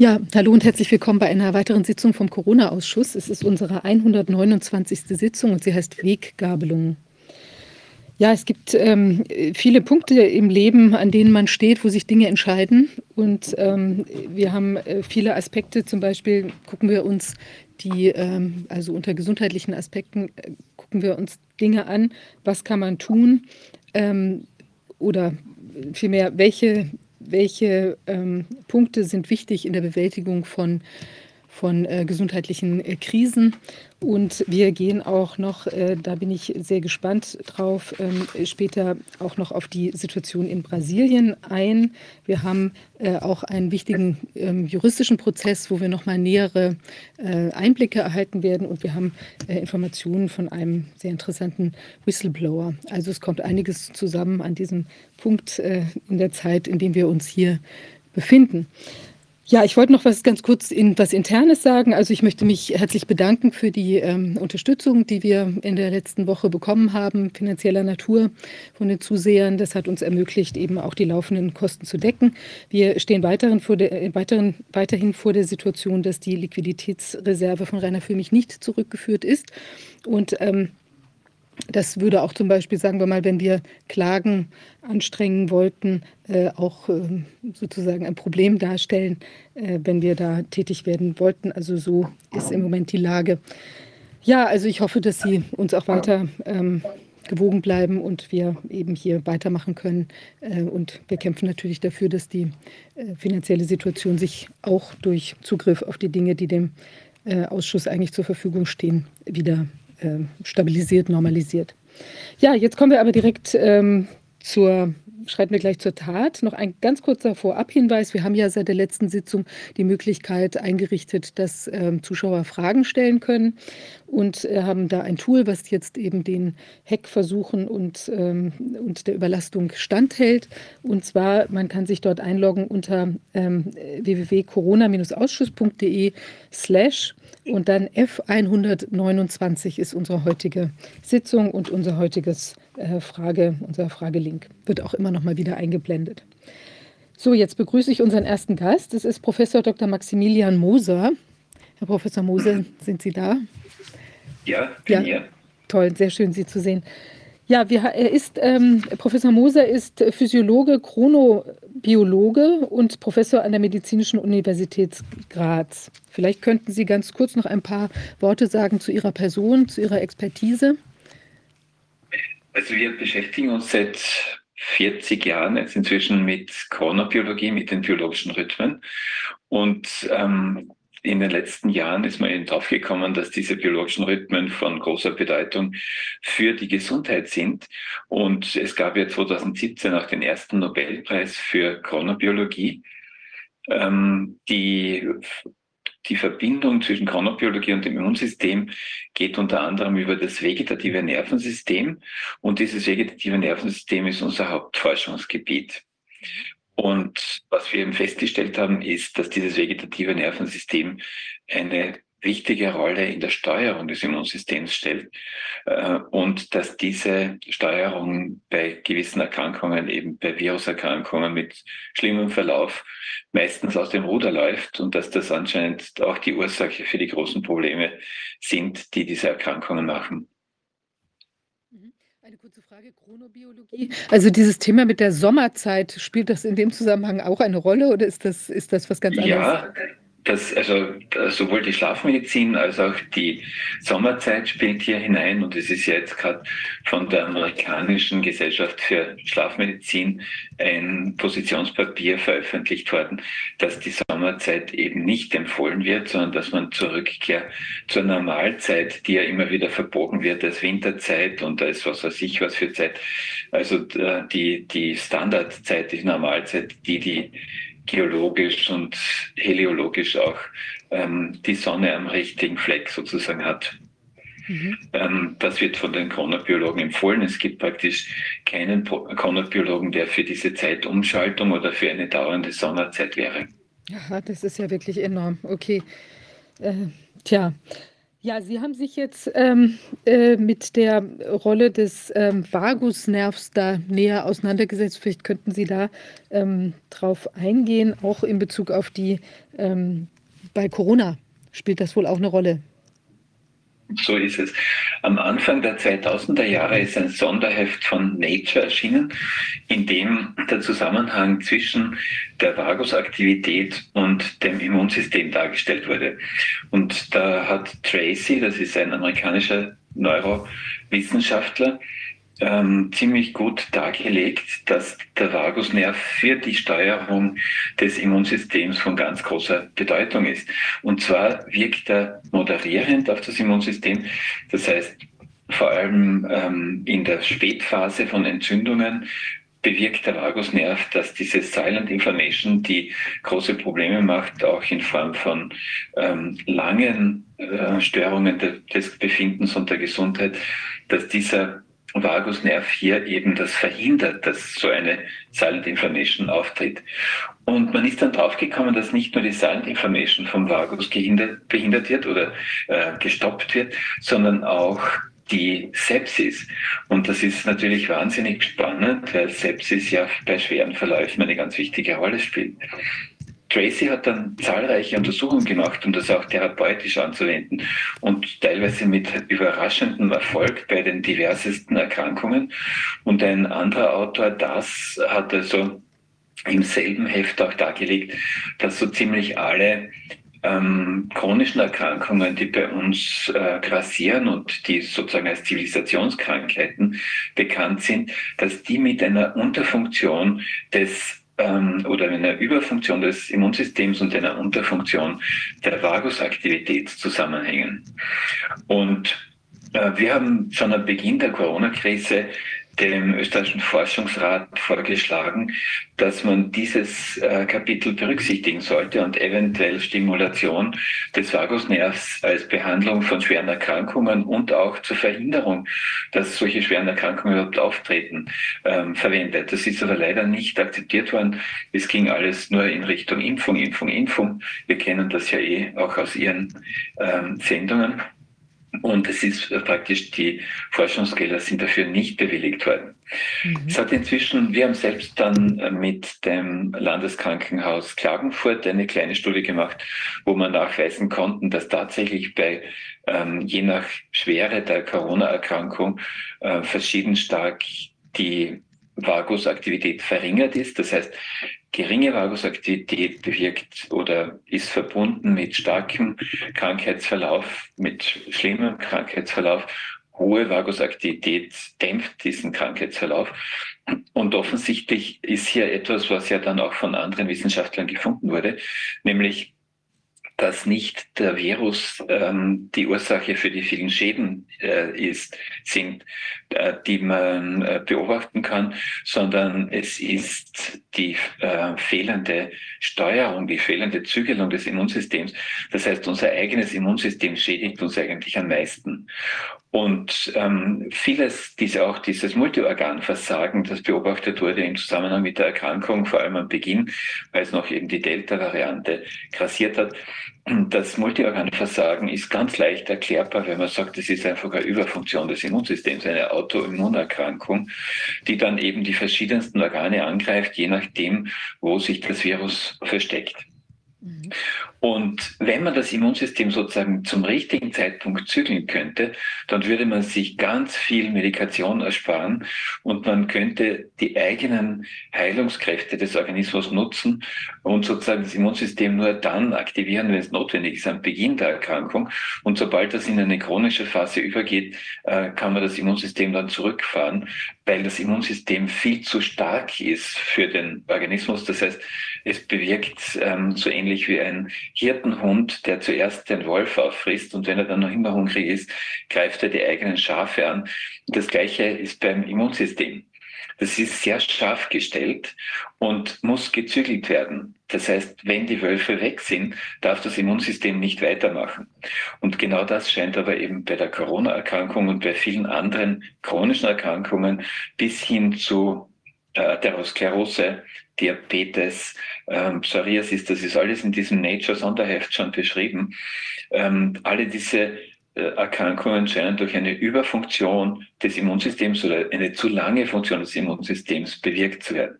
Ja, hallo und herzlich willkommen bei einer weiteren Sitzung vom Corona-Ausschuss. Es ist unsere 129. Sitzung und sie heißt Weggabelung. Ja, es gibt ähm, viele Punkte im Leben, an denen man steht, wo sich Dinge entscheiden. Und ähm, wir haben äh, viele Aspekte. Zum Beispiel gucken wir uns die, ähm, also unter gesundheitlichen Aspekten, äh, gucken wir uns Dinge an. Was kann man tun? Ähm, oder vielmehr, welche welche ähm, Punkte sind wichtig in der Bewältigung von, von äh, gesundheitlichen äh, Krisen. Und wir gehen auch noch, äh, da bin ich sehr gespannt drauf, ähm, später auch noch auf die Situation in Brasilien ein. Wir haben äh, auch einen wichtigen ähm, juristischen Prozess, wo wir noch mal nähere äh, Einblicke erhalten werden. Und wir haben äh, Informationen von einem sehr interessanten Whistleblower. Also es kommt einiges zusammen an diesem Punkt äh, in der Zeit, in dem wir uns hier befinden. Ja, ich wollte noch was ganz kurz in was Internes sagen. Also ich möchte mich herzlich bedanken für die ähm, Unterstützung, die wir in der letzten Woche bekommen haben, finanzieller Natur von den Zusehern. Das hat uns ermöglicht, eben auch die laufenden Kosten zu decken. Wir stehen weiterhin vor der, äh, weiteren, weiterhin vor der Situation, dass die Liquiditätsreserve von Rainer Füllmich nicht zurückgeführt ist. Und ähm, das würde auch zum Beispiel, sagen wir mal, wenn wir Klagen anstrengen wollten, äh, auch äh, sozusagen ein Problem darstellen, äh, wenn wir da tätig werden wollten. Also so ist im Moment die Lage. Ja, also ich hoffe, dass Sie uns auch weiter ähm, gewogen bleiben und wir eben hier weitermachen können. Äh, und wir kämpfen natürlich dafür, dass die äh, finanzielle Situation sich auch durch Zugriff auf die Dinge, die dem äh, Ausschuss eigentlich zur Verfügung stehen, wieder äh, stabilisiert, normalisiert. Ja, jetzt kommen wir aber direkt ähm, zur, schreiten wir gleich zur Tat. Noch ein ganz kurzer Vorabhinweis. Wir haben ja seit der letzten Sitzung die Möglichkeit eingerichtet, dass ähm, Zuschauer Fragen stellen können und äh, haben da ein Tool, was jetzt eben den Hackversuchen und, ähm, und der Überlastung standhält. Und zwar, man kann sich dort einloggen unter ähm, www.corona-ausschuss.de slash und dann F129 ist unsere heutige Sitzung und unser heutiges äh, Frage, unser Fragelink wird auch immer noch mal wieder eingeblendet. So, jetzt begrüße ich unseren ersten Gast. Das ist Professor Dr. Maximilian Moser. Herr Professor Moser, sind Sie da? Ja, bin ja, hier. Toll, sehr schön, Sie zu sehen. Ja, wir, er ist, ähm, Professor Moser ist Physiologe, Chronobiologe und Professor an der Medizinischen Universität Graz. Vielleicht könnten Sie ganz kurz noch ein paar Worte sagen zu Ihrer Person, zu Ihrer Expertise. Also wir beschäftigen uns seit 40 Jahren jetzt inzwischen mit Chronobiologie, mit den biologischen Rhythmen. Und ähm, in den letzten Jahren ist man eben draufgekommen, dass diese biologischen Rhythmen von großer Bedeutung für die Gesundheit sind. Und es gab ja 2017 auch den ersten Nobelpreis für Chronobiologie. Ähm, die, die Verbindung zwischen Chronobiologie und dem Immunsystem geht unter anderem über das vegetative Nervensystem. Und dieses vegetative Nervensystem ist unser Hauptforschungsgebiet. Und was wir eben festgestellt haben, ist, dass dieses vegetative Nervensystem eine wichtige Rolle in der Steuerung des Immunsystems stellt äh, und dass diese Steuerung bei gewissen Erkrankungen, eben bei Viruserkrankungen mit schlimmem Verlauf, meistens aus dem Ruder läuft und dass das anscheinend auch die Ursache für die großen Probleme sind, die diese Erkrankungen machen. Eine kurze Frage, Chronobiologie. Also dieses Thema mit der Sommerzeit, spielt das in dem Zusammenhang auch eine Rolle oder ist das, ist das was ganz anderes? Ja, das, also sowohl die Schlafmedizin als auch die Sommerzeit spielt hier hinein und es ist ja jetzt gerade von der amerikanischen Gesellschaft für Schlafmedizin ein Positionspapier veröffentlicht worden, dass die Sommerzeit eben nicht empfohlen wird, sondern dass man zur Rückkehr zur Normalzeit, die ja immer wieder verbogen wird als Winterzeit und als was weiß ich was für Zeit, also äh, die, die Standardzeit, die Normalzeit, die die geologisch und heliologisch auch ähm, die Sonne am richtigen Fleck sozusagen hat. Mhm. Ähm, das wird von den Chronobiologen empfohlen. Es gibt praktisch keinen Chronobiologen, der für diese Zeitumschaltung oder für eine dauernde Sommerzeit wäre. Ja, das ist ja wirklich enorm. Okay. Äh, tja. Ja, Sie haben sich jetzt ähm, äh, mit der Rolle des ähm, Vagusnervs da näher auseinandergesetzt. Vielleicht könnten Sie da ähm, drauf eingehen, auch in Bezug auf die, ähm, bei Corona spielt das wohl auch eine Rolle. So ist es. Am Anfang der 2000er Jahre ist ein Sonderheft von Nature erschienen, in dem der Zusammenhang zwischen der Vagusaktivität und dem Immunsystem dargestellt wurde. Und da hat Tracy, das ist ein amerikanischer Neurowissenschaftler, ähm, ziemlich gut dargelegt, dass der Vagusnerv für die Steuerung des Immunsystems von ganz großer Bedeutung ist. Und zwar wirkt er moderierend auf das Immunsystem. Das heißt, vor allem ähm, in der Spätphase von Entzündungen bewirkt der Vagusnerv, dass diese Silent Inflammation, die große Probleme macht, auch in Form von ähm, langen äh, Störungen de des Befindens und der Gesundheit, dass dieser Vagusnerv hier eben das verhindert, dass so eine Silent Inflammation auftritt. Und man ist dann draufgekommen, dass nicht nur die Silent Inflammation vom Vagus gehindert, behindert wird oder äh, gestoppt wird, sondern auch die Sepsis. Und das ist natürlich wahnsinnig spannend, weil Sepsis ja bei schweren Verläufen eine ganz wichtige Rolle spielt. Tracy hat dann zahlreiche Untersuchungen gemacht, um das auch therapeutisch anzuwenden und teilweise mit überraschendem Erfolg bei den diversesten Erkrankungen. Und ein anderer Autor, das hat also im selben Heft auch dargelegt, dass so ziemlich alle ähm, chronischen Erkrankungen, die bei uns äh, grassieren und die sozusagen als Zivilisationskrankheiten bekannt sind, dass die mit einer Unterfunktion des ähm, oder einer Überfunktion des Immunsystems und einer Unterfunktion der Vagusaktivität zusammenhängen. Und äh, wir haben schon am Beginn der Corona-Krise dem österreichischen Forschungsrat vorgeschlagen, dass man dieses äh, Kapitel berücksichtigen sollte und eventuell Stimulation des Vagusnervs als Behandlung von schweren Erkrankungen und auch zur Verhinderung, dass solche schweren Erkrankungen überhaupt auftreten, ähm, verwendet. Das ist aber leider nicht akzeptiert worden. Es ging alles nur in Richtung Impfung, Impfung, Impfung. Wir kennen das ja eh auch aus Ihren ähm, Sendungen. Und es ist praktisch, die Forschungsgelder sind dafür nicht bewilligt worden. Mhm. Es hat inzwischen, wir haben selbst dann mit dem Landeskrankenhaus Klagenfurt eine kleine Studie gemacht, wo man nachweisen konnten, dass tatsächlich bei ähm, je nach Schwere der Corona-Erkrankung äh, verschieden stark die Vagusaktivität verringert ist. Das heißt, geringe Vagusaktivität bewirkt oder ist verbunden mit starkem Krankheitsverlauf, mit schlimmem Krankheitsverlauf. Hohe Vagusaktivität dämpft diesen Krankheitsverlauf. Und offensichtlich ist hier etwas, was ja dann auch von anderen Wissenschaftlern gefunden wurde, nämlich dass nicht der Virus ähm, die Ursache für die vielen Schäden äh, ist, sind, äh, die man äh, beobachten kann, sondern es ist die äh, fehlende Steuerung, die fehlende Zügelung des Immunsystems. Das heißt, unser eigenes Immunsystem schädigt uns eigentlich am meisten. Und ähm, vieles, diese, auch dieses Multiorganversagen, das beobachtet wurde im Zusammenhang mit der Erkrankung, vor allem am Beginn, weil es noch eben die Delta-Variante grassiert hat, das Multiorganversagen ist ganz leicht erklärbar, wenn man sagt, es ist einfach eine Überfunktion des Immunsystems, eine Autoimmunerkrankung, die dann eben die verschiedensten Organe angreift, je nachdem, wo sich das Virus versteckt. Mhm. Und wenn man das Immunsystem sozusagen zum richtigen Zeitpunkt zügeln könnte, dann würde man sich ganz viel Medikation ersparen und man könnte die eigenen Heilungskräfte des Organismus nutzen und sozusagen das Immunsystem nur dann aktivieren, wenn es notwendig ist, am Beginn der Erkrankung. Und sobald das in eine chronische Phase übergeht, äh, kann man das Immunsystem dann zurückfahren, weil das Immunsystem viel zu stark ist für den Organismus. Das heißt, es bewirkt ähm, so ähnlich wie ein Hirtenhund, der zuerst den Wolf auffrisst und wenn er dann noch immer hungrig ist, greift er die eigenen Schafe an. Das gleiche ist beim Immunsystem. Das ist sehr scharf gestellt und muss gezügelt werden. Das heißt, wenn die Wölfe weg sind, darf das Immunsystem nicht weitermachen. Und genau das scheint aber eben bei der Corona-Erkrankung und bei vielen anderen chronischen Erkrankungen bis hin zu äh, Atherosklerose, Diabetes, ähm, Psoriasis, das ist alles in diesem Nature-Sonderheft schon beschrieben. Ähm, alle diese Erkrankungen scheinen durch eine Überfunktion des Immunsystems oder eine zu lange Funktion des Immunsystems bewirkt zu werden.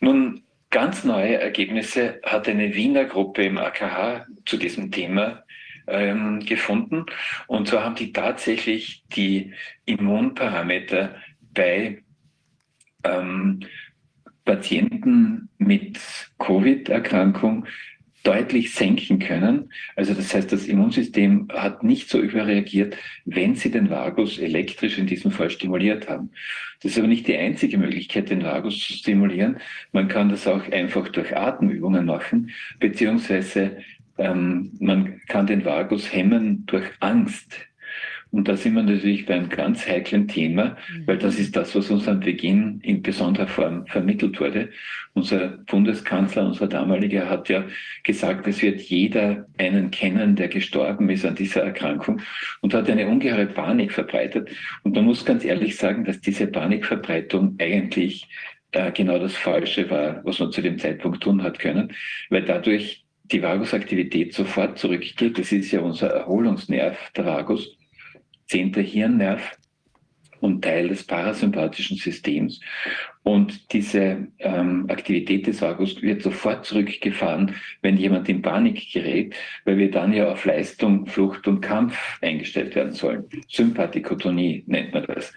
Nun, ganz neue Ergebnisse hat eine Wiener Gruppe im AKH zu diesem Thema ähm, gefunden. Und zwar haben die tatsächlich die Immunparameter bei ähm, Patienten mit Covid-Erkrankung deutlich senken können. Also das heißt, das Immunsystem hat nicht so überreagiert, wenn sie den Vagus elektrisch in diesem Fall stimuliert haben. Das ist aber nicht die einzige Möglichkeit, den Vagus zu stimulieren. Man kann das auch einfach durch Atemübungen machen, beziehungsweise ähm, man kann den Vagus hemmen durch Angst. Und da sind wir natürlich bei einem ganz heiklen Thema, mhm. weil das ist das, was uns am Beginn in besonderer Form vermittelt wurde. Unser Bundeskanzler, unser damaliger, hat ja gesagt, es wird jeder einen kennen, der gestorben ist an dieser Erkrankung und hat eine ungeheure Panik verbreitet. Und man muss ganz ehrlich sagen, dass diese Panikverbreitung eigentlich äh, genau das Falsche war, was man zu dem Zeitpunkt tun hat können, weil dadurch die Vagusaktivität sofort zurückgeht. Das ist ja unser Erholungsnerv, der Vagus, zehnter Hirnnerv und Teil des parasympathischen Systems. Und diese ähm, Aktivität des Vagus wird sofort zurückgefahren, wenn jemand in Panik gerät, weil wir dann ja auf Leistung, Flucht und Kampf eingestellt werden sollen. Sympathikotonie nennt man das.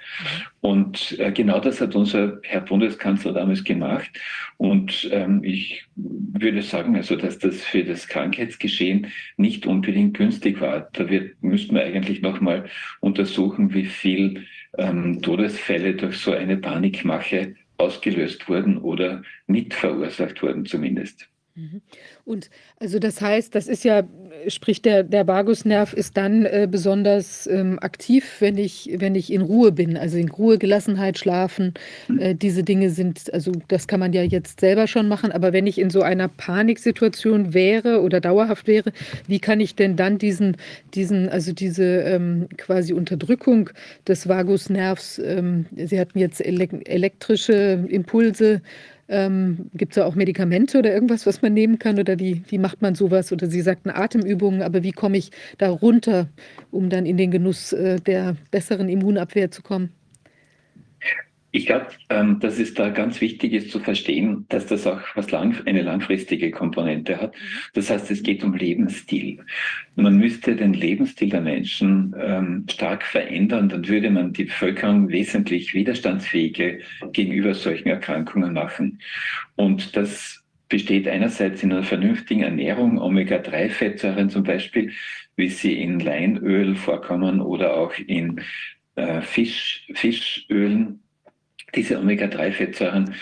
Und äh, genau das hat unser Herr Bundeskanzler damals gemacht. Und ähm, ich würde sagen, also, dass das für das Krankheitsgeschehen nicht unbedingt günstig war. Da wird, müssten wir eigentlich nochmal untersuchen, wie viel ähm, Todesfälle durch so eine Panikmache ausgelöst wurden oder mit verursacht wurden zumindest. Mhm. Und also das heißt, das ist ja, sprich der, der Vagusnerv ist dann äh, besonders ähm, aktiv, wenn ich, wenn ich in Ruhe bin, also in Ruhe, Gelassenheit, Schlafen. Mhm. Äh, diese Dinge sind, also das kann man ja jetzt selber schon machen, aber wenn ich in so einer Paniksituation wäre oder dauerhaft wäre, wie kann ich denn dann diesen, diesen also diese ähm, quasi Unterdrückung des Vagusnervs, ähm, Sie hatten jetzt elektrische Impulse ähm, Gibt es da auch Medikamente oder irgendwas, was man nehmen kann? Oder wie, wie macht man sowas? Oder Sie sagten Atemübungen, aber wie komme ich da runter, um dann in den Genuss äh, der besseren Immunabwehr zu kommen? Ich glaube, ähm, dass es da ganz wichtig ist zu verstehen, dass das auch was lang, eine langfristige Komponente hat. Mhm. Das heißt, es geht um Lebensstil. Man müsste den Lebensstil der Menschen ähm, stark verändern, dann würde man die Bevölkerung wesentlich widerstandsfähiger gegenüber solchen Erkrankungen machen. Und das besteht einerseits in einer vernünftigen Ernährung, Omega-3-Fettsäuren zum Beispiel, wie sie in Leinöl vorkommen oder auch in äh, Fisch, Fischölen diese Omega-3-Fettsäuren,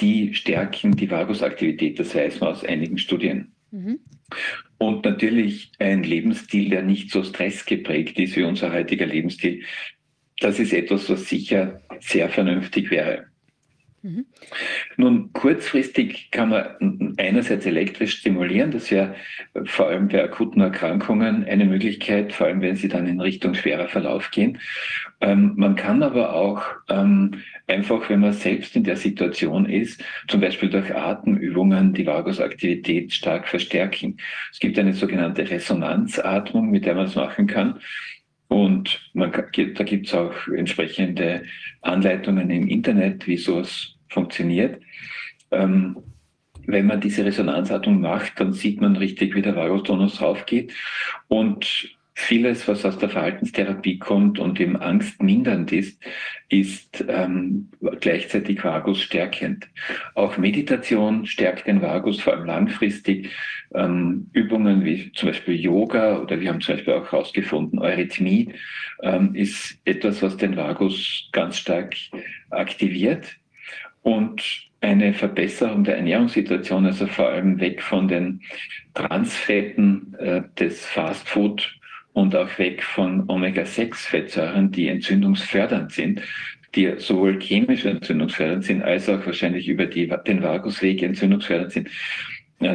die stärken die Vagusaktivität, das weiß man aus einigen Studien. Mhm. Und natürlich ein Lebensstil, der nicht so stressgeprägt ist wie unser heutiger Lebensstil. Das ist etwas, was sicher sehr vernünftig wäre. Mhm. Nun, kurzfristig kann man einerseits elektrisch stimulieren, das wäre vor allem bei akuten Erkrankungen eine Möglichkeit, vor allem wenn sie dann in Richtung schwerer Verlauf gehen. Ähm, man kann aber auch ähm, einfach, wenn man selbst in der Situation ist, zum Beispiel durch Atemübungen die Vagusaktivität stark verstärken. Es gibt eine sogenannte Resonanzatmung, mit der man das machen kann. Und man, da gibt es auch entsprechende Anleitungen im Internet, wie sowas funktioniert. Ähm, wenn man diese Resonanzatmung macht, dann sieht man richtig, wie der Vagustonus raufgeht. Und vieles, was aus der Verhaltenstherapie kommt und im Angst mindernd ist, ist ähm, gleichzeitig Vagus stärkend. Auch Meditation stärkt den Vagus, vor allem langfristig. Ähm, Übungen wie zum Beispiel Yoga oder wir haben zum Beispiel auch herausgefunden, Eurythmie ähm, ist etwas, was den Vagus ganz stark aktiviert und eine Verbesserung der Ernährungssituation, also vor allem weg von den Transfetten äh, des Fastfood und auch weg von Omega-6-Fettsäuren, die entzündungsfördernd sind, die sowohl chemisch entzündungsfördernd sind, als auch wahrscheinlich über die, den Vagusweg entzündungsfördernd sind.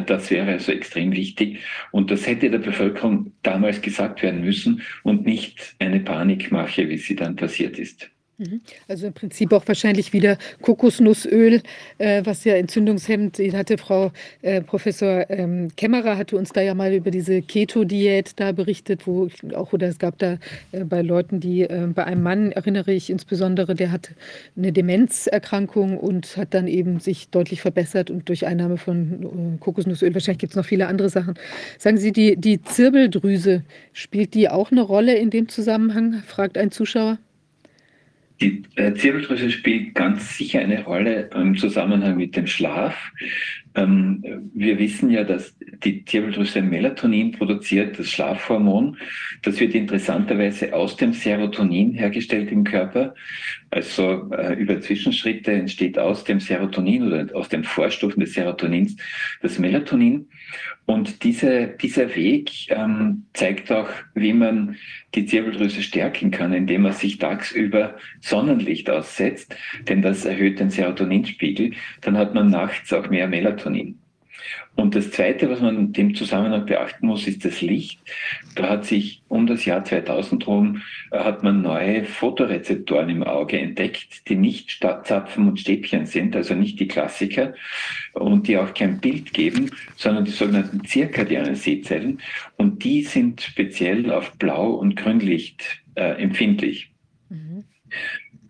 Das wäre also extrem wichtig. Und das hätte der Bevölkerung damals gesagt werden müssen und nicht eine Panikmache, wie sie dann passiert ist. Mhm. Also im Prinzip auch wahrscheinlich wieder Kokosnussöl, äh, was ja entzündungshemmend hatte Frau äh, Professor ähm, Kämmerer hatte uns da ja mal über diese Keto-Diät da berichtet, wo auch oder es gab da äh, bei Leuten, die äh, bei einem Mann erinnere ich insbesondere, der hat eine Demenzerkrankung und hat dann eben sich deutlich verbessert und durch Einnahme von äh, Kokosnussöl. Wahrscheinlich gibt es noch viele andere Sachen. Sagen Sie, die, die Zirbeldrüse, spielt die auch eine Rolle in dem Zusammenhang? fragt ein Zuschauer. Die äh, Zirbeldrüse spielt ganz sicher eine Rolle im Zusammenhang mit dem Schlaf. Ähm, wir wissen ja, dass die Zirbeldrüse Melatonin produziert, das Schlafhormon. Das wird interessanterweise aus dem Serotonin hergestellt im Körper. Also äh, über Zwischenschritte entsteht aus dem Serotonin oder aus den Vorstufen des Serotonins das Melatonin. Und diese, dieser Weg ähm, zeigt auch, wie man die Zirbeldrüse stärken kann, indem man sich tagsüber Sonnenlicht aussetzt, denn das erhöht den Serotoninspiegel. Dann hat man nachts auch mehr Melatonin. Und das Zweite, was man in dem Zusammenhang beachten muss, ist das Licht. Da hat sich um das Jahr 2000 herum, äh, hat man neue Fotorezeptoren im Auge entdeckt, die nicht Zapfen und Stäbchen sind, also nicht die Klassiker und die auch kein Bild geben, sondern die sogenannten zirkadianen Sehzellen. Und die sind speziell auf Blau- und Grünlicht äh, empfindlich. Mhm.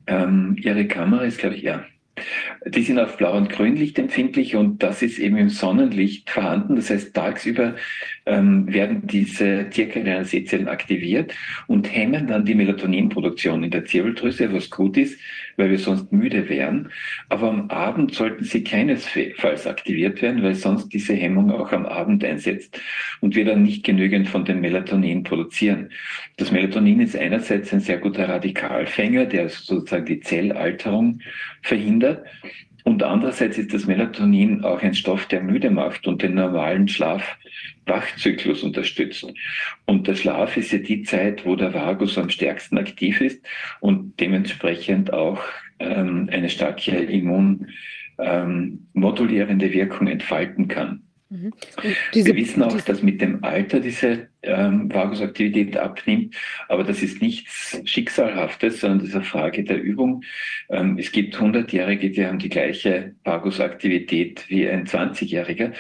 Ähm, ihre Kamera ist, glaube ich, ja. Die sind auf Blau- und Grünlicht empfindlich und das ist eben im Sonnenlicht vorhanden. Das heißt, tagsüber ähm, werden diese zirkadianen Sehzellen aktiviert und hemmen dann die Melatoninproduktion in der Zirbeldrüse, was gut ist, weil wir sonst müde wären. Aber am Abend sollten sie keinesfalls aktiviert werden, weil sonst diese Hemmung auch am Abend einsetzt und wir dann nicht genügend von dem Melatonin produzieren. Das Melatonin ist einerseits ein sehr guter Radikalfänger, der sozusagen die Zellalterung verhindert. Und andererseits ist das Melatonin auch ein Stoff, der müde macht und den normalen Schlaf-Wachzyklus unterstützt. Und der Schlaf ist ja die Zeit, wo der Vagus am stärksten aktiv ist und dementsprechend auch ähm, eine starke immunmodulierende ähm, Wirkung entfalten kann. Mhm. Wir wissen auch, dass mit dem Alter diese ähm, Vagusaktivität abnimmt, aber das ist nichts Schicksalhaftes, sondern das ist eine Frage der Übung. Ähm, es gibt 100-Jährige, die haben die gleiche Vagusaktivität wie ein 20-Jähriger,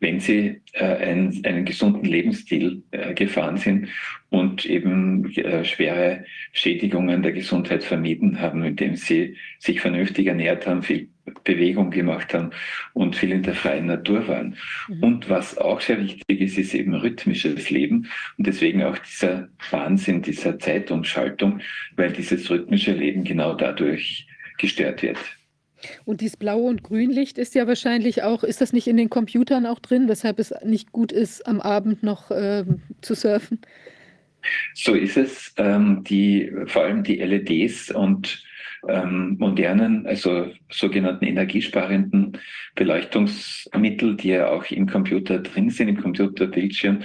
wenn sie äh, einen, einen gesunden Lebensstil äh, gefahren sind und eben äh, schwere Schädigungen der Gesundheit vermieden haben, indem sie sich vernünftig ernährt haben, viel Bewegung gemacht haben und viel in der freien Natur waren. Mhm. Und was auch sehr wichtig ist, ist eben rhythmisches Leben und deswegen auch dieser Wahnsinn dieser Zeitumschaltung, weil dieses rhythmische Leben genau dadurch gestört wird. Und dieses blaue und Grünlicht ist ja wahrscheinlich auch, ist das nicht in den Computern auch drin, weshalb es nicht gut ist, am Abend noch äh, zu surfen? So ist es. Ähm, die, vor allem die LEDs und ähm, modernen, also sogenannten energiesparenden Beleuchtungsmittel, die ja auch im Computer drin sind, im Computerbildschirm,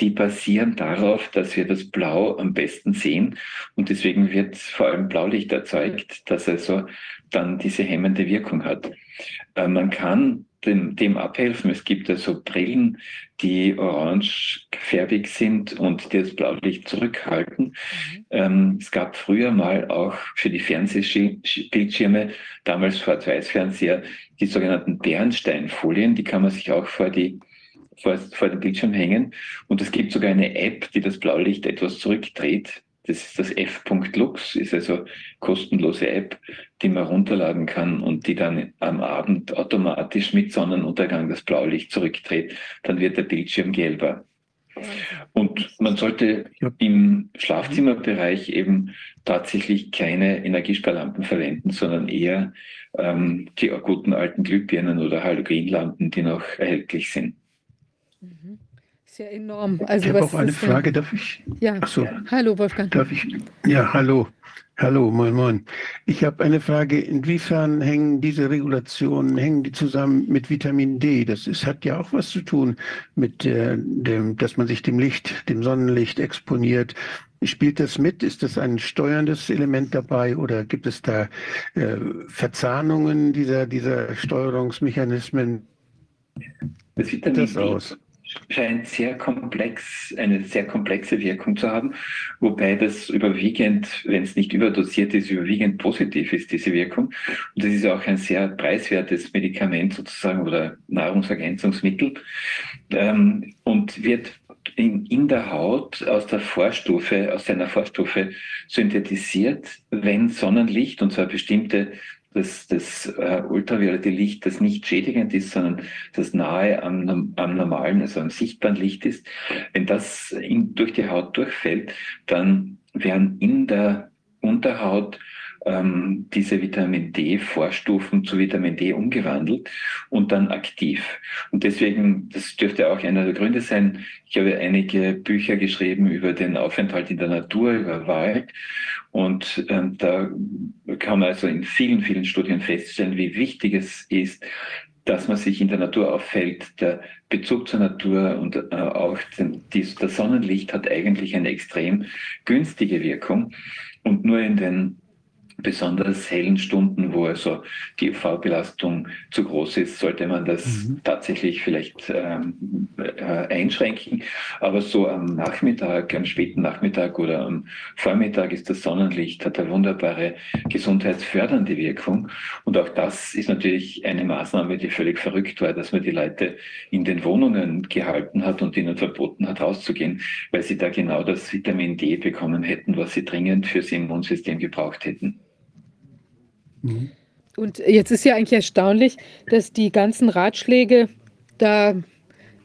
die basieren darauf, dass wir das Blau am besten sehen. Und deswegen wird vor allem Blaulicht erzeugt, das also dann diese hemmende Wirkung hat. Äh, man kann dem, dem abhelfen. Es gibt also Brillen, die orangefärbig sind und die das Blaulicht zurückhalten. Mhm. Ähm, es gab früher mal auch für die Fernsehbildschirme, damals Schwarz-Weiß-Fernseher, die sogenannten Bernsteinfolien, die kann man sich auch vor die vor, vor den Bildschirm hängen. Und es gibt sogar eine App, die das Blaulicht etwas zurückdreht. Das ist das f.lux, ist also kostenlose App, die man runterladen kann und die dann am Abend automatisch mit Sonnenuntergang das Blaulicht zurückdreht. Dann wird der Bildschirm gelber. Und man sollte im Schlafzimmerbereich eben tatsächlich keine Energiesparlampen verwenden, sondern eher ähm, die guten alten Glühbirnen oder Halogenlampen, die noch erhältlich sind. Mhm. Ist ja enorm. Also ich habe auch eine Frage, darf ich? Ja, so. hallo Wolfgang. Darf ich? Ja, hallo. Hallo, moin, moin. Ich habe eine Frage, inwiefern hängen diese Regulationen, hängen die zusammen mit Vitamin D? Das ist, hat ja auch was zu tun mit äh, dem, dass man sich dem Licht, dem Sonnenlicht exponiert. Spielt das mit? Ist das ein steuerndes Element dabei oder gibt es da äh, Verzahnungen dieser, dieser Steuerungsmechanismen? Das Vitamin, das aus? Scheint sehr komplex, eine sehr komplexe Wirkung zu haben, wobei das überwiegend, wenn es nicht überdosiert ist, überwiegend positiv ist, diese Wirkung. Und das ist auch ein sehr preiswertes Medikament sozusagen oder Nahrungsergänzungsmittel ähm, und wird in, in der Haut aus der Vorstufe, aus seiner Vorstufe synthetisiert, wenn Sonnenlicht, und zwar bestimmte das, das äh, ultraviolette Licht, das nicht schädigend ist, sondern das nahe am, am normalen, also am sichtbaren Licht ist, wenn das in, durch die Haut durchfällt, dann werden in der Unterhaut ähm, diese Vitamin D-Vorstufen zu Vitamin D umgewandelt und dann aktiv. Und deswegen, das dürfte auch einer der Gründe sein, ich habe einige Bücher geschrieben über den Aufenthalt in der Natur, über Wald. Und ähm, da kann man also in vielen, vielen Studien feststellen, wie wichtig es ist, dass man sich in der Natur auffällt. Der Bezug zur Natur und äh, auch den, dies, das Sonnenlicht hat eigentlich eine extrem günstige Wirkung. Und nur in den besonders hellen Stunden, wo also die UV-Belastung zu groß ist, sollte man das mhm. tatsächlich vielleicht ähm, äh, einschränken. Aber so am Nachmittag, am späten Nachmittag oder am Vormittag ist das Sonnenlicht, hat eine wunderbare gesundheitsfördernde Wirkung. Und auch das ist natürlich eine Maßnahme, die völlig verrückt war, dass man die Leute in den Wohnungen gehalten hat und ihnen verboten hat, rauszugehen, weil sie da genau das Vitamin D bekommen hätten, was sie dringend fürs Immunsystem gebraucht hätten. Und jetzt ist ja eigentlich erstaunlich, dass die ganzen Ratschläge da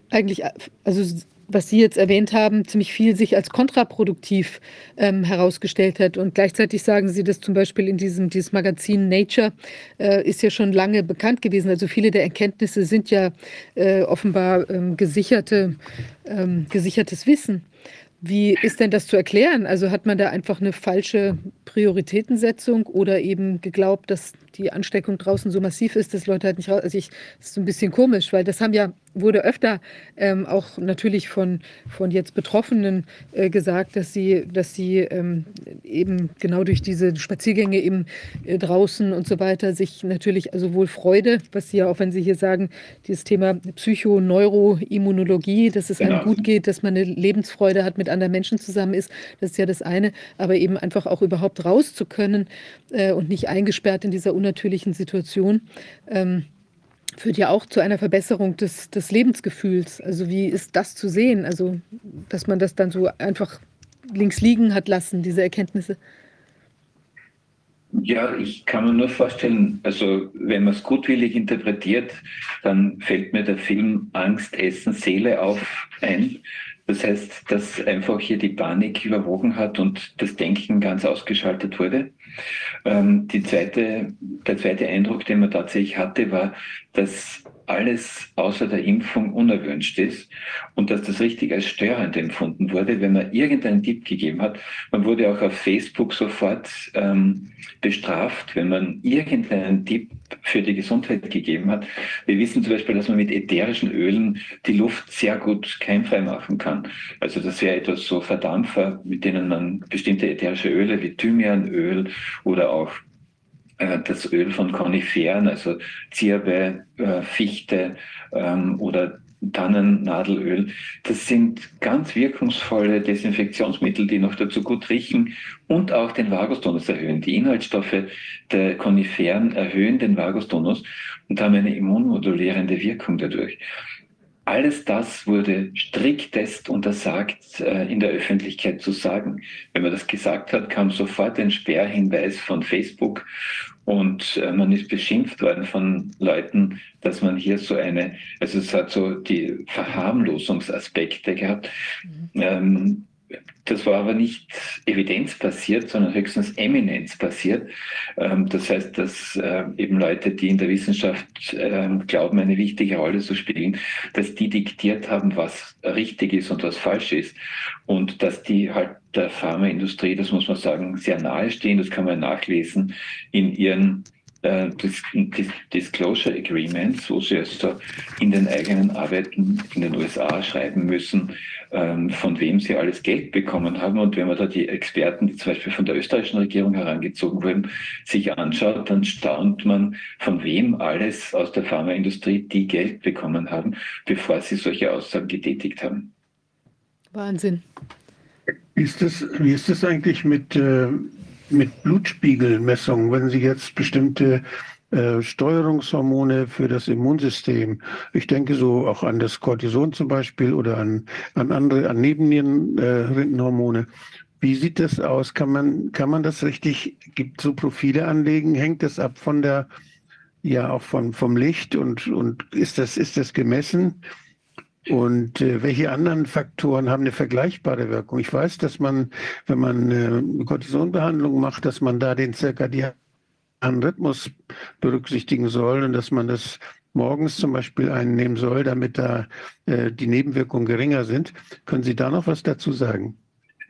eigentlich, also was Sie jetzt erwähnt haben, ziemlich viel sich als kontraproduktiv ähm, herausgestellt hat. Und gleichzeitig sagen Sie, dass zum Beispiel in diesem dieses Magazin Nature äh, ist ja schon lange bekannt gewesen. Also viele der Erkenntnisse sind ja äh, offenbar ähm, gesicherte, ähm, gesichertes Wissen. Wie ist denn das zu erklären? Also hat man da einfach eine falsche Prioritätensetzung oder eben geglaubt, dass die Ansteckung draußen so massiv ist, dass Leute halt nicht raus. Also ich, das ist so ein bisschen komisch, weil das haben ja, wurde öfter ähm, auch natürlich von, von jetzt Betroffenen äh, gesagt, dass sie, dass sie ähm, eben genau durch diese Spaziergänge eben äh, draußen und so weiter sich natürlich also wohl Freude, was sie ja auch, wenn sie hier sagen, dieses Thema Psycho-Neuroimmunologie, dass es einem genau. gut geht, dass man eine Lebensfreude hat, mit anderen Menschen zusammen ist, das ist ja das eine, aber eben einfach auch überhaupt raus zu können äh, und nicht eingesperrt in dieser unnatürlichen Situation, ähm, führt ja auch zu einer Verbesserung des, des Lebensgefühls. Also wie ist das zu sehen? Also, dass man das dann so einfach links liegen hat lassen, diese Erkenntnisse. Ja, ich kann mir nur vorstellen, also wenn man es gutwillig interpretiert, dann fällt mir der Film Angst, Essen, Seele auf ein. Das heißt, dass einfach hier die Panik überwogen hat und das Denken ganz ausgeschaltet wurde. Ähm, die zweite, der zweite Eindruck, den man tatsächlich hatte, war, dass alles außer der Impfung unerwünscht ist und dass das richtig als störend empfunden wurde, wenn man irgendeinen Tipp gegeben hat. Man wurde auch auf Facebook sofort ähm, bestraft, wenn man irgendeinen Tipp für die Gesundheit gegeben hat. Wir wissen zum Beispiel, dass man mit ätherischen Ölen die Luft sehr gut keimfrei machen kann. Also das wäre etwas so Verdampfer, mit denen man bestimmte ätherische Öle wie Thymianöl oder auch das Öl von Koniferen, also Zirbe, äh, Fichte ähm, oder Tannennadelöl. Das sind ganz wirkungsvolle Desinfektionsmittel, die noch dazu gut riechen und auch den Vagustonus erhöhen. Die Inhaltsstoffe der Koniferen erhöhen den Vagustonus und haben eine immunmodulierende Wirkung dadurch. Alles das wurde striktest untersagt, äh, in der Öffentlichkeit zu sagen. Wenn man das gesagt hat, kam sofort ein Sperrhinweis von Facebook und äh, man ist beschimpft worden von Leuten, dass man hier so eine, also es hat so die Verharmlosungsaspekte gehabt. Mhm. Ähm, das war aber nicht evidenzbasiert, sondern höchstens eminenzbasiert. Ähm, das heißt, dass äh, eben Leute, die in der Wissenschaft ähm, glauben, eine wichtige Rolle zu spielen, dass die diktiert haben, was richtig ist und was falsch ist. Und dass die halt der Pharmaindustrie, das muss man sagen, sehr nahe stehen. Das kann man nachlesen in ihren äh, Disclosure Agreements, wo sie also in den eigenen Arbeiten in den USA schreiben müssen, ähm, von wem sie alles Geld bekommen haben. Und wenn man da die Experten, die zum Beispiel von der österreichischen Regierung herangezogen wurden, sich anschaut, dann staunt man, von wem alles aus der Pharmaindustrie die Geld bekommen haben, bevor sie solche Aussagen getätigt haben. Wahnsinn. Wie ist das, wie ist das eigentlich mit, äh, mit Blutspiegelmessungen, wenn Sie jetzt bestimmte äh, Steuerungshormone für das Immunsystem. Ich denke so auch an das Cortison zum Beispiel oder an, an andere, an Nebennierenhormone. Äh, Wie sieht das aus? Kann man, kann man das richtig, gibt so Profile anlegen? Hängt das ab von der, ja, auch von, vom Licht und, und ist das, ist das gemessen? Und äh, welche anderen Faktoren haben eine vergleichbare Wirkung? Ich weiß, dass man, wenn man äh, Cortisonbehandlung macht, dass man da den zirkadianen Rhythmus berücksichtigen soll und dass man das morgens zum Beispiel einnehmen soll, damit da äh, die Nebenwirkungen geringer sind. Können Sie da noch was dazu sagen?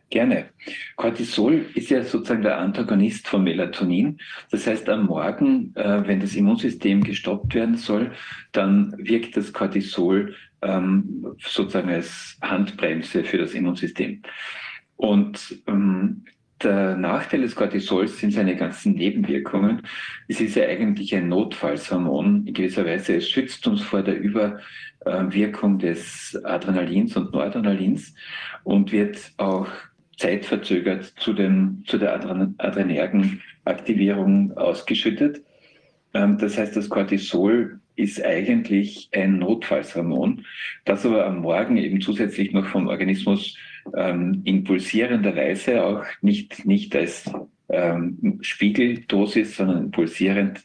Gerne. Cortisol ist ja sozusagen der Antagonist von Melatonin. Das heißt, am Morgen, äh, wenn das Immunsystem gestoppt werden soll, dann wirkt das Cortisol ähm, sozusagen als Handbremse für das Immunsystem. Und ähm, der Nachteil des Cortisols sind seine ganzen Nebenwirkungen. Es ist ja eigentlich ein Notfallshormon. In gewisser Weise es schützt uns vor der Überwirkung des Adrenalins und Noradrenalins und wird auch zeitverzögert zu, dem, zu der adrenergen Aktivierung ausgeschüttet. Ähm, das heißt, das Cortisol ist eigentlich ein Notfallshormon, das aber am Morgen eben zusätzlich noch vom Organismus ähm, in pulsierender Weise auch nicht, nicht als ähm, Spiegeldosis, sondern pulsierend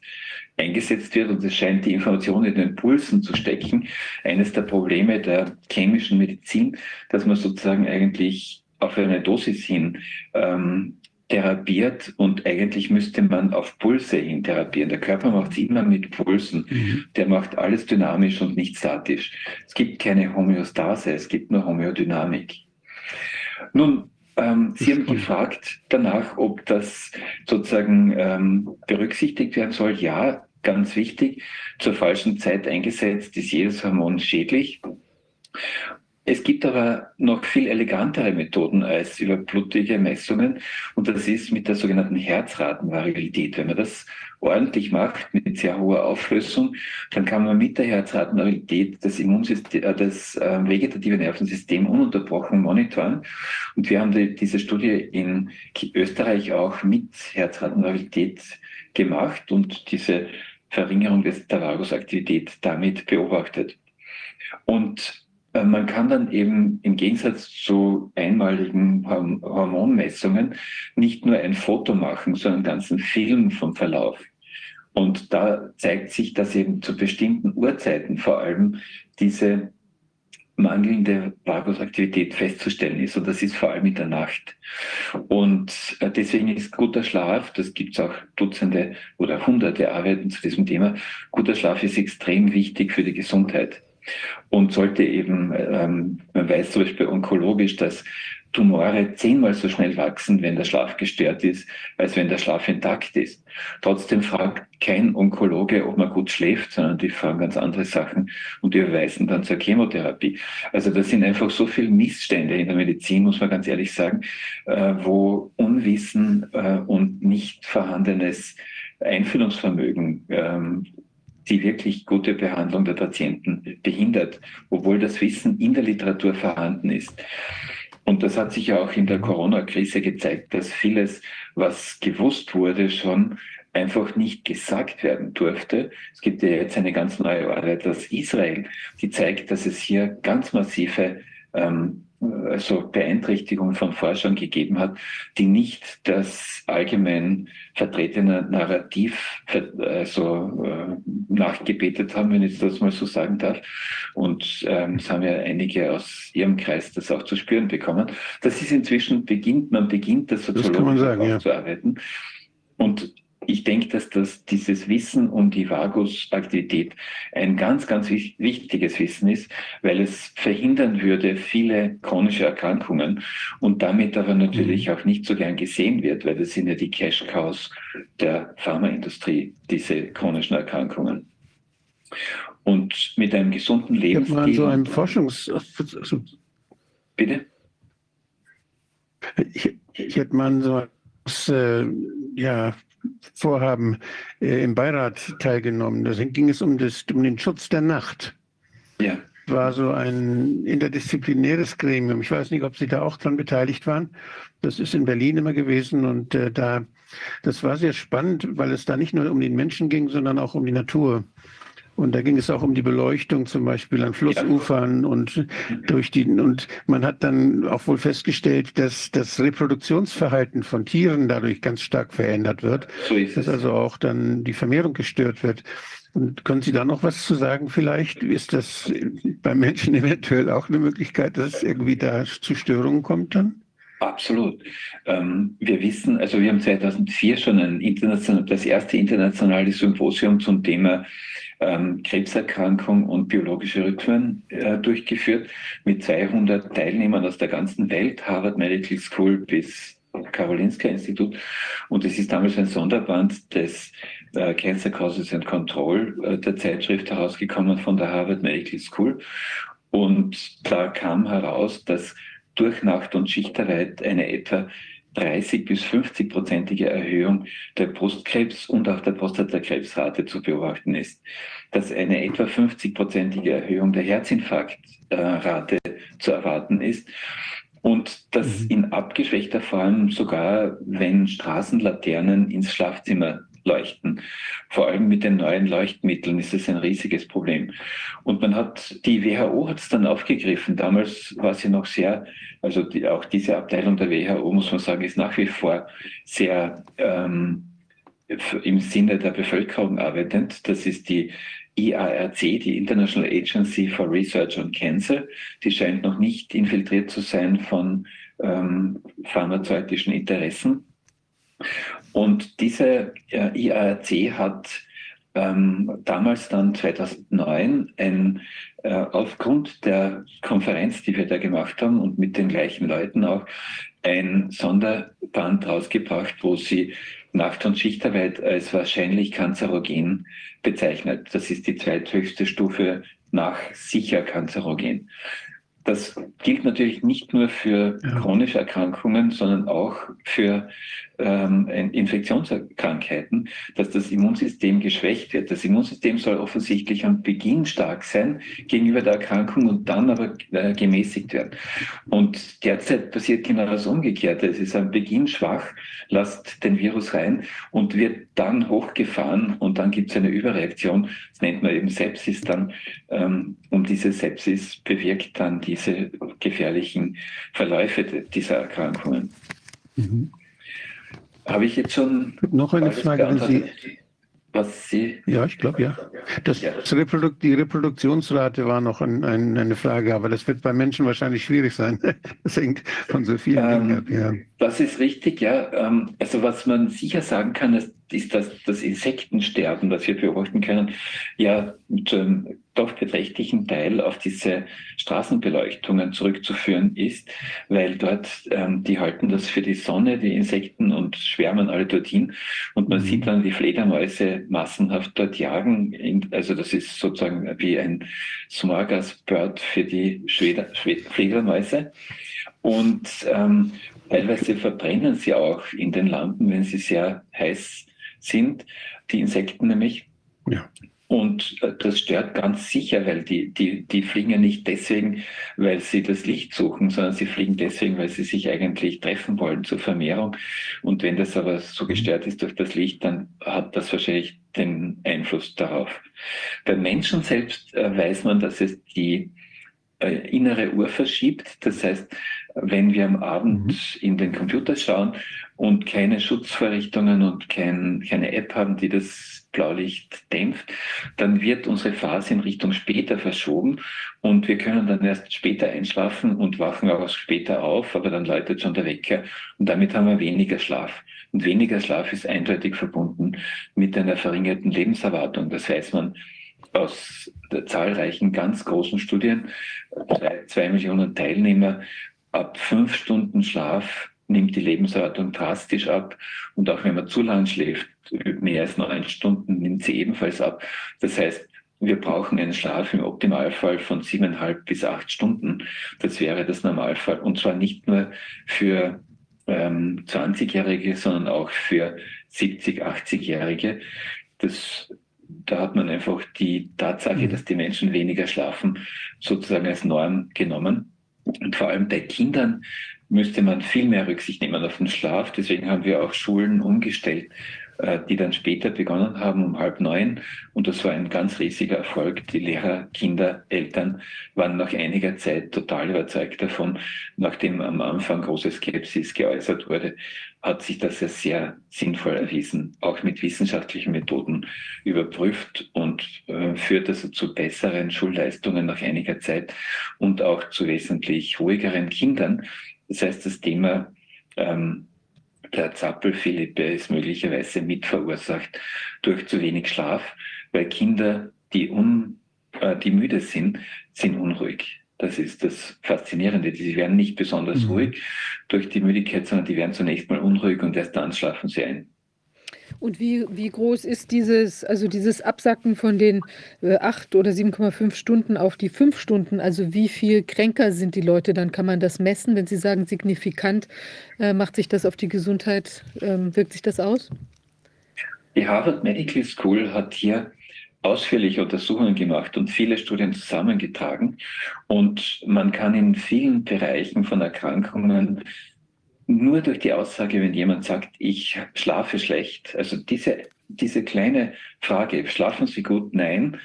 eingesetzt wird. Und es scheint die Information in den Pulsen zu stecken. Eines der Probleme der chemischen Medizin, dass man sozusagen eigentlich auf eine Dosis hin ähm, therapiert und eigentlich müsste man auf Pulse hin therapieren. Der Körper macht es immer mit Pulsen. Mhm. Der macht alles dynamisch und nicht statisch. Es gibt keine Homöostase, es gibt nur Homöodynamik. Nun, ähm, Sie haben gefragt danach, ob das sozusagen ähm, berücksichtigt werden soll. Ja, ganz wichtig. Zur falschen Zeit eingesetzt ist jedes Hormon schädlich. Es gibt aber noch viel elegantere Methoden als über blutige Messungen und das ist mit der sogenannten Herzratenvariabilität. Wenn man das ordentlich macht mit sehr hoher Auflösung, dann kann man mit der Herzratenvariabilität das Immunsystem, äh, das äh, vegetative Nervensystem ununterbrochen monitoren. Und wir haben die, diese Studie in Österreich auch mit Herzratenvariabilität gemacht und diese Verringerung des, der Vagusaktivität damit beobachtet. Und man kann dann eben im Gegensatz zu einmaligen Hormonmessungen nicht nur ein Foto machen, sondern einen ganzen Film vom Verlauf. Und da zeigt sich, dass eben zu bestimmten Uhrzeiten vor allem diese mangelnde Vagusaktivität festzustellen ist. Und das ist vor allem in der Nacht. Und äh, deswegen ist guter Schlaf, das gibt es auch Dutzende oder Hunderte Arbeiten zu diesem Thema, guter Schlaf ist extrem wichtig für die Gesundheit und sollte eben, ähm, man weiß zum Beispiel onkologisch, dass Tumore zehnmal so schnell wachsen, wenn der Schlaf gestört ist, als wenn der Schlaf intakt ist. Trotzdem fragt kein Onkologe, ob man gut schläft, sondern die fragen ganz andere Sachen und die verweisen dann zur Chemotherapie. Also das sind einfach so viele Missstände in der Medizin, muss man ganz ehrlich sagen, äh, wo Unwissen äh, und nicht vorhandenes Einfühlungsvermögen ähm, die wirklich gute Behandlung der Patienten behindert, obwohl das Wissen in der Literatur vorhanden ist. Und das hat sich ja auch in der Corona-Krise gezeigt, dass vieles, was gewusst wurde, schon einfach nicht gesagt werden durfte. Es gibt ja jetzt eine ganz neue Arbeit aus Israel, die zeigt, dass es hier ganz massive ähm, also Beeinträchtigungen von Forschern gegeben hat, die nicht das allgemein vertretene Narrativ also, äh, nachgebetet haben, wenn ich das mal so sagen darf. Und ähm, es haben ja einige aus ihrem Kreis das auch zu spüren bekommen. Das ist inzwischen beginnt, man beginnt das soziologisch das ja. zu arbeiten. Und ich denke, dass das, dieses Wissen um die Vagusaktivität ein ganz, ganz wichtiges Wissen ist, weil es verhindern würde viele chronische Erkrankungen und damit aber natürlich mhm. auch nicht so gern gesehen wird, weil das sind ja die Cash-Cows der Pharmaindustrie, diese chronischen Erkrankungen. Und mit einem gesunden Lebensstil. Ich so einem Forschungs... Bitte? Ich, ich hätte mal so äh, ja, Vorhaben äh, im Beirat teilgenommen. Da ging es um, das, um den Schutz der Nacht. Ja. War so ein interdisziplinäres Gremium. Ich weiß nicht, ob Sie da auch dran beteiligt waren. Das ist in Berlin immer gewesen und äh, da, das war sehr spannend, weil es da nicht nur um den Menschen ging, sondern auch um die Natur. Und da ging es auch um die Beleuchtung zum Beispiel an Flussufern ja. und durch die, und man hat dann auch wohl festgestellt, dass das Reproduktionsverhalten von Tieren dadurch ganz stark verändert wird. So ist dass also auch dann die Vermehrung gestört wird. Und können Sie da noch was zu sagen vielleicht? Ist das beim Menschen eventuell auch eine Möglichkeit, dass es irgendwie da zu Störungen kommt dann? Absolut. Ähm, wir wissen, also wir haben 2004 schon ein international, das erste internationale Symposium zum Thema ähm, Krebserkrankung und biologische Rhythmen äh, durchgeführt mit 200 Teilnehmern aus der ganzen Welt, Harvard Medical School bis Karolinska Institut. Und es ist damals ein Sonderband des äh, Cancer Causes and Control äh, der Zeitschrift herausgekommen von der Harvard Medical School. Und da kam heraus, dass durch Nacht- und Schichtarbeit eine etwa 30 bis 50 prozentige Erhöhung der Brustkrebs- und auch der Prostatakrebsrate zu beobachten ist. Dass eine etwa 50 prozentige Erhöhung der Herzinfarktrate zu erwarten ist. Und dass mhm. in abgeschwächter Form sogar, wenn Straßenlaternen ins Schlafzimmer leuchten. Vor allem mit den neuen Leuchtmitteln ist es ein riesiges Problem. Und man hat, die WHO hat es dann aufgegriffen. Damals war sie noch sehr, also die, auch diese Abteilung der WHO, muss man sagen, ist nach wie vor sehr ähm, im Sinne der Bevölkerung arbeitend. Das ist die IARC, die International Agency for Research on Cancer. Die scheint noch nicht infiltriert zu sein von ähm, pharmazeutischen Interessen. Und diese IARC hat ähm, damals dann 2009 ein, äh, aufgrund der Konferenz, die wir da gemacht haben und mit den gleichen Leuten auch, ein Sonderband rausgebracht, wo sie Nacht- und Schichtarbeit als wahrscheinlich kanzerogen bezeichnet. Das ist die zweithöchste Stufe nach sicher kanzerogen. Das gilt natürlich nicht nur für ja. chronische Erkrankungen, sondern auch für ähm, Infektionskrankheiten, dass das Immunsystem geschwächt wird. Das Immunsystem soll offensichtlich am Beginn stark sein gegenüber der Erkrankung und dann aber äh, gemäßigt werden. Und derzeit passiert genau das Umgekehrte. Es ist am Beginn schwach, lasst den Virus rein und wird dann hochgefahren und dann gibt es eine Überreaktion. Das nennt man eben Sepsis dann. Ähm, und diese Sepsis bewirkt dann diese gefährlichen Verläufe dieser Erkrankungen. Mhm. Habe ich jetzt schon. Noch eine Frage an Sie. Was Sie. Ja, ich glaube, ja. Das. Reprodukt, die Reproduktionsrate war noch ein, ein, eine Frage, aber das wird bei Menschen wahrscheinlich schwierig sein. Das hängt von so vielen ähm, Dingen ab. Ja. Das ist richtig, ja. Ähm, also, was man sicher sagen kann, ist, ist, dass das Insektensterben, das wir beobachten können, ja zu einem doch beträchtlichen Teil auf diese Straßenbeleuchtungen zurückzuführen ist, weil dort, ähm, die halten das für die Sonne, die Insekten, und schwärmen alle dorthin. Und man mhm. sieht dann die Fledermäuse massenhaft dort jagen. In, also das ist sozusagen wie ein Smorgasbird für die Schweder, Fledermäuse. Und ähm, teilweise verbrennen sie auch in den Lampen, wenn sie sehr heiß sind, die Insekten nämlich. Ja. Und äh, das stört ganz sicher, weil die, die, die fliegen ja nicht deswegen, weil sie das Licht suchen, sondern sie fliegen deswegen, weil sie sich eigentlich treffen wollen zur Vermehrung. Und wenn das aber so gestört ist durch das Licht, dann hat das wahrscheinlich den Einfluss darauf. Beim Menschen selbst äh, weiß man, dass es die äh, innere Uhr verschiebt. Das heißt, wenn wir am Abend mhm. in den Computer schauen und keine Schutzvorrichtungen und kein, keine App haben, die das Blaulicht dämpft, dann wird unsere Phase in Richtung später verschoben und wir können dann erst später einschlafen und wachen auch später auf, aber dann läutet schon der Wecker und damit haben wir weniger Schlaf. Und weniger Schlaf ist eindeutig verbunden mit einer verringerten Lebenserwartung. Das weiß man aus zahlreichen ganz großen Studien. Zwei, zwei Millionen Teilnehmer ab fünf Stunden Schlaf nimmt die Lebenserwartung drastisch ab. Und auch wenn man zu lang schläft, mehr als neun Stunden, nimmt sie ebenfalls ab. Das heißt, wir brauchen einen Schlaf im Optimalfall von siebeneinhalb bis acht Stunden. Das wäre das Normalfall. Und zwar nicht nur für ähm, 20-Jährige, sondern auch für 70, 80-Jährige. Das, da hat man einfach die Tatsache, mhm. dass die Menschen weniger schlafen, sozusagen als Norm genommen. Und vor allem bei Kindern müsste man viel mehr Rücksicht nehmen auf den Schlaf. Deswegen haben wir auch Schulen umgestellt, äh, die dann später begonnen haben, um halb neun. Und das war ein ganz riesiger Erfolg. Die Lehrer, Kinder, Eltern waren nach einiger Zeit total überzeugt davon. Nachdem am Anfang große Skepsis geäußert wurde, hat sich das ja sehr sinnvoll erwiesen, auch mit wissenschaftlichen Methoden überprüft und äh, führt also zu besseren Schulleistungen nach einiger Zeit und auch zu wesentlich ruhigeren Kindern. Das heißt, das Thema ähm, der Zappelphilippe ist möglicherweise mitverursacht durch zu wenig Schlaf, weil Kinder, die, un, äh, die müde sind, sind unruhig. Das ist das Faszinierende. Sie werden nicht besonders mhm. ruhig durch die Müdigkeit, sondern die werden zunächst mal unruhig und erst dann schlafen sie ein. Und wie, wie groß ist dieses, also dieses Absacken von den äh, acht oder 7,5 Stunden auf die fünf Stunden? Also wie viel kränker sind die Leute? Dann kann man das messen, wenn Sie sagen signifikant, äh, macht sich das auf die Gesundheit, äh, wirkt sich das aus? Die Harvard Medical School hat hier ausführliche Untersuchungen gemacht und viele Studien zusammengetragen. Und man kann in vielen Bereichen von Erkrankungen nur durch die Aussage, wenn jemand sagt, ich schlafe schlecht, also diese, diese kleine Frage, schlafen Sie gut? Nein,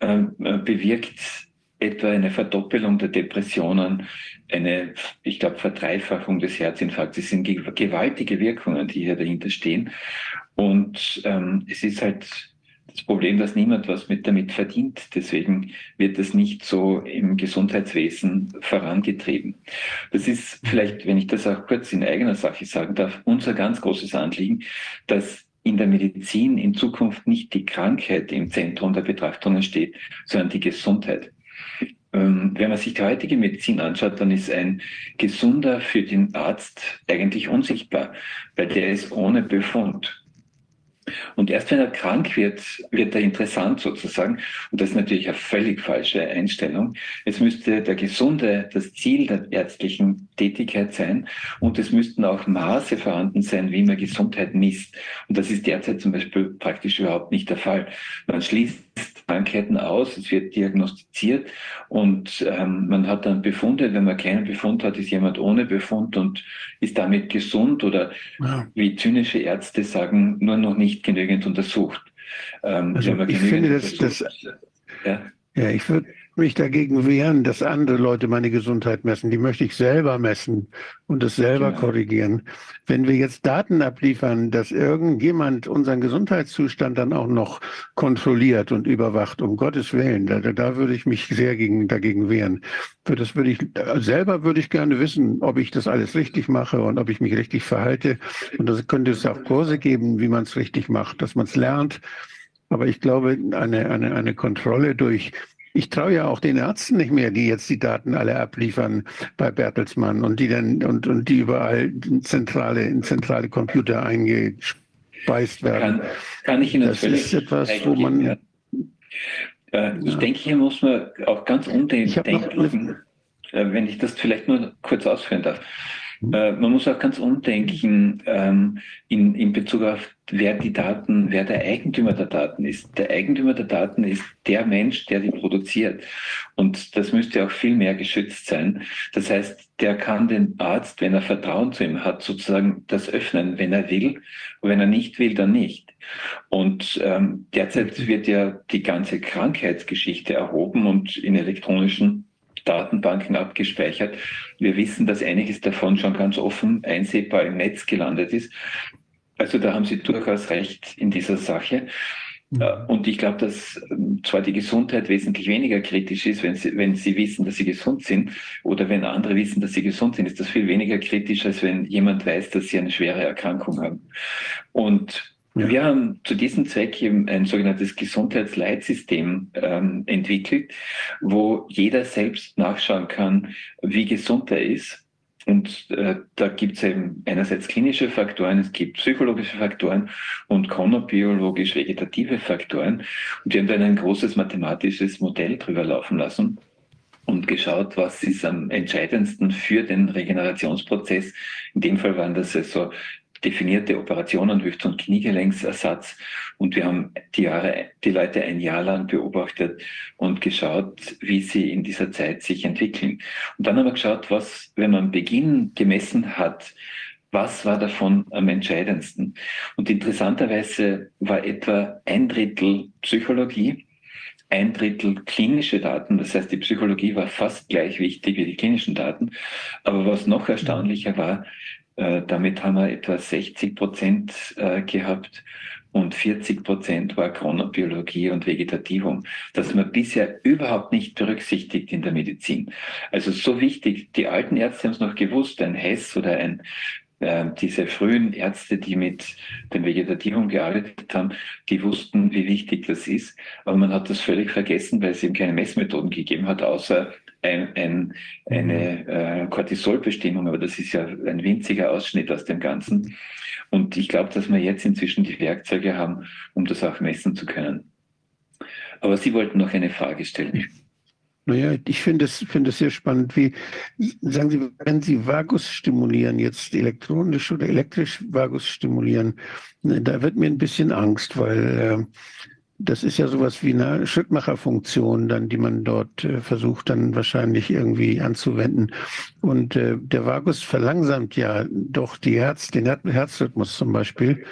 äh, bewirkt etwa eine Verdoppelung der Depressionen, eine, ich glaube, Verdreifachung des Herzinfarkts. Es sind gewaltige Wirkungen, die hier dahinter stehen. Und ähm, es ist halt das Problem, dass niemand was mit damit verdient. Deswegen wird das nicht so im Gesundheitswesen vorangetrieben. Das ist vielleicht, wenn ich das auch kurz in eigener Sache sagen darf, unser ganz großes Anliegen, dass in der Medizin in Zukunft nicht die Krankheit im Zentrum der Betrachtungen steht, sondern die Gesundheit. Ähm, wenn man sich die heutige Medizin anschaut, dann ist ein Gesunder für den Arzt eigentlich unsichtbar, weil der ist ohne Befund. Und erst wenn er krank wird, wird er interessant sozusagen. Und das ist natürlich eine völlig falsche Einstellung. Es müsste der Gesunde das Ziel der ärztlichen Tätigkeit sein. Und es müssten auch Maße vorhanden sein, wie man Gesundheit misst. Und das ist derzeit zum Beispiel praktisch überhaupt nicht der Fall. Man schließt Krankheiten aus, es wird diagnostiziert und ähm, man hat dann Befunde. Wenn man keinen Befund hat, ist jemand ohne Befund und ist damit gesund oder ja. wie zynische Ärzte sagen, nur noch nicht genügend untersucht. Ähm, also ich finde, dass das, ja? ja, ich würde mich dagegen wehren, dass andere Leute meine Gesundheit messen. Die möchte ich selber messen und das selber genau. korrigieren. Wenn wir jetzt Daten abliefern, dass irgendjemand unseren Gesundheitszustand dann auch noch kontrolliert und überwacht, um Gottes Willen, da, da würde ich mich sehr gegen, dagegen wehren. Für das würde ich, selber würde ich gerne wissen, ob ich das alles richtig mache und ob ich mich richtig verhalte. Und das könnte es auch Kurse geben, wie man es richtig macht, dass man es lernt. Aber ich glaube, eine, eine, eine Kontrolle durch ich traue ja auch den Ärzten nicht mehr, die jetzt die Daten alle abliefern bei Bertelsmann und die dann und, und die überall in zentrale, in zentrale Computer eingespeist werden. Kann, kann ich Ihnen das ist etwas, wo man. Ja. Äh, ich denke, hier muss man auch ganz umdenken, äh, wenn ich das vielleicht nur kurz ausführen darf. Mhm. Äh, man muss auch ganz umdenken ähm, in, in Bezug auf, wer die Daten, wer der Eigentümer der Daten ist. Der Eigentümer der Daten ist der Mensch, der die produziert. Und das müsste auch viel mehr geschützt sein. Das heißt, der kann den Arzt, wenn er Vertrauen zu ihm hat, sozusagen das öffnen, wenn er will. Und wenn er nicht will, dann nicht. Und ähm, derzeit wird ja die ganze Krankheitsgeschichte erhoben und in elektronischen Datenbanken abgespeichert. Wir wissen, dass einiges davon schon ganz offen einsehbar im Netz gelandet ist. Also da haben Sie durchaus recht in dieser Sache. Mhm. Äh, und ich glaube, dass ähm, zwar die Gesundheit wesentlich weniger kritisch ist, wenn sie, wenn sie wissen, dass sie gesund sind, oder wenn andere wissen, dass sie gesund sind, ist das viel weniger kritisch, als wenn jemand weiß, dass sie eine schwere Erkrankung haben. Und ja. wir haben zu diesem Zweck eben ein sogenanntes Gesundheitsleitsystem ähm, entwickelt, wo jeder selbst nachschauen kann, wie gesund er ist und äh, da gibt es eben einerseits klinische Faktoren, es gibt psychologische Faktoren und chronobiologisch-vegetative Faktoren. Und wir haben dann ein großes mathematisches Modell drüber laufen lassen und geschaut, was ist am entscheidendsten für den Regenerationsprozess. In dem Fall waren das also definierte Operationen, Hüft- und Kniegelenksersatz. Und wir haben die, Jahre, die Leute ein Jahr lang beobachtet und geschaut, wie sie in dieser Zeit sich entwickeln. Und dann haben wir geschaut, was, wenn man Beginn gemessen hat, was war davon am entscheidendsten? Und interessanterweise war etwa ein Drittel Psychologie, ein Drittel klinische Daten. Das heißt, die Psychologie war fast gleich wichtig wie die klinischen Daten. Aber was noch erstaunlicher war, äh, damit haben wir etwa 60 Prozent äh, gehabt und 40 Prozent war Chronobiologie und Vegetativum. Das man bisher überhaupt nicht berücksichtigt in der Medizin. Also so wichtig, die alten Ärzte haben es noch gewusst, ein Hess oder ein äh, diese frühen Ärzte, die mit dem Vegetativum gearbeitet haben, die wussten, wie wichtig das ist. Aber man hat das völlig vergessen, weil es eben keine Messmethoden gegeben hat, außer ein, ein, eine äh, Cortisolbestimmung, aber das ist ja ein winziger Ausschnitt aus dem Ganzen. Und ich glaube, dass wir jetzt inzwischen die Werkzeuge haben, um das auch messen zu können. Aber Sie wollten noch eine Frage stellen. Naja, ich finde es finde es sehr spannend. Wie sagen Sie, wenn Sie Vagus stimulieren, jetzt elektronisch oder elektrisch Vagus stimulieren, ne, da wird mir ein bisschen Angst, weil äh, das ist ja sowas wie eine Schrittmacherfunktion, dann, die man dort äh, versucht dann wahrscheinlich irgendwie anzuwenden. Und äh, der Vagus verlangsamt ja doch die Herz, den Her Herzrhythmus zum Beispiel.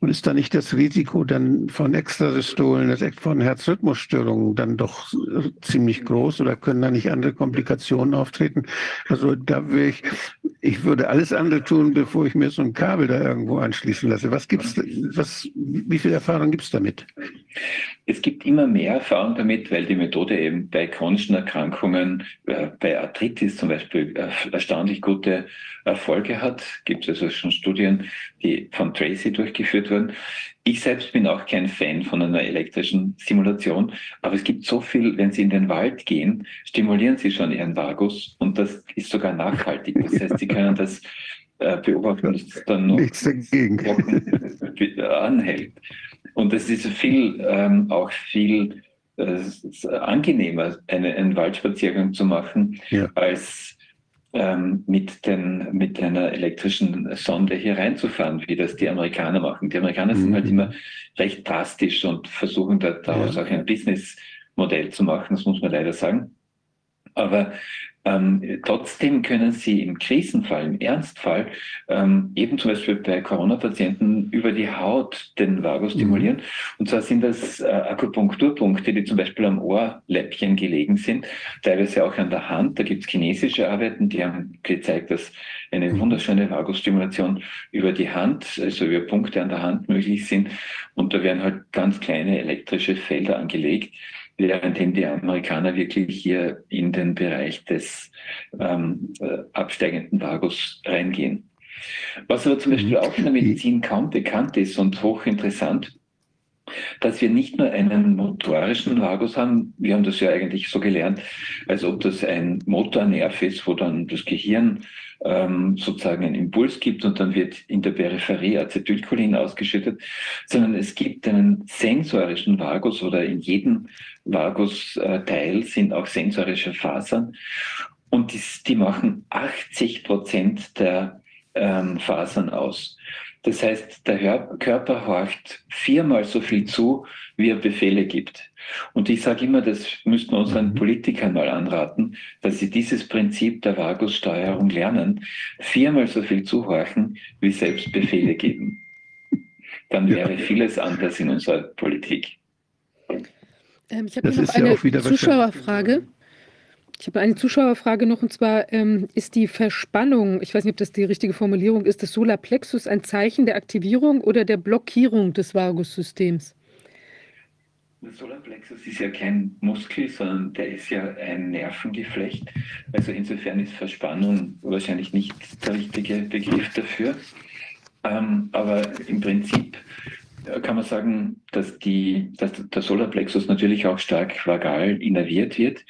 Und ist da nicht das Risiko dann von Extrasystolen, von Herzrhythmusstörungen dann doch ziemlich groß oder können da nicht andere Komplikationen auftreten? Also da will ich, ich würde alles andere tun, bevor ich mir so ein Kabel da irgendwo anschließen lasse. Was gibt's, was, wie viel Erfahrung gibt's damit? Es gibt immer mehr Erfahrung damit, weil die Methode eben bei chronischen Erkrankungen, äh, bei Arthritis zum Beispiel, äh, erstaunlich gute Erfolge hat. Gibt es also schon Studien, die von Tracy durchgeführt wurden. Ich selbst bin auch kein Fan von einer elektrischen Simulation, aber es gibt so viel, wenn Sie in den Wald gehen, stimulieren Sie schon Ihren Vagus und das ist sogar nachhaltig. Das heißt, Sie können das äh, beobachten, dass es dann noch Nichts dagegen. anhält. Und es ist viel, ähm, auch viel äh, angenehmer, eine, einen Waldspaziergang zu machen, ja. als mit, den, mit einer elektrischen Sonde hier reinzufahren, wie das die Amerikaner machen. Die Amerikaner mhm. sind halt mhm. immer recht drastisch und versuchen daraus ja. auch ein Businessmodell zu machen, das muss man leider sagen. Aber ähm, trotzdem können Sie im Krisenfall, im Ernstfall, ähm, eben zum Beispiel bei Corona-Patienten über die Haut den Vagus mhm. stimulieren. Mhm. Und zwar sind das äh, Akupunkturpunkte, die zum Beispiel am Ohrläppchen gelegen sind, teilweise auch an der Hand. Da gibt es chinesische Arbeiten, die haben gezeigt, dass eine mhm. wunderschöne Vagusstimulation über die Hand, also über Punkte an der Hand möglich sind. Und da werden halt ganz kleine elektrische Felder angelegt währenddem die Amerikaner wirklich hier in den Bereich des ähm, äh, absteigenden Vagus reingehen. Was aber zum Beispiel mhm. auch in der Medizin kaum bekannt ist und hochinteressant, dass wir nicht nur einen motorischen Vagus haben, wir haben das ja eigentlich so gelernt, als ob das ein Motornerv ist, wo dann das Gehirn ähm, sozusagen einen Impuls gibt und dann wird in der Peripherie Acetylcholin ausgeschüttet, sondern es gibt einen sensorischen Vagus oder in jedem Vagusteil sind auch sensorische Fasern und die, die machen 80 Prozent der ähm, Fasern aus. Das heißt, der Körper horcht viermal so viel zu, wie er Befehle gibt. Und ich sage immer, das müssten wir unseren mhm. Politikern mal anraten, dass sie dieses Prinzip der Vagussteuerung lernen, viermal so viel zuhorchen, wie selbst Befehle geben. Dann wäre vieles anders in unserer Politik. Ähm, ich habe noch eine ja Zuschauerfrage. Ich habe eine Zuschauerfrage noch und zwar ähm, ist die Verspannung, ich weiß nicht, ob das die richtige Formulierung ist, des Solarplexus ein Zeichen der Aktivierung oder der Blockierung des Vagussystems? Der Solarplexus ist ja kein Muskel, sondern der ist ja ein Nervengeflecht. Also insofern ist Verspannung wahrscheinlich nicht der richtige Begriff dafür. Ähm, aber im Prinzip kann man sagen, dass, die, dass der Solarplexus natürlich auch stark vagal innerviert wird.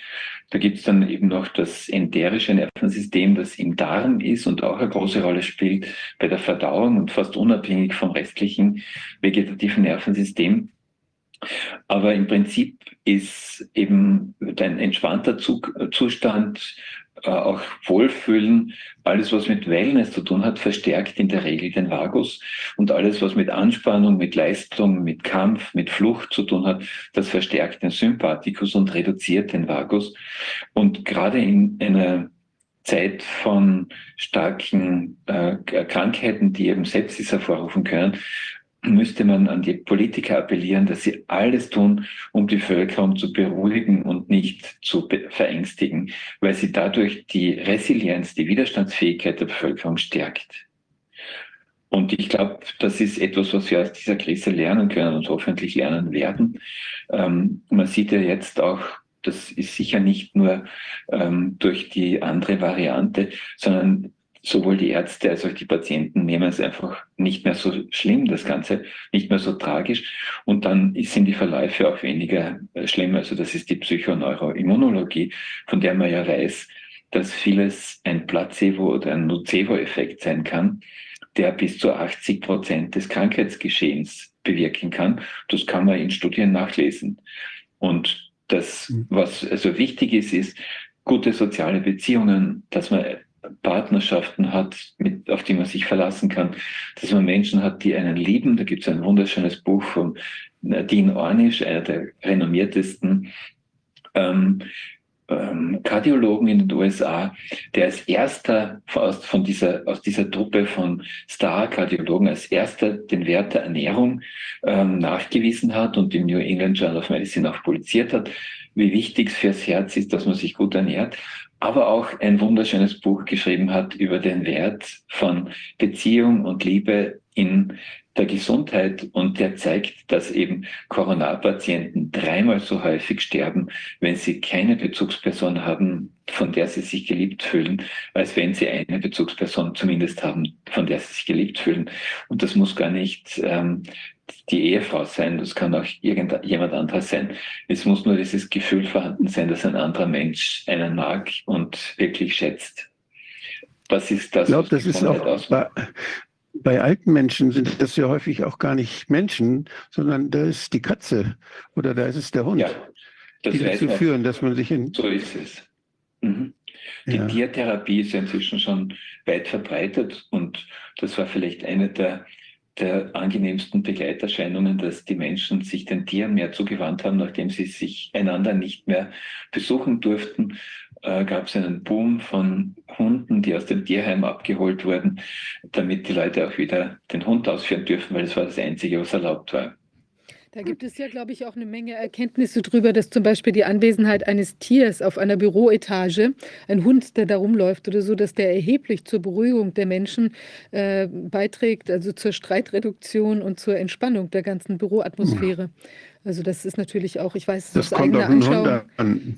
Da gibt es dann eben noch das enterische Nervensystem, das im Darm ist und auch eine große Rolle spielt bei der Verdauung und fast unabhängig vom restlichen vegetativen Nervensystem. Aber im Prinzip ist eben ein entspannter Zustand äh, auch Wohlfühlen, alles, was mit Wellness zu tun hat, verstärkt in der Regel den Vagus. Und alles, was mit Anspannung, mit Leistung, mit Kampf, mit Flucht zu tun hat, das verstärkt den Sympathikus und reduziert den Vagus. Und gerade in einer Zeit von starken äh, Krankheiten, die eben Sepsis hervorrufen können, müsste man an die Politiker appellieren, dass sie alles tun, um die Bevölkerung zu beruhigen und nicht zu verängstigen, weil sie dadurch die Resilienz, die Widerstandsfähigkeit der Bevölkerung stärkt. Und ich glaube, das ist etwas, was wir aus dieser Krise lernen können und hoffentlich lernen werden. Ähm, man sieht ja jetzt auch, das ist sicher nicht nur ähm, durch die andere Variante, sondern sowohl die Ärzte als auch die Patienten nehmen es einfach nicht mehr so schlimm, das Ganze, nicht mehr so tragisch. Und dann sind die Verläufe auch weniger äh, schlimm. Also das ist die Psychoneuroimmunologie, von der man ja weiß, dass vieles ein Placebo- oder ein Nocebo-Effekt sein kann, der bis zu 80 Prozent des Krankheitsgeschehens bewirken kann. Das kann man in Studien nachlesen. Und das, mhm. was also wichtig ist, ist gute soziale Beziehungen, dass man Partnerschaften hat, mit, auf die man sich verlassen kann, dass man Menschen hat, die einen lieben. Da gibt es ein wunderschönes Buch von Nadine Ornisch, einer der renommiertesten ähm, ähm, Kardiologen in den USA, der als erster aus, von dieser, aus dieser Truppe von Star-Kardiologen als erster den Wert der Ernährung ähm, nachgewiesen hat und im New England Journal of Medicine auch publiziert hat, wie wichtig es fürs Herz ist, dass man sich gut ernährt aber auch ein wunderschönes Buch geschrieben hat über den Wert von Beziehung und Liebe in der Gesundheit und der zeigt, dass eben Coronarpatienten dreimal so häufig sterben, wenn sie keine Bezugsperson haben, von der sie sich geliebt fühlen, als wenn sie eine Bezugsperson zumindest haben, von der sie sich geliebt fühlen. Und das muss gar nicht ähm, die Ehefrau sein, das kann auch irgendjemand anderes sein. Es muss nur dieses Gefühl vorhanden sein, dass ein anderer Mensch einen mag und wirklich schätzt. Was ist das? Ich glaube, das ist auch bei, bei, alten Menschen sind das ja häufig auch gar nicht Menschen, sondern da ist die Katze oder da ist es der Hund, ja, die dazu führen, dass man sich in. So ist es. Mhm. Die ja. Tiertherapie ist inzwischen schon weit verbreitet und das war vielleicht eine der der angenehmsten Begleiterscheinungen, dass die Menschen sich den Tieren mehr zugewandt haben, nachdem sie sich einander nicht mehr besuchen durften. Äh, gab es einen Boom von Hunden, die aus dem Tierheim abgeholt wurden, damit die Leute auch wieder den Hund ausführen dürfen, weil es war das Einzige, was erlaubt war. Da gibt es ja, glaube ich, auch eine Menge Erkenntnisse darüber, dass zum Beispiel die Anwesenheit eines Tiers auf einer Büroetage, ein Hund, der da rumläuft oder so, dass der erheblich zur Beruhigung der Menschen äh, beiträgt, also zur Streitreduktion und zur Entspannung der ganzen Büroatmosphäre. Also das ist natürlich auch, ich weiß, das ist eigene Anschauung. An.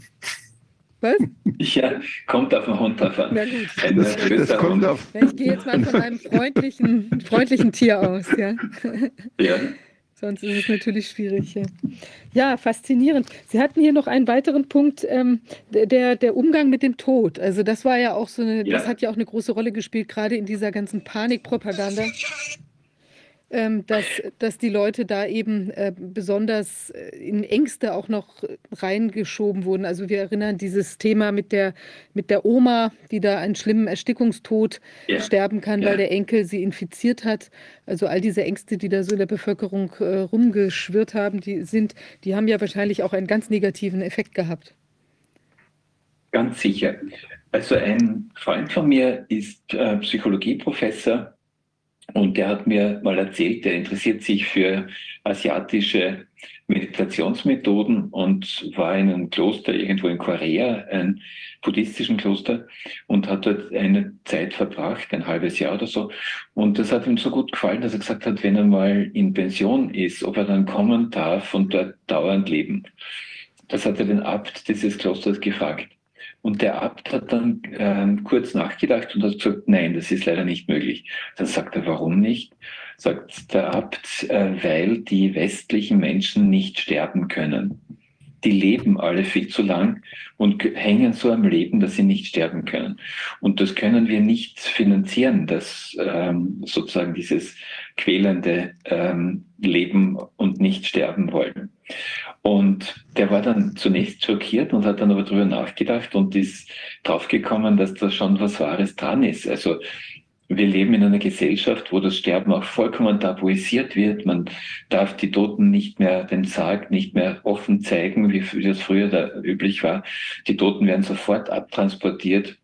Was? Ja, kommt auf den Hund davon. Na gut. Das, das kommt auf. Ich gehe jetzt mal von einem freundlichen, freundlichen Tier aus. Ja. ja. Sonst ist es natürlich schwierig. Ja. ja, faszinierend. Sie hatten hier noch einen weiteren Punkt, ähm, der, der Umgang mit dem Tod. Also das war ja auch so eine, ja. das hat ja auch eine große Rolle gespielt, gerade in dieser ganzen Panikpropaganda ähm, dass, dass die Leute da eben äh, besonders äh, in Ängste auch noch reingeschoben wurden. Also wir erinnern dieses Thema mit der, mit der Oma, die da einen schlimmen Erstickungstod ja. sterben kann, ja. weil der Enkel sie infiziert hat. Also all diese Ängste, die da so in der Bevölkerung äh, rumgeschwirrt haben, die sind, die haben ja wahrscheinlich auch einen ganz negativen Effekt gehabt. Ganz sicher. Also ein Freund von mir ist äh, Psychologieprofessor Und der hat mir mal erzählt, der interessiert sich für asiatische Meditationsmethoden und war in einem Kloster irgendwo in Korea, ein buddhistischen Kloster, und hat dort eine Zeit verbracht, ein halbes Jahr oder so. Und das hat ihm so gut gefallen, dass er gesagt hat, wenn er mal in Pension ist, ob er dann kommen darf und dort dauernd leben. Das hat er den Abt dieses Klosters gefragt. Und der Abt hat dann äh, kurz nachgedacht und hat gesagt, nein, das ist leider nicht möglich. Dann sagt er, warum nicht? Sagt der Abt, äh, weil die westlichen Menschen nicht sterben können. Die leben alle viel zu lang und hängen so am Leben, dass sie nicht sterben können. Und das können wir nicht finanzieren, dass ähm, sozusagen dieses quälende ähm, Leben und nicht sterben wollen. Und der war dann zunächst schockiert und hat dann aber darüber nachgedacht und ist draufgekommen, dass da schon was Wahres dran ist. Also wir leben in einer Gesellschaft, wo das Sterben auch vollkommen tabuisiert wird. Man darf die Toten nicht mehr, den Sarg nicht mehr offen zeigen, wie das früher da üblich war. Die Toten werden sofort abtransportiert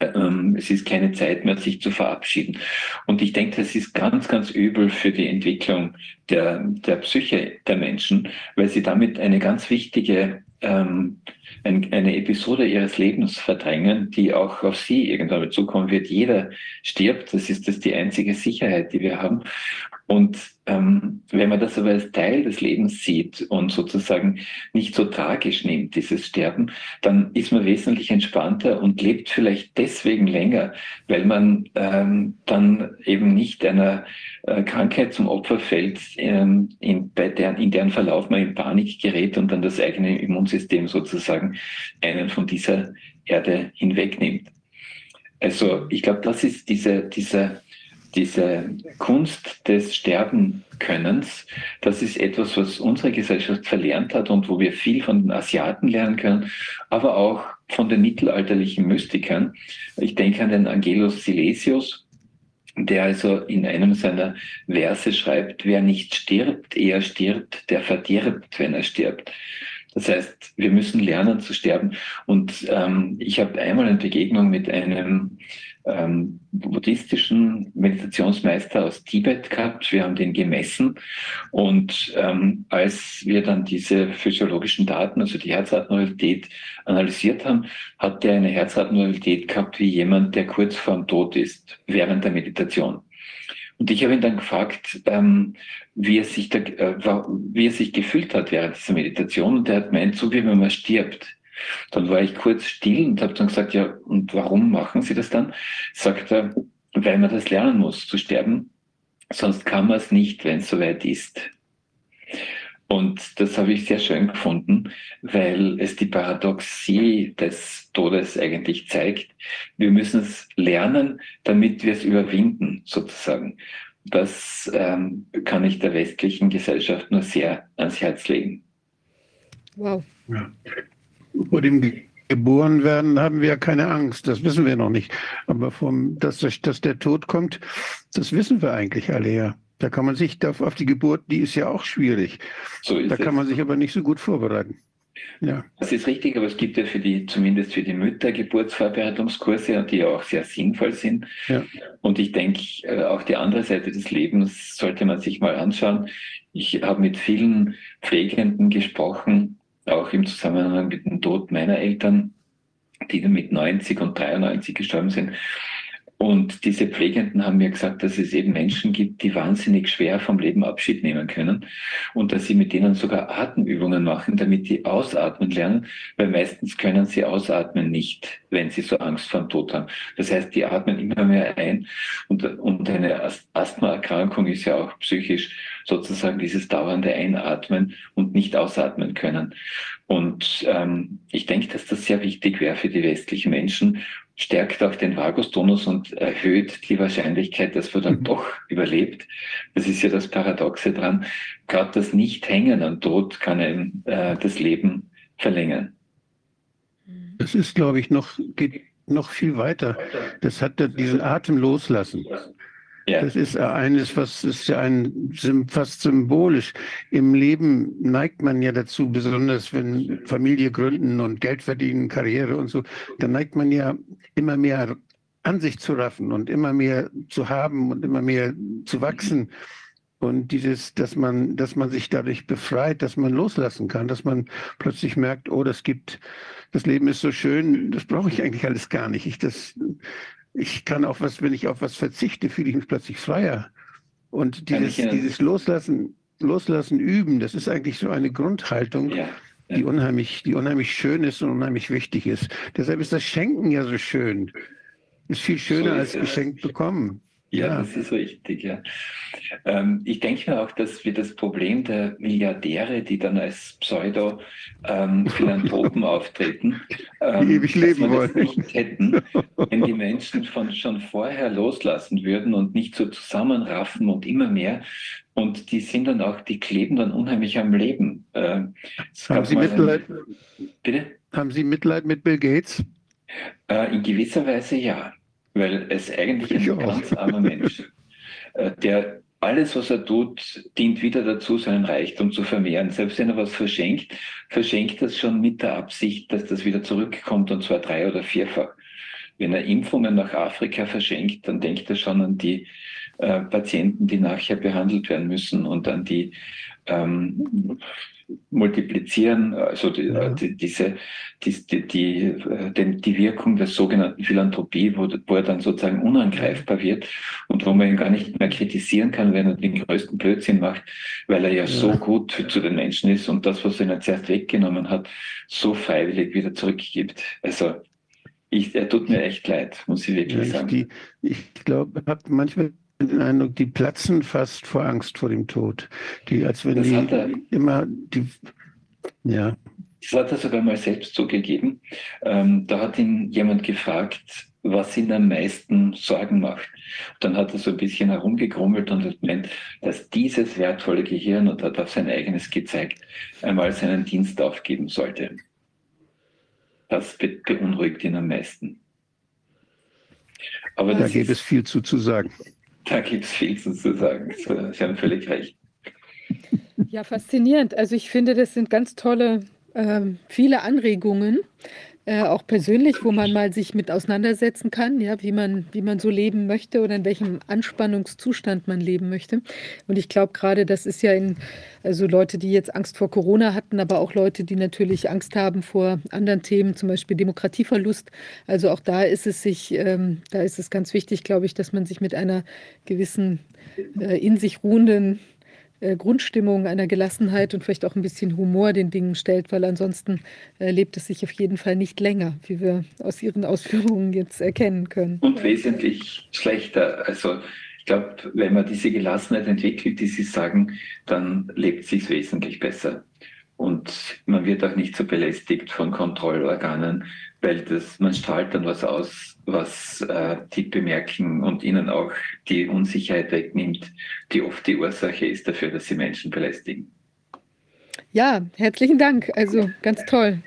es ist keine Zeit mehr, sich zu verabschieden. Und ich denke, das ist ganz, ganz übel für die Entwicklung der, der Psyche der Menschen, weil sie damit eine ganz wichtige ähm, ein, eine Episode ihres Lebens verdrängen, die auch auf sie irgendwann zukommen wird. Jeder stirbt, das ist das die einzige Sicherheit, die wir haben. Und ähm, wenn man das aber als Teil des Lebens sieht und sozusagen nicht so tragisch nimmt, dieses Sterben, dann ist man wesentlich entspannter und lebt vielleicht deswegen länger, weil man ähm, dann eben nicht einer äh, Krankheit zum Opfer fällt, ähm, in, bei deren, in deren Verlauf man in Panik gerät und dann das eigene Immunsystem sozusagen einen von dieser Erde hinwegnimmt. Also ich glaube, das ist diese, diese diese Kunst des Sterbenkönnens, das ist etwas, was unsere Gesellschaft verlernt hat und wo wir viel von den Asiaten lernen können, aber auch von den mittelalterlichen Mystikern. Ich denke an den Angelus Silesius, der also in einem seiner Verse schreibt, wer nicht stirbt, eher stirbt, der verdirbt, wenn er stirbt. Das heißt, wir müssen lernen zu sterben. Und ähm, ich habe einmal eine Begegnung mit einem ähm, buddhistischen Meditationsmeister aus Tibet gehabt. Wir haben den gemessen und ähm, als wir dann diese physiologischen Daten, also die Herzrhythmusität analysiert haben, hat er eine Herzrhythmusität gehabt wie jemand, der kurz vorm Tod ist während der Meditation. Und ich habe ihn dann gefragt, ähm, wie, er sich da, äh, wie er sich gefühlt hat während dieser Meditation. Und er hat meint, so wie wenn man stirbt. Dann war ich kurz still und habe dann gesagt, ja, und warum machen Sie das dann? Sagt er, weil man das lernen muss, zu sterben. Sonst kann man es nicht, wenn es soweit ist. Und das habe ich sehr schön gefunden, weil es die Paradoxie des Todes eigentlich zeigt. Wir müssen es lernen, damit wir es überwinden, sozusagen. Das ähm, kann ich der westlichen Gesellschaft nur sehr ans Herz legen. Wow. Ja vor dem Geborenwerden haben wir ja keine Angst, das wissen wir noch nicht. Aber vom, dass, dass der Tod kommt, das wissen wir eigentlich alle ja. Da kann man sich auf die Geburt, die ist ja auch schwierig. So da kann man sich aber nicht so gut vorbereiten. Ja. Das ist richtig, aber es gibt ja für die, zumindest für die Mütter Geburtsvorbereitungskurse, die ja auch sehr sinnvoll sind. Ja. Und ich denke, äh, auch die andere Seite des Lebens sollte man sich mal anschauen. Ich habe mit vielen Pflegenden gesprochen, auch im Zusammenhang mit dem Tod meiner Eltern, die dann mit 90 und 93 gestorben sind. Und diese Pflegenden haben mir gesagt, dass es eben Menschen gibt, die wahnsinnig schwer vom Leben Abschied nehmen können und dass sie mit denen sogar Atemübungen machen, damit die ausatmen lernen, weil meistens können sie ausatmen nicht, wenn sie so Angst vor dem Tod haben. Das heißt, die atmen immer mehr ein und, und eine Asthmaerkrankung ist ja auch psychisch sozusagen dieses dauernde Einatmen und nicht ausatmen können. Und ähm, ich denke, dass das sehr wichtig wäre für die westlichen Menschen stärkt auch den Vagustonus und erhöht die Wahrscheinlichkeit, dass man dann mhm. doch überlebt. Das ist ja das Paradoxe dran. Gerade das Nicht-Hängen am Tod kann einem äh, das Leben verlängern. Das ist, glaube ich, noch, geht noch viel weiter. Das hat diesen Atem loslassen. Ja. Das ist eines, was ist ja ein fast symbolisch. Im Leben neigt man ja dazu, besonders wenn Familie gründen und Geld verdienen, Karriere und so, da neigt man ja immer mehr an sich zu raffen und immer mehr zu haben und immer mehr zu wachsen. Und dieses, dass man, dass man sich dadurch befreit, dass man loslassen kann, dass man plötzlich merkt, oh, das gibt, das Leben ist so schön, das brauche ich eigentlich alles gar nicht. Ich, das, ich kann auf was, wenn ich auf was verzichte, fühle ich mich plötzlich freier. Und dieses, dieses Loslassen, Loslassen üben, das ist eigentlich so eine Grundhaltung, ja, ja. die unheimlich, die unheimlich schön ist und unheimlich wichtig ist. Deshalb ist das Schenken ja so schön. Ist viel schöner so ist als geschenkt bekommen. Ja, das ist richtig, ja. Ähm, ich denke mir auch, dass wir das Problem der Milliardäre, die dann als Pseudo-Philanthropen ähm, auftreten, ähm, ewig leben wollen. nicht hätten, wenn die Menschen von, schon vorher loslassen würden und nicht so zusammenraffen und immer mehr. Und die sind dann auch, die kleben dann unheimlich am Leben. Äh, Haben Sie Mitleid? Ein, bitte? Haben Sie Mitleid mit Bill Gates? Äh, in gewisser Weise ja weil es eigentlich ein ganz armer Mensch, äh, der alles, was er tut, dient wieder dazu, seinen Reichtum zu vermehren. Selbst wenn er was verschenkt, verschenkt das schon mit der Absicht, dass das wieder zurückkommt und zwar drei- oder vierfach. Wenn er Impfungen nach Afrika verschenkt, dann denkt er schon an die äh, Patienten, die nachher behandelt werden müssen und an die ähm, multiplizieren, also die, ja. die, diese, die, die, die, die Wirkung der sogenannten Philanthropie, wo, wo er dann sozusagen unangreifbar wird und wo man ihn gar nicht mehr kritisieren kann, wenn er den größten Blödsinn macht, weil er ja, ja. so gut zu den Menschen ist und das, was er ihnen zuerst weggenommen hat, so freiwillig wieder zurückgibt. Also ich, er tut mir echt leid, muss ich wirklich ja, sagen. Ich, ich glaube, habe manchmal den Eindruck, die platzen fast vor Angst vor dem Tod. Die, als wenn das die er, immer die, ja. Das hat er sogar mal selbst zugegeben. Ähm, da hat ihn jemand gefragt, was ihn am meisten Sorgen macht. Dann hat er so ein bisschen herumgegrummelt und hat gemeint, dass dieses wertvolle Gehirn, und hat auf sein eigenes gezeigt, einmal seinen Dienst aufgeben sollte. Das beunruhigt ihn am meisten. Aber da gäbe es viel zu, zu sagen. Da gibt es viel zu sagen. Sie haben völlig recht. Ja, faszinierend. Also ich finde, das sind ganz tolle, äh, viele Anregungen, äh, auch persönlich, wo man mal sich mit auseinandersetzen kann, ja, wie man, wie man so leben möchte oder in welchem Anspannungszustand man leben möchte. Und ich glaube gerade, das ist ja in, also Leute, die jetzt Angst vor Corona hatten, aber auch Leute, die natürlich Angst haben vor anderen Themen, zum Beispiel Demokratieverlust. Also auch da ist es sich, ähm, da ist es ganz wichtig, glaube ich, dass man sich mit einer gewissen äh, in sich ruhenden äh, Grundstimmung, einer Gelassenheit und vielleicht auch ein bisschen Humor den Dingen stellt, weil ansonsten äh, lebt es sich auf jeden Fall nicht länger, wie wir aus Ihren Ausführungen jetzt erkennen können. Und wesentlich schlechter. Also ich glaube, wenn man diese Gelassenheit entwickelt, die Sie sagen, dann lebt es sich wesentlich besser. Und man wird auch nicht so belästigt von Kontrollorganen, weil das, man strahlt dann was aus, was äh, die bemerken und ihnen auch die Unsicherheit wegnimmt, die oft die Ursache ist dafür, dass sie Menschen belästigen. Ja, herzlichen Dank. Also ganz toll.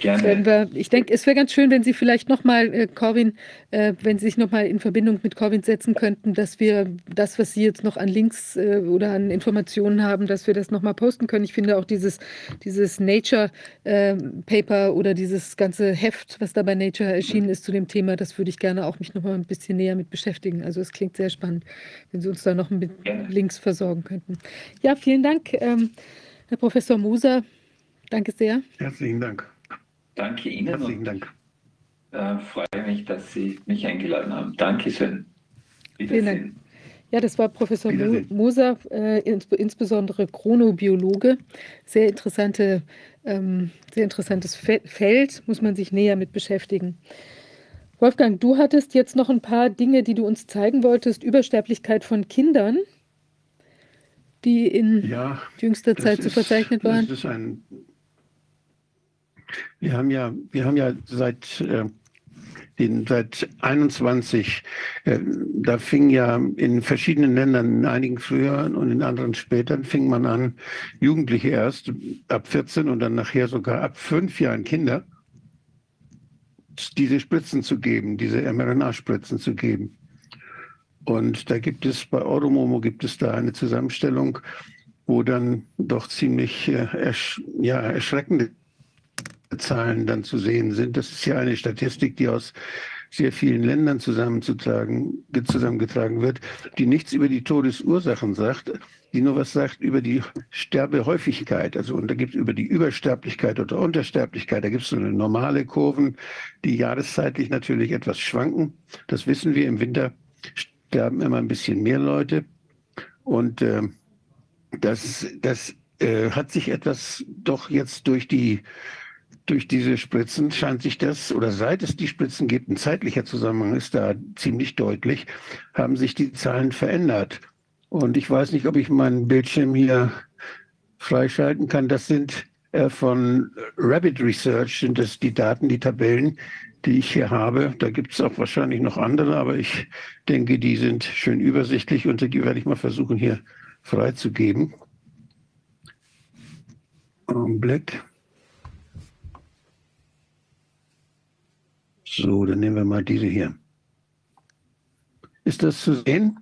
Gerne. Ich denke, es wäre ganz schön, wenn Sie vielleicht nochmal, äh, Corwin, äh, wenn Sie sich nochmal in Verbindung mit Corwin setzen könnten, dass wir das, was Sie jetzt noch an Links äh, oder an Informationen haben, dass wir das nochmal posten können. Ich finde auch dieses, dieses Nature-Paper äh, oder dieses ganze Heft, was da bei Nature erschienen ist zu dem Thema, das würde ich gerne auch mich nochmal ein bisschen näher mit beschäftigen. Also es klingt sehr spannend, wenn Sie uns da noch mit Links versorgen könnten. Ja, vielen Dank. Ähm, Herr Professor Moser, danke sehr. Herzlichen Dank. Danke Ihnen. Herzlichen Dank. Äh, freue mich, dass Sie mich eingeladen haben. Dankeschön. Vielen Dank. Ja, das war Professor Moser, äh, ins, insbesondere Chronobiologe. Sehr, interessante, ähm, sehr interessantes Feld, muss man sich näher mit beschäftigen. Wolfgang, du hattest jetzt noch ein paar Dinge, die du uns zeigen wolltest. Übersterblichkeit von Kindern die in ja, jüngster Zeit zu verzeichnet waren? Das ist ein, wir haben ja, wir haben ja seit äh, den, seit 21, äh, da fing ja in verschiedenen Ländern, in einigen früher und in anderen später, fing man an, Jugendliche erst ab 14 und dann nachher sogar ab fünf Jahren Kinder, diese Spritzen zu geben, diese mRNA-Spritzen zu geben. Und da gibt es bei Euromomo gibt es da eine Zusammenstellung, wo dann doch ziemlich äh, ersch ja, erschreckende Zahlen dann zu sehen sind. Das ist ja eine Statistik, die aus sehr vielen Ländern zusammengetragen wird, die nichts über die Todesursachen sagt, die nur was sagt über die Sterbehäufigkeit. Also und da gibt es über die Übersterblichkeit oder Untersterblichkeit, da gibt es so eine normale Kurven, die jahreszeitlich natürlich etwas schwanken. Das wissen wir. Im Winter sterben immer ein bisschen mehr Leute. Und äh, das, das äh, hat sich etwas doch jetzt durch die durch diese Spritzen scheint sich das, oder seit es die Spritzen gibt, ein zeitlicher Zusammenhang ist da ziemlich deutlich, haben sich die Zahlen verändert. Und ich weiß nicht, ob ich meinen Bildschirm hier freischalten kann. Das sind äh, von Rabbit Research, sind das die Daten, die Tabellen, die ich hier habe. Da gibt es auch wahrscheinlich noch andere, aber ich denke, die sind schön übersichtlich und die werde ich mal versuchen hier freizugeben. Augenblick. So, dann nehmen wir mal diese hier. Ist das zu sehen?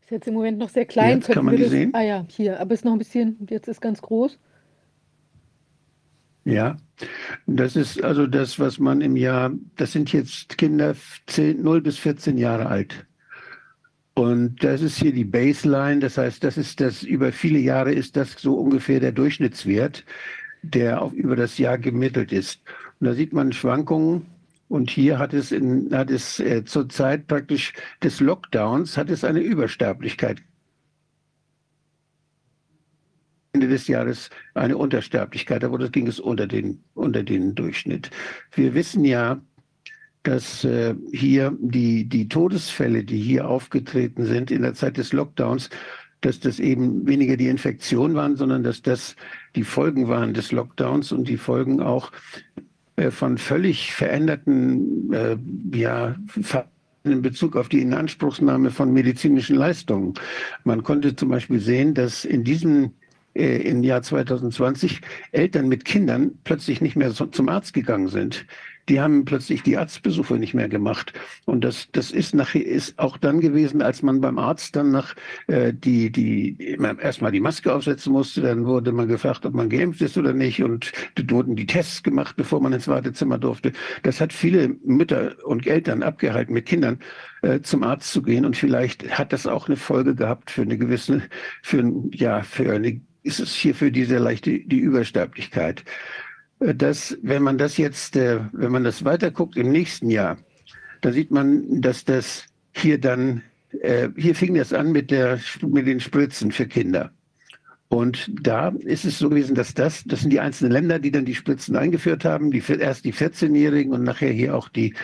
Ist jetzt im Moment noch sehr klein. Jetzt kann man die das, sehen? Ah ja, hier, aber ist noch ein bisschen, jetzt ist ganz groß. Ja, das ist also das, was man im Jahr, das sind jetzt Kinder 10, 0 bis 14 Jahre alt. Und das ist hier die Baseline, das heißt, das ist das, über viele Jahre ist das so ungefähr der Durchschnittswert, der auch über das Jahr gemittelt ist. Und da sieht man Schwankungen und hier hat es, in, hat es äh, zur Zeit praktisch des Lockdowns hat es eine Übersterblichkeit. Ende des Jahres eine Untersterblichkeit, aber das ging es unter den, unter den Durchschnitt. Wir wissen ja, dass äh, hier die, die Todesfälle, die hier aufgetreten sind in der Zeit des Lockdowns, dass das eben weniger die Infektion waren, sondern dass das die Folgen waren des Lockdowns und die Folgen auch äh, von völlig veränderten äh, ja, in Bezug auf die Inanspruchsnahme von medizinischen Leistungen. Man konnte zum Beispiel sehen, dass in diesem äh, im Jahr 2020 Eltern mit Kindern plötzlich nicht mehr so, zum Arzt gegangen sind die haben plötzlich die Arztbesuche nicht mehr gemacht. Und das, das ist nachher ist auch dann gewesen, als man beim Arzt dann nach äh, die, die erstmal die Maske aufsetzen musste, dann wurde man gefragt, ob man geimpft ist oder nicht. Und wurden die Tests gemacht, bevor man ins Wartezimmer durfte. Das hat viele Mütter und Eltern abgehalten, mit Kindern äh, zum Arzt zu gehen. Und vielleicht hat das auch eine Folge gehabt für eine gewisse, für ja, für eine ist es hier für diese leichte die Übersterblichkeit dass wenn man das jetzt, äh, wenn man das weiter guckt im nächsten Jahr, da sieht man, dass das hier dann, äh, hier fing das an mit, der, mit den Spritzen für Kinder. Und da ist es so gewesen, dass das, das sind die einzelnen Länder, die dann die Spritzen eingeführt haben, die, erst die 14-Jährigen und nachher hier auch die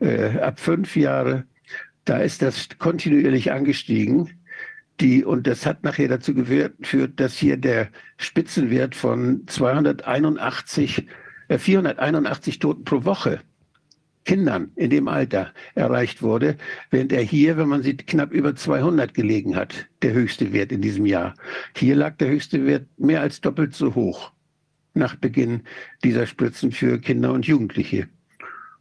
äh, ab fünf Jahre. Da ist das kontinuierlich angestiegen. Die, und das hat nachher dazu geführt, dass hier der Spitzenwert von 281, äh, 481 Toten pro Woche Kindern in dem Alter erreicht wurde, während er hier, wenn man sieht, knapp über 200 gelegen hat, der höchste Wert in diesem Jahr. Hier lag der höchste Wert mehr als doppelt so hoch nach Beginn dieser Spritzen für Kinder und Jugendliche.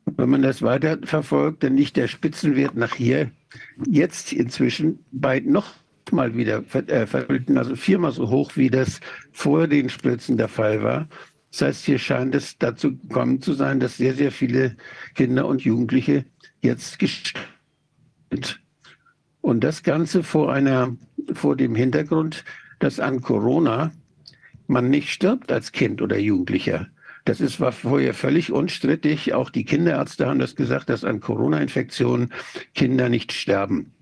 Wenn man das weiter verfolgt, dann liegt der Spitzenwert nach hier jetzt inzwischen bei noch mal wieder äh, also viermal so hoch, wie das vor den Spritzen der Fall war. Das heißt, hier scheint es dazu gekommen zu sein, dass sehr, sehr viele Kinder und Jugendliche jetzt gestorben sind. Und das Ganze vor einer, vor dem Hintergrund, dass an Corona man nicht stirbt als Kind oder Jugendlicher. Das ist, war vorher völlig unstrittig. Auch die Kinderärzte haben das gesagt, dass an Corona-Infektionen Kinder nicht sterben.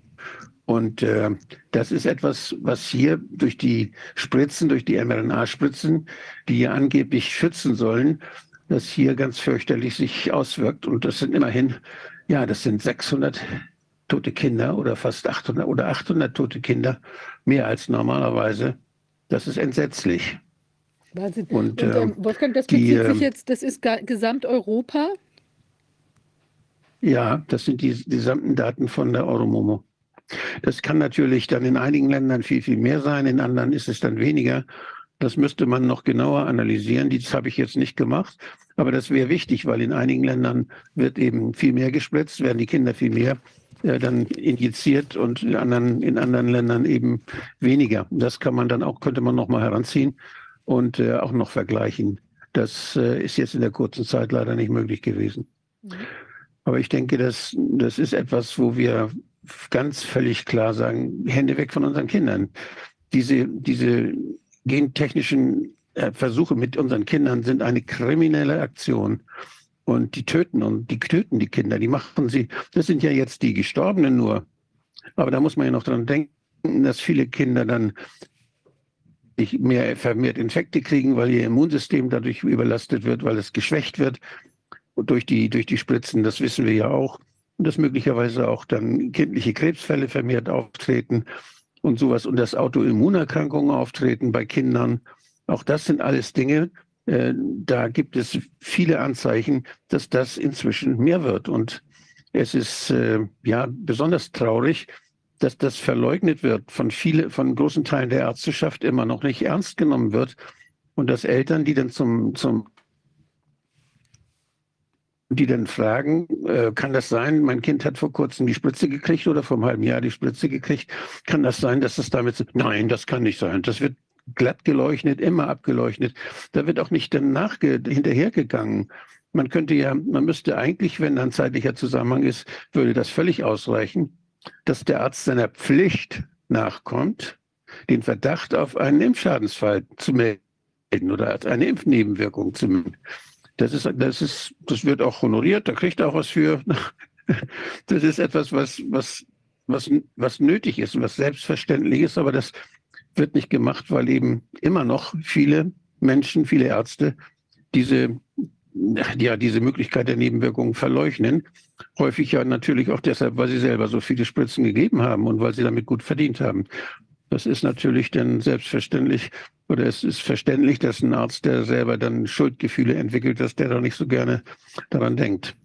Und äh, das ist etwas, was hier durch die Spritzen, durch die mRNA-Spritzen, die hier angeblich schützen sollen, das hier ganz fürchterlich sich auswirkt. Und das sind immerhin, ja, das sind 600 tote Kinder oder fast 800 oder 800 tote Kinder, mehr als normalerweise. Das ist entsetzlich. Wahnsinn. Und, Und ähm, Wolfgang, das bezieht die, sich ähm, jetzt, das ist Gesamteuropa? Ja, das sind die, die gesamten Daten von der Euromomo. Das kann natürlich dann in einigen Ländern viel, viel mehr sein, in anderen ist es dann weniger. Das müsste man noch genauer analysieren. Das habe ich jetzt nicht gemacht. Aber das wäre wichtig, weil in einigen Ländern wird eben viel mehr gespritzt, werden die Kinder viel mehr äh, dann injiziert und in anderen, in anderen Ländern eben weniger. Das kann man dann auch, könnte man noch mal heranziehen und äh, auch noch vergleichen. Das äh, ist jetzt in der kurzen Zeit leider nicht möglich gewesen. Mhm. Aber ich denke, das, das ist etwas, wo wir ganz völlig klar sagen, Hände weg von unseren Kindern. Diese, diese gentechnischen äh, Versuche mit unseren Kindern sind eine kriminelle Aktion. Und die töten und die töten die Kinder, die machen sie. Das sind ja jetzt die Gestorbenen nur. Aber da muss man ja noch dran denken, dass viele Kinder dann mehr vermehrt Infekte kriegen, weil ihr Immunsystem dadurch überlastet wird, weil es geschwächt wird durch die, durch die Spritzen. Das wissen wir ja auch. Dass möglicherweise auch dann kindliche Krebsfälle vermehrt auftreten und sowas und dass Autoimmunerkrankungen auftreten bei Kindern. Auch das sind alles Dinge, äh, da gibt es viele Anzeichen, dass das inzwischen mehr wird. Und es ist äh, ja besonders traurig, dass das verleugnet wird, von viele, von großen Teilen der Ärzteschaft immer noch nicht ernst genommen wird. Und dass Eltern, die dann zum, zum die dann fragen, äh, kann das sein, mein Kind hat vor kurzem die Spritze gekriegt oder vor einem halben Jahr die Spritze gekriegt, kann das sein, dass es damit, nein, das kann nicht sein, das wird glatt geleuchtet, immer abgeleuchtet. Da wird auch nicht danach hinterhergegangen. Man könnte ja, man müsste eigentlich, wenn ein zeitlicher Zusammenhang ist, würde das völlig ausreichen, dass der Arzt seiner Pflicht nachkommt, den Verdacht auf einen Impfschadensfall zu melden oder eine Impfnebenwirkung zu melden. Das ist, das ist, das wird auch honoriert, da kriegt er auch was für. Das ist etwas, was, was, was, was nötig ist und was selbstverständlich ist, aber das wird nicht gemacht, weil eben immer noch viele Menschen, viele Ärzte diese, ja, diese Möglichkeit der Nebenwirkungen verleugnen. Häufig ja natürlich auch deshalb, weil sie selber so viele Spritzen gegeben haben und weil sie damit gut verdient haben. Das ist natürlich dann selbstverständlich oder es ist verständlich, dass ein Arzt, der selber dann Schuldgefühle entwickelt, dass der doch nicht so gerne daran denkt.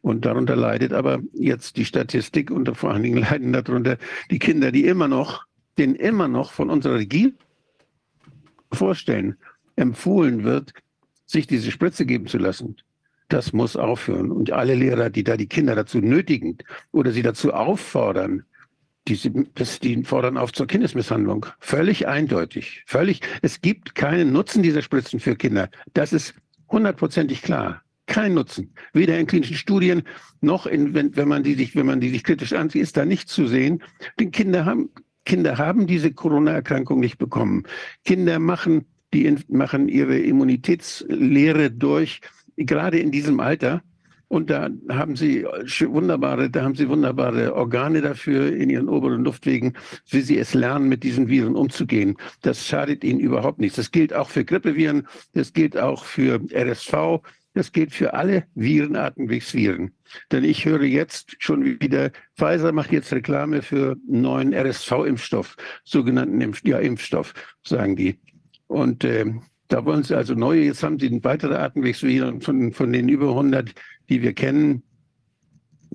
Und darunter leidet aber jetzt die Statistik und vor allen Dingen leiden darunter die Kinder, die immer noch den immer noch von unserer Regierung vorstellen, empfohlen wird, sich diese Spritze geben zu lassen. Das muss aufhören. Und alle Lehrer, die da die Kinder dazu nötigen oder sie dazu auffordern, diese, das, die fordern auf zur Kindesmisshandlung. Völlig eindeutig. Völlig. Es gibt keinen Nutzen dieser Spritzen für Kinder. Das ist hundertprozentig klar. Kein Nutzen. Weder in klinischen Studien noch in, wenn, wenn man die sich, wenn man die sich kritisch ansieht, ist da nicht zu sehen. Denn Kinder haben Kinder haben diese Corona-Erkrankung nicht bekommen. Kinder machen, die, machen ihre Immunitätslehre durch, gerade in diesem Alter. Und da haben sie wunderbare, da haben sie wunderbare Organe dafür in ihren oberen Luftwegen, wie sie es lernen, mit diesen Viren umzugehen. Das schadet ihnen überhaupt nichts. Das gilt auch für Grippeviren, das gilt auch für RSV, das gilt für alle Virenatemwegsviren. Denn ich höre jetzt schon wieder, Pfizer macht jetzt Reklame für einen neuen RSV-Impfstoff, sogenannten Impf ja, Impfstoff, sagen die. Und äh, da wollen sie also neue, jetzt haben sie weitere Atemwegsviren von, von den über 100, die wir kennen,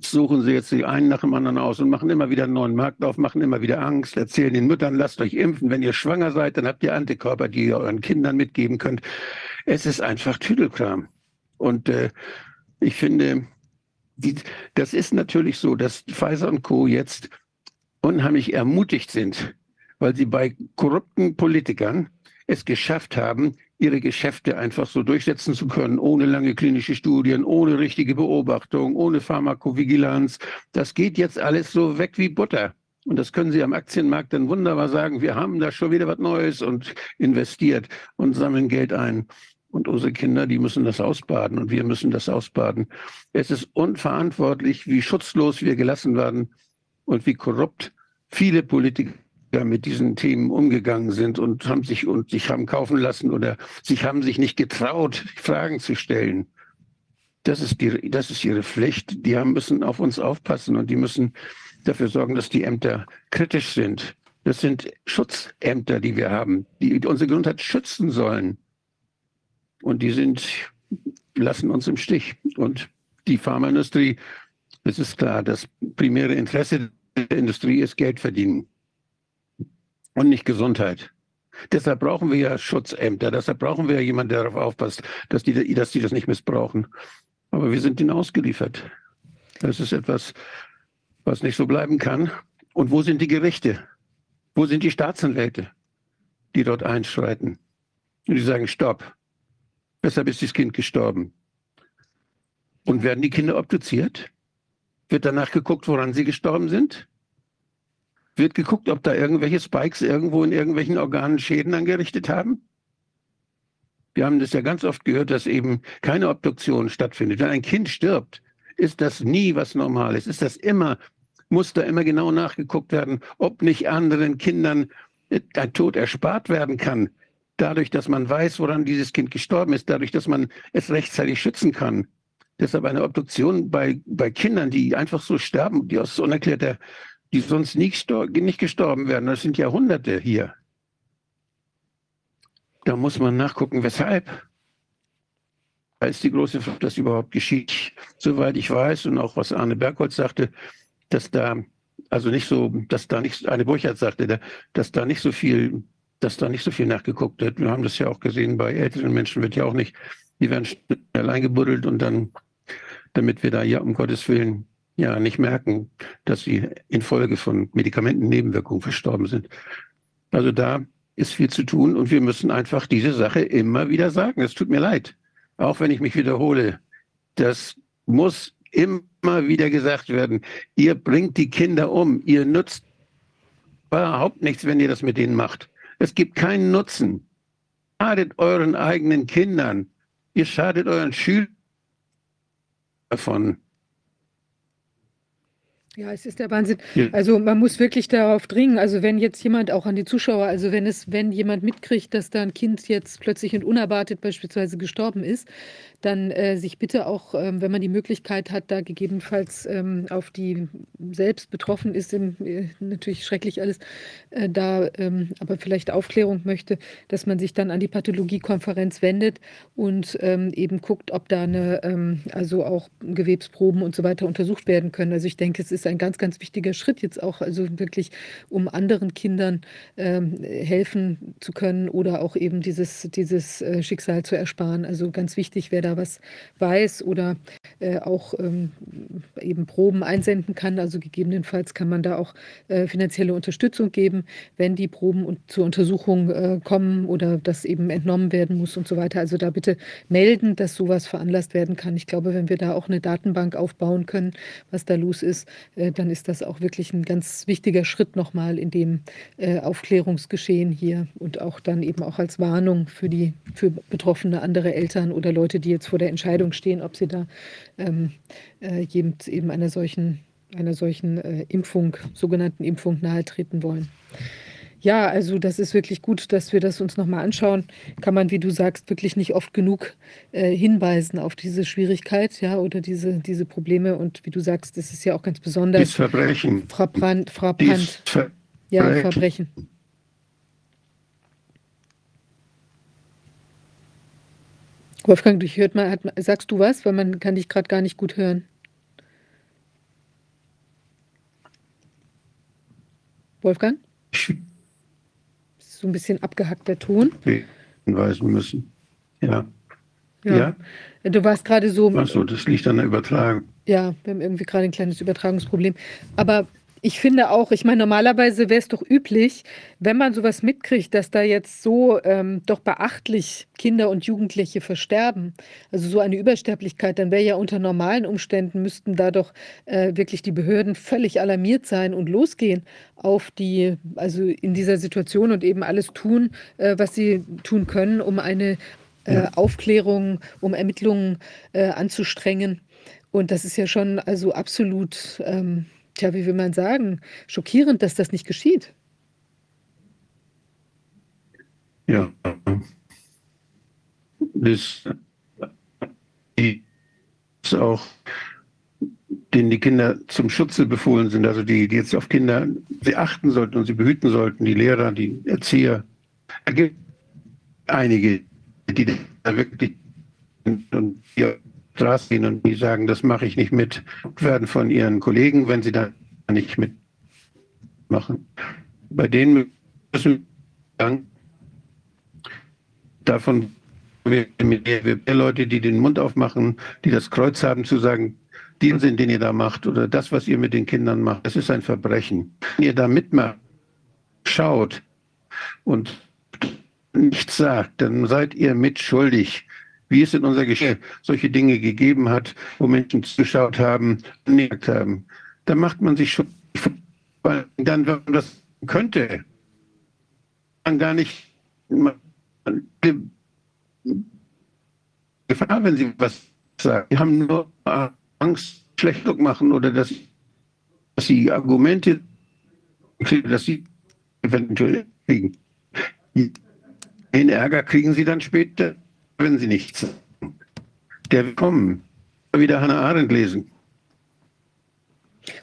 suchen sie jetzt die einen nach dem anderen aus und machen immer wieder einen neuen Markt auf, machen immer wieder Angst, erzählen den Müttern, lasst euch impfen. Wenn ihr schwanger seid, dann habt ihr Antikörper, die ihr euren Kindern mitgeben könnt. Es ist einfach Tüdelkram. Und äh, ich finde, die, das ist natürlich so, dass Pfizer und Co. jetzt unheimlich ermutigt sind, weil sie bei korrupten Politikern es geschafft haben, ihre Geschäfte einfach so durchsetzen zu können, ohne lange klinische Studien, ohne richtige Beobachtung, ohne Pharmakovigilanz. Das geht jetzt alles so weg wie Butter. Und das können Sie am Aktienmarkt dann wunderbar sagen, wir haben da schon wieder was Neues und investiert und sammeln Geld ein. Und unsere Kinder, die müssen das ausbaden und wir müssen das ausbaden. Es ist unverantwortlich, wie schutzlos wir gelassen werden und wie korrupt viele Politiker mit diesen Themen umgegangen sind und haben sich und sich haben kaufen lassen oder sich haben sich nicht getraut, Fragen zu stellen. Das ist die, das ist ihre Pflicht. Die haben, müssen auf uns aufpassen und die müssen dafür sorgen, dass die Ämter kritisch sind. Das sind Schutzämter, die wir haben, die unsere Gesundheit schützen sollen. Und die sind, lassen uns im Stich. Und die Pharmaindustrie, es ist klar, das primäre Interesse der Industrie ist Geld verdienen und nicht Gesundheit. Deshalb brauchen wir ja Schutzämter, deshalb brauchen wir ja jemanden, der darauf aufpasst, dass die, dass die das nicht missbrauchen. Aber wir sind ihnen ausgeliefert. Das ist etwas, was nicht so bleiben kann. Und wo sind die Gerichte? Wo sind die Staatsanwälte, die dort einschreiten? Und die sagen, stopp, Weshalb ist das Kind gestorben? Und werden die Kinder obduziert? Wird danach geguckt, woran sie gestorben sind? Wird geguckt, ob da irgendwelche Spikes irgendwo in irgendwelchen Organen Schäden angerichtet haben? Wir haben das ja ganz oft gehört, dass eben keine Obduktion stattfindet. Wenn ein Kind stirbt, ist das nie was Normales. Ist das immer, muss da immer genau nachgeguckt werden, ob nicht anderen Kindern ein Tod erspart werden kann. Dadurch, dass man weiß, woran dieses Kind gestorben ist, dadurch, dass man es rechtzeitig schützen kann. Deshalb eine Obduktion bei, bei Kindern, die einfach so sterben, die aus unerklärter die sonst nicht, nicht gestorben wären. Das sind Jahrhunderte hier. Da muss man nachgucken, weshalb. Da ist die große Frage, dass überhaupt geschieht. Soweit ich weiß und auch was Arne Bergholz sagte, dass da, also nicht so, dass da nicht, Arne Burchardt sagte, dass da nicht so viel, dass da nicht so viel nachgeguckt wird. Wir haben das ja auch gesehen, bei älteren Menschen wird ja auch nicht, die werden schnell eingebuddelt und dann, damit wir da ja um Gottes Willen ja nicht merken, dass sie infolge von Medikamentennebenwirkungen verstorben sind. Also da ist viel zu tun und wir müssen einfach diese Sache immer wieder sagen. Es tut mir leid, auch wenn ich mich wiederhole. Das muss immer wieder gesagt werden. Ihr bringt die Kinder um. Ihr nutzt überhaupt nichts, wenn ihr das mit denen macht. Es gibt keinen Nutzen. Schadet euren eigenen Kindern. Ihr schadet euren Schülern davon. Ja, es ist der Wahnsinn. Ja. Also man muss wirklich darauf dringen. Also wenn jetzt jemand auch an die Zuschauer, also wenn es, wenn jemand mitkriegt, dass da ein Kind jetzt plötzlich und unerwartet beispielsweise gestorben ist, dann äh, sich bitte auch, ähm, wenn man die Möglichkeit hat, da gegebenenfalls ähm, auf die selbst betroffen ist, im, äh, natürlich schrecklich alles, äh, da ähm, aber vielleicht Aufklärung möchte, dass man sich dann an die Pathologiekonferenz wendet und ähm, eben guckt, ob da eine, ähm, also auch Gewebsproben und so weiter untersucht werden können. Also ich denke, es ist ein ganz, ganz wichtiger Schritt jetzt auch, also wirklich, um anderen Kindern ähm, helfen zu können oder auch eben dieses, dieses äh, Schicksal zu ersparen. Also ganz wichtig, wer da was weiß oder äh, auch ähm, eben Proben einsenden kann. Also gegebenenfalls kann man da auch äh, finanzielle Unterstützung geben, wenn die Proben und zur Untersuchung äh, kommen oder das eben entnommen werden muss und so weiter. Also da bitte melden, dass sowas veranlasst werden kann. Ich glaube, wenn wir da auch eine Datenbank aufbauen können, was da los ist, äh, dann ist das auch wirklich ein ganz wichtiger Schritt nochmal in dem äh, Aufklärungsgeschehen hier und auch dann eben auch als Warnung für die für betroffene andere Eltern oder Leute, die jetzt vor der Entscheidung stehen, ob sie da ähm, äh, eben einer solchen, einer solchen äh, Impfung, sogenannten Impfung nahe treten wollen. Ja, also das ist wirklich gut, dass wir das uns nochmal anschauen. Kann man, wie du sagst, wirklich nicht oft genug äh, hinweisen auf diese Schwierigkeit, ja, oder diese, diese Probleme. Und wie du sagst, das ist ja auch ganz besonders. Dies Verbrechen. Frappant, frappant. Ver ja, Verbrechen. Wolfgang, du hört mal, hat, sagst du was? Weil man kann dich gerade gar nicht gut hören. Wolfgang? So ein bisschen abgehackter Ton. Hinweisen müssen. Ja. Ja. ja. Du warst gerade so. Achso, das liegt an der Übertragung. Ja, wir haben irgendwie gerade ein kleines Übertragungsproblem. Aber ich finde auch, ich meine, normalerweise wäre es doch üblich, wenn man sowas mitkriegt, dass da jetzt so ähm, doch beachtlich Kinder und Jugendliche versterben, also so eine Übersterblichkeit, dann wäre ja unter normalen Umständen müssten da doch äh, wirklich die Behörden völlig alarmiert sein und losgehen auf die, also in dieser Situation und eben alles tun, äh, was sie tun können, um eine äh, Aufklärung, um Ermittlungen äh, anzustrengen. Und das ist ja schon also absolut ähm, Tja, wie will man sagen, schockierend, dass das nicht geschieht. Ja, das ist auch, denen die Kinder zum Schutze befohlen sind, also die, die jetzt auf Kinder sie achten sollten und sie behüten sollten, die Lehrer, die Erzieher. Es gibt einige, die da wirklich und die Straße gehen und die sagen, das mache ich nicht mit, werden von ihren Kollegen, wenn sie da nicht mitmachen. Bei denen müssen wir dann davon Leute, die den Mund aufmachen, die das Kreuz haben, zu sagen, den Sinn, den ihr da macht oder das, was ihr mit den Kindern macht, das ist ein Verbrechen. Wenn ihr da mitmacht, schaut und nichts sagt, dann seid ihr mitschuldig wie es in unserer Geschichte solche Dinge gegeben hat, wo Menschen zugeschaut haben, gemerkt haben. Da macht man sich schon, weil dann, wenn man das könnte, man gar nicht Gefahr, wenn Sie was sagen. Sie haben nur Angst, schlecht machen oder dass, dass Sie Argumente, dass Sie eventuell kriegen. Den Ärger kriegen Sie dann später, wenn Sie nichts sagen. Der will kommen. Wieder Hannah Arendt lesen.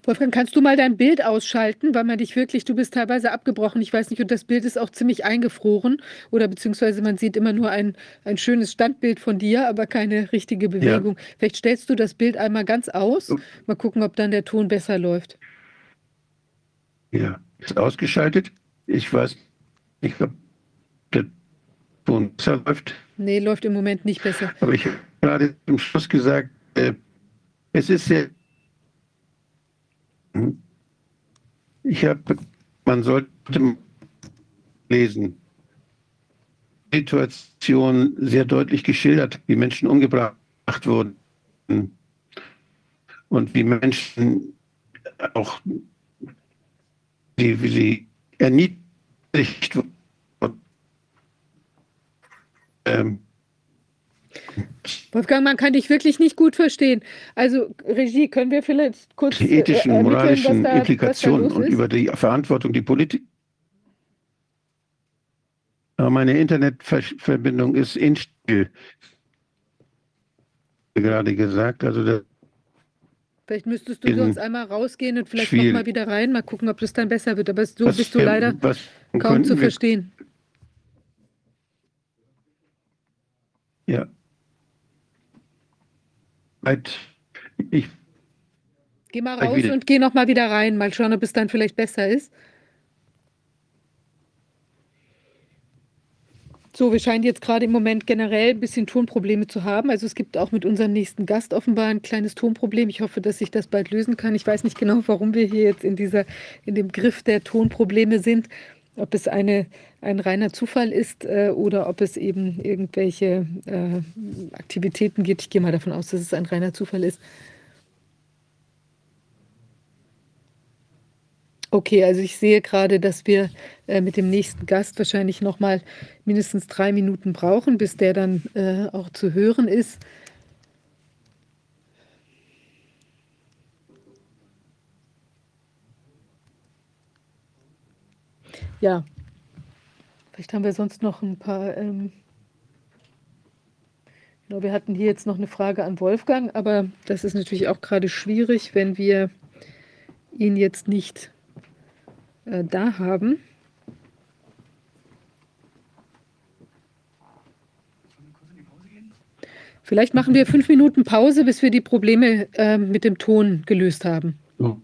Wolfgang, kannst du mal dein Bild ausschalten, weil man dich wirklich, du bist teilweise abgebrochen, ich weiß nicht, und das Bild ist auch ziemlich eingefroren oder beziehungsweise man sieht immer nur ein, ein schönes Standbild von dir, aber keine richtige Bewegung. Ja. Vielleicht stellst du das Bild einmal ganz aus, mal gucken, ob dann der Ton besser läuft. Ja, ist ausgeschaltet. Ich weiß nicht, ob der Ton besser läuft. Nee, läuft im Moment nicht besser. Aber ich habe gerade zum Schluss gesagt, äh, es ist sehr hm? Ich habe, man sollte lesen. Situation sehr deutlich geschildert, wie Menschen umgebracht wurden und wie Menschen auch, wie, wie sie erniedrigt wurden. Ähm, Wolfgang, man kann dich wirklich nicht gut verstehen. Also Regie, können wir vielleicht kurz die ethischen, äh, moralischen da, Implikationen und über die Verantwortung, die Politik. Aber meine Internetverbindung ist instabil. Gerade gesagt, also das Vielleicht müsstest du sonst einmal rausgehen und vielleicht nochmal wieder rein, mal gucken, ob das dann besser wird. Aber so was bist du leider kaum zu verstehen. Ja. Ich geh mal raus wieder. und geh noch mal wieder rein. Mal schauen, ob es dann vielleicht besser ist. So, wir scheinen jetzt gerade im Moment generell ein bisschen Tonprobleme zu haben. Also es gibt auch mit unserem nächsten Gast offenbar ein kleines Tonproblem. Ich hoffe, dass sich das bald lösen kann. Ich weiß nicht genau, warum wir hier jetzt in dieser, in dem Griff der Tonprobleme sind. Ob es eine, ein reiner Zufall ist äh, oder ob es eben irgendwelche äh, Aktivitäten gibt. Ich gehe mal davon aus, dass es ein reiner Zufall ist. Okay, also ich sehe gerade, dass wir äh, mit dem nächsten Gast wahrscheinlich noch mal mindestens drei Minuten brauchen, bis der dann äh, auch zu hören ist. Ja, vielleicht haben wir sonst noch ein paar. Ähm genau, wir hatten hier jetzt noch eine Frage an Wolfgang, aber das ist natürlich auch gerade schwierig, wenn wir ihn jetzt nicht äh, da haben. Vielleicht machen wir fünf Minuten Pause, bis wir die Probleme äh, mit dem Ton gelöst haben. Oh.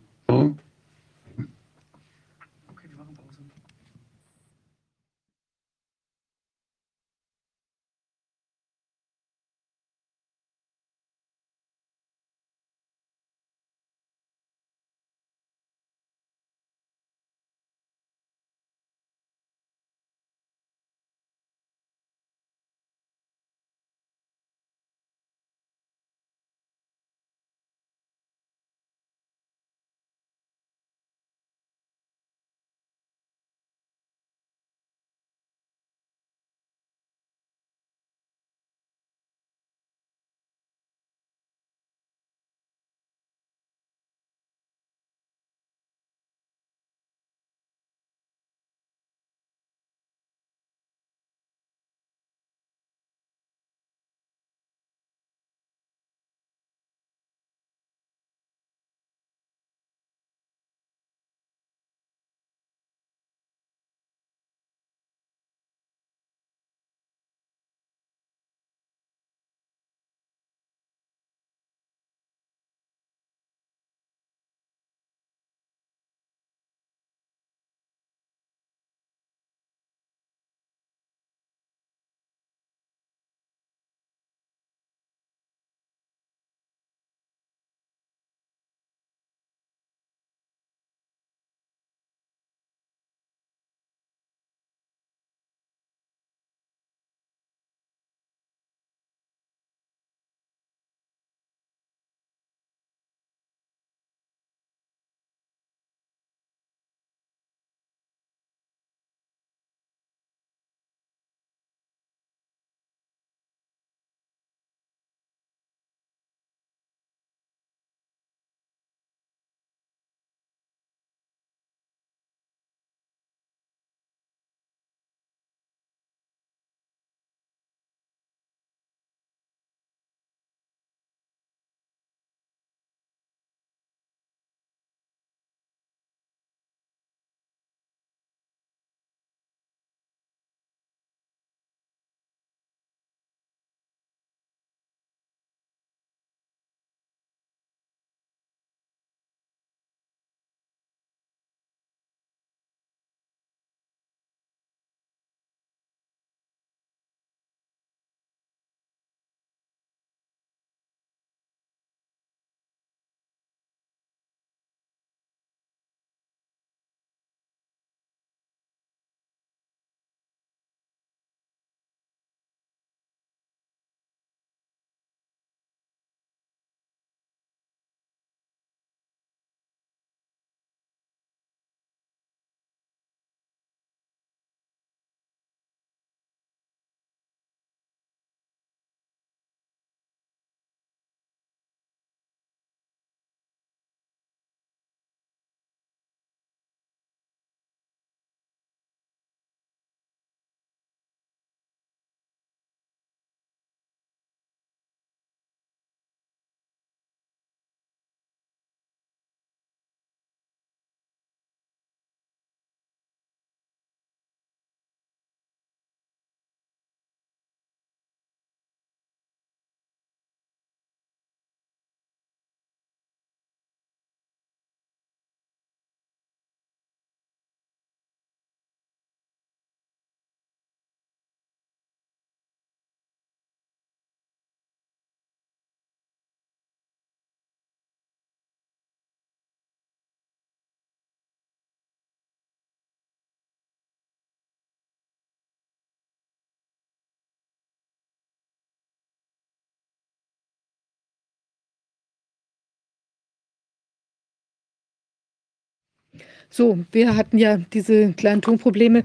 So, wir hatten ja diese kleinen Tonprobleme.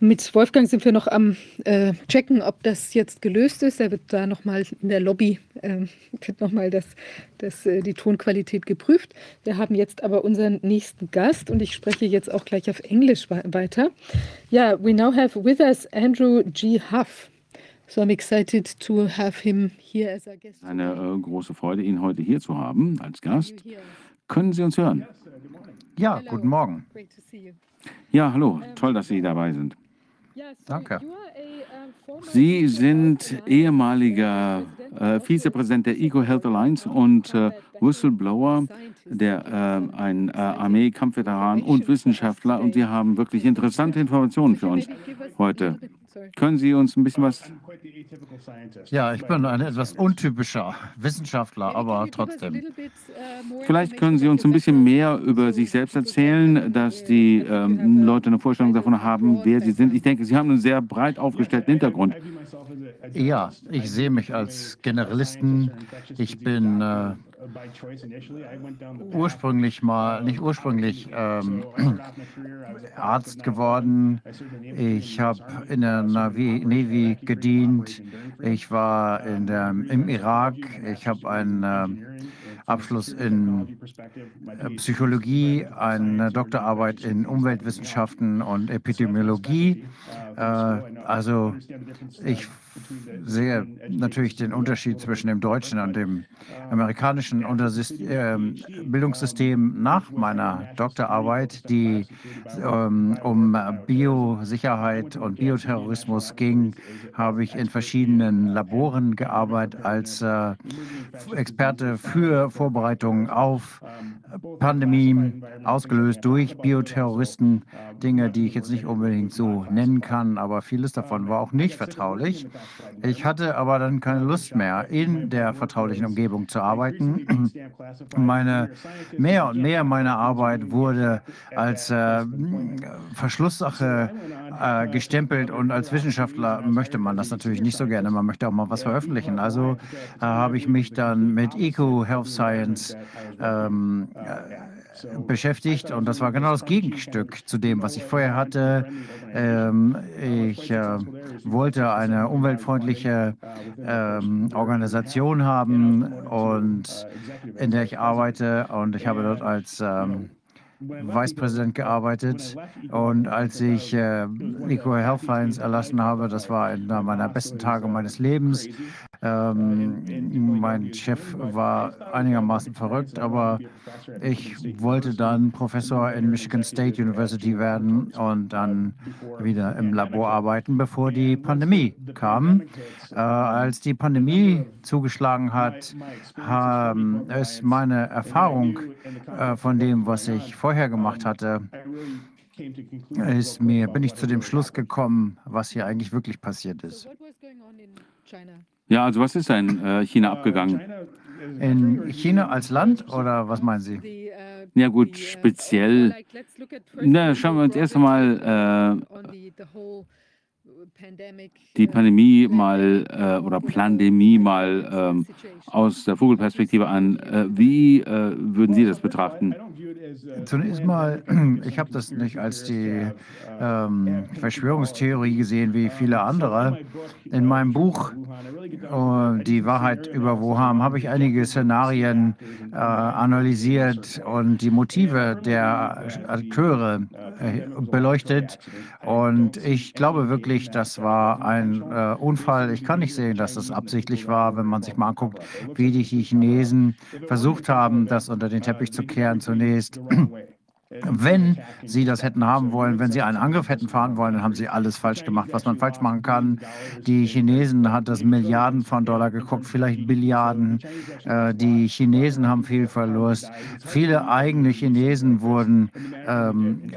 Mit Wolfgang sind wir noch am äh, checken, ob das jetzt gelöst ist. Er wird da nochmal in der Lobby, äh, wird nochmal das, das, äh, die Tonqualität geprüft. Wir haben jetzt aber unseren nächsten Gast und ich spreche jetzt auch gleich auf Englisch weiter. Ja, yeah, we now have with us Andrew G. Huff. So I'm excited to have him here as a guest. Eine äh, große Freude, ihn heute hier zu haben als Gast. Können Sie uns hören? Ja, guten Morgen. Ja, hallo. Toll, dass Sie dabei sind. Danke. Sie sind ehemaliger äh, Vizepräsident der Eco Health Alliance und äh, Whistleblower, der, äh, ein äh, Armee-Kampfveteran und Wissenschaftler. Und Sie haben wirklich interessante Informationen für uns heute. Können Sie uns ein bisschen was ja, ich bin ein etwas untypischer Wissenschaftler, aber trotzdem. Vielleicht können Sie uns ein bisschen mehr über sich selbst erzählen, dass die ähm, Leute eine Vorstellung davon haben, wer Sie sind. Ich denke, Sie haben einen sehr breit aufgestellten Hintergrund. Ja, ich sehe mich als Generalisten. Ich bin äh, ursprünglich mal, nicht ursprünglich ähm, Arzt geworden. Ich habe in der Navy, Navy, gedient. Ich war in der, im Irak. Ich habe einen äh, Abschluss in Psychologie, eine Doktorarbeit in Umweltwissenschaften und Epidemiologie. Äh, also ich sehe natürlich den Unterschied zwischen dem deutschen und dem amerikanischen ähm, Bildungssystem nach meiner Doktorarbeit, die ähm, um Biosicherheit und Bioterrorismus ging, habe ich in verschiedenen Laboren gearbeitet als äh, Experte für Vorbereitungen auf Pandemien, ausgelöst durch Bioterroristen, Dinge, die ich jetzt nicht unbedingt so nennen kann, aber vieles davon war auch nicht vertraulich. Ich hatte aber dann keine Lust mehr, in der vertraulichen Umgebung zu arbeiten. Meine, mehr und mehr meiner Arbeit wurde als äh, Verschlusssache äh, gestempelt und als Wissenschaftler möchte man das natürlich nicht so gerne. Man möchte auch mal was veröffentlichen. Also äh, habe ich mich dann mit Eco Health Science ähm, beschäftigt und das war genau das Gegenstück zu dem, was ich vorher hatte. Ähm, ich äh, wollte eine umweltfreundliche ähm, Organisation haben und in der ich arbeite und ich habe dort als ähm, Vicepräsident gearbeitet und als ich äh, Health Science erlassen habe, das war einer meiner besten Tage meines Lebens. Ähm, mein Chef war einigermaßen verrückt, aber ich wollte dann Professor in Michigan State University werden und dann wieder im Labor arbeiten, bevor die Pandemie kam. Äh, als die Pandemie zugeschlagen hat, ist meine Erfahrung äh, von dem, was ich vorher gemacht hatte, ist mir, bin ich zu dem Schluss gekommen, was hier eigentlich wirklich passiert ist. Ja, also was ist da in äh, China abgegangen? In China als Land oder was meinen Sie? Ja gut, speziell. Na, schauen wir uns erst einmal äh, die Pandemie mal äh, oder Plandemie mal ähm, aus der Vogelperspektive an. Äh, wie äh, würden Sie das betrachten? Zunächst mal, ich habe das nicht als die ähm, Verschwörungstheorie gesehen wie viele andere. In meinem Buch uh, Die Wahrheit über Wuhan habe ich einige Szenarien äh, analysiert und die Motive der Akteure äh, beleuchtet. Und ich glaube wirklich, das war ein äh, Unfall. Ich kann nicht sehen, dass das absichtlich war, wenn man sich mal anguckt, wie die Chinesen versucht haben, das unter den Teppich zu kehren zunächst. Wenn Sie das hätten haben wollen, wenn Sie einen Angriff hätten fahren wollen, dann haben Sie alles falsch gemacht, was man falsch machen kann. Die Chinesen hat das Milliarden von Dollar geguckt, vielleicht Billiarden. Äh, die Chinesen haben viel Verlust. Viele eigene Chinesen wurden ähm,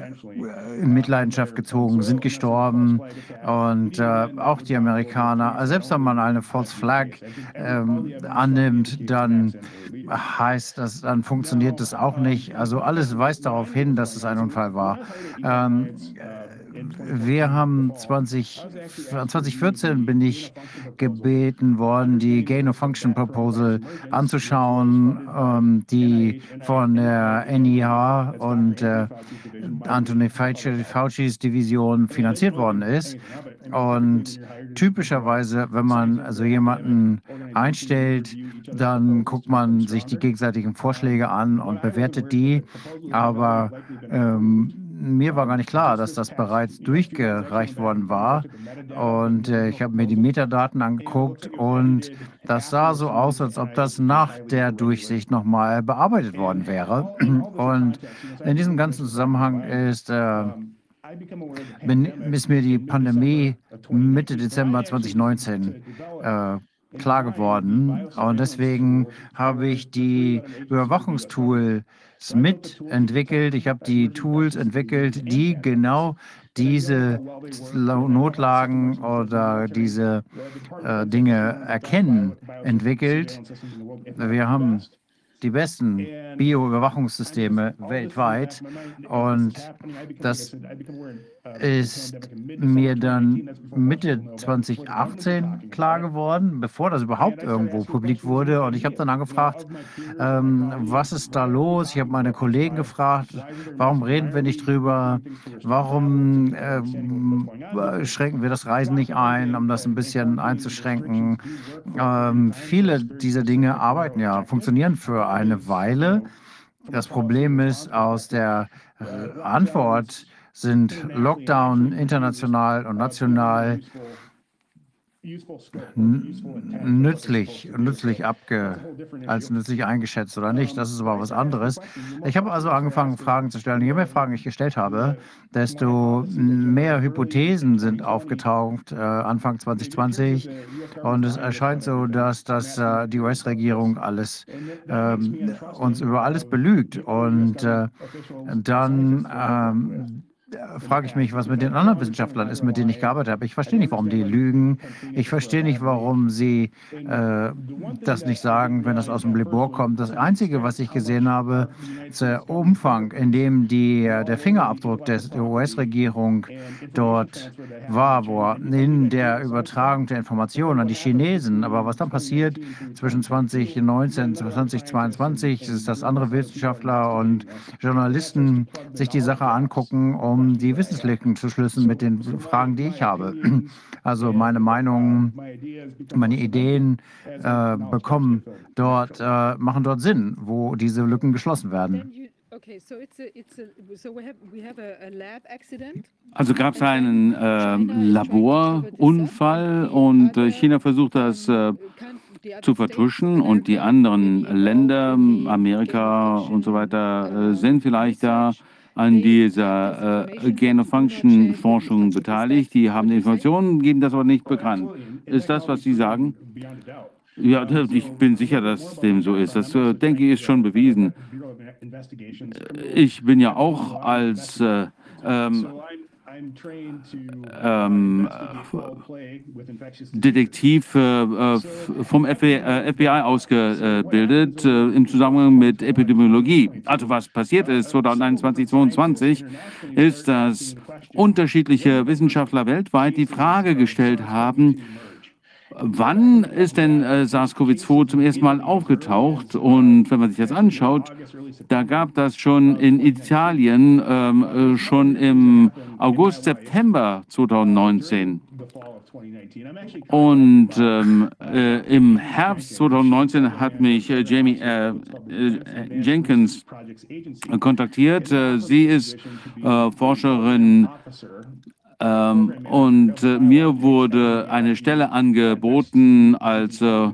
in Mitleidenschaft gezogen, sind gestorben. Und äh, auch die Amerikaner, also selbst wenn man eine False Flag ähm, annimmt, dann heißt das, dann funktioniert das auch nicht. Also alles weist darauf hin, hin, dass es ein Unfall war. Ähm, wir haben 20, 2014 bin ich gebeten worden, die Gain of Function Proposal anzuschauen, ähm, die von der NIH und äh, Anthony Fauci, Fauci's Division finanziert worden ist. Und typischerweise, wenn man also jemanden einstellt, dann guckt man sich die gegenseitigen Vorschläge an und bewertet die. Aber ähm, mir war gar nicht klar, dass das bereits durchgereicht worden war. Und äh, ich habe mir die Metadaten angeguckt und das sah so aus, als ob das nach der Durchsicht nochmal bearbeitet worden wäre. Und in diesem ganzen Zusammenhang ist äh, ist mir die Pandemie Mitte Dezember 2019 äh, klar geworden. Und deswegen habe ich die Überwachungstools mitentwickelt. Ich habe die Tools entwickelt, die genau diese Notlagen oder diese äh, Dinge erkennen, entwickelt. Wir haben die besten Bioüberwachungssysteme weltweit. Und das ist mir dann Mitte 2018 klar geworden, bevor das überhaupt irgendwo publik wurde. Und ich habe dann angefragt, ähm, was ist da los? Ich habe meine Kollegen gefragt, warum reden wir nicht drüber? Warum ähm, schränken wir das Reisen nicht ein, um das ein bisschen einzuschränken? Ähm, viele dieser Dinge arbeiten ja, funktionieren für eine Weile. Das Problem ist, aus der Antwort sind Lockdown international und national nützlich, nützlich abge, als nützlich eingeschätzt oder nicht. Das ist aber was anderes. Ich habe also angefangen, Fragen zu stellen. Je mehr Fragen ich gestellt habe, desto mehr Hypothesen sind aufgetaucht äh, Anfang 2020. Und es erscheint so, dass das, äh, die US-Regierung alles ähm, uns über alles belügt. Und äh, dann frage ich mich, was mit den anderen Wissenschaftlern ist, mit denen ich gearbeitet habe. Ich verstehe nicht, warum die lügen. Ich verstehe nicht, warum sie äh, das nicht sagen, wenn das aus dem Labor kommt. Das Einzige, was ich gesehen habe, ist der Umfang, in dem die, äh, der Fingerabdruck der US-Regierung dort war, wo in der Übertragung der Informationen an die Chinesen. Aber was dann passiert zwischen 2019 und 2022, ist, dass andere Wissenschaftler und Journalisten sich die Sache angucken, um um die Wissenslücken zu schlüsseln mit den Fragen, die ich habe. Also meine Meinung, meine Ideen äh, bekommen dort, äh, machen dort Sinn, wo diese Lücken geschlossen werden. Also gab es einen äh, Laborunfall und äh, China versucht das äh, zu vertuschen und die anderen Länder, Amerika und so weiter, äh, sind vielleicht da an dieser äh, Gain-of-Function-Forschung beteiligt. Die haben Informationen, geben das aber nicht bekannt. Ist das, was Sie sagen? Ja, ich bin sicher, dass dem so ist. Das, äh, denke ich, ist schon bewiesen. Ich bin ja auch als äh, ähm, ähm, Detektiv äh, äh vom FBI äh, ausgebildet äh, im Zusammenhang mit Epidemiologie. Also was passiert ist 2021, 2022, ist, dass unterschiedliche Wissenschaftler weltweit die Frage gestellt haben, Wann ist denn äh, SARS-CoV-2 zum ersten Mal aufgetaucht? Und wenn man sich das anschaut, da gab das schon in Italien ähm, äh, schon im August, September 2019. Und ähm, äh, im Herbst 2019 hat mich äh, Jamie äh, äh, Jenkins kontaktiert. sie ist Forscherin ähm, und äh, mir wurde eine Stelle angeboten als äh,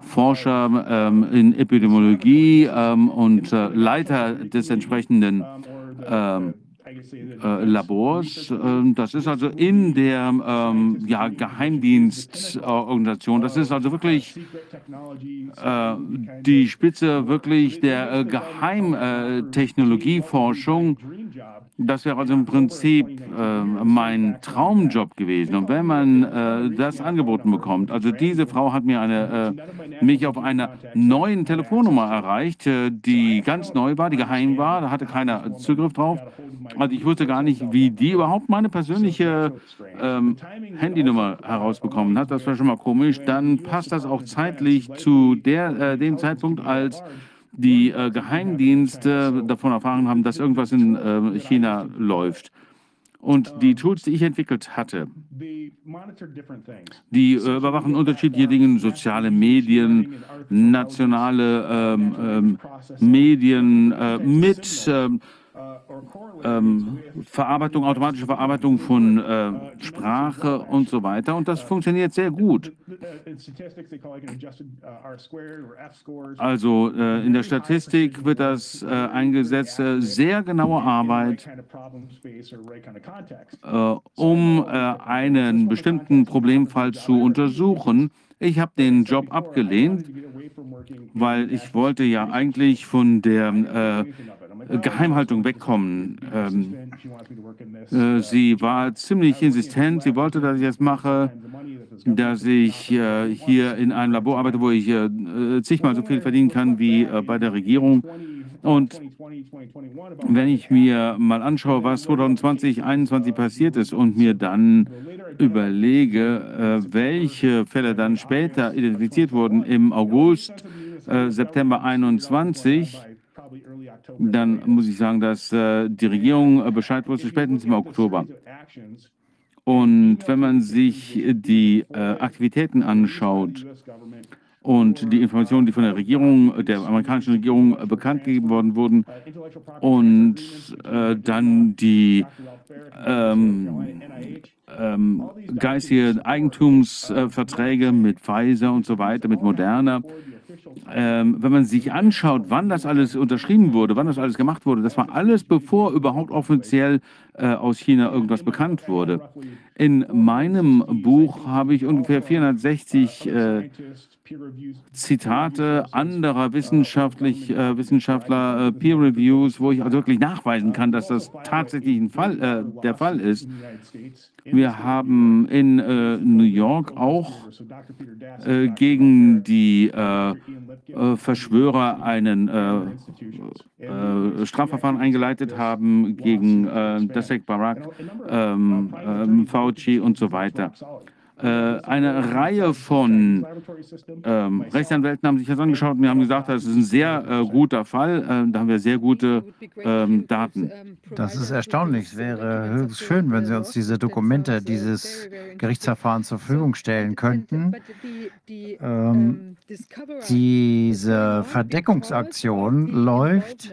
Forscher ähm, in Epidemiologie ähm, und äh, Leiter des entsprechenden ähm, äh, Labors. Ähm, das ist also in der ähm, ja, Geheimdienstorganisation. Das ist also wirklich äh, die Spitze wirklich der äh, Geheimtechnologieforschung. Das wäre also im Prinzip äh, mein Traumjob gewesen. Und wenn man äh, das angeboten bekommt, also diese Frau hat mir eine, äh, mich auf einer neuen Telefonnummer erreicht, äh, die ganz neu war, die geheim war, da hatte keiner Zugriff drauf. Also ich wusste gar nicht, wie die überhaupt meine persönliche ähm, Handynummer herausbekommen hat. Das war schon mal komisch. Dann passt das auch zeitlich zu der, äh, dem Zeitpunkt, als die äh, Geheimdienste davon erfahren haben, dass irgendwas in äh, China läuft. Und die Tools, die ich entwickelt hatte, die äh, überwachen unterschiedliche Dinge, soziale Medien, nationale ähm, ähm, Medien äh, mit ähm, Verarbeitung, automatische Verarbeitung von äh, Sprache und so weiter. Und das funktioniert sehr gut. Also äh, in der Statistik wird das äh, eingesetzt, äh, sehr genaue Arbeit, äh, um äh, einen bestimmten Problemfall zu untersuchen. Ich habe den Job abgelehnt, weil ich wollte ja eigentlich von der Geheimhaltung wegkommen. Ähm, äh, sie war ziemlich insistent. Sie wollte, dass ich das mache, dass ich äh, hier in einem Labor arbeite, wo ich äh, zigmal so viel verdienen kann wie äh, bei der Regierung. Und wenn ich mir mal anschaue, was 2020, 2021 passiert ist und mir dann überlege, äh, welche Fälle dann später identifiziert wurden im August, äh, September 21, dann muss ich sagen, dass äh, die Regierung Bescheid wusste, spätestens im Oktober. Und wenn man sich die äh, Aktivitäten anschaut und die Informationen, die von der Regierung, der amerikanischen Regierung äh, bekannt gegeben worden wurden und äh, dann die ähm, ähm, geistige Eigentumsverträge mit Pfizer und so weiter, mit Moderna, ähm, wenn man sich anschaut, wann das alles unterschrieben wurde, wann das alles gemacht wurde, das war alles bevor überhaupt offiziell äh, aus China irgendwas bekannt wurde. In meinem Buch habe ich ungefähr 460 äh, Zitate anderer wissenschaftlich, äh, Wissenschaftler, äh, Peer Reviews, wo ich also wirklich nachweisen kann, dass das tatsächlich Fall, äh, der Fall ist. Wir haben in äh, New York auch äh, gegen die äh, Verschwörer einen Strafverfahren eingeleitet haben, gegen das Nasek, Barack, ähm, ähm, Fauci und so weiter. Äh, eine Reihe von ähm, Rechtsanwälten haben sich das angeschaut und wir haben gesagt, das ist ein sehr äh, guter Fall. Äh, da haben wir sehr gute ähm, Daten. Das ist erstaunlich. Es wäre höchst schön, wenn Sie uns diese Dokumente dieses Gerichtsverfahrens zur Verfügung stellen könnten. Ähm, diese Verdeckungsaktion läuft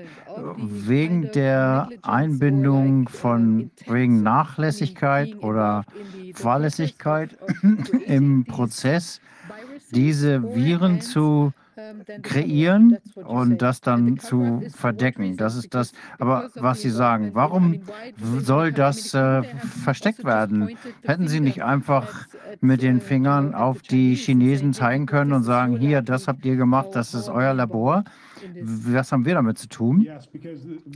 wegen der Einbindung von wegen Nachlässigkeit oder Fahrlässigkeit im Prozess, diese Viren zu kreieren und das dann zu verdecken. Das ist das. Aber was Sie sagen, warum soll das äh, versteckt werden? Hätten Sie nicht einfach mit den Fingern auf die Chinesen zeigen können und sagen, hier, das habt ihr gemacht, das ist euer Labor? Was haben wir damit zu tun?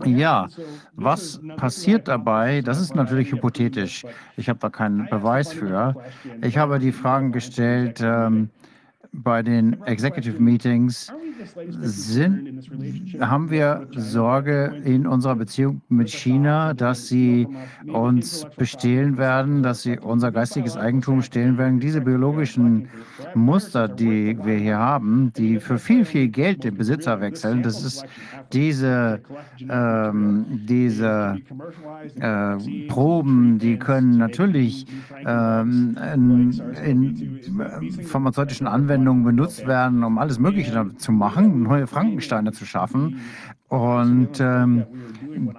Ja, was passiert dabei? Das ist natürlich hypothetisch. Ich habe da keinen Beweis für. Ich habe die Fragen gestellt, ähm, bei den Executive Meetings sind, haben wir Sorge in unserer Beziehung mit China, dass sie uns bestehlen werden, dass sie unser geistiges Eigentum stehlen werden. Diese biologischen Muster, die wir hier haben, die für viel, viel Geld den Besitzer wechseln, das ist diese, ähm, diese äh, Proben, die können natürlich ähm, in, in pharmazeutischen Anwendungen benutzt werden, um alles Mögliche zu machen, neue Frankensteine zu schaffen. Und ähm,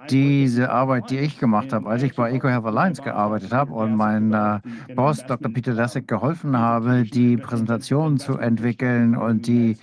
diese Arbeit, die ich gemacht habe, als ich bei EcoHealth Alliance gearbeitet habe und mein äh, Boss Dr. Peter Lessig geholfen habe, die Präsentation zu entwickeln und die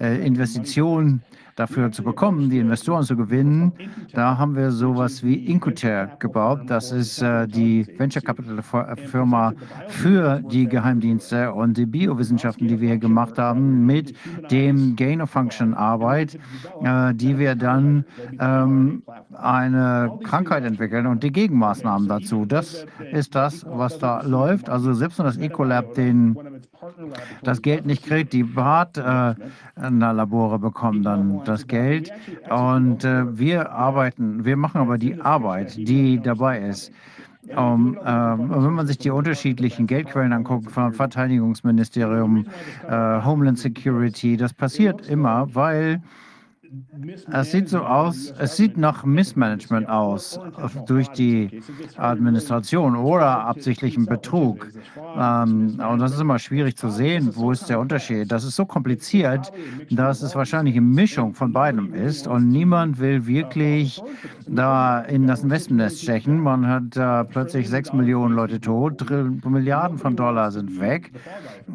äh, Investition dafür zu bekommen, die Investoren zu gewinnen, da haben wir sowas wie Incuter gebaut. Das ist äh, die Venture Capital Firma für die Geheimdienste und die Biowissenschaften, die wir hier gemacht haben, mit dem Gain of Function Arbeit, äh, die wir dann ähm, eine Krankheit entwickeln und die Gegenmaßnahmen dazu. Das ist das, was da läuft. Also selbst wenn das Ecolab den das Geld nicht kriegt, die Partnerlabore äh, bekommen dann das Geld und äh, wir arbeiten, wir machen aber die Arbeit, die dabei ist. Um, äh, wenn man sich die unterschiedlichen Geldquellen anguckt, vom Verteidigungsministerium, äh, Homeland Security, das passiert immer, weil es sieht so aus, es sieht nach Missmanagement aus durch die Administration oder absichtlichem Betrug. Ähm, und das ist immer schwierig zu sehen, wo ist der Unterschied. Das ist so kompliziert, dass es wahrscheinlich eine Mischung von beidem ist und niemand will wirklich da in das Investmentnest stechen. Man hat äh, plötzlich sechs Millionen Leute tot, Milliarden von Dollar sind weg.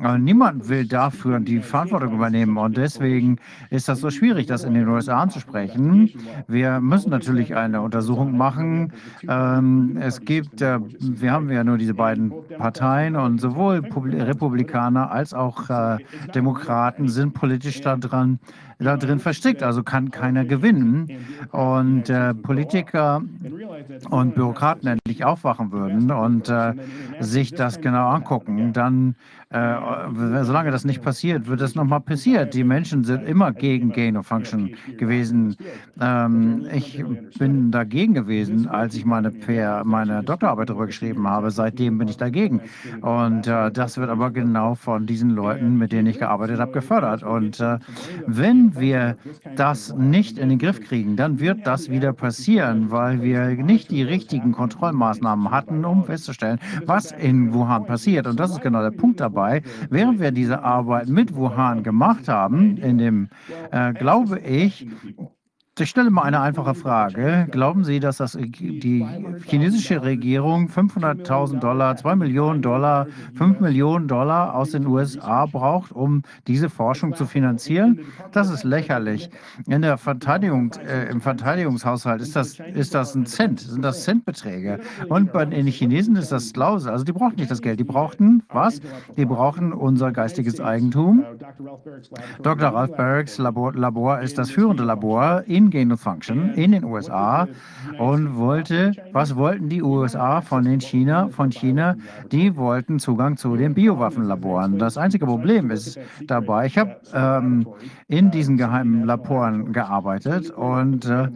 Und niemand will dafür die Verantwortung übernehmen und deswegen ist das so schwierig, das in den den USA anzusprechen. Wir müssen natürlich eine Untersuchung machen. Ähm, es gibt, äh, wir haben ja nur diese beiden Parteien und sowohl Republikaner als auch äh, Demokraten sind politisch daran da drin verstrickt, also kann keiner gewinnen. Und äh, Politiker und Bürokraten endlich aufwachen würden und äh, sich das genau angucken, dann äh, solange das nicht passiert, wird das nochmal passiert. Die Menschen sind immer gegen Gain of Function gewesen. Ähm, ich bin dagegen gewesen, als ich meine, meine Doktorarbeit darüber geschrieben habe. Seitdem bin ich dagegen. Und äh, das wird aber genau von diesen Leuten, mit denen ich gearbeitet habe, gefördert. Und äh, wenn wir das nicht in den Griff kriegen, dann wird das wieder passieren, weil wir nicht die richtigen Kontrollmaßnahmen hatten, um festzustellen, was in Wuhan passiert. Und das ist genau der Punkt dabei dabei. Während wir diese Arbeit mit Wuhan gemacht haben, in dem, äh, glaube ich, ich stelle mal eine einfache Frage. Glauben Sie, dass das die chinesische Regierung 500.000 Dollar, 2 Millionen Dollar, 5 Millionen Dollar aus den USA braucht, um diese Forschung zu finanzieren? Das ist lächerlich. In der Verteidigung, äh, Im Verteidigungshaushalt ist das, ist das ein Cent, sind das Centbeträge. Und bei den Chinesen ist das Slause. Also die brauchen nicht das Geld. Die brauchten was? Die brauchen unser geistiges Eigentum. Dr. Ralph Barracks Labor, Labor ist das führende Labor in Gain of Function in den USA und wollte, was wollten die USA von den China, von China? Die wollten Zugang zu den Biowaffenlaboren. Das einzige Problem ist dabei, ich habe ähm, in diesen geheimen Laboren gearbeitet und äh,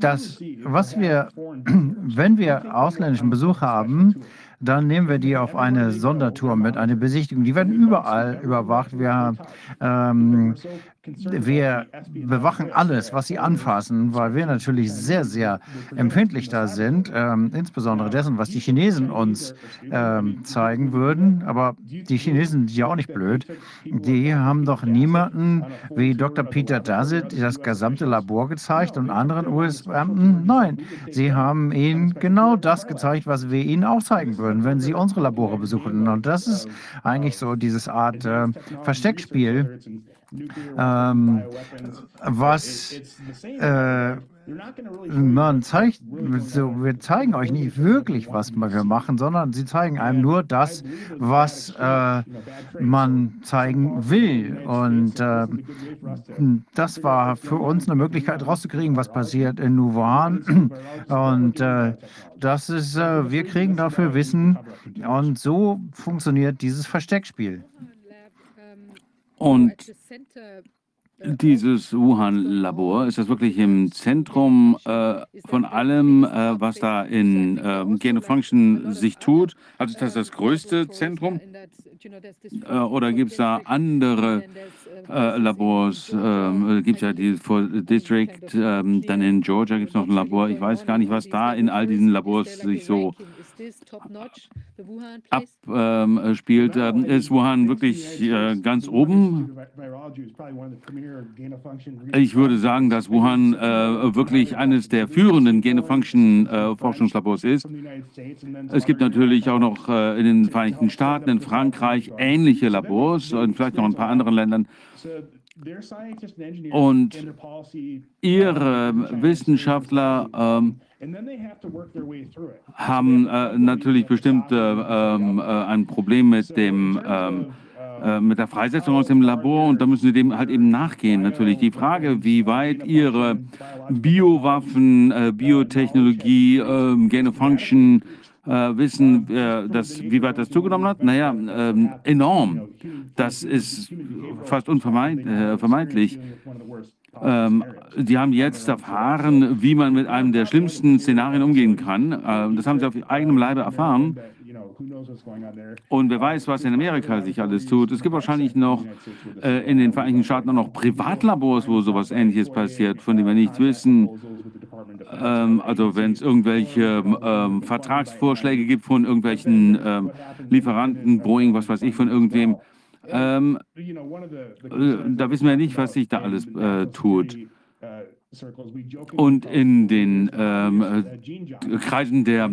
das, was wir, wenn wir ausländischen Besuch haben, dann nehmen wir die auf eine Sondertour mit, eine Besichtigung. Die werden überall überwacht. Wir, ähm, wir bewachen alles, was sie anfassen, weil wir natürlich sehr, sehr empfindlich da sind, ähm, insbesondere dessen, was die Chinesen uns ähm, zeigen würden. Aber die Chinesen sind ja auch nicht blöd. Die haben doch niemanden wie Dr. Peter Daszit das gesamte Labor gezeigt und anderen US-Beamten. Nein, sie haben ihnen genau das gezeigt, was wir ihnen auch zeigen würden, wenn sie unsere Labore besuchen. Und das ist eigentlich so dieses Art äh, Versteckspiel ähm, was äh, man zeigt, so, wir zeigen euch nicht wirklich, was wir machen, sondern sie zeigen einem nur das, was äh, man zeigen will. Und äh, das war für uns eine Möglichkeit rauszukriegen, was passiert in Wuhan. Und äh, das ist, äh, wir kriegen dafür Wissen. Und so funktioniert dieses Versteckspiel. Und dieses Wuhan-Labor, ist das wirklich im Zentrum äh, von allem, äh, was da in äh, Gain Function sich tut? Also ist das das größte Zentrum? Äh, oder gibt es da andere äh, Labors? Ähm, gibt es ja die District, ähm, dann in Georgia gibt es noch ein Labor. Ich weiß gar nicht, was da in all diesen Labors sich so abspielt, ähm, ist Wuhan wirklich äh, ganz oben. Ich würde sagen, dass Wuhan äh, wirklich eines der führenden Gain-of-Function-Forschungslabors äh, ist. Es gibt natürlich auch noch äh, in den Vereinigten Staaten, in Frankreich ähnliche Labors und vielleicht noch in ein paar anderen Ländern. Und ihre Wissenschaftler ähm, haben äh, natürlich bestimmt äh, ähm, äh, ein Problem mit dem ähm, äh, mit der Freisetzung aus dem Labor und da müssen sie dem halt eben nachgehen. Natürlich die Frage, wie weit ihre Biowaffen, äh, Biotechnologie, äh, Gain of Function äh, wissen, äh, dass, wie weit das zugenommen hat? Naja, ähm, enorm. Das ist fast unvermeidlich. Ähm, die haben jetzt erfahren, wie man mit einem der schlimmsten Szenarien umgehen kann. Ähm, das haben sie auf eigenem Leibe erfahren. Und wer weiß, was in Amerika sich alles tut. Es gibt wahrscheinlich noch äh, in den Vereinigten Staaten auch noch Privatlabors, wo sowas Ähnliches passiert, von denen wir nichts wissen. Ähm, also wenn es irgendwelche ähm, Vertragsvorschläge gibt von irgendwelchen ähm, Lieferanten, Boeing, was weiß ich, von irgendwem. Ähm, äh, da wissen wir nicht, was sich da alles äh, tut. Und in den ähm, äh, Kreisen der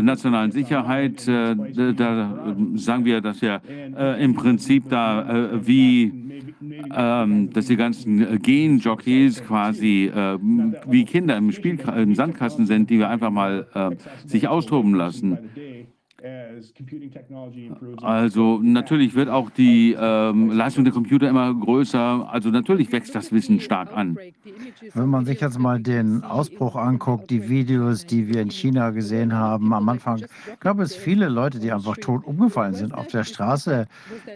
nationalen Sicherheit, äh, da sagen wir, dass wir äh, im Prinzip da wie, ähm, dass die ganzen Genjockeys quasi äh, wie Kinder im, Spiel, im Sandkasten sind, die wir einfach mal äh, sich austoben lassen. Also natürlich wird auch die ähm, Leistung der Computer immer größer. Also natürlich wächst das Wissen stark an. Wenn man sich jetzt mal den Ausbruch anguckt, die Videos, die wir in China gesehen haben am Anfang, gab es viele Leute, die einfach tot umgefallen sind auf der Straße.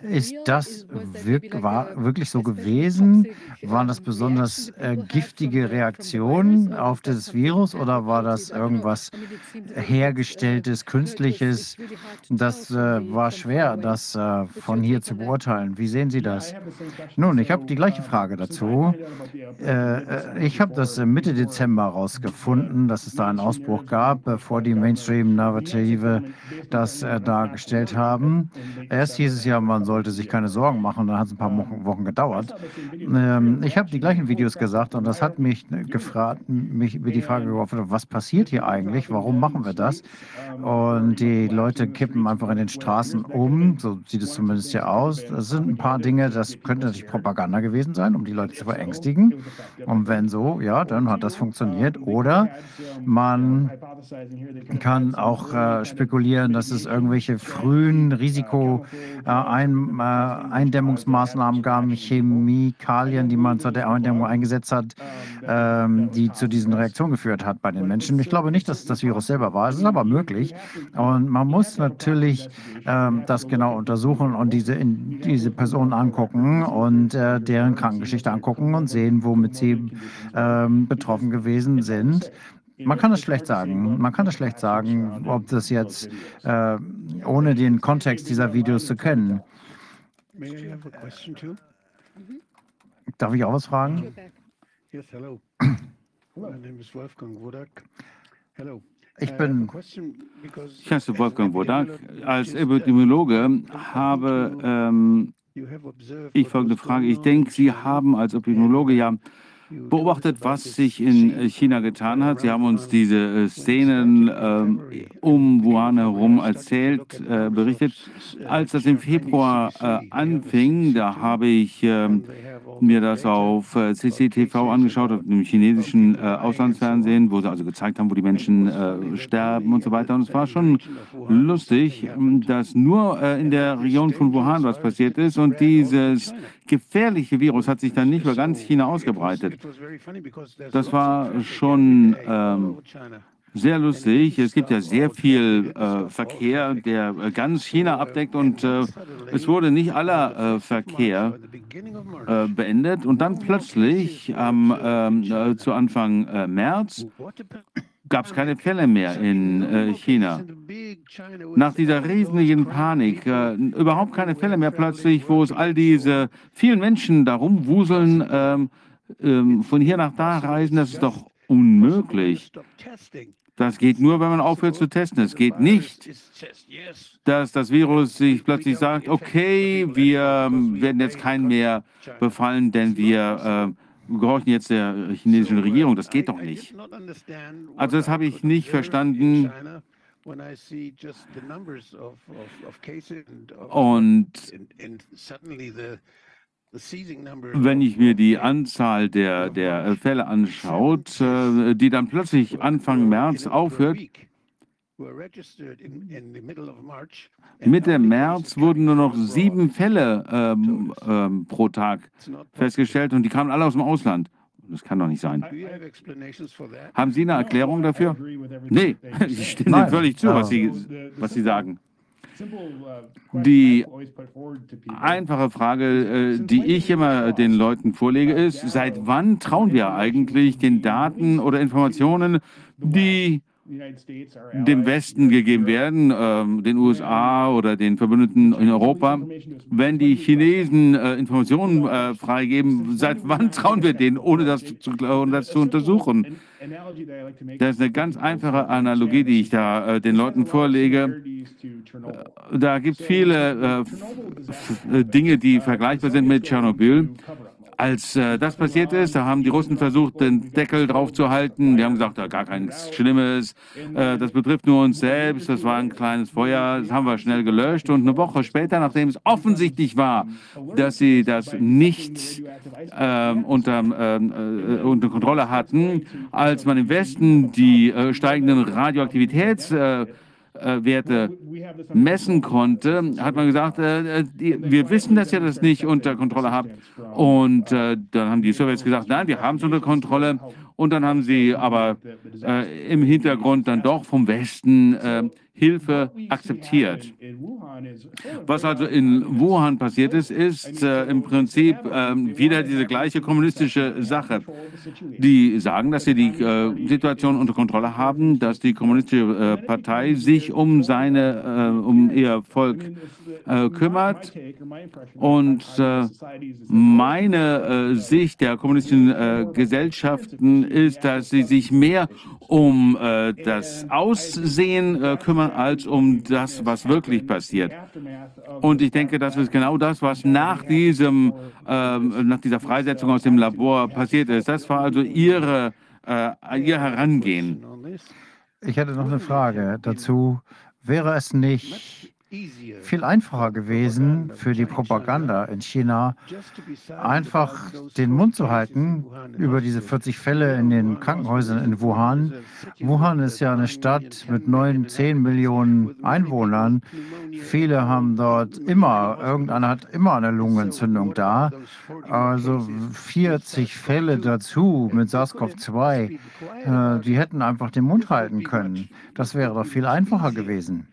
Ist das wirk war wirklich so gewesen? Waren das besonders äh, giftige Reaktionen auf das Virus oder war das irgendwas hergestelltes, künstliches? Das äh, war schwer, das äh, von hier zu beurteilen. Wie sehen Sie das? Nun, ich habe die gleiche Frage dazu. Äh, äh ich habe das Mitte Dezember herausgefunden, dass es da einen Ausbruch gab, bevor die Mainstream-Narrative das äh, dargestellt haben. Erst hieß es ja, man sollte sich keine Sorgen machen, dann hat es ein paar Wochen, Wochen gedauert. Ähm, ich habe die gleichen Videos gesagt und das hat mich gefragt, mich über die Frage geworfen, was passiert hier eigentlich? Warum machen wir das? Und die Leute kippen kippen einfach in den Straßen um. So sieht es zumindest ja aus. Das sind ein paar Dinge, das könnte natürlich Propaganda gewesen sein, um die Leute zu verängstigen. Und wenn so, ja, dann hat das funktioniert. Oder man kann auch äh, spekulieren, dass es irgendwelche frühen Risiko-Eindämmungsmaßnahmen äh, gab, Chemikalien, die man zur Eindämmung eingesetzt hat, ähm, die zu diesen Reaktionen geführt hat bei den Menschen. Ich glaube nicht, dass es das Virus selber war. Es ist aber möglich. Und man muss natürlich natürlich ähm, das genau untersuchen und diese, in, diese Personen angucken und äh, deren Krankengeschichte angucken und sehen, womit sie ähm, betroffen gewesen sind. Man kann es schlecht sagen. Man kann es schlecht sagen, ob das jetzt äh, ohne den Kontext dieser Videos zu kennen. Darf ich auch was fragen? Yes, hello. My name is Wolfgang Wodak. Hello. Ich bin, ich heiße Wolfgang Wodak. Als Epidemiologe habe ähm, ich folgende Frage. Ich denke, Sie haben als Epidemiologe ja beobachtet, was sich in China getan hat. Sie haben uns diese äh, Szenen äh, um Wuhan herum erzählt, äh, berichtet. Als das im Februar äh, anfing, da habe ich ähm, mir das auf äh, CCTV angeschaut, auf dem chinesischen äh, Auslandsfernsehen, wo sie also gezeigt haben, wo die Menschen sterben und so weiter. Und es war schon lustig, dass nur in der Region von Wuhan was passiert ist und dieses gefährliche Virus hat sich dann nicht über ganz China ausgebreitet. Das war schon ähm, sehr lustig. Es gibt ja sehr viel äh, Verkehr, der äh, ganz China abdeckt und äh, es wurde nicht aller äh, Verkehr äh, beendet. Und dann plötzlich ähm, zu Anfang März gab es keine Fälle mehr in äh, China. Nach dieser riesigen Panik, äh, überhaupt keine Fälle mehr plötzlich, wo es all diese vielen Menschen da rumwuseln, ähm, ähm, von hier nach da reisen, das ist doch unmöglich. Das geht nur, wenn man aufhört zu testen. Es geht nicht, dass das Virus sich plötzlich sagt, okay, wir ähm, werden jetzt keinen mehr befallen, denn wir äh, gehorchen jetzt der chinesischen Regierung. Das geht doch nicht. Also das habe ich nicht verstanden. Und wenn ich mir die Anzahl der, der Fälle anschaut, äh, die dann plötzlich Anfang März aufhört, Mitte März wurden nur noch sieben Fälle ähm, ähm, pro Tag festgestellt und die kamen alle aus dem Ausland. Das kann doch nicht sein. Haben Sie eine Erklärung dafür? Nee, ich stimme Ihnen völlig zu, was Sie, was Sie sagen. Die einfache Frage, äh, die ich immer den Leuten vorlege, ist, seit wann trauen wir eigentlich den Daten oder Informationen, die dem Westen gegeben werden, äh, den USA oder den Verbündeten in Europa. Wenn die Chinesen äh, Informationen äh, freigeben, seit wann trauen wir denen, ohne das zu, ohne das zu untersuchen? Das ist eine ganz einfache Analogie, die ich da äh, den Leuten vorlege. Äh, da gibt es viele äh, Dinge, die vergleichbar sind mit Tschernobyl. Als äh, das passiert ist, da haben die Russen versucht, den Deckel drauf zu halten. Die haben gesagt, da gar keins Schlimmes, äh, das betrifft nur uns selbst, das war ein kleines Feuer, das haben wir schnell gelöscht. Und eine Woche später, nachdem es offensichtlich war, dass sie das nicht äh, unter, ähm, äh, unter Kontrolle hatten, als man im Westen die äh, steigenden Radioaktivitäts äh, Werte messen konnte, hat man gesagt, äh, die, wir wissen, dass ihr das nicht unter Kontrolle habt. Und äh, dann haben die Sowjets gesagt, nein, wir haben es unter Kontrolle. Und dann haben sie aber äh, im Hintergrund dann doch vom Westen äh, Hilfe akzeptiert. Was also in Wuhan passiert ist, ist äh, im Prinzip äh, wieder diese gleiche kommunistische Sache. Die sagen, dass sie die äh, Situation unter Kontrolle haben, dass die kommunistische äh, Partei sich um seine, äh, um ihr Volk äh, kümmert. Und meine Sicht der kommunistischen Gesellschaften ist, dass sie sich mehr um das Aussehen kümmern als um das, was wirklich passiert. Und ich denke, das ist genau das, was nach, diesem, äh, nach dieser Freisetzung aus dem Labor passiert ist. Das war also ihre, äh, ihr Herangehen. Ich hätte noch eine Frage dazu. Wäre es nicht viel einfacher gewesen für die Propaganda in China, einfach den Mund zu halten über diese 40 Fälle in den Krankenhäusern in Wuhan. Wuhan ist ja eine Stadt mit 9, 10 Millionen Einwohnern. Viele haben dort immer, irgendeiner hat immer eine Lungenentzündung da. Also 40 Fälle dazu mit SARS-CoV-2, äh, die hätten einfach den Mund halten können. Das wäre doch viel einfacher gewesen.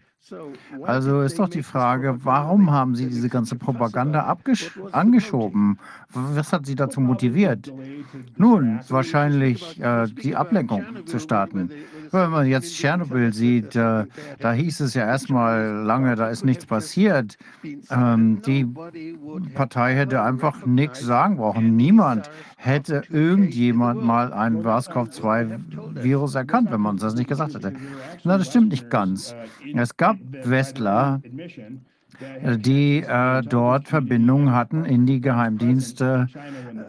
Also ist doch die Frage, warum haben Sie diese ganze Propaganda angeschoben? Was hat Sie dazu motiviert? Nun, wahrscheinlich äh, die Ablenkung zu starten. Wenn man jetzt Tschernobyl sieht, äh, da hieß es ja erstmal lange, da ist nichts passiert. Ähm, die Partei hätte einfach nichts sagen brauchen. Niemand hätte irgendjemand mal ein SARS-CoV-2-Virus erkannt, wenn man uns das nicht gesagt hätte. Na, das stimmt nicht ganz. Es gab Westler, die äh, dort Verbindungen hatten in die Geheimdienste,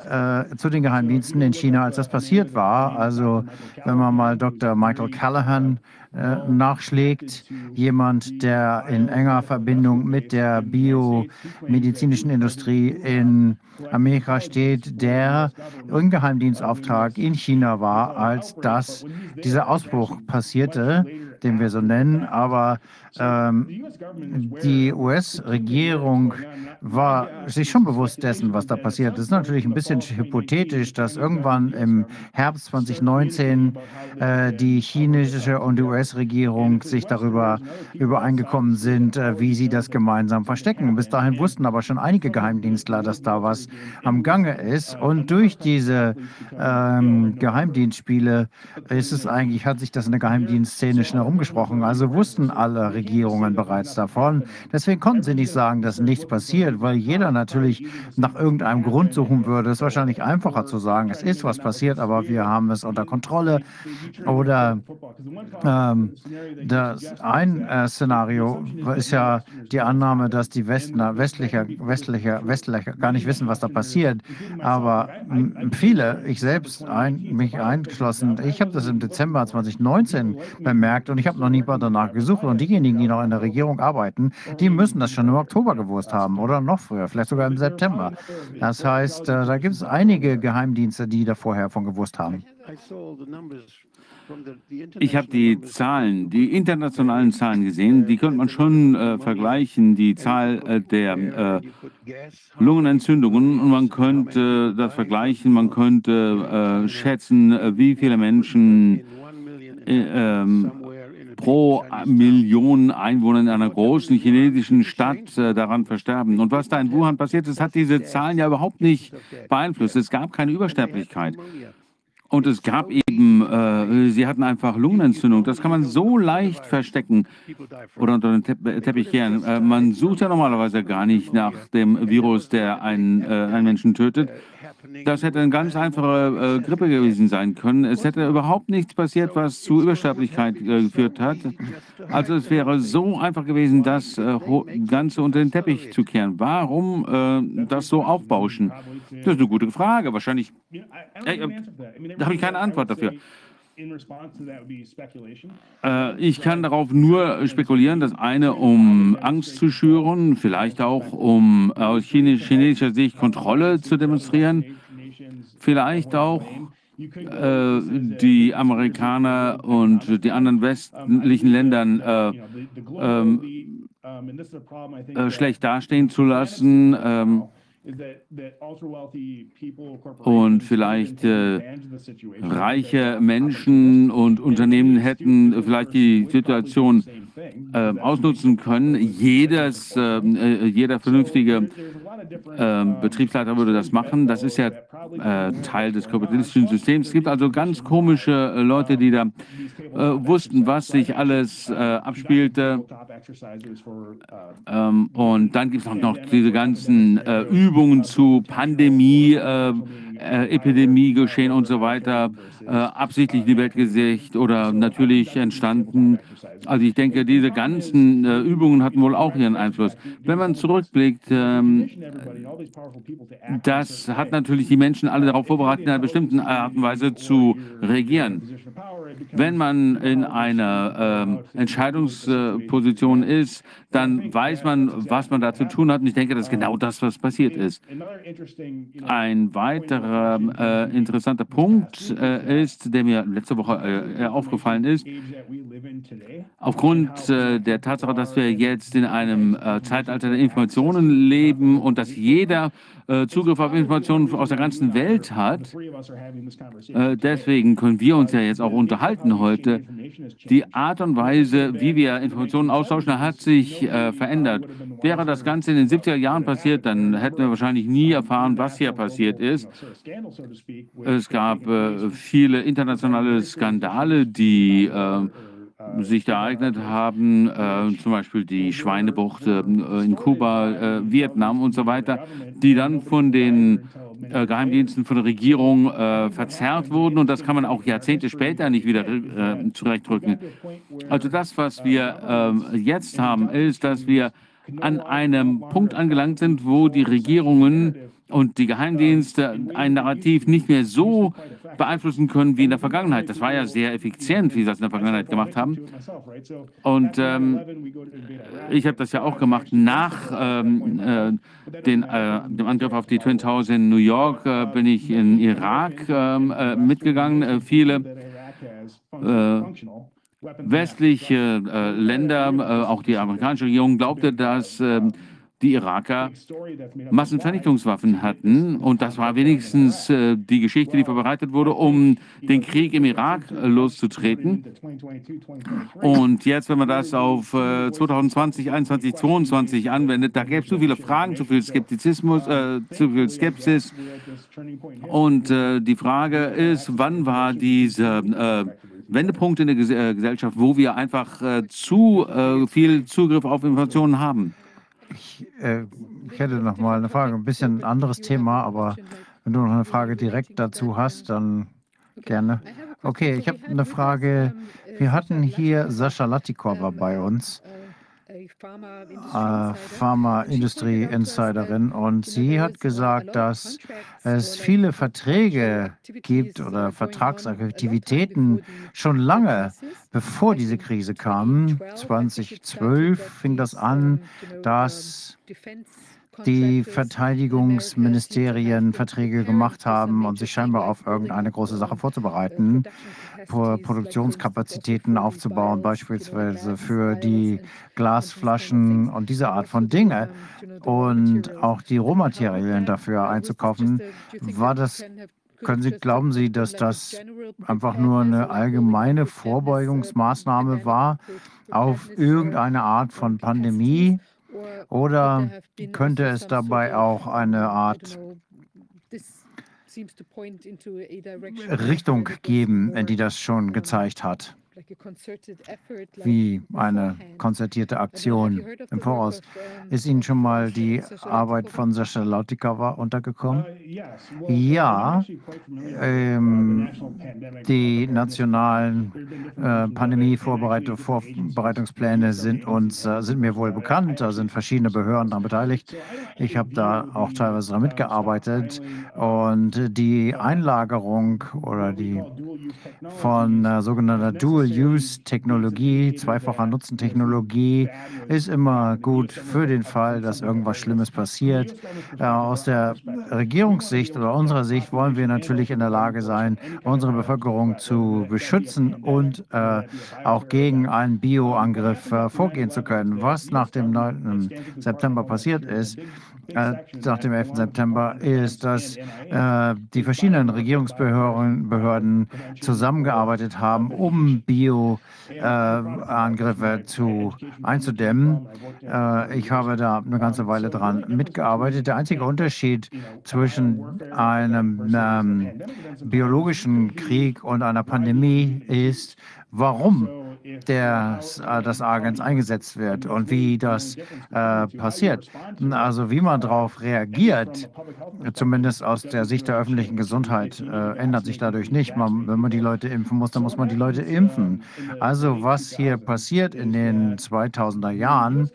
äh, zu den Geheimdiensten in China, als das passiert war. Also wenn man mal Dr. Michael Callahan äh, nachschlägt. Jemand, der in enger Verbindung mit der biomedizinischen Industrie in Amerika steht, der im Geheimdienstauftrag in China war, als das, dieser Ausbruch passierte, den wir so nennen. Aber ähm, die US-Regierung war sich schon bewusst dessen, was da passiert. Es ist natürlich ein bisschen hypothetisch, dass irgendwann im Herbst 2019 äh, die chinesische und die US US-Regierung sich darüber übereingekommen sind, äh, wie sie das gemeinsam verstecken. Bis dahin wussten aber schon einige Geheimdienstler, dass da was am Gange ist. Und durch diese ähm, Geheimdienstspiele ist es eigentlich, hat sich das in der Geheimdienstszene schon herumgesprochen. Also wussten alle Regierungen bereits davon. Deswegen konnten sie nicht sagen, dass nichts passiert, weil jeder natürlich nach irgendeinem Grund suchen würde. Es ist wahrscheinlich einfacher zu sagen, es ist was passiert, aber wir haben es unter Kontrolle. Oder ähm, das ein äh, Szenario ist ja die Annahme, dass die Westler, westlicher, westlicher, westlicher gar nicht wissen, was da passiert. Aber viele, ich selbst, ein, mich eingeschlossen, ich habe das im Dezember 2019 bemerkt und ich habe noch nie danach gesucht. Und diejenigen, die noch in der Regierung arbeiten, die müssen das schon im Oktober gewusst haben oder noch früher, vielleicht sogar im September. Das heißt, äh, da gibt es einige Geheimdienste, die da vorher von gewusst haben. Ich habe die Zahlen, die internationalen Zahlen gesehen. Die könnte man schon äh, vergleichen, die Zahl äh, der äh, Lungenentzündungen. Und man könnte das vergleichen, man könnte äh, schätzen, äh, wie viele Menschen äh, ähm, pro Million Einwohner in einer großen chinesischen Stadt daran versterben. Und was da in Wuhan passiert ist, hat diese Zahlen ja überhaupt nicht beeinflusst. Es gab keine Übersterblichkeit. Und es gab eben, äh, sie hatten einfach Lungenentzündung. Das kann man so leicht verstecken oder unter den Te Teppich kehren. Äh, man sucht ja normalerweise gar nicht nach dem Virus, der einen, äh, einen Menschen tötet. Das hätte eine ganz einfache äh, Grippe gewesen sein können. Es hätte überhaupt nichts passiert, was zu Übersterblichkeit äh, geführt hat. Also es wäre so einfach gewesen, das äh, Ganze unter den Teppich zu kehren. Warum äh, das so aufbauschen? Das ist eine gute Frage. Wahrscheinlich äh, da habe ich keine Antwort dafür. Äh, ich kann darauf nur spekulieren, das eine, um Angst zu schüren, vielleicht auch, um aus chinesischer Sicht Kontrolle zu demonstrieren, vielleicht auch äh, die Amerikaner und die anderen westlichen Ländern äh, ähm, äh, schlecht dastehen zu lassen. Ähm, und vielleicht äh, reiche Menschen und Unternehmen hätten vielleicht die Situation äh, ausnutzen können. Jedes, ähm, äh, jeder vernünftige ähm, Betriebsleiter würde das machen. Das ist ja äh, Teil des kapitalistischen Systems. Es gibt also ganz komische äh, Leute, die da äh, wussten, was sich alles abspielte. Ähm, und dann gibt es auch noch diese ganzen Übungen zu Pandemie, Epidemie geschehen und so weiter, absichtlich in die Welt gesicht oder natürlich entstanden. Also ich denke, diese ganzen Übungen hatten wohl auch ihren Einfluss. Wenn man zurückblickt, ähm, das hat natürlich die Menschen alle darauf vorbereitet, in einer bestimmten Art und Weise zu regieren. Wenn man in einer äh, Entscheidungsposition ist, dann weiß man, was man da zu tun hat. Und ich denke, das ist genau das, was passiert ist. Ein weiterer äh, interessanter Punkt äh, ist, der mir letzte Woche äh, aufgefallen ist, aufgrund äh, der Tatsache, dass wir jetzt in einem äh, Zeitalter der Informationen leben und dass jeder äh, Zugriff auf Informationen aus der ganzen Welt hat. Äh, deswegen können wir uns ja jetzt auch unterhalten heute. Die Art und Weise, wie wir Informationen austauschen, hat sich äh, verändert. Wäre das Ganze in den 70er Jahren passiert, dann hätten wir wahrscheinlich nie erfahren, was hier passiert ist. Es gab viele internationale Skandale, die äh, sich da ereignet haben, äh, zum Beispiel die Schweinebucht äh, in Kuba, äh, Vietnam und so weiter, die dann von den äh, Geheimdiensten, von der Regierung äh, verzerrt wurden und das kann man auch Jahrzehnte später nicht wieder äh, zurechtdrücken. Also das, was wir jetzt haben, ist, dass wir an einem Punkt angelangt sind, wo die Regierungen und die Geheimdienste ein Narrativ nicht mehr so beeinflussen können wie in der Vergangenheit. Das war ja sehr effizient, wie sie das in der Vergangenheit gemacht haben. Und ähm, ich habe das ja auch gemacht nach ähm, äh, den, äh, dem Angriff auf die Twin Towers in New York. Äh, bin ich in Irak ähm, äh, mitgegangen. Äh, viele äh, westliche Länder, auch die amerikanische Regierung, glaubte, dass ähm, die Iraker Massenvernichtungswaffen hatten. Und das war wenigstens äh, die Geschichte, die verbreitet wurde, um den Krieg im Irak loszutreten. Und jetzt, wenn man das auf äh, 2020, 2021, 2022 anwendet, da gäbe es zu viele Fragen, zu viel Skeptizismus, äh, zu viel Skepsis. Und äh, die Frage ist, wann war dieser äh, Wendepunkt in der Gesellschaft, wo wir einfach zu viel Zugriff auf Informationen haben? Ich, äh, ich hätte noch mal eine Frage, ein bisschen ein anderes Thema, aber wenn du noch eine Frage direkt dazu hast, dann gerne. Okay, ich habe eine Frage. Wir hatten hier Sascha Latikova bei uns äh, Pharmaindustrie-Insiderin und sie hat gesagt, dass es viele Verträge gibt oder Vertragsaktivitäten schon lange, bevor diese Krise kam. 2012 fing das an, dass die Verteidigungsministerien Verträge gemacht haben und sich scheinbar auf irgendeine große Sache vorzubereiten, Produktionskapazitäten aufzubauen, beispielsweise für die Glasflaschen und diese Art von Dinge und auch die Rohmaterialien dafür einzukaufen. War das können Sie, glauben Sie, dass das einfach nur eine allgemeine Vorbeugungsmaßnahme war auf irgendeine Art von Pandemie? Oder könnte es dabei auch eine Art Richtung geben, die das schon gezeigt hat? Wie eine konzertierte Aktion im Voraus. Ist Ihnen schon mal die Arbeit von Sascha Lautikawa untergekommen? Uh, ja, ähm, die nationalen äh, Pandemie-Vorbereitungspläne sind uns äh, sind mir wohl bekannt. Da sind verschiedene Behörden daran beteiligt. Ich habe da auch teilweise daran mitgearbeitet und die Einlagerung oder die von äh, sogenannter Dual Dual-Use-Technologie, zweifacher Nutzentechnologie ist immer gut für den Fall, dass irgendwas Schlimmes passiert. Äh, aus der Regierungssicht oder unserer Sicht wollen wir natürlich in der Lage sein, unsere Bevölkerung zu beschützen und äh, auch gegen einen Bioangriff äh, vorgehen zu können. Was nach dem 9. September passiert ist, nach dem 11. September ist, dass äh, die verschiedenen Regierungsbehörden zusammengearbeitet haben, um Bio-Angriffe äh, zu einzudämmen. Äh, ich habe da eine ganze Weile dran mitgearbeitet. Der einzige Unterschied zwischen einem ähm, biologischen Krieg und einer Pandemie ist, warum der, äh, das Agens eingesetzt wird und wie das äh, passiert. Also wie man darauf reagiert, zumindest aus der Sicht der öffentlichen Gesundheit, äh, ändert sich dadurch nicht. Man, wenn man die Leute impfen muss, dann muss man die Leute impfen. Also was hier passiert in den 2000er Jahren,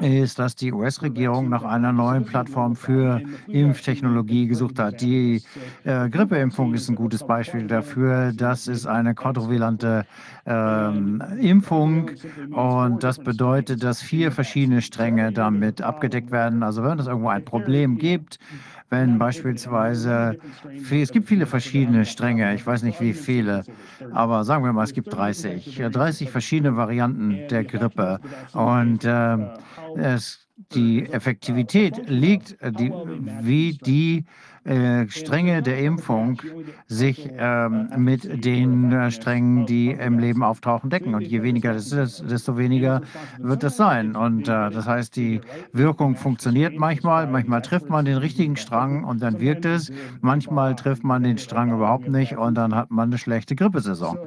ist, dass die US-Regierung nach einer neuen Plattform für Impftechnologie gesucht hat. Die äh, Grippeimpfung ist ein gutes Beispiel dafür. Das ist eine quadrivalente ähm, Impfung. Und das bedeutet, dass vier verschiedene Stränge damit abgedeckt werden. Also wenn es irgendwo ein Problem gibt, wenn beispielsweise, es gibt viele verschiedene Stränge, ich weiß nicht wie viele, aber sagen wir mal, es gibt 30, 30 verschiedene Varianten der Grippe. Und äh, es, die Effektivität liegt, die, wie die äh, Stränge der Impfung sich ähm, mit den äh, Strängen, die im Leben auftauchen, decken. Und je weniger das ist, desto weniger wird es sein. Und äh, das heißt, die Wirkung funktioniert manchmal. Manchmal trifft man den richtigen Strang und dann wirkt es. Manchmal trifft man den Strang überhaupt nicht und dann hat man eine schlechte Grippesaison.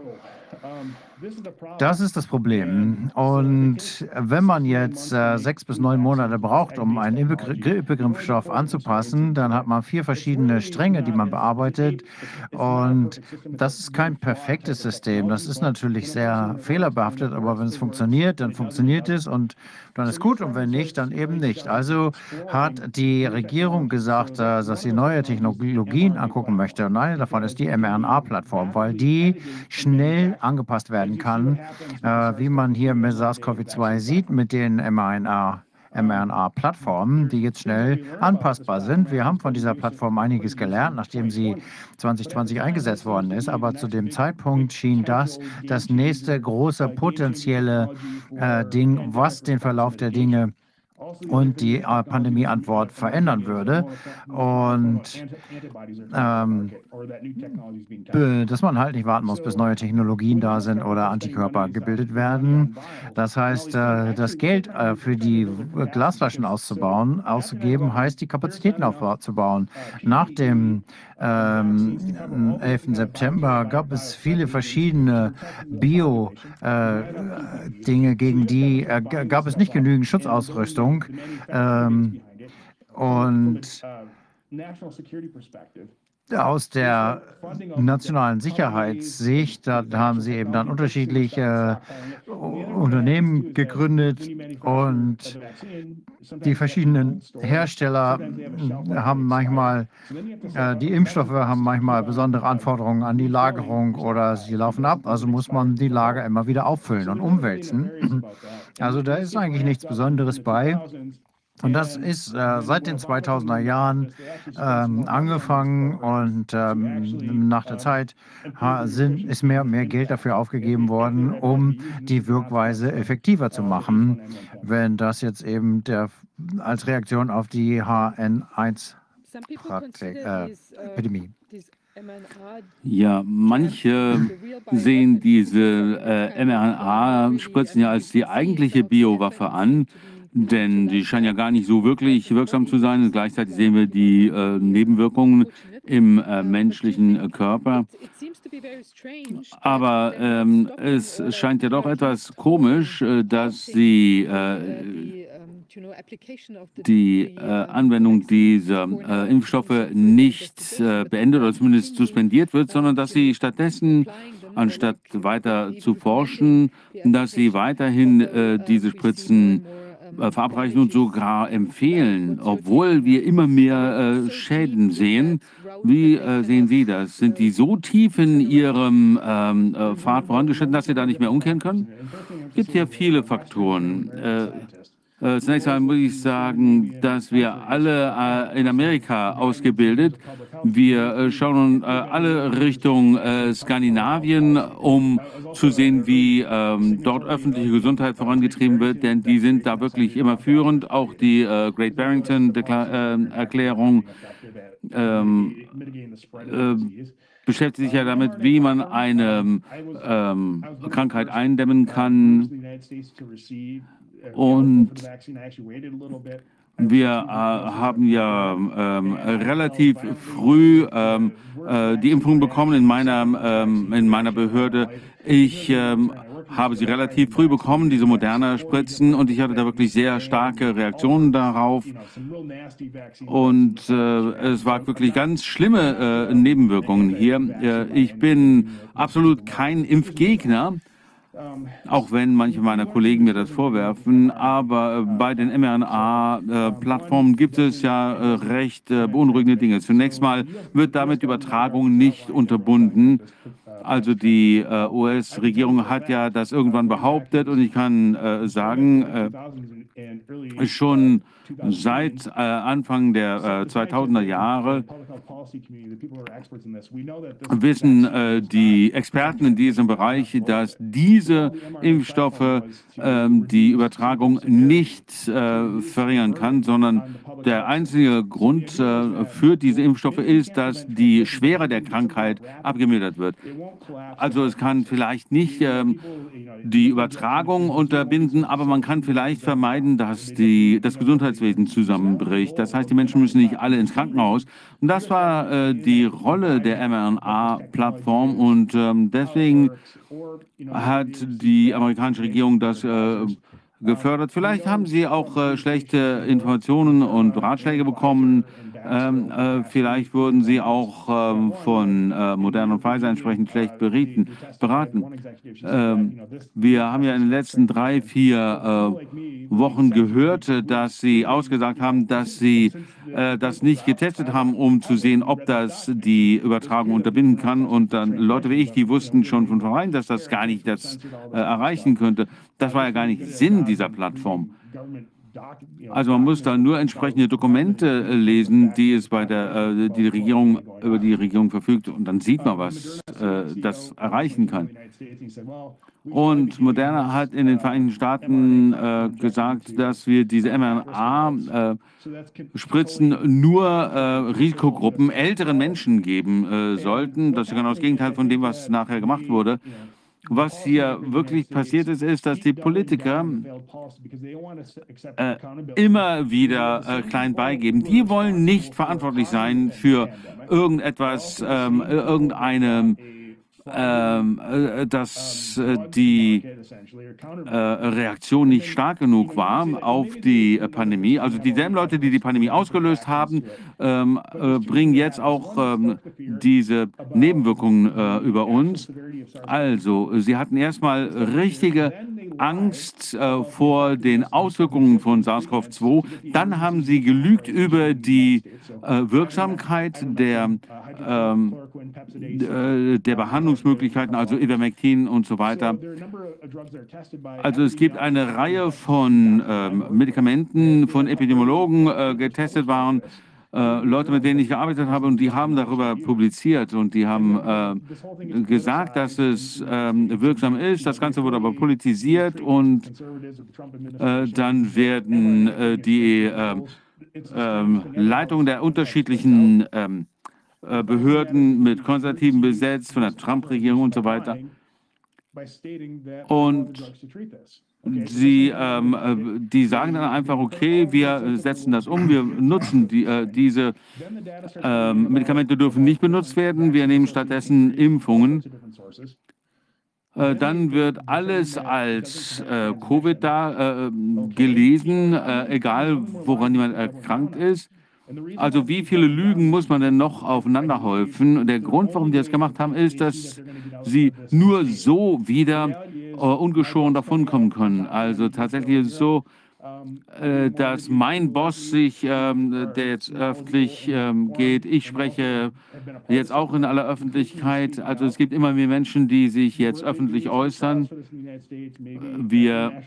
Das ist das Problem. Und wenn man jetzt äh, sechs bis neun Monate braucht, um einen Impfgriffstoff anzupassen, dann hat man vier verschiedene Stränge, die man bearbeitet. Und das ist kein perfektes System. Das ist natürlich sehr fehlerbehaftet, aber wenn es funktioniert, dann funktioniert es und dann ist gut. Und wenn nicht, dann eben nicht. Also hat die Regierung gesagt, äh, dass sie neue Technologien angucken möchte. Und eine davon ist die mRNA-Plattform, weil die schnell angepasst werden werden kann, äh, wie man hier mit SARS-CoV-2 sieht, mit den mRNA. mRNA-Plattformen, die jetzt schnell anpassbar sind. Wir haben von dieser Plattform einiges gelernt, nachdem sie 2020 eingesetzt worden ist. Aber zu dem Zeitpunkt schien das das nächste große potenzielle äh, Ding, was den Verlauf der Dinge und die äh, Pandemieantwort verändern würde. Und ähm, dass man halt nicht warten muss, bis neue Technologien da sind oder Antikörper gebildet werden. Das heißt, äh, das Geld äh, für die Glasflaschen auszubauen, auszugeben, heißt, die Kapazitäten aufzubauen. Nach dem ähm, 11. September gab es viele verschiedene Bio-Dinge, gegen die gab es nicht genügend Schutzausrüstung. Ähm, und aus der nationalen Sicherheitssicht, da haben sie eben dann unterschiedliche äh, Unternehmen gegründet und die verschiedenen Hersteller haben manchmal, äh, die Impfstoffe haben manchmal besondere Anforderungen an die Lagerung oder sie laufen ab, also muss man die Lager immer wieder auffüllen und umwälzen. Also da ist eigentlich nichts Besonderes bei. Und das ist äh, seit den 2000er Jahren ähm, angefangen und ähm, nach der Zeit sind, ist mehr und mehr Geld dafür aufgegeben worden, um die Wirkweise effektiver zu machen, wenn das jetzt eben der, als Reaktion auf die HN1-Epidemie. Äh, ja, manche sehen diese äh, mRNA-Spritzen ja als die eigentliche Biowaffe an denn die scheinen ja gar nicht so wirklich wirksam zu sein. Und gleichzeitig sehen wir die äh, Nebenwirkungen im äh, menschlichen Körper. Aber ähm, es scheint ja doch etwas komisch, äh, dass sie äh, die äh, Anwendung dieser äh, Impfstoffe nicht äh, beendet oder zumindest suspendiert wird, sondern dass sie stattdessen, anstatt weiter zu forschen, dass sie weiterhin äh, diese Spritzen äh, verabreichen und sogar empfehlen, obwohl wir immer mehr äh, Schäden sehen. Wie äh, sehen Sie das? Sind die so tief in ihrem ähm, äh, Pfad vorangeschritten, dass Sie da nicht mehr umkehren können? Es gibt ja viele Faktoren. Äh, zunächst einmal muss ich sagen, dass wir alle äh, in Amerika ausgebildet. Wir äh, schauen äh, alle Richtung Skandinavien, um zu sehen, wie ähm, dort öffentliche Gesundheit vorangetrieben wird, denn die sind da wirklich immer führend. Auch die Great Barrington Erklärung ähm, beschäftigt sich ja damit, wie man eine ähm, Krankheit eindämmen kann. Und wir äh, haben ja ähm, relativ früh ähm, äh, die Impfung bekommen in meiner, ähm, in meiner Behörde. Ich ähm, habe sie relativ früh bekommen, diese moderne Spritzen, und ich hatte da wirklich sehr starke Reaktionen darauf. Und äh, es war wirklich ganz schlimme äh, Nebenwirkungen hier. Äh, ich bin absolut kein Impfgegner. Auch wenn manche meiner Kollegen mir das vorwerfen, aber äh, bei den mRNA-Plattformen gibt es ja äh, recht äh, beunruhigende Dinge. Zunächst mal wird damit Übertragung nicht unterbunden. Also die US-Regierung hat ja das irgendwann behauptet und ich kann sagen, schon seit äh, Anfang der äh, 2000er Jahre wissen äh, die Experten in diesem Bereich, dass diese Impfstoffe ähm, die Übertragung nicht äh, verringern kann, sondern der einzige Grund äh, für diese Impfstoffe ist, dass die Schwere der Krankheit abgemildert wird. Also es kann vielleicht nicht ähm, die Übertragung unterbinden, aber man kann vielleicht vermeiden, dass die, das Gesundheitswesen zusammenbricht. Das heißt, die Menschen müssen nicht alle ins Krankenhaus. Und das war äh, die Rolle der mRNA-Plattform und ähm, deswegen hat die amerikanische Regierung das äh, gefördert. Vielleicht haben Sie auch äh, schlechte Informationen und Ratschläge bekommen. Ähm, äh, vielleicht wurden Sie auch ähm, von äh, und Pfizer entsprechend schlecht berieten, beraten. Ähm, wir haben ja in den letzten drei, vier äh, Wochen gehört, dass Sie ausgesagt haben, dass Sie äh, das nicht getestet haben, um zu sehen, ob das die Übertragung unterbinden kann. Und dann Leute wie ich, die wussten schon von vornherein, dass das gar nicht das äh, erreichen könnte. Das war ja gar nicht Sinn dieser Plattform. Also man muss da nur entsprechende Dokumente äh, lesen, die es bei der äh, die Regierung über die Regierung verfügt und dann sieht man, was äh, das erreichen kann. Und Moderna hat in den Vereinigten Staaten gesagt, dass wir diese mRNA-Spritzen nur Risikogruppen, älteren Menschen geben sollten. Das ist genau das Gegenteil von dem, was nachher gemacht wurde. Was hier wirklich passiert ist, ist, dass die Politiker äh, immer wieder äh, klein beigeben. Die wollen nicht verantwortlich sein für irgendetwas, ähm, irgendeine ähm, äh, dass äh, die äh, Reaktion nicht stark genug war auf die Pandemie. Also dieselben Leute, die die Pandemie ausgelöst haben, ähm, äh, bringen jetzt auch ähm, diese Nebenwirkungen äh, über uns. Also, sie hatten erstmal richtige Angst äh, vor den Auswirkungen von SARS-CoV-2. Dann haben sie gelügt über die äh, Wirksamkeit der, ähm, äh, der Behandlungsmöglichkeiten, also Ivermectin und so weiter. Also es gibt eine Reihe von ähm, Medikamenten, von Epidemiologen äh, getestet waren äh, Leute, mit denen ich gearbeitet habe, und die haben darüber publiziert und die haben äh, gesagt, dass es äh, wirksam ist. Das Ganze wurde aber politisiert und äh, dann werden äh, die ähm, ähm, Leitungen der unterschiedlichen ähm, Behörden mit Konservativen besetzt, von der Trump-Regierung und so weiter. Und Sie, ähm, äh, die sagen dann einfach, okay, wir setzen das um, wir nutzen die, äh, diese äh, Medikamente dürfen nicht benutzt werden, wir nehmen stattdessen Impfungen. Äh, dann wird alles als äh, Covid da äh, gelesen, egal woran jemand erkrankt ist. Also wie viele Lügen muss man denn noch aufeinander häufen? Der Grund, warum die das gemacht haben, ist, dass sie nur so wieder äh, ungeschoren davonkommen können. Also tatsächlich ist es so, dass mein Boss sich, ähm, der jetzt öffentlich ähm, geht, ich spreche jetzt auch in aller Öffentlichkeit. Also es gibt immer mehr Menschen, die sich jetzt öffentlich äußern. Wir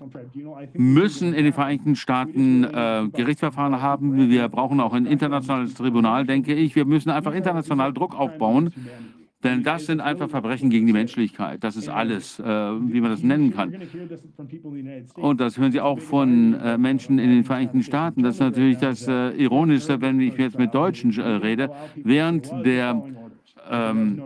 müssen in den Vereinigten Staaten äh, Gerichtsverfahren haben. Wir brauchen auch ein internationales Tribunal, denke ich. Wir müssen einfach international Druck aufbauen denn das sind einfach Verbrechen gegen die Menschlichkeit. Das ist alles, äh, wie man das nennen kann. Und das hören Sie auch von äh, Menschen in den Vereinigten Staaten. Das ist natürlich das äh, Ironische, wenn ich jetzt mit Deutschen äh, rede. Während der ähm,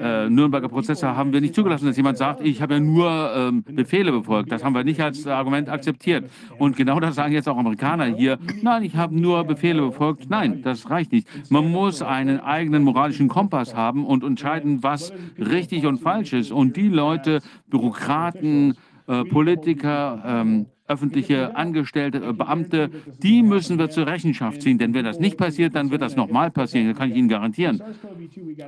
äh, Nürnberger Prozesse haben wir nicht zugelassen, dass jemand sagt, ich habe ja nur ähm, Befehle befolgt. Das haben wir nicht als Argument akzeptiert. Und genau das sagen jetzt auch Amerikaner hier. Nein, ich habe nur Befehle befolgt. Nein, das reicht nicht. Man muss einen eigenen moralischen Kompass haben und entscheiden, was richtig und falsch ist. Und die Leute, Bürokraten, äh, Politiker, ähm, öffentliche Angestellte, äh, Beamte, die müssen wir zur Rechenschaft ziehen. Denn wenn das nicht passiert, dann wird das nochmal passieren. Das kann ich Ihnen garantieren.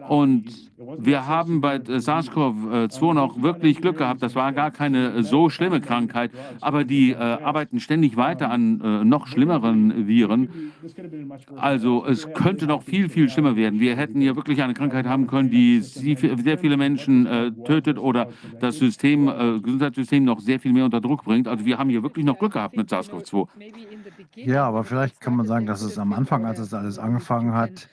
Und wir haben bei SARS-CoV-2 noch wirklich Glück gehabt. Das war gar keine so schlimme Krankheit. Aber die äh, arbeiten ständig weiter an äh, noch schlimmeren Viren. Also es könnte noch viel, viel schlimmer werden. Wir hätten hier wirklich eine Krankheit haben können, die sehr viele Menschen äh, tötet oder das System, äh, Gesundheitssystem noch sehr viel mehr unter Druck bringt. Also wir haben hier wirklich noch Glück gehabt mit SARS-CoV-2. Ja, aber vielleicht kann man sagen, dass es am Anfang, als es alles angefangen hat,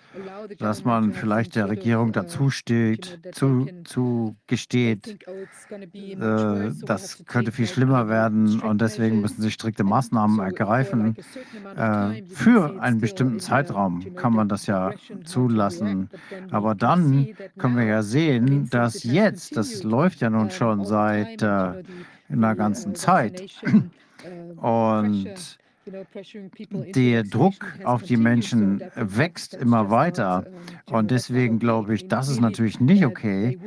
dass man vielleicht der Regierung dazu steht, zu, zu gesteht, äh, das könnte viel schlimmer werden und deswegen müssen sie strikte Maßnahmen ergreifen. Äh, für einen bestimmten Zeitraum kann man das ja zulassen. Aber dann können wir ja sehen, dass jetzt, das läuft ja nun schon seit äh, einer ganzen Zeit, und der Druck auf die Menschen wächst immer weiter. Und deswegen glaube ich, das ist natürlich nicht okay.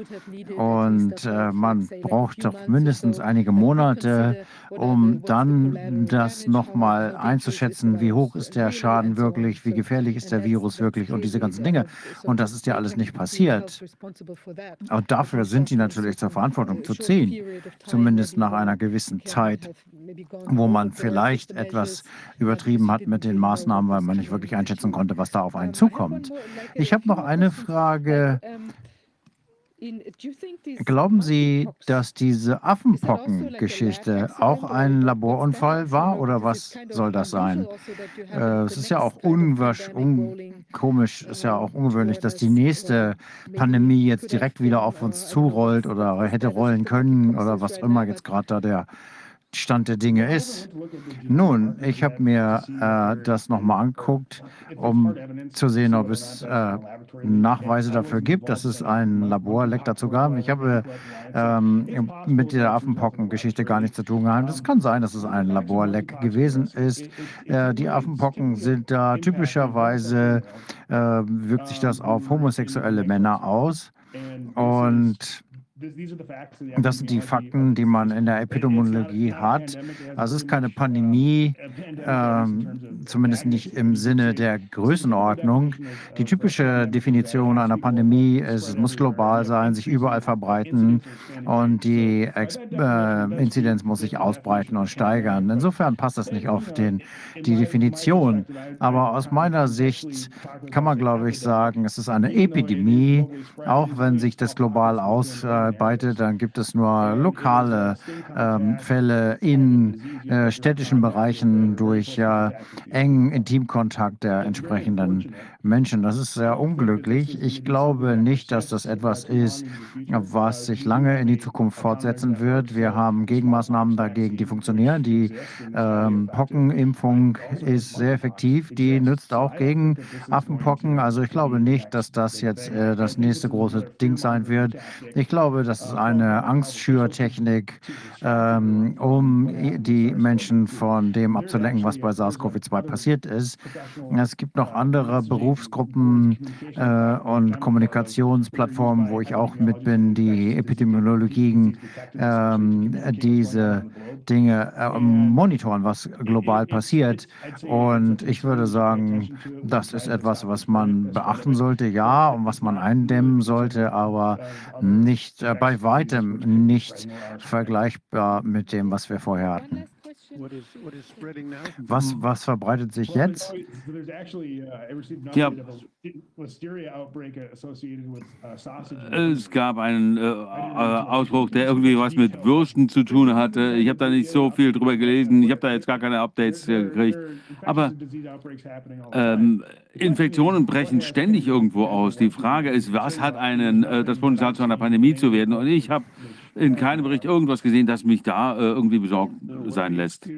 Und äh, man braucht doch mindestens einige Monate, um dann das nochmal einzuschätzen, wie hoch ist der Schaden wirklich, wie gefährlich ist der Virus wirklich und diese ganzen Dinge. Und das ist ja alles nicht passiert. Und dafür sind die natürlich zur Verantwortung zu ziehen, zumindest nach einer gewissen Zeit, wo man vielleicht etwas übertrieben hat mit den Maßnahmen, weil man nicht wirklich einschätzen konnte, was da auf einen zukommt. Ich habe noch eine Frage Glauben Sie, dass diese Affenpocken-Geschichte auch ein Laborunfall war oder was soll das sein? Äh, es ist ja auch un komisch, ist ja auch ungewöhnlich, dass die nächste Pandemie jetzt direkt wieder auf uns zurollt oder hätte rollen können oder was immer jetzt gerade da der Stand der Dinge ist. Nun, ich habe mir äh, das nochmal angeguckt, um zu sehen, ob es äh, Nachweise dafür gibt, dass es ein Laborleck dazu gab. Ich habe ähm, mit der Affenpocken-Geschichte gar nichts zu tun gehabt. Es kann sein, dass es ein Laborleck gewesen ist. Äh, die Affenpocken sind da typischerweise, äh, wirkt sich das auf homosexuelle Männer aus. Und das sind die Fakten, die man in der Epidemiologie hat. Also es ist keine Pandemie, ähm, zumindest nicht im Sinne der Größenordnung. Die typische Definition einer Pandemie ist, es muss global sein, sich überall verbreiten und die Ex äh, Inzidenz muss sich ausbreiten und steigern. Insofern passt das nicht auf den, die Definition. Aber aus meiner Sicht kann man, glaube ich, sagen, es ist eine Epidemie, auch wenn sich das global ausbreitet verbreitet, dann gibt es nur lokale ähm, Fälle in äh, städtischen Bereichen durch äh, engen Intimkontakt der entsprechenden Menschen. Das ist sehr unglücklich. Ich glaube nicht, dass das etwas ist, was sich lange in die Zukunft fortsetzen wird. Wir haben Gegenmaßnahmen dagegen, die funktionieren. Die ähm, Pockenimpfung ist sehr effektiv. Die nützt auch gegen Affenpocken. Also ich glaube nicht, dass das jetzt äh, das nächste große Ding sein wird. Ich glaube, das ist eine Angstschürtechnik, ähm, um die Menschen von dem abzulenken, was bei SARS-CoV-2 passiert ist. Es gibt noch andere Berufe, Berufsgruppen äh, und Kommunikationsplattformen, wo ich auch mit bin, die Epidemiologien ähm, diese Dinge äh, monitoren, was global passiert. Und ich würde sagen, das ist etwas, was man beachten sollte, ja, und was man eindämmen sollte, aber nicht äh, bei weitem nicht vergleichbar mit dem, was wir vorher hatten. Was, was verbreitet sich jetzt? Ja. Es gab einen äh, äh, Ausbruch, der irgendwie was mit Würsten zu tun hatte. Ich habe da nicht so viel drüber gelesen. Ich habe da jetzt gar keine Updates gekriegt. Aber ähm, Infektionen brechen ständig irgendwo aus. Die Frage ist, was hat einen, äh, das Potenzial zu einer Pandemie zu werden? Und ich habe in keinem Bericht irgendwas gesehen, das mich da äh, irgendwie besorgt sein lässt.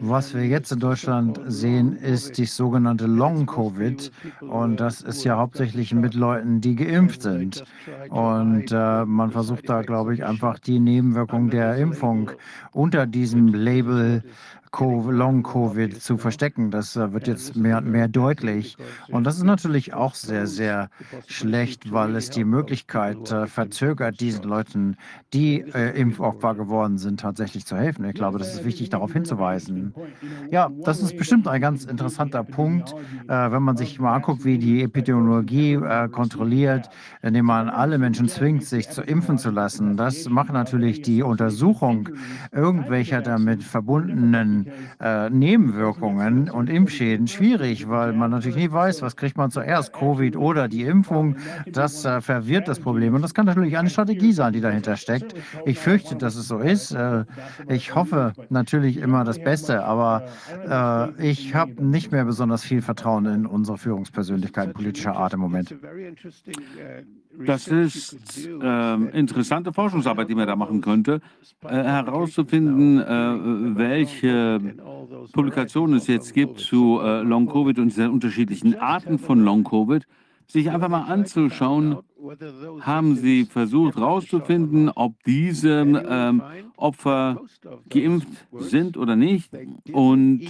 Was wir jetzt in Deutschland sehen, ist die sogenannte Long-Covid. Und das ist ja hauptsächlich mit Leuten, die geimpft sind. Und äh, man versucht da, glaube ich, einfach die Nebenwirkungen der Impfung unter diesem Label Long-Covid zu verstecken. Das äh, wird jetzt mehr und mehr deutlich. Und das ist natürlich auch sehr, sehr schlecht, weil es die Möglichkeit äh, verzögert, diesen Leuten, die äh, Impfopfer geworden sind, tatsächlich zu helfen. Ich glaube, das ist wichtig, darauf hinzuweisen. Ja, das ist bestimmt ein ganz interessanter Punkt, äh, wenn man sich mal anguckt, wie die Epidemiologie äh, kontrolliert, indem man alle Menschen zwingt, sich zu impfen zu lassen. Das macht natürlich die Untersuchung irgendwelcher damit verbundenen äh, Nebenwirkungen und Impfschäden schwierig, weil man natürlich nie weiß, was kriegt man zuerst, Covid oder die Impfung. Das äh, verwirrt das Problem. Und das kann natürlich eine Strategie sein, die dahinter steckt. Ich fürchte, dass es so ist. Äh, ich hoffe natürlich immer das Beste, aber äh, ich habe nicht mehr besonders viel Vertrauen in unsere Führungspersönlichkeiten politischer Art im Moment. Das ist äh, interessante Forschungsarbeit, die man da machen könnte, äh, herauszufinden, äh, welche Publikationen es jetzt gibt zu äh, Long-Covid und diesen unterschiedlichen Arten von Long-Covid, sich einfach mal anzuschauen, haben Sie versucht herauszufinden, ob diese ähm, Opfer geimpft sind oder nicht. Und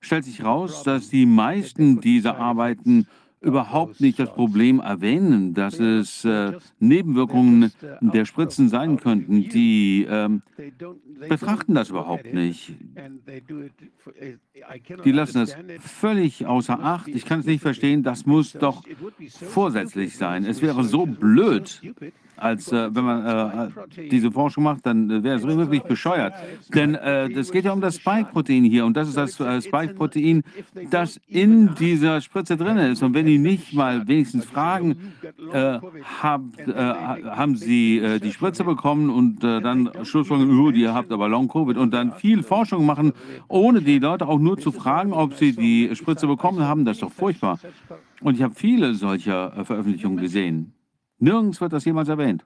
stellt sich heraus, dass die meisten dieser Arbeiten überhaupt nicht das Problem erwähnen, dass es äh, Nebenwirkungen der Spritzen sein könnten. Die ähm, betrachten das überhaupt nicht. Die lassen das völlig außer Acht. Ich kann es nicht verstehen. Das muss doch vorsätzlich sein. Es wäre so blöd, als äh, wenn man äh, diese Forschung macht, dann äh, wäre es wirklich bescheuert. Denn äh, es geht ja um das Spike-Protein hier und das ist das äh, Spike-Protein, das in dieser Spritze drin ist. Und wenn die nicht mal wenigstens fragen, äh, hab, haben sie die Spritze bekommen und dann Schlussfolgerung, oh, ihr habt aber Long-Covid und dann viel Forschung machen, ohne die Leute auch nur zu fragen, ob sie die Spritze bekommen haben, das ist doch furchtbar. Und ich habe viele solcher Veröffentlichungen gesehen. Nirgends wird das jemals erwähnt.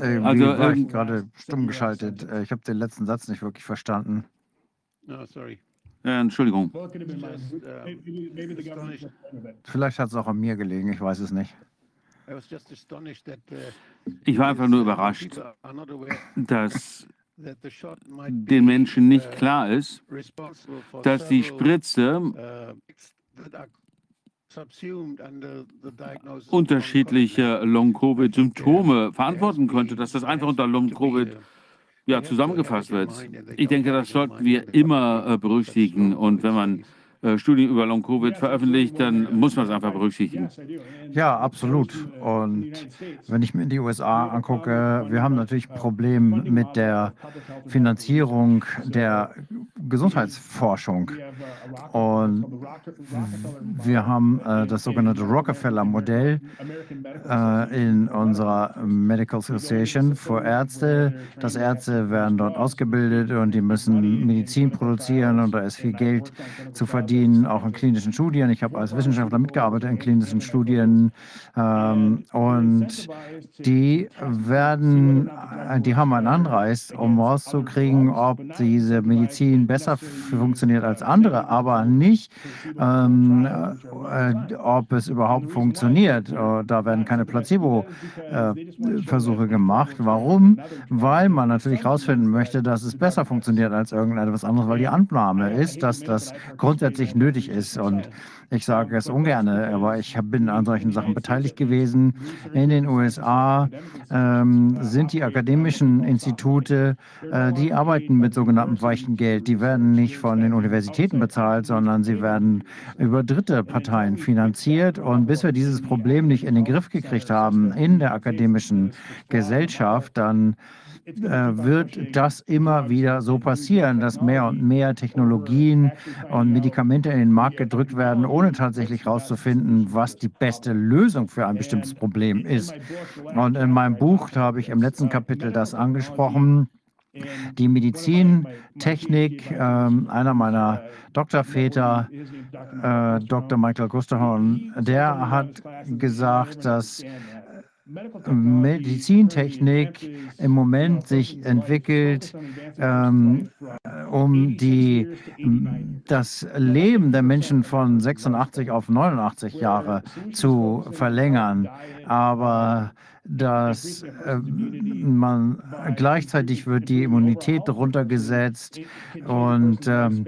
Irgendwie war ich ähm, gerade stumm geschaltet. Äh, ich habe den letzten Satz nicht wirklich verstanden. No, sorry. Äh, Entschuldigung. Vielleicht hat es auch an mir gelegen, ich weiß es nicht. Ich war einfach nur überrascht, dass den Menschen nicht klar ist, dass die Spritze unterschiedliche Long-Covid-Symptome verantworten könnte, dass das einfach unter Long-Covid ja, zusammengefasst wird. Ich denke, das sollten wir immer äh, berücksichtigen. Und wenn man Studien über Long-Covid veröffentlicht, dann muss man es einfach berücksichtigen. Ja, absolut. Und wenn ich mir die USA angucke, wir haben natürlich Probleme mit der Finanzierung der Gesundheitsforschung. Und wir haben äh, das sogenannte Rockefeller-Modell äh, in unserer Medical Association für Ärzte. Das Ärzte werden dort ausgebildet und die müssen Medizin produzieren und da ist viel Geld zu verdienen verdienen, auch in klinischen Studien. Ich habe als Wissenschaftler mitgearbeitet in klinischen Studien ähm, und die werden, die haben einen Anreiz, um rauszukriegen, ob diese Medizin besser funktioniert als andere, aber nicht, ähm, äh, ob es überhaupt funktioniert. Äh, da werden keine Placebo-Versuche äh, gemacht. Warum? Weil man natürlich herausfinden möchte, dass es besser funktioniert als irgendetwas anderes, weil die Annahme ist, dass das grundsätzlich wirklich nötig ist. Und ich sage es ungern, aber ich bin an solchen Sachen beteiligt gewesen. In den USA ähm, sind die akademischen Institute, äh, die arbeiten mit sogenanntem weichen Geld. Die werden nicht von den Universitäten bezahlt, sondern sie werden über dritte Parteien finanziert. Und bis wir dieses Problem nicht in den Griff gekriegt haben in der akademischen Gesellschaft, dann wird das immer wieder so passieren, dass mehr und mehr Technologien und Medikamente in den Markt gedrückt werden, ohne tatsächlich herauszufinden, was die beste Lösung für ein bestimmtes Problem ist. Und in meinem Buch habe ich im letzten Kapitel das angesprochen. Die Medizintechnik, äh, einer meiner Doktorväter, äh, Dr. Michael Gusterhorn, der hat gesagt, dass Medizintechnik im Moment sich entwickelt, ähm, um die, das Leben der Menschen von 86 auf 89 Jahre zu verlängern. Aber dass äh, man gleichzeitig wird die Immunität runtergesetzt und ähm,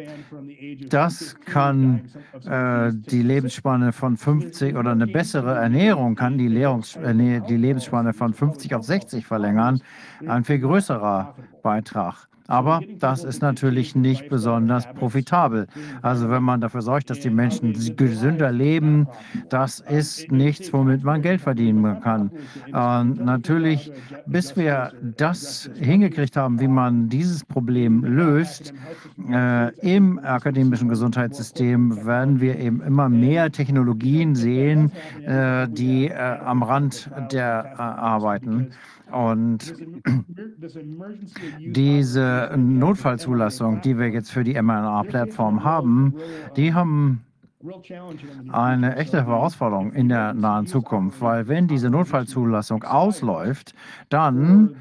das kann äh, die Lebensspanne von 50 oder eine bessere Ernährung kann die, Lehrungs äh, die Lebensspanne von 50 auf 60 verlängern. Ein viel größerer Beitrag. Aber das ist natürlich nicht besonders profitabel. Also wenn man dafür sorgt, dass die Menschen gesünder leben, das ist nichts, womit man Geld verdienen kann. Und natürlich, bis wir das hingekriegt haben, wie man dieses Problem löst, äh, im akademischen Gesundheitssystem werden wir eben immer mehr Technologien sehen, äh, die äh, am Rand der äh, arbeiten. Und diese Notfallzulassung, die wir jetzt für die mRNA-Plattform haben, die haben eine echte Herausforderung in der nahen Zukunft, weil wenn diese Notfallzulassung ausläuft, dann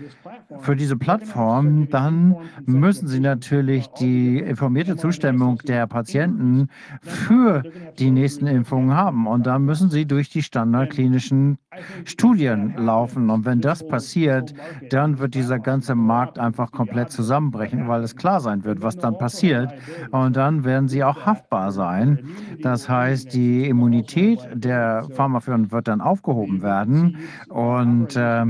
für diese Plattform, dann müssen sie natürlich die informierte Zustimmung der Patienten für die nächsten Impfungen haben. und dann müssen sie durch die standardklinischen Studien laufen und wenn das passiert, dann wird dieser ganze Markt einfach komplett zusammenbrechen, weil es klar sein wird, was dann passiert und dann werden sie auch haftbar sein Das heißt, die Immunität der Pharmafirmen wird dann aufgehoben werden. Und äh,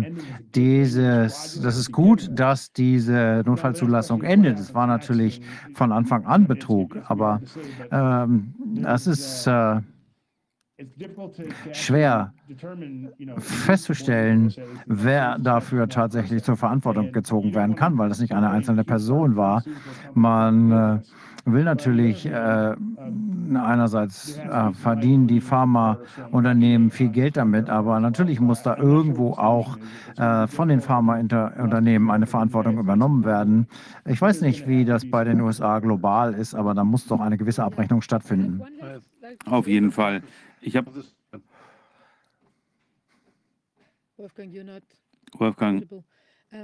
dieses, das ist gut, dass diese Notfallzulassung endet. Es war natürlich von Anfang an Betrug, aber ähm, das ist äh, schwer festzustellen, wer dafür tatsächlich zur Verantwortung gezogen werden kann, weil das nicht eine einzelne Person war. Man äh, will natürlich äh, einerseits äh, verdienen die Pharmaunternehmen viel Geld damit, aber natürlich muss da irgendwo auch äh, von den Pharmaunternehmen eine Verantwortung übernommen werden. Ich weiß nicht, wie das bei den USA global ist, aber da muss doch eine gewisse Abrechnung stattfinden. Auf jeden Fall. Ich habe Wolfgang,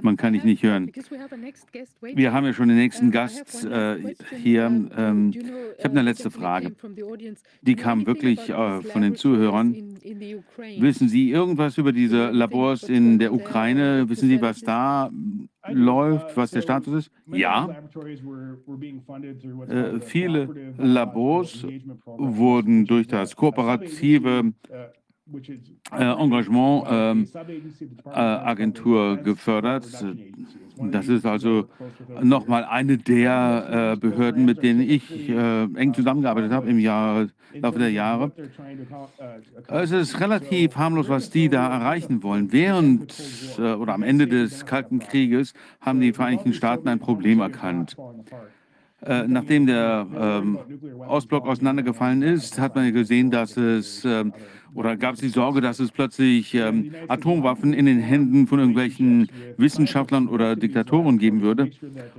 man kann dich nicht hören. Wir haben ja schon den nächsten Gast äh, hier. Ähm, ich habe eine letzte Frage. Die kam wirklich äh, von den Zuhörern. Wissen Sie irgendwas über diese Labors in der Ukraine? Wissen Sie, was da läuft, was der Status ist? Ja. Äh, viele Labors wurden durch das kooperative äh, Engagement ähm, äh, Agentur gefördert. Das ist also nochmal eine der äh, Behörden, mit denen ich äh, eng zusammengearbeitet habe im Jahr, Laufe der Jahre. Es ist relativ harmlos, was die da erreichen wollen. Während äh, oder am Ende des Kalten Krieges haben die Vereinigten Staaten ein Problem erkannt. Äh, nachdem der ähm, Ostblock auseinandergefallen ist, hat man gesehen, dass es ähm, oder gab es die Sorge, dass es plötzlich ähm, Atomwaffen in den Händen von irgendwelchen Wissenschaftlern oder Diktatoren geben würde.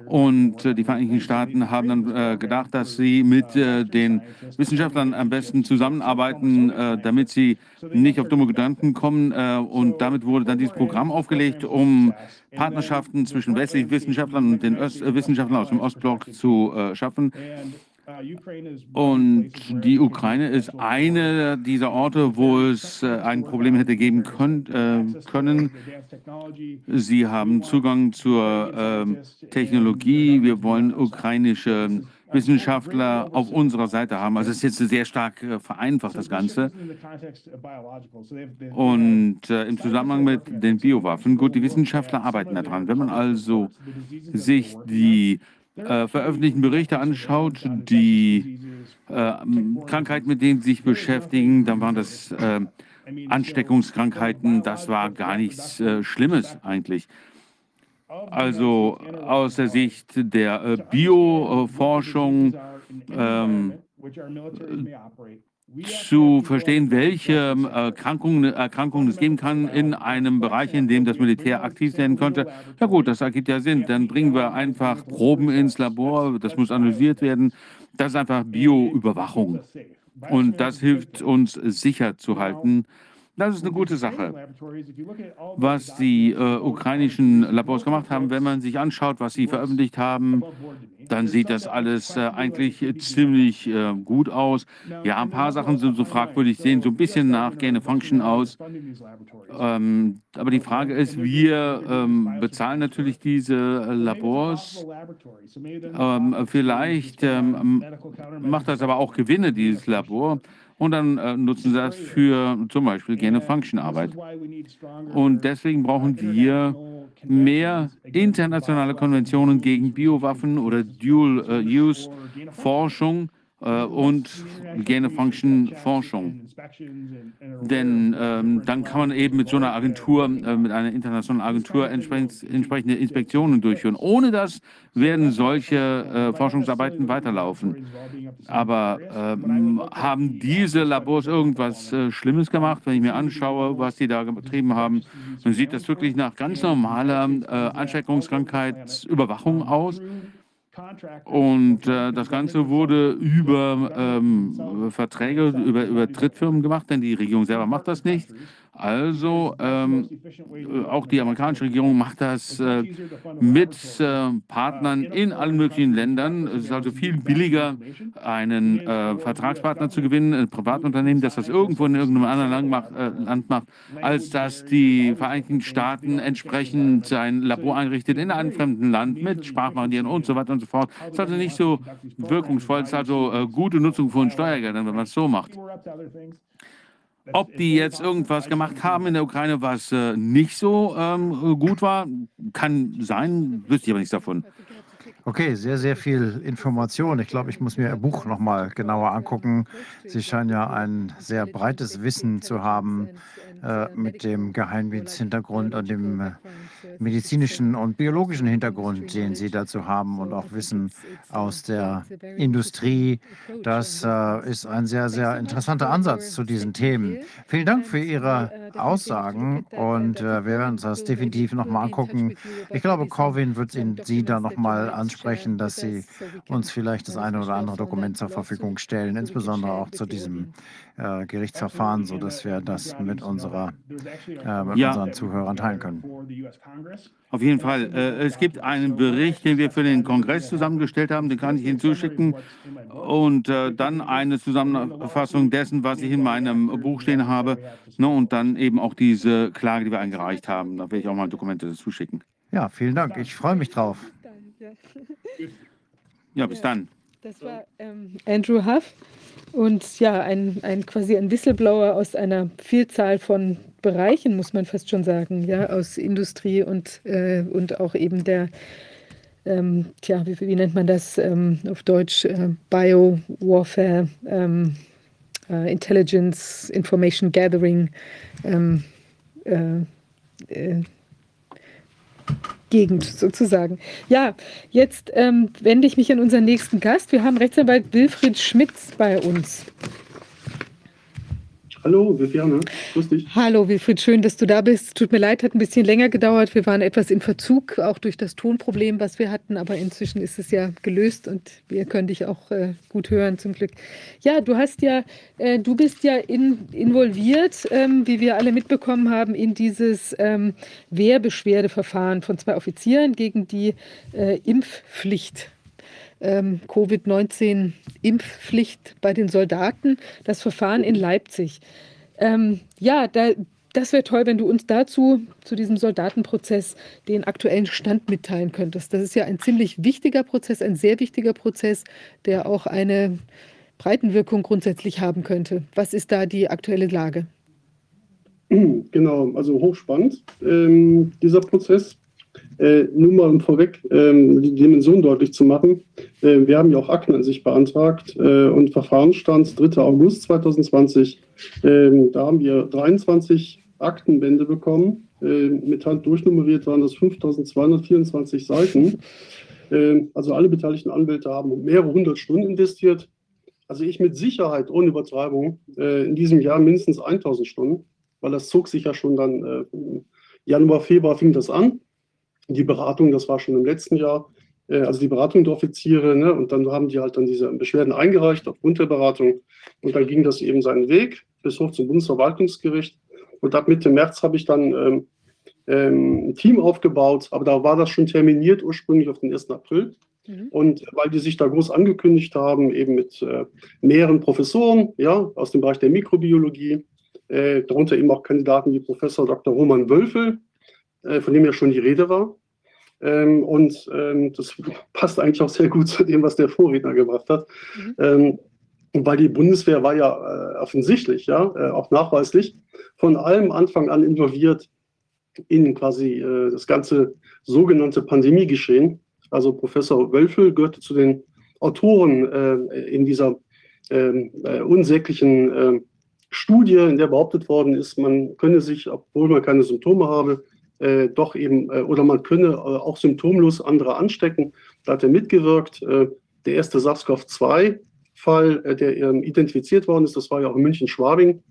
Und äh, die Vereinigten Staaten haben dann äh, gedacht, dass sie mit äh, den Wissenschaftlern am besten zusammenarbeiten, äh, damit sie nicht auf dumme Gedanken kommen. Äh, und damit wurde dann dieses Programm aufgelegt, um Partnerschaften zwischen westlichen Wissenschaftlern und den Öst äh, Wissenschaftlern aus dem Ostblock zu schaffen. Und die Ukraine ist eine dieser Orte, wo es äh, ein Problem hätte geben können. Äh, können. Sie haben Zugang zur äh, Technologie. Wir wollen ukrainische Wissenschaftler auf unserer Seite haben. Also es ist jetzt sehr stark äh, vereinfacht, das Ganze. Und äh, im Zusammenhang mit den Biowaffen, gut, die Wissenschaftler arbeiten daran. Wenn man also sich die äh, veröffentlichten Berichte anschaut, die äh, Krankheiten, mit denen sie sich beschäftigen, dann waren das äh, Ansteckungskrankheiten, das war gar nichts äh, Schlimmes eigentlich. Also aus der Sicht der äh, Bioforschung ähm, zu verstehen, welche Erkrankungen, Erkrankungen es geben kann in einem Bereich, in dem das Militär aktiv sein könnte. Ja gut, das ergibt ja Sinn. Dann bringen wir einfach Proben ins Labor, das muss analysiert werden. Das ist einfach Bioüberwachung. Und das hilft uns sicher zu halten, das ist eine gute Sache. Was die äh, ukrainischen Labors gemacht haben, wenn man sich anschaut, was sie veröffentlicht haben, dann sieht das alles äh, eigentlich ziemlich äh, gut aus. Ja, ein paar Sachen sind so fragwürdig, sehen so ein bisschen nach Gain of Function aus. Ähm, aber die Frage ist, wir ähm, bezahlen natürlich diese äh, Labors. Ähm, vielleicht ähm, macht das aber auch Gewinne, dieses Labor und dann äh, nutzen sie das für zum Beispiel Gain-of-Function-Arbeit. Und deswegen brauchen wir mehr internationale Konventionen gegen Biowaffen oder Dual-Use-Forschung äh, und Gain-of-Function-Forschung. Denn ähm, dann kann man eben mit so einer Agentur, äh, mit einer internationalen Agentur entsprechend, entsprechende Inspektionen durchführen. Ohne das werden solche äh, Forschungsarbeiten weiterlaufen. Aber ähm, haben diese Labors irgendwas äh, Schlimmes gemacht? Wenn ich mir anschaue, was die da betrieben haben, dann sieht das wirklich nach ganz normaler äh, Ansteckungskrankheitsüberwachung aus. Und äh, das Ganze wurde über ähm, Verträge, über, über Drittfirmen gemacht, denn die Regierung selber macht das nicht. Also ähm, äh, auch die amerikanische Regierung macht das äh, mit äh, Partnern in allen möglichen Ländern. Es ist also viel billiger, einen äh, Vertragspartner zu gewinnen, ein Privatunternehmen, das das irgendwo in irgendeinem anderen Land macht, äh, Land macht als dass die Vereinigten Staaten entsprechend ein Labor einrichtet in einem fremden Land mit Sprachbarrieren und so weiter und so fort. Das ist also nicht so wirkungsvoll, es ist also äh, gute Nutzung von Steuergeldern, wenn man es so macht. Ob die jetzt irgendwas gemacht haben in der Ukraine, was äh, nicht so ähm, gut war, kann sein, wüsste ich aber nichts davon. Okay, sehr, sehr viel Information. Ich glaube, ich muss mir Ihr Buch nochmal genauer angucken. Sie scheinen ja ein sehr breites Wissen zu haben äh, mit dem Geheimdiensthintergrund und dem äh, medizinischen und biologischen Hintergrund, den Sie dazu haben und auch Wissen aus der Industrie. Das äh, ist ein sehr, sehr interessanter Ansatz zu diesen Themen. Vielen Dank für Ihre Aussagen und äh, wir werden uns das definitiv nochmal angucken. Ich glaube, Corwin wird Ihnen Sie da nochmal ansprechen, dass Sie uns vielleicht das eine oder andere Dokument zur Verfügung stellen, insbesondere auch zu diesem äh, Gerichtsverfahren, sodass wir das mit, unserer, äh, mit ja. unseren Zuhörern teilen können. Auf jeden Fall. Äh, es gibt einen Bericht, den wir für den Kongress zusammengestellt haben, den kann ich Ihnen zuschicken. Und äh, dann eine Zusammenfassung dessen, was ich in meinem Buch stehen habe. Ne, und dann eben auch diese Klage, die wir eingereicht haben. Da werde ich auch mal Dokumente dazu schicken. Ja, vielen Dank. Ich freue mich drauf. Ja, bis dann. Das war ähm, Andrew Huff und ja, ein, ein quasi ein Whistleblower aus einer Vielzahl von Bereichen, muss man fast schon sagen, ja, aus Industrie und, äh, und auch eben der, ähm, tja, wie, wie, nennt man das ähm, auf Deutsch, äh, Bio-Warfare, ähm, äh, Intelligence, Information Gathering, ähm, äh, äh, Gegend sozusagen. Ja, jetzt ähm, wende ich mich an unseren nächsten Gast. Wir haben Rechtsanwalt Wilfried Schmitz bei uns. Hallo, Viviane, grüß dich. Hallo, Wilfried, schön, dass du da bist. Tut mir leid, hat ein bisschen länger gedauert. Wir waren etwas in Verzug, auch durch das Tonproblem, was wir hatten, aber inzwischen ist es ja gelöst und wir können dich auch äh, gut hören, zum Glück. Ja, du hast ja, äh, du bist ja in, involviert, ähm, wie wir alle mitbekommen haben, in dieses ähm, Wehrbeschwerdeverfahren von zwei Offizieren gegen die äh, Impfpflicht ähm, Covid-19-Impfpflicht bei den Soldaten, das Verfahren in Leipzig. Ähm, ja, da, das wäre toll, wenn du uns dazu, zu diesem Soldatenprozess, den aktuellen Stand mitteilen könntest. Das ist ja ein ziemlich wichtiger Prozess, ein sehr wichtiger Prozess, der auch eine Breitenwirkung grundsätzlich haben könnte. Was ist da die aktuelle Lage? Genau, also hochspannend ähm, dieser Prozess. Äh, nur mal um vorweg ähm, die Dimension deutlich zu machen. Äh, wir haben ja auch Akten an sich beantragt äh, und Verfahrensstand 3. August 2020. Ähm, da haben wir 23 Aktenbände bekommen. Äh, mit Hand durchnummeriert waren das 5224 Seiten. Ähm, also alle beteiligten Anwälte haben mehrere hundert Stunden investiert. Also ich mit Sicherheit, ohne Übertreibung, äh, in diesem Jahr mindestens 1000 Stunden, weil das zog sich ja schon dann äh, Januar, Februar fing das an die Beratung, das war schon im letzten Jahr, äh, also die Beratung der Offiziere, ne, und dann haben die halt dann diese Beschwerden eingereicht aufgrund der Beratung. Und dann ging das eben seinen Weg bis hoch zum Bundesverwaltungsgericht. Und ab Mitte März habe ich dann ähm, ähm, ein Team aufgebaut, aber da war das schon terminiert, ursprünglich auf den 1. April. Mhm. Und weil die sich da groß angekündigt haben, eben mit äh, mehreren Professoren ja, aus dem Bereich der Mikrobiologie, äh, darunter eben auch Kandidaten wie Professor Dr. Roman Wölfel, von dem ja schon die Rede war. Ähm, und ähm, das passt eigentlich auch sehr gut zu dem, was der Vorredner gebracht hat. Mhm. Ähm, weil die Bundeswehr war ja äh, offensichtlich, ja, äh, auch nachweislich, von allem Anfang an involviert in quasi äh, das ganze sogenannte Pandemiegeschehen. Also Professor Wölfel gehörte zu den Autoren äh, in dieser ähm, äh, unsäglichen Studie, in der behauptet worden ist, man könne sich, obwohl man keine Symptome habe, äh, doch eben, äh, oder man könne äh, auch symptomlos andere anstecken. Da hat er mitgewirkt. Äh, der erste SARS-CoV-2-Fall, äh, der ähm, identifiziert worden ist, das war ja auch in München-Schwabing.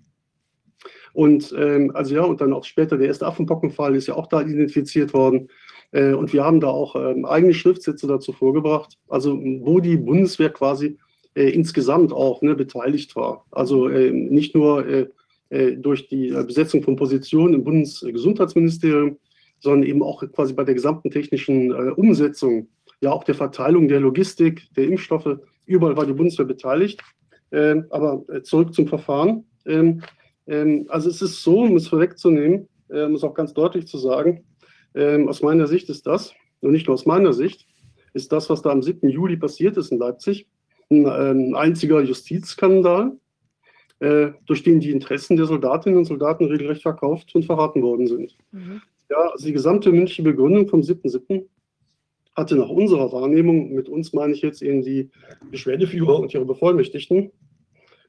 Und ähm, also ja, und dann auch später der erste Affenpockenfall ist ja auch da identifiziert worden. Äh, und wir haben da auch ähm, eigene Schriftsätze dazu vorgebracht, also wo die Bundeswehr quasi insgesamt auch ne, beteiligt war. Also nicht nur durch die äh, Besetzung von Positionen im Bundesgesundheitsministerium, sondern eben auch quasi bei der gesamten technischen äh, Umsetzung, ja auch der Verteilung der Logistik, der Impfstoffe. Überall war die Bundeswehr beteiligt. Ähm, aber äh, zurück zum Verfahren. Ähm, ähm, also es ist so, um es vorwegzunehmen, um es auch ganz deutlich zu sagen, aus meiner Sicht ist das, und nicht nur aus meiner Sicht, ist das, was da am 7. Juli passiert ist in Leipzig, ein einziger Justizskandal, äh, durch den die Interessen der Soldatinnen und Soldaten regelrecht verkauft und verraten worden sind. Mhm. Ja, also die gesamte mündliche Begründung vom 7.7. hatte nach unserer Wahrnehmung, mit uns meine ich jetzt eben die Beschwerdeführer und ihre Bevollmächtigten,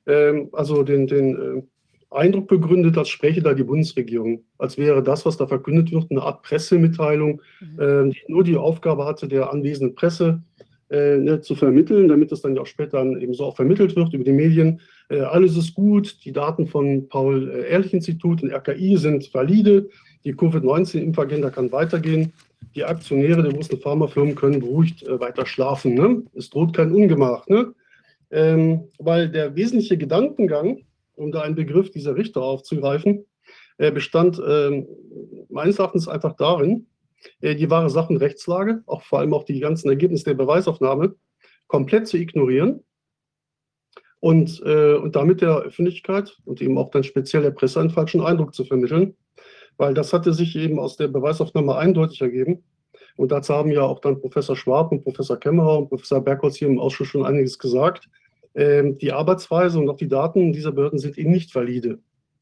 ähm, also den, den äh, Eindruck begründet, als spreche da die Bundesregierung, als wäre das, was da verkündet wird, eine Art Pressemitteilung, mhm. äh, die nur die Aufgabe hatte, der anwesenden Presse äh, zu vermitteln, damit das dann ja auch später eben so auch vermittelt wird über die Medien. Äh, alles ist gut, die Daten von Paul-Ehrlich-Institut und RKI sind valide, die Covid-19-Impfagenda kann weitergehen, die Aktionäre der großen Pharmafirmen können beruhigt äh, weiter schlafen. Ne? Es droht kein Ungemach. Ne? Ähm, weil der wesentliche Gedankengang, um da einen Begriff dieser Richter aufzugreifen, äh, bestand äh, meines Erachtens einfach darin, äh, die wahre Sachenrechtslage, auch vor allem auch die ganzen Ergebnisse der Beweisaufnahme, komplett zu ignorieren und, äh, und damit der Öffentlichkeit und eben auch dann speziell der Presse einen falschen Eindruck zu vermitteln, weil das hatte sich eben aus der Beweisaufnahme eindeutig ergeben. Und dazu haben ja auch dann Professor Schwab und Professor Kämmerer und Professor Bergholz hier im Ausschuss schon einiges gesagt. Ähm, die Arbeitsweise und auch die Daten dieser Behörden sind eben nicht valide.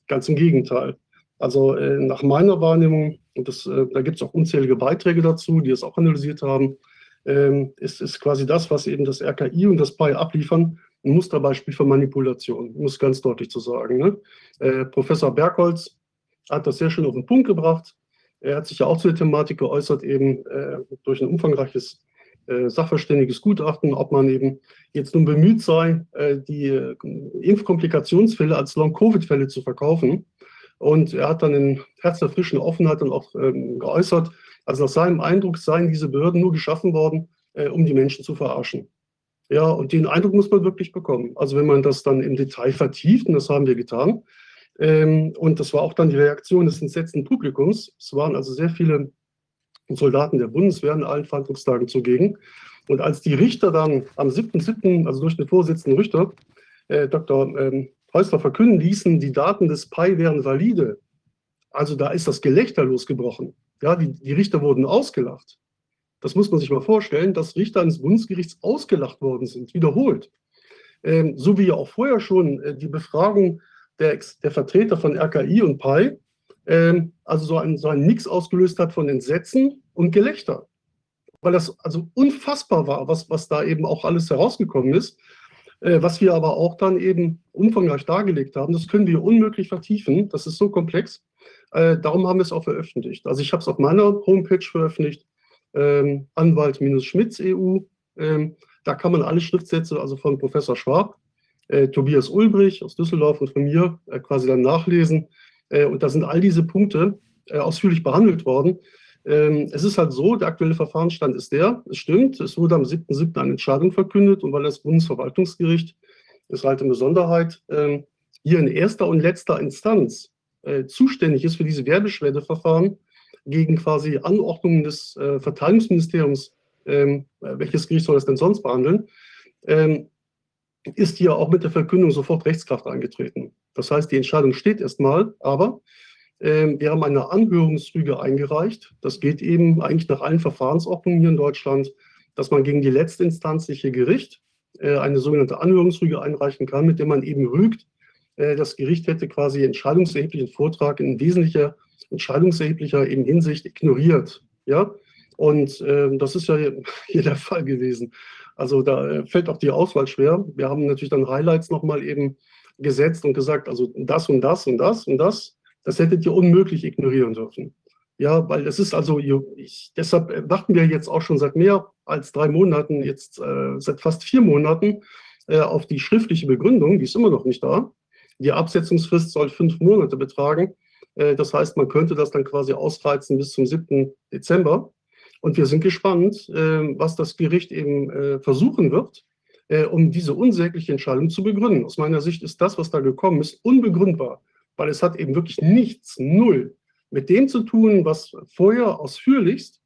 Ganz im Gegenteil. Also äh, nach meiner Wahrnehmung, und das, äh, da gibt es auch unzählige Beiträge dazu, die es auch analysiert haben, ähm, ist, ist quasi das, was eben das RKI und das PI abliefern, ein Musterbeispiel für Manipulation, es ganz deutlich zu sagen. Ne? Äh, Professor Bergholz hat das sehr schön auf den Punkt gebracht. Er hat sich ja auch zu der Thematik geäußert, eben äh, durch ein umfangreiches äh, sachverständiges Gutachten, ob man eben jetzt nun bemüht sei, äh, die Impfkomplikationsfälle als Long-Covid-Fälle zu verkaufen. Und er hat dann in herzerfrischender Offenheit dann auch ähm, geäußert, also nach seinem Eindruck seien diese Behörden nur geschaffen worden, äh, um die Menschen zu verarschen. Ja, und den Eindruck muss man wirklich bekommen. Also wenn man das dann im Detail vertieft, und das haben wir getan, ähm, und das war auch dann die Reaktion des entsetzten Publikums. Es waren also sehr viele Soldaten der Bundeswehr an allen Verhandlungstagen zugegen. Und als die Richter dann am 7.7., also durch den Vorsitzenden Richter, äh, Dr. Ähm, Häusler verkünden ließen, die Daten des PI wären valide, also da ist das Gelächter losgebrochen. Ja, die, die Richter wurden ausgelacht. Das muss man sich mal vorstellen, dass Richter eines Bundesgerichts ausgelacht worden sind, wiederholt. Ähm, so wie ja auch vorher schon äh, die Befragung der, der, Vertreter von RKI und PI, ähm, also so ein, so ein Nix ausgelöst hat von Entsetzen und Gelächter. Weil das also unfassbar war, was, was da eben auch alles herausgekommen ist. Äh, was wir aber auch dann eben umfangreich dargelegt haben, das können wir unmöglich vertiefen. Das ist so komplex. Äh, darum haben wir es auch veröffentlicht. Also ich habe es auf meiner Homepage veröffentlicht, ähm, Anwalt-Schmitz EU. Ähm, da kann man alle Schriftsätze, also von Professor Schwab, äh, Tobias Ulbrich aus Düsseldorf und von mir äh, quasi dann nachlesen. Äh, und da sind all diese Punkte äh, ausführlich behandelt worden. Ähm, es ist halt so, der aktuelle Verfahrensstand ist der, es stimmt, es wurde am 7.7. eine Entscheidung verkündet und weil das Bundesverwaltungsgericht, ist halt eine Besonderheit, ähm, hier in erster und letzter Instanz äh, zuständig ist für diese Wehrbeschwerdeverfahren gegen quasi Anordnungen des äh, Verteidigungsministeriums, ähm, welches Gericht soll das denn sonst behandeln, ist hier auch mit der Verkündung sofort Rechtskraft eingetreten. Das heißt, die Entscheidung steht erstmal, aber ähm, wir haben eine Anhörungsrüge eingereicht. Das geht eben eigentlich nach allen Verfahrensordnungen hier in Deutschland, dass man gegen die letztinstanzliche Gericht äh, eine sogenannte Anhörungsrüge einreichen kann, mit der man eben rügt, äh, das Gericht hätte quasi entscheidungserheblichen Vortrag in wesentlicher, entscheidungserheblicher eben Hinsicht ignoriert. Ja? Und äh, das ist ja hier der Fall gewesen. Also da äh, fällt auch die Auswahl schwer. Wir haben natürlich dann Highlights nochmal eben gesetzt und gesagt, also das und das und das und das das hättet ihr unmöglich ignorieren dürfen. Ja, weil es ist also, ich, deshalb warten wir jetzt auch schon seit mehr als drei Monaten, jetzt äh, seit fast vier Monaten, äh, auf die schriftliche Begründung, die ist immer noch nicht da. Die Absetzungsfrist soll fünf Monate betragen. Äh, das heißt, man könnte das dann quasi ausreizen bis zum 7. Dezember. Und wir sind gespannt, äh, was das Gericht eben äh, versuchen wird, äh, um diese unsägliche Entscheidung zu begründen. Aus meiner Sicht ist das, was da gekommen ist, unbegründbar. Weil es hat eben wirklich nichts, null, mit dem zu tun, was vorher ausführlichst,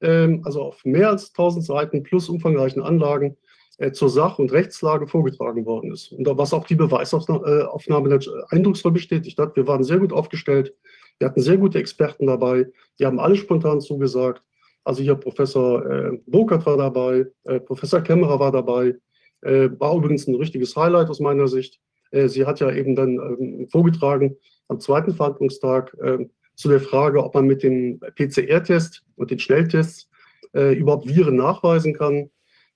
ähm, also auf mehr als 1000 Seiten plus umfangreichen Anlagen, äh, zur Sach- und Rechtslage vorgetragen worden ist. Und was auch die Beweisaufnahme eindrucksvoll bestätigt hat. Wir waren sehr gut aufgestellt. Wir hatten sehr gute Experten dabei. Die haben alle spontan zugesagt. Also hier Professor äh, Burkhardt war dabei, äh, Professor Kämmerer war dabei. Äh, war übrigens ein richtiges Highlight aus meiner Sicht. Äh, sie hat ja eben dann ähm, vorgetragen am zweiten Verhandlungstag äh, zu der Frage, ob man mit dem PCR-Test und den Schnelltests äh, überhaupt Viren nachweisen kann.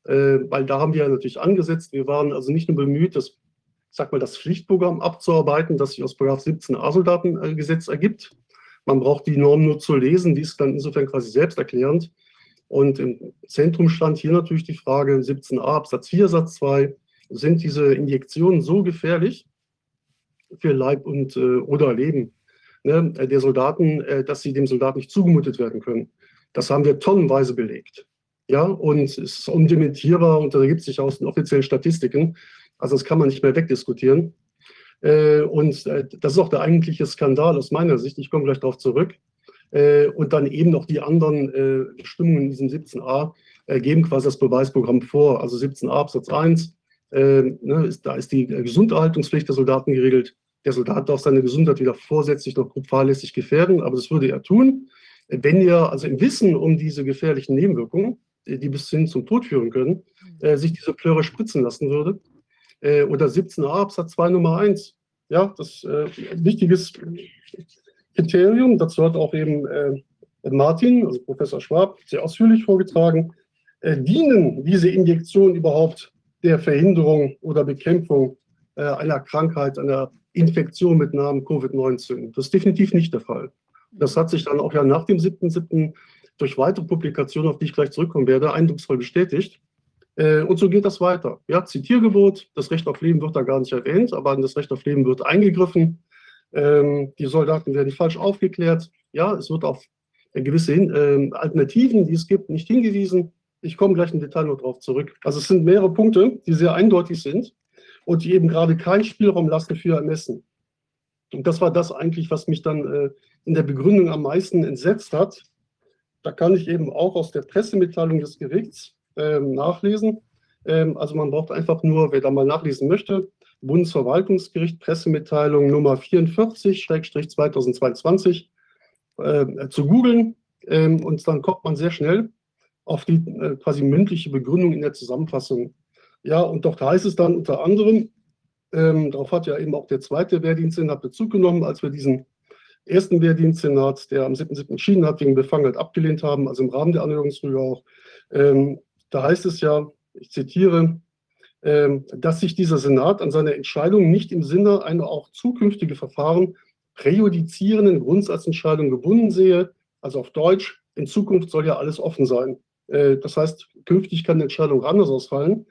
Weil da haben wir natürlich angesetzt. Wir waren also nicht nur bemüht, das, sag mal, das Pflichtprogramm abzuarbeiten, das sich aus 17 A-Soldatengesetz ergibt. Man braucht die Norm nur zu lesen, die ist dann insofern quasi selbsterklärend. Und im Zentrum stand hier natürlich die Frage 17a Absatz 4 Satz 2, sind diese Injektionen so gefährlich für Leib und äh, oder Leben ne, der Soldaten, äh, dass sie dem Soldaten nicht zugemutet werden können. Das haben wir tonnenweise belegt. Ja, und es ist undementierbar und da ergibt sich aus den offiziellen Statistiken. Also das kann man nicht mehr wegdiskutieren. Äh, und äh, das ist auch der eigentliche Skandal aus meiner Sicht. Ich komme gleich darauf zurück. Äh, und dann eben noch die anderen Bestimmungen in diesem 17a geben quasi das Beweisprogramm vor. Also 17a Absatz 1, ne, ist, da ist die Gesunderhaltungspflicht der Soldaten geregelt. Der Soldat darf seine Gesundheit wieder vorsätzlich noch grob fahrlässig gefährden, aber das würde er tun, wenn er also im Wissen um diese gefährlichen Nebenwirkungen die bis hin zum Tod führen können, äh, sich diese Plöre spritzen lassen würde. Äh, oder 17a Absatz 2 Nummer 1. Ja, das äh, wichtiges Kriterium. Dazu hat auch eben äh, Martin, also Professor Schwab, sehr ausführlich vorgetragen. Äh, dienen diese Injektionen überhaupt der Verhinderung oder Bekämpfung äh, einer Krankheit, einer Infektion mit Namen Covid-19? Das ist definitiv nicht der Fall. Das hat sich dann auch ja nach dem 7.7 durch weitere Publikationen, auf die ich gleich zurückkommen werde, eindrucksvoll bestätigt. Äh, und so geht das weiter. Ja, Zitiergebot, das Recht auf Leben wird da gar nicht erwähnt, aber an das Recht auf Leben wird eingegriffen. Ähm, die Soldaten werden falsch aufgeklärt. Ja, es wird auf gewisse äh, Alternativen, die es gibt, nicht hingewiesen. Ich komme gleich im Detail noch darauf zurück. Also es sind mehrere Punkte, die sehr eindeutig sind und die eben gerade keinen Spielraum lassen für Ermessen. Und das war das eigentlich, was mich dann äh, in der Begründung am meisten entsetzt hat, da kann ich eben auch aus der Pressemitteilung des Gerichts ähm, nachlesen. Ähm, also man braucht einfach nur, wer da mal nachlesen möchte, Bundesverwaltungsgericht Pressemitteilung Nummer 44-2022 äh, zu googeln ähm, und dann kommt man sehr schnell auf die äh, quasi mündliche Begründung in der Zusammenfassung. Ja, und dort heißt es dann unter anderem, ähm, darauf hat ja eben auch der zweite Wehrdienstsenat Bezug genommen, als wir diesen ersten Wehrdienstsenat, der am 7.7. entschieden hat, wegen Befang halt abgelehnt haben, also im Rahmen der Anhörungsrüge auch. Ähm, da heißt es ja, ich zitiere, ähm, dass sich dieser Senat an seiner Entscheidung nicht im Sinne einer auch zukünftige Verfahren präjudizierenden Grundsatzentscheidung gebunden sehe. Also auf Deutsch, in Zukunft soll ja alles offen sein. Äh, das heißt, künftig kann die Entscheidung anders ausfallen.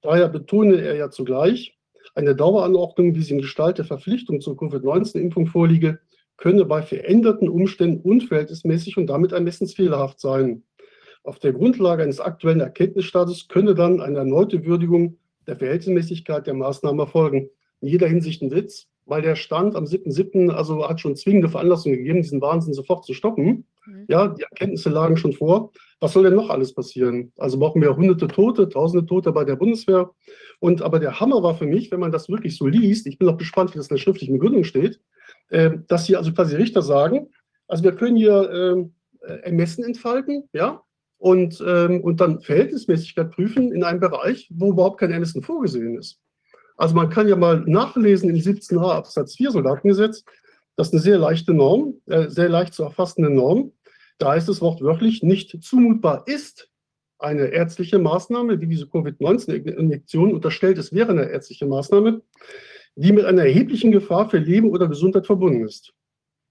Daher betone er ja zugleich, eine Daueranordnung, wie sie in Gestalt der Verpflichtung zur Covid-19-Impfung vorliege, könne bei veränderten Umständen unverhältnismäßig und damit ermessensfehlerhaft sein. Auf der Grundlage eines aktuellen Erkenntnisstatus könne dann eine erneute Würdigung der Verhältnismäßigkeit der Maßnahme erfolgen. In jeder Hinsicht ein Witz, weil der Stand am 7.7. also hat schon zwingende Veranlassungen gegeben, diesen Wahnsinn sofort zu stoppen. Mhm. Ja, die Erkenntnisse lagen schon vor. Was soll denn noch alles passieren? Also brauchen wir hunderte Tote, tausende Tote bei der Bundeswehr. Und aber der Hammer war für mich, wenn man das wirklich so liest, ich bin auch gespannt, wie das in der schriftlichen Begründung steht, äh, dass hier also quasi Richter sagen, also wir können hier ähm, äh, Ermessen entfalten, ja, und, ähm, und dann Verhältnismäßigkeit prüfen in einem Bereich, wo überhaupt kein Ermessen vorgesehen ist. Also man kann ja mal nachlesen im 17a Absatz 4 Soldatengesetz, das ist eine sehr leichte Norm, äh, sehr leicht zu erfassende Norm. Da heißt es wortwörtlich, nicht zumutbar ist eine ärztliche Maßnahme, wie diese Covid-19-Injektion unterstellt, es wäre eine ärztliche Maßnahme, die mit einer erheblichen Gefahr für Leben oder Gesundheit verbunden ist.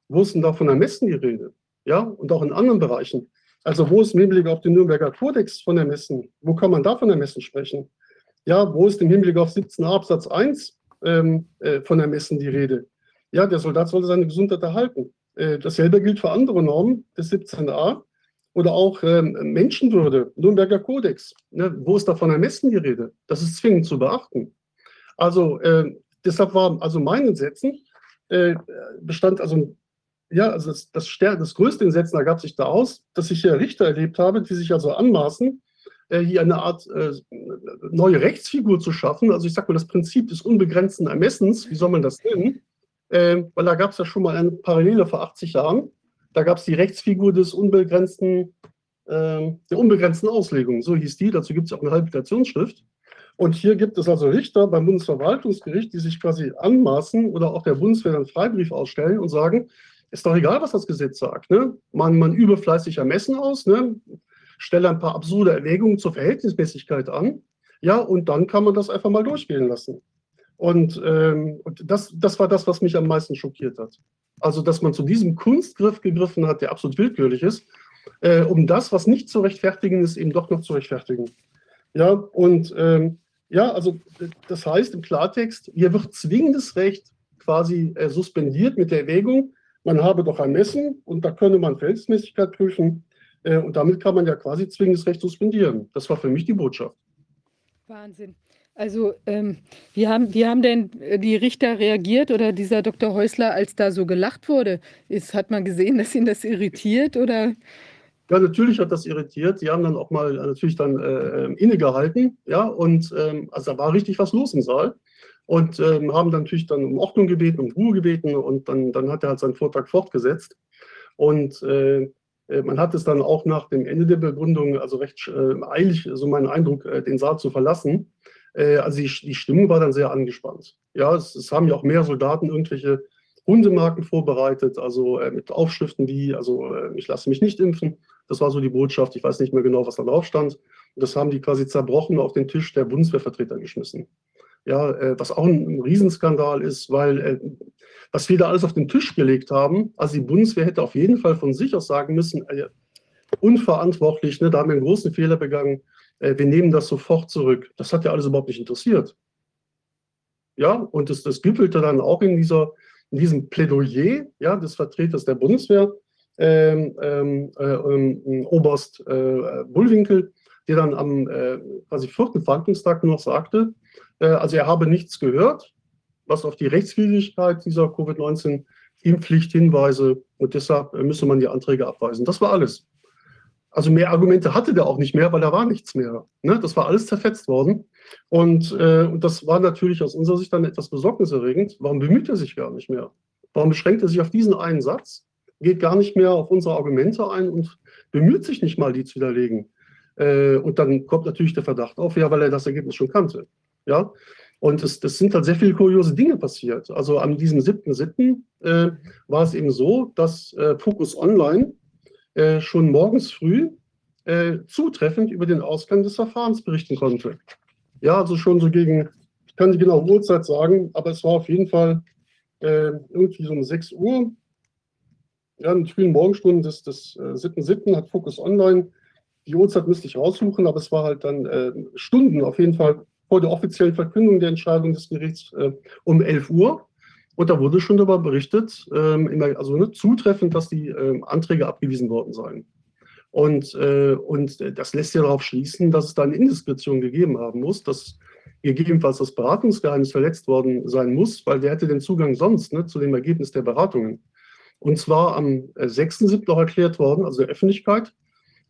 Wo ist denn da von Ermessen die Rede? Ja, und auch in anderen Bereichen. Also wo ist im Hinblick auf den Nürnberger Kodex von Ermessen? Wo kann man da von Ermessen sprechen? Ja, wo ist im Hinblick auf 17 Absatz 1 ähm, äh, von Ermessen die Rede? Ja, der Soldat sollte seine Gesundheit erhalten. Äh, dasselbe gilt für andere Normen des 17a oder auch ähm, Menschenwürde, Nürnberger Kodex. Ne, wo ist da von Ermessen die Rede? Das ist zwingend zu beachten. Also äh, deshalb war also meinen Sätzen, äh, bestand also, ja, also das, das, das größte Entsetzen ergab sich da aus, dass ich hier Richter erlebt habe, die sich also anmaßen, äh, hier eine Art äh, neue Rechtsfigur zu schaffen. Also ich sage mal, das Prinzip des unbegrenzten Ermessens, wie soll man das nennen? Äh, weil da gab es ja schon mal eine Parallele vor 80 Jahren. Da gab es die Rechtsfigur des unbegrenzten, äh, der unbegrenzten Auslegung, so hieß die. Dazu gibt es auch eine Habilitationsschrift. Und hier gibt es also Richter beim Bundesverwaltungsgericht, die sich quasi anmaßen oder auch der Bundeswehr einen Freibrief ausstellen und sagen, ist doch egal, was das Gesetz sagt. Ne? Man, man übe fleißig ermessen aus, ne? stelle ein paar absurde Erwägungen zur Verhältnismäßigkeit an, ja, und dann kann man das einfach mal durchgehen lassen. Und, ähm, und das, das war das, was mich am meisten schockiert hat. Also, dass man zu diesem Kunstgriff gegriffen hat, der absolut willkürlich ist, äh, um das, was nicht zu rechtfertigen ist, eben doch noch zu rechtfertigen. Ja, und ähm, ja, also das heißt im Klartext, hier wird zwingendes Recht quasi äh, suspendiert mit der Erwägung, man habe doch ein Messen und da könne man Verhältnismäßigkeit prüfen äh, und damit kann man ja quasi zwingendes Recht suspendieren. Das war für mich die Botschaft. Wahnsinn. Also, ähm, wie, haben, wie haben denn äh, die Richter reagiert oder dieser Dr. Häusler, als da so gelacht wurde? Ist, hat man gesehen, dass ihn das irritiert oder? Ja, natürlich hat das irritiert. Die haben dann auch mal äh, natürlich dann äh, ähm, innegehalten, ja, und ähm, also da war richtig was los im Saal und ähm, haben dann natürlich dann um Ordnung gebeten, um Ruhe gebeten und dann, dann hat er halt seinen Vortrag fortgesetzt. Und äh, äh, man hat es dann auch nach dem Ende der Begründung, also recht äh, eilig, so mein Eindruck, den Saal zu verlassen. Äh, also die, die, Stimmung war dann sehr angespannt. Ja, es, es, haben ja auch mehr Soldaten irgendwelche Hundemarken vorbereitet, also äh, mit Aufschriften wie, also äh, ich lasse mich nicht impfen. Das war so die Botschaft. Ich weiß nicht mehr genau, was da drauf stand. Und das haben die quasi zerbrochen auf den Tisch der Bundeswehrvertreter geschmissen. Ja, äh, was auch ein, ein, Riesenskandal ist, weil äh, was wir da alles auf den Tisch gelegt haben, also die Bundeswehr hätte auf jeden Fall von sich aus sagen müssen, äh, unverantwortlich, ne, da haben wir einen großen Fehler begangen, äh, wir nehmen das sofort zurück. Das hat ja alles überhaupt nicht interessiert. Ja, und das, das gipfelte dann auch in, dieser, in diesem Plädoyer ja, des Vertreters der Bundeswehr, ähm, ähm, äh, ähm, Oberst äh, Bullwinkel, der dann am äh, quasi vierten Verhandlungstag noch sagte, äh, also er habe nichts gehört, was auf die Rechtswidrigkeit dieser Covid-19-Impfpflicht hinweise und deshalb äh, müsse man die Anträge abweisen. Das war alles. Also mehr Argumente hatte der auch nicht mehr, weil da war nichts mehr. Ne? Das war alles zerfetzt worden. Und, äh, und das war natürlich aus unserer Sicht dann etwas besorgniserregend. Warum bemüht er sich gar nicht mehr? Warum beschränkt er sich auf diesen einen Satz, geht gar nicht mehr auf unsere Argumente ein und bemüht sich nicht mal, die zu widerlegen? Äh, und dann kommt natürlich der Verdacht auf, ja, weil er das Ergebnis schon kannte. Ja, und es, das sind halt sehr viele kuriose Dinge passiert. Also an diesem 7.7. Äh, war es eben so, dass äh, Focus Online äh, schon morgens früh äh, zutreffend über den Ausgang des Verfahrens berichten konnte. Ja, also schon so gegen, ich kann die genaue Uhrzeit sagen, aber es war auf jeden Fall äh, irgendwie so um 6 Uhr. Ja, in den frühen Morgenstunden des, des 7.7. Äh, hat Focus Online, die Uhrzeit müsste ich raussuchen, aber es war halt dann äh, Stunden auf jeden Fall vor der offiziellen Verkündung der Entscheidung des Gerichts äh, um 11 Uhr. Und da wurde schon darüber berichtet, ähm, also ne, zutreffend, dass die ähm, Anträge abgewiesen worden seien. Und, äh, und das lässt ja darauf schließen, dass es da eine Indiskretion gegeben haben muss, dass gegebenenfalls das Beratungsgeheimnis verletzt worden sein muss, weil der hätte den Zugang sonst ne, zu dem Ergebnis der Beratungen. Und zwar am 6.7. Äh, auch erklärt worden, also der Öffentlichkeit,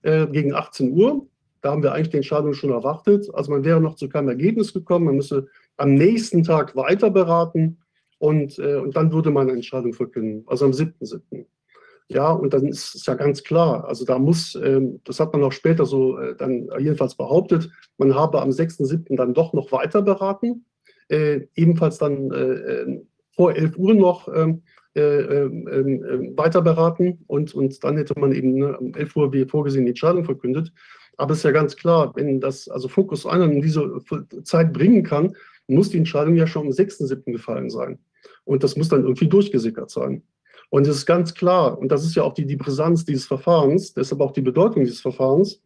äh, gegen 18 Uhr. Da haben wir eigentlich die Entscheidung schon erwartet. Also man wäre noch zu keinem Ergebnis gekommen. Man müsse am nächsten Tag weiter beraten und, äh, und dann würde man eine Entscheidung verkünden, also am 7.7. Ja, und dann ist es ja ganz klar, also da muss, ähm, das hat man auch später so äh, dann jedenfalls behauptet, man habe am 6.7. dann doch noch weiter beraten, äh, ebenfalls dann äh, ähm, vor 11 Uhr noch ähm, äh, ähm, weiter beraten und, und dann hätte man eben ne, um 11 Uhr wie vorgesehen die Entscheidung verkündet. Aber es ist ja ganz klar, wenn das also Fokus einer in diese Zeit bringen kann, muss die Entscheidung ja schon am 6.7. gefallen sein. Und das muss dann irgendwie durchgesickert sein. Und es ist ganz klar, und das ist ja auch die, die Brisanz dieses Verfahrens, deshalb auch die Bedeutung dieses Verfahrens,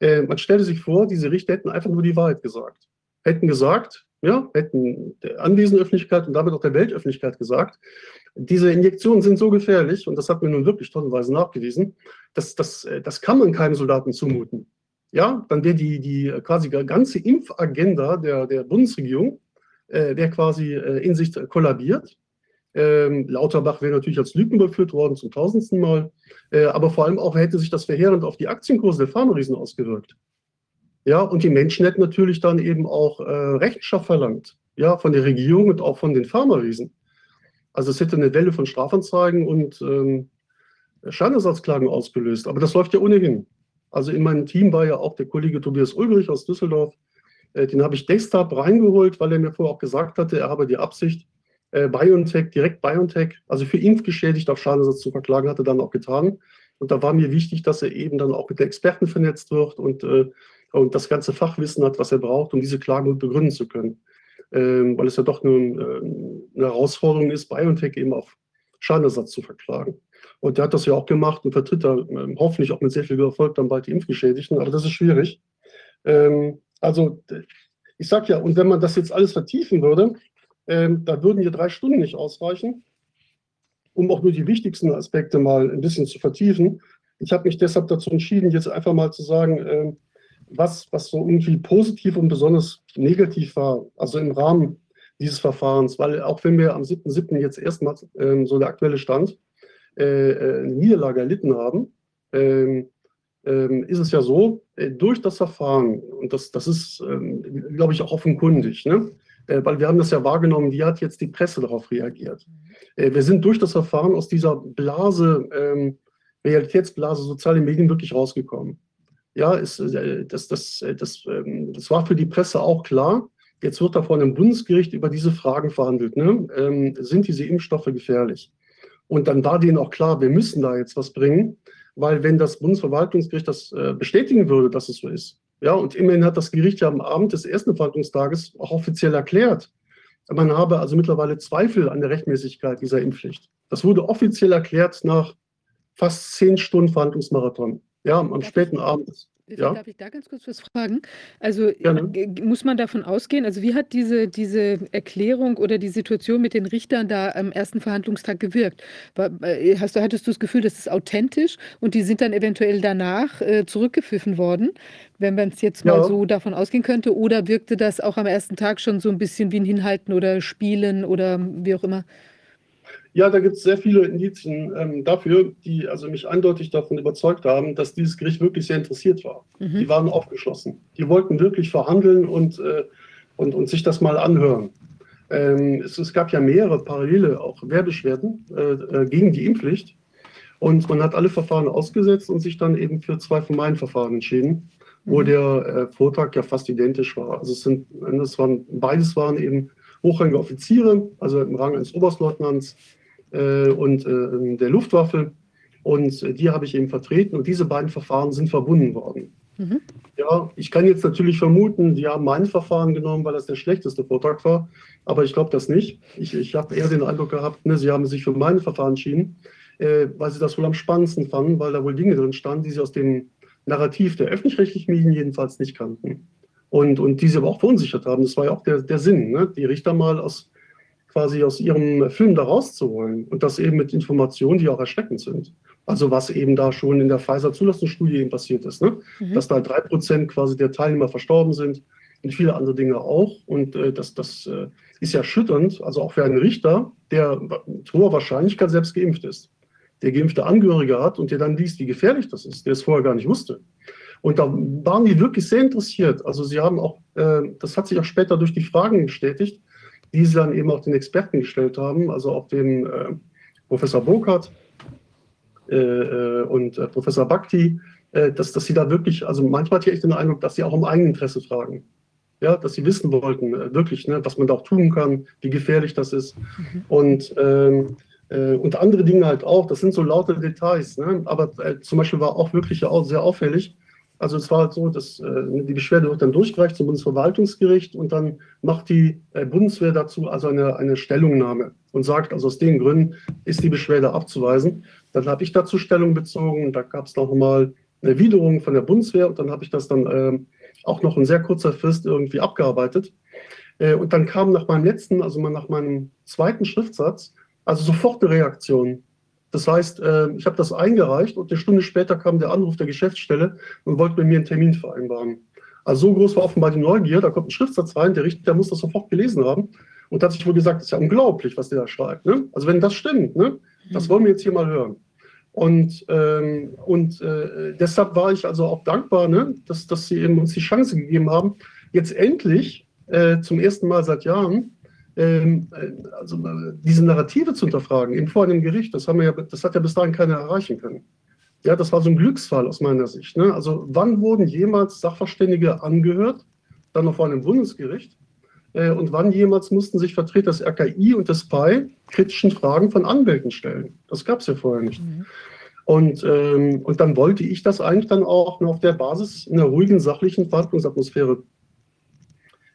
äh, man stelle sich vor, diese Richter hätten einfach nur die Wahrheit gesagt. Hätten gesagt, ja, hätten der anwesenden Öffentlichkeit und damit auch der Weltöffentlichkeit gesagt, diese Injektionen sind so gefährlich, und das hat mir nun wirklich tonnenweise nachgewiesen, dass das, äh, das kann man keinem Soldaten zumuten ja, dann wäre die, die quasi ganze Impfagenda der, der Bundesregierung, äh, wäre quasi äh, in sich kollabiert. Ähm, Lauterbach wäre natürlich als Lügen überführt worden zum tausendsten Mal. Äh, aber vor allem auch hätte sich das verheerend auf die Aktienkurse der Pharmariesen ausgewirkt. Ja, und die Menschen hätten natürlich dann eben auch äh, Rechenschaft verlangt. Ja, von der Regierung und auch von den Pharmariesen. Also es hätte eine Welle von Strafanzeigen und ähm, Schadenersatzklagen ausgelöst. Aber das läuft ja ohnehin. Also in meinem Team war ja auch der Kollege Tobias Ulbrich aus Düsseldorf. Äh, den habe ich desktop reingeholt, weil er mir vorher auch gesagt hatte, er habe die Absicht, äh, BioNTech, direkt BioNTech, also für Impfgeschädigte auf Schadenersatz zu verklagen, hat er dann auch getan. Und da war mir wichtig, dass er eben dann auch mit den Experten vernetzt wird und, äh, und das ganze Fachwissen hat, was er braucht, um diese Klagen begründen zu können. Ähm, weil es ja doch nun, äh, eine Herausforderung ist, BioNTech eben auf Schadenersatz zu verklagen. Und der hat das ja auch gemacht und vertritt da äh, hoffentlich auch mit sehr viel Erfolg dann bald die Impfgeschädigten. Aber das ist schwierig. Ähm, also ich sage ja, und wenn man das jetzt alles vertiefen würde, ähm, da würden hier drei Stunden nicht ausreichen, um auch nur die wichtigsten Aspekte mal ein bisschen zu vertiefen. Ich habe mich deshalb dazu entschieden, jetzt einfach mal zu sagen, ähm, was, was so irgendwie positiv und besonders negativ war, also im Rahmen dieses Verfahrens, weil auch wenn wir am 7.7. jetzt erstmals ähm, so der aktuelle Stand äh, äh, eine Niederlage erlitten haben, ähm, ähm, ist es ja so, durch das Verfahren, und das, das ist, ähm, glaube ich, auch offenkundig, ne? Äh, weil wir haben das ja wahrgenommen, wie hat jetzt die Presse darauf reagiert. Äh, wir sind durch das Verfahren aus dieser Blase, ähm, Realitätsblase soziale Medien wirklich rausgekommen. Ja, ist, äh, das, das, das, ähm, das war für die Presse auch klar. Jetzt wird da vor einem Bundesgericht über diese Fragen verhandelt. Ne? Ähm, sind diese Impfstoffe gefährlich? Und dann war denen auch klar, wir müssen da jetzt was bringen, weil wenn das Bundesverwaltungsgericht das äh, bestätigen würde, dass es so ist, ja, und immerhin hat das Gericht ja am Abend des ersten Verhandlungstages auch offiziell erklärt, man habe also mittlerweile Zweifel an der Rechtmäßigkeit dieser Impfpflicht. Das wurde offiziell erklärt nach fast zehn Stunden Verhandlungsmarathon, ja, am späten Abend. Ja? Darf ich da ganz kurz was fragen? Also muss man davon ausgehen, also wie hat diese, diese Erklärung oder die Situation mit den Richtern da am ersten Verhandlungstag gewirkt? Äh, hast du, hattest du das Gefühl, das ist authentisch und die sind dann eventuell danach äh, zurückgepfiffen worden, wenn man es jetzt mal so davon ausgehen könnte? Oder wirkte das auch am ersten Tag schon so ein bisschen wie ein Hinhalten oder Spielen oder wie auch immer? Ja, da gibt es sehr viele Indizien ähm, dafür, die also mich eindeutig davon überzeugt haben, dass dieses Gericht wirklich sehr interessiert war. Mhm. Die waren aufgeschlossen. Die wollten wirklich verhandeln und, äh, und, und sich das mal anhören. Ähm, es, es, gab ja mehrere parallele auch Wehrbeschwerden äh, äh, gegen die Impfpflicht. Und man hat alle Verfahren ausgesetzt und sich dann eben für zwei von meinen Verfahren entschieden, wo mhm. der äh, Vortrag ja fast identisch war. Also es sind, das waren, beides waren eben hochrangige Offiziere, also im Rang eines Oberstleutnants, und äh, der Luftwaffe. Und äh, die habe ich eben vertreten und diese beiden Verfahren sind verbunden worden. Mhm. Ja, ich kann jetzt natürlich vermuten, die haben mein Verfahren genommen, weil das der schlechteste Vortrag war, aber ich glaube das nicht. Ich, ich habe eher den Eindruck gehabt, ne, sie haben sich für mein Verfahren entschieden, äh, weil sie das wohl am spannendsten fanden, weil da wohl Dinge drin standen, die sie aus dem Narrativ der öffentlich-rechtlichen Medien jedenfalls nicht kannten. Und, und die sie aber auch verunsichert haben. Das war ja auch der, der Sinn, ne? die Richter mal aus quasi aus ihrem Film da rauszuholen und das eben mit Informationen, die auch erschreckend sind. Also was eben da schon in der Pfizer-Zulassungsstudie eben passiert ist, ne? Mhm. dass da drei Prozent quasi der Teilnehmer verstorben sind und viele andere Dinge auch. Und äh, das, das äh, ist ja schütternd, also auch für einen Richter, der mit hoher Wahrscheinlichkeit selbst geimpft ist, der geimpfte Angehörige hat und der dann liest, wie gefährlich das ist, der es vorher gar nicht wusste. Und da waren die wirklich sehr interessiert. Also sie haben auch, äh, das hat sich auch später durch die Fragen bestätigt, die sie dann eben auch den Experten gestellt haben, also auch den äh, Professor Burkhardt äh, äh und äh, Professor Bhakti, äh, dass, dass sie da wirklich, also manchmal hatte ich echt den Eindruck, dass sie auch um Eigeninteresse fragen. Ja, dass sie wissen wollten, wirklich, ne, was man da auch tun kann, wie gefährlich das ist. Mhm. Und, ähm, und andere Dinge halt auch, das sind so laute Details. Ne? Aber zum Beispiel war auch wirklich auch sehr auffällig, also es war halt so, dass äh, die Beschwerde wird dann durchgereicht zum Bundesverwaltungsgericht und dann macht die äh, Bundeswehr dazu also eine, eine Stellungnahme und sagt, also aus den Gründen ist die Beschwerde abzuweisen. Dann habe ich dazu Stellung bezogen, da gab es noch mal eine Widerung von der Bundeswehr und dann habe ich das dann äh, auch noch in sehr kurzer Frist irgendwie abgearbeitet. Äh, und dann kam nach meinem letzten, also nach meinem zweiten Schriftsatz, also sofort eine Reaktion. Das heißt, äh, ich habe das eingereicht und eine Stunde später kam der Anruf der Geschäftsstelle und wollte mit mir einen Termin vereinbaren. Also so groß war offenbar die Neugier, da kommt ein Schriftsatz rein, der Richter muss das sofort gelesen haben und hat sich wohl gesagt, das ist ja unglaublich, was der da schreibt. Ne? Also wenn das stimmt, ne? das wollen wir jetzt hier mal hören. Und, ähm, und äh, deshalb war ich also auch dankbar, ne? dass, dass Sie eben uns die Chance gegeben haben, jetzt endlich äh, zum ersten Mal seit Jahren ähm, also, äh, diese Narrative zu hinterfragen, eben vor einem Gericht. Das, haben wir ja, das hat ja bis dahin keiner erreichen können. Ja, das war so ein Glücksfall aus meiner Sicht. Ne? Also wann wurden jemals Sachverständige angehört, dann noch vor einem Bundesgericht? Äh, und wann jemals mussten sich Vertreter des RKI und des PI kritischen Fragen von Anwälten stellen? Das gab es ja vorher nicht. Mhm. Und, ähm, und dann wollte ich das eigentlich dann auch auf der Basis einer ruhigen, sachlichen Verhandlungsatmosphäre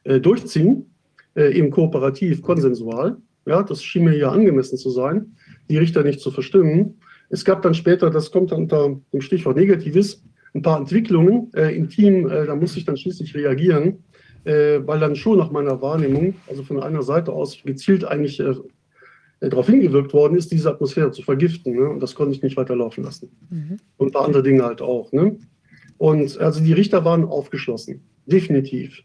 äh, durchziehen, äh, eben kooperativ, konsensual. Ja, das schien mir ja angemessen zu sein, die Richter nicht zu verstimmen. Es gab dann später, das kommt unter dem Stichwort Negatives, ein paar Entwicklungen äh, im Team, äh, da musste ich dann schließlich reagieren, äh, weil dann schon nach meiner Wahrnehmung, also von einer Seite aus gezielt eigentlich äh, äh, darauf hingewirkt worden ist, diese Atmosphäre zu vergiften. Ne? Und das konnte ich nicht weiterlaufen lassen. Mhm. Und ein paar andere Dinge halt auch. Ne? Und also die Richter waren aufgeschlossen, definitiv.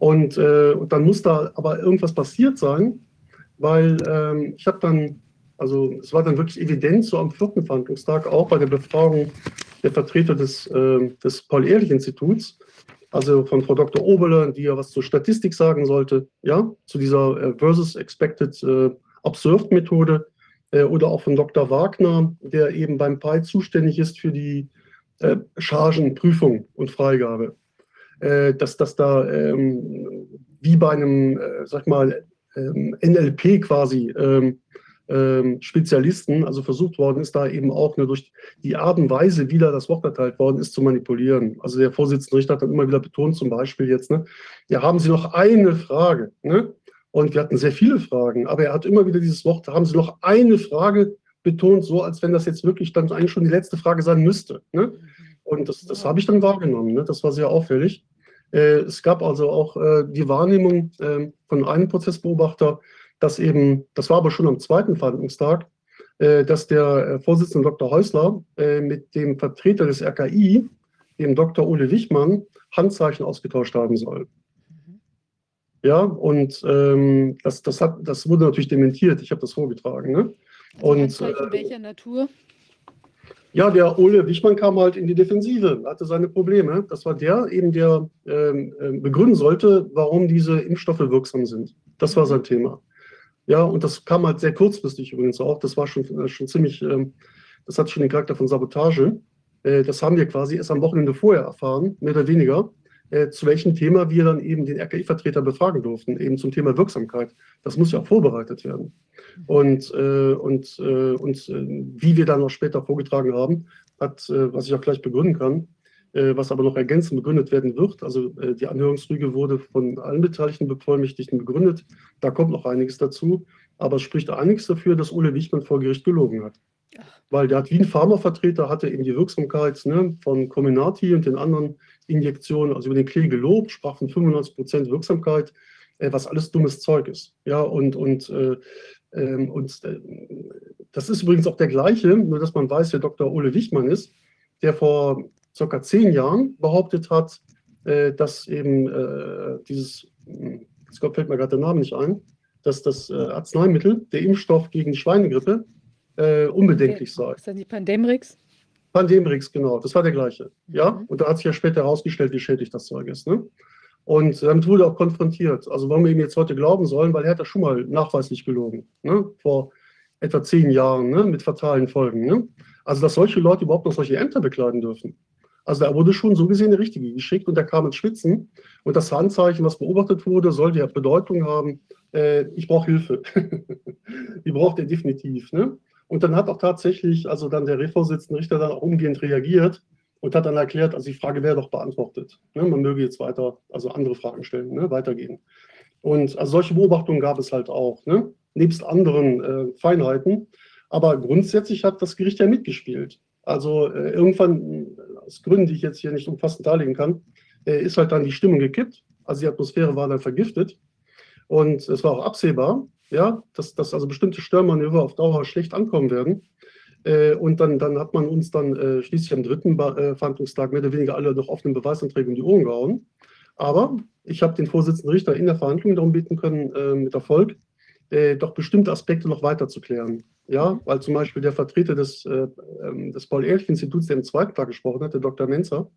Und, äh, und dann muss da aber irgendwas passiert sein, weil ähm, ich habe dann, also es war dann wirklich evident, so am vierten Verhandlungstag, auch bei der Befragung der Vertreter des, äh, des Paul-Ehrlich-Instituts, also von Frau Dr. Oberle, die ja was zur Statistik sagen sollte, ja, zu dieser äh, Versus Expected äh, Observed Methode, äh, oder auch von Dr. Wagner, der eben beim PI zuständig ist für die äh, Chargenprüfung und Freigabe äh, dass das da ähm, wie bei einem, äh, sag mal, ähm, NLP quasi ähm, Spezialisten, also versucht worden ist, da eben auch nur durch die Art und Weise, wie da das Wort erteilt worden ist, zu manipulieren. Also der Vorsitzende Richter hat dann immer wieder betont, zum Beispiel jetzt, ne, ja, haben Sie noch eine Frage, ne? Und wir hatten sehr viele Fragen, aber er hat immer wieder dieses Wort, haben Sie noch eine Frage betont, so als wenn das jetzt wirklich dann eigentlich schon die letzte Frage sein müsste. Ne? Und das, das habe ich dann wahrgenommen. Ne? Das war sehr auffällig. Äh, es gab also auch äh, die Wahrnehmung äh, von einem Prozessbeobachter, dass eben, das war aber schon am zweiten Verhandlungstag, dass der Vorsitzende Dr. Häusler mit dem Vertreter des RKI, dem Dr. Ole Wichmann, Handzeichen ausgetauscht haben soll. Mhm. Ja, und ähm, das, das, hat, das wurde natürlich dementiert. Ich habe das vorgetragen. Ne? Und, Handzeichen äh, welcher Natur? Ja, der Ole Wichmann kam halt in die Defensive, hatte seine Probleme. Das war der eben, der ähm, ähm, begründen sollte, warum diese Impfstoffe wirksam sind. Das war sein Thema. Ja, und das kam halt sehr kurzfristig übrigens auch. Das war schon, äh, schon ziemlich, ähm, das hat schon den Charakter von Sabotage. Äh, das haben wir quasi erst am Wochenende vorher erfahren, mehr oder weniger, äh, zu welchem Thema wir dann eben den RKI-Vertreter befragen durften, eben zum Thema Wirksamkeit. Das muss ja auch vorbereitet werden. Und, äh, und, äh, und äh, wie wir dann noch später vorgetragen haben, hat, äh, was ich auch gleich begründen kann, was aber noch ergänzend begründet werden wird. Also die Anhörungsrüge wurde von allen beteiligten Bevollmächtigten begründet. Da kommt noch einiges dazu. Aber es spricht einiges dafür, dass Ole Wichmann vor Gericht gelogen hat. Weil der hat wie ein Pharmavertreter, hatte eben die Wirksamkeit ne, von Comirnaty und den anderen Injektionen, also über den Klee gelobt, sprach von 95 Prozent Wirksamkeit, was alles dummes Zeug ist. Ja, und, und äh, ähm, und äh, das ist übrigens auch der gleiche, nur dass man weiß, wer Dr. Ole Wichmann ist, der vor circa zehn Jahren behauptet hat, äh, dass eben äh, dieses, jetzt fällt mir gerade der Name nicht ein, dass das Arzneimittel, der Impfstoff gegen Schweinegrippe, unbedenklich sei. Ist das die Pandemrix? Pandemrix, genau, das war der gleiche. Ja, mhm. und da hat sich ja später herausgestellt, wie schädlich das Zeug ist. Ne? Und damit wurde auch konfrontiert. Also warum wir ihm jetzt heute glauben sollen, weil er hat ja schon mal nachweislich gelogen, ne? vor etwa zehn Jahren, ne? mit fatalen Folgen. Ne? Also dass solche Leute überhaupt noch solche Ämter bekleiden dürfen. Also da wurde schon so gesehen eine richtige geschickt und da kam ins Schwitzen. Und das Handzeichen, was beobachtet wurde, sollte ja Bedeutung haben, äh, ich brauche Hilfe. Die braucht er definitiv. Ne? Und dann hat auch tatsächlich, also dann der Revorsitzende Richter dann auch umgehend reagiert und hat dann erklärt, also die Frage wäre doch beantwortet. Ne? Man möge jetzt weiter, also andere Fragen stellen, ne? weitergehen. Und also solche Beobachtungen gab es halt auch, ne? nebst anderen äh, Feinheiten. Aber grundsätzlich hat das Gericht ja mitgespielt. Also äh, irgendwann, aus Gründen, die ich jetzt hier nicht umfassend darlegen kann, äh, ist halt dann die Stimmung gekippt. Also die Atmosphäre war dann vergiftet. Und es war auch absehbar, ja, dass, dass also bestimmte Störmanöver auf Dauer schlecht ankommen werden. Äh, und dann, dann hat man uns dann äh, schließlich am dritten ba äh, Verhandlungstag mehr oder weniger alle noch offenen Beweisanträge um die Ohren gehauen. Aber ich habe den Vorsitzenden Richter in der Verhandlung darum bitten können, äh, mit Erfolg, äh, doch bestimmte Aspekte noch weiter zu klären. Ja, weil zum Beispiel der Vertreter des, äh, ähm, des Paul-Ehrlich-Instituts, der im zweiten Tag gesprochen hat, der Dr. Menzer,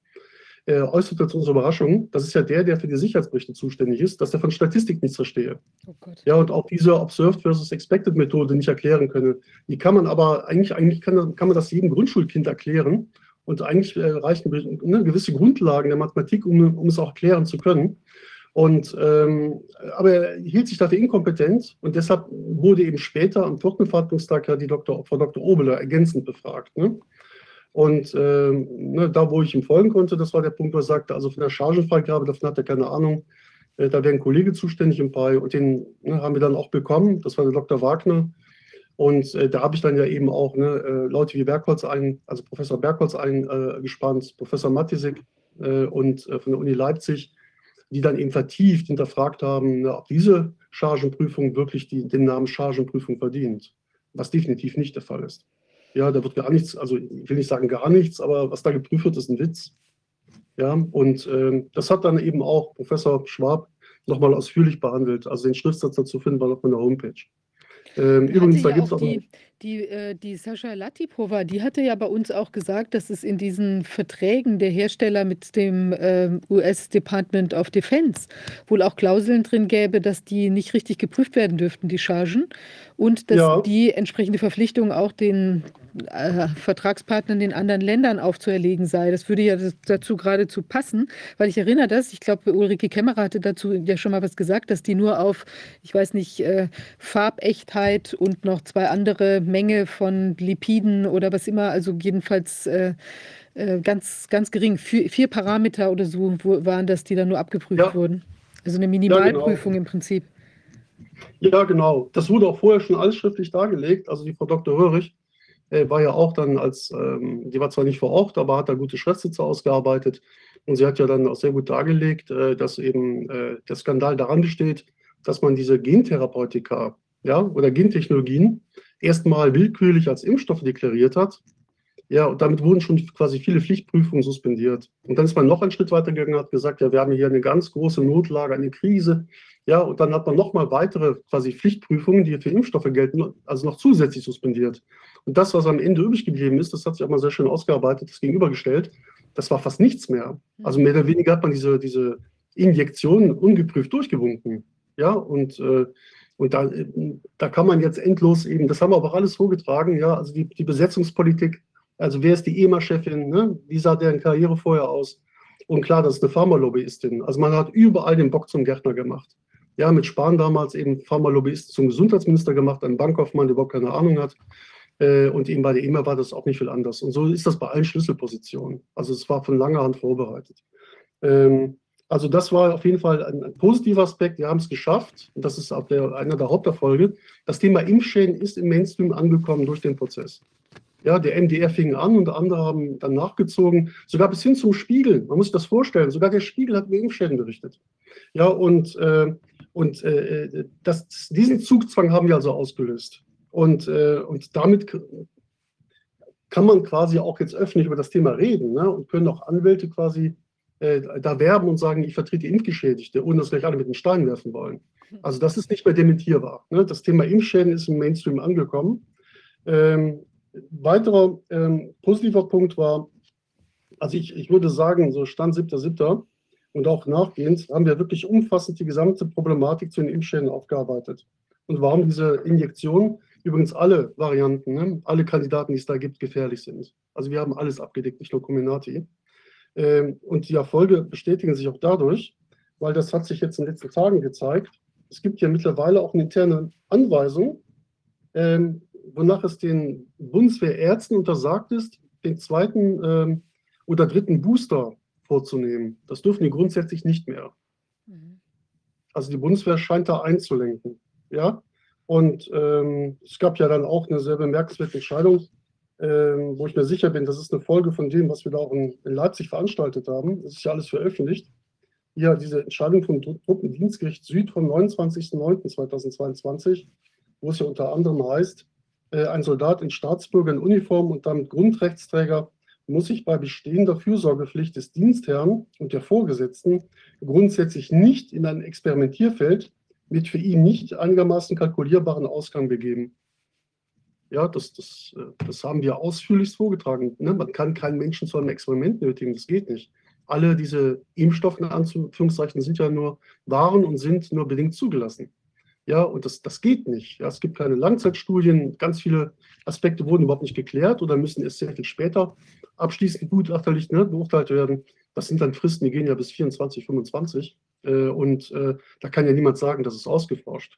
äh, äußerte zu unserer Überraschung, das ist ja der, der für die Sicherheitsberichte zuständig ist, dass er von Statistik nichts verstehe. Oh ja, und auch diese Observed versus Expected Methode nicht erklären könne. Die kann man aber, eigentlich, eigentlich kann, kann man das jedem Grundschulkind erklären. Und eigentlich äh, reichen ne, gewisse Grundlagen der Mathematik, um, um es auch erklären zu können. Und, ähm, aber er hielt sich dafür inkompetent und deshalb wurde eben später am vierten Verhandlungstag ja die Dr., Frau Dr. Obeler ergänzend befragt. Ne? Und ähm, ne, da, wo ich ihm folgen konnte, das war der Punkt, wo er sagte, also von der Chargenfreigabe, davon hat er keine Ahnung. Äh, da wäre ein Kollege zuständig im PAI und den ne, haben wir dann auch bekommen. Das war der Dr. Wagner. Und äh, da habe ich dann ja eben auch ne, äh, Leute wie Bergholz ein, also Professor Bergholz eingespannt, äh, Professor Matisik äh, und von der Uni Leipzig, die dann eben vertieft hinterfragt haben, ne, ob diese Chargenprüfung wirklich die, den Namen Chargenprüfung verdient, was definitiv nicht der Fall ist. Ja, da wird gar nichts, also ich will nicht sagen gar nichts, aber was da geprüft wird, ist ein Witz. Ja, und äh, das hat dann eben auch Professor Schwab nochmal ausführlich behandelt. Also den Schriftsatz dazu finden wir auf meiner Homepage. Ähm, übrigens, da gibt es auch. Die, die, äh, die Sascha Latipova, die hatte ja bei uns auch gesagt, dass es in diesen Verträgen der Hersteller mit dem äh, US Department of Defense wohl auch Klauseln drin gäbe, dass die nicht richtig geprüft werden dürften, die Chargen. Und dass ja. die entsprechende Verpflichtung auch den äh, Vertragspartnern in den anderen Ländern aufzuerlegen sei. Das würde ja dazu geradezu passen, weil ich erinnere das, ich glaube, Ulrike Kämmerer hatte dazu ja schon mal was gesagt, dass die nur auf, ich weiß nicht, äh, Farbechtheit und noch zwei andere Menge von Lipiden oder was immer, also jedenfalls äh, äh, ganz, ganz gering, vier, vier, Parameter oder so waren das, die dann nur abgeprüft ja. wurden. Also eine Minimalprüfung ja, genau. im Prinzip. Ja, genau. Das wurde auch vorher schon alles schriftlich dargelegt. Also die Frau Dr. Röhrig äh, war ja auch dann als, ähm, die war zwar nicht vor Ort, aber hat da gute Schriftsitze ausgearbeitet. Und sie hat ja dann auch sehr gut dargelegt, äh, dass eben äh, der Skandal daran besteht, dass man diese Gentherapeutika ja, oder Gentechnologien erstmal willkürlich als Impfstoffe deklariert hat. Ja, und damit wurden schon quasi viele Pflichtprüfungen suspendiert. Und dann ist man noch einen Schritt weiter gegangen und hat gesagt, ja, wir haben hier eine ganz große Notlage, eine Krise. Ja, und dann hat man nochmal weitere quasi Pflichtprüfungen, die für Impfstoffe gelten, also noch zusätzlich suspendiert. Und das, was am Ende übrig geblieben ist, das hat sich auch mal sehr schön ausgearbeitet, das gegenübergestellt, das war fast nichts mehr. Also mehr oder weniger hat man diese, diese Injektionen ungeprüft durchgewunken. Ja, und äh, und da, da kann man jetzt endlos eben, das haben wir aber auch alles vorgetragen, ja, also die, die Besetzungspolitik, also wer ist die EMA-Chefin, ne? wie sah deren Karriere vorher aus? Und klar, das ist eine Pharmalobbyistin. Also man hat überall den Bock zum Gärtner gemacht. Ja, mit Spahn damals eben Pharmalobbyist zum Gesundheitsminister gemacht, ein Bankkaufmann, der überhaupt keine Ahnung hat. Äh, und eben bei der EMA war das auch nicht viel anders. Und so ist das bei allen Schlüsselpositionen. Also es war von langer Hand vorbereitet. Ähm, also das war auf jeden Fall ein, ein positiver Aspekt. Wir haben es geschafft. Und das ist auch der, einer der Haupterfolge. Das Thema Impfschäden ist im Mainstream angekommen durch den Prozess. Ja, der MDR fing an und andere haben dann nachgezogen, sogar bis hin zum Spiegel. Man muss sich das vorstellen. Sogar der Spiegel hat über Impfschäden berichtet. Ja, und, äh, und äh, das, diesen Zugzwang haben wir also ausgelöst. Und, äh, und damit kann man quasi auch jetzt öffentlich über das Thema reden ne? und können auch Anwälte quasi äh, da werben und sagen, ich vertrete Impfgeschädigte, ohne dass gleich alle mit den Steinen werfen wollen. Also das ist nicht mehr dementierbar. Ne? Das Thema Impfschäden ist im Mainstream angekommen. Ähm, weiterer ähm, positiver Punkt war, also ich, ich würde sagen, so Stand 7.7. und auch nachgehend haben wir wirklich umfassend die gesamte Problematik zu den Impfschäden aufgearbeitet. Und warum diese Injektion, übrigens alle Varianten, ne, alle Kandidaten, die es da gibt, gefährlich sind. Also wir haben alles abgedeckt, nicht nur Comirnaty. Ähm, und die Erfolge bestätigen sich auch dadurch, weil das hat sich jetzt in den letzten Tagen gezeigt. Es gibt ja mittlerweile auch eine interne Anweisung, ähm, wonach es den Bundeswehrärzten untersagt ist, den zweiten ähm, oder dritten Booster vorzunehmen. Das dürfen die grundsätzlich nicht mehr. Mhm. Also die Bundeswehr scheint da einzulenken. Ja? Und ähm, es gab ja dann auch eine sehr bemerkenswerte Entscheidung ähm, wo ich mir sicher bin, das ist eine Folge von dem, was wir da auch in, in Leipzig veranstaltet haben. Das ist ja alles veröffentlicht. Ja, diese Entscheidung vom Truppendienstgericht Süd vom 29.09.2022, wo es ja unter anderem heißt, äh, ein Soldat in Staatsbürger in Uniform und damit Grundrechtsträger muss sich bei bestehender Fürsorgepflicht des Dienstherrn und der Vorgesetzten grundsätzlich nicht in ein Experimentierfeld mit für ihn nicht einigermaßen kalkulierbaren Ausgang begeben. Ja, das, das, äh, das haben wir ausführlichst vorgetragen. Ne? Man kann keinen Menschen zu einem Experiment nötigen, das geht nicht. Alle diese Impfstoffe in Anführungszeichen sind ja nur waren und sind nur bedingt zugelassen. Ja, und das, das geht nicht. Ja, es gibt keine Langzeitstudien, ganz viele Aspekte wurden überhaupt nicht geklärt oder müssen erst sehr viel später abschließend gutachterlich ne, beurteilt werden. Das sind dann Fristen, die gehen ja bis 24, 25. Äh, und äh, da kann ja niemand sagen, das ist ausgeforscht.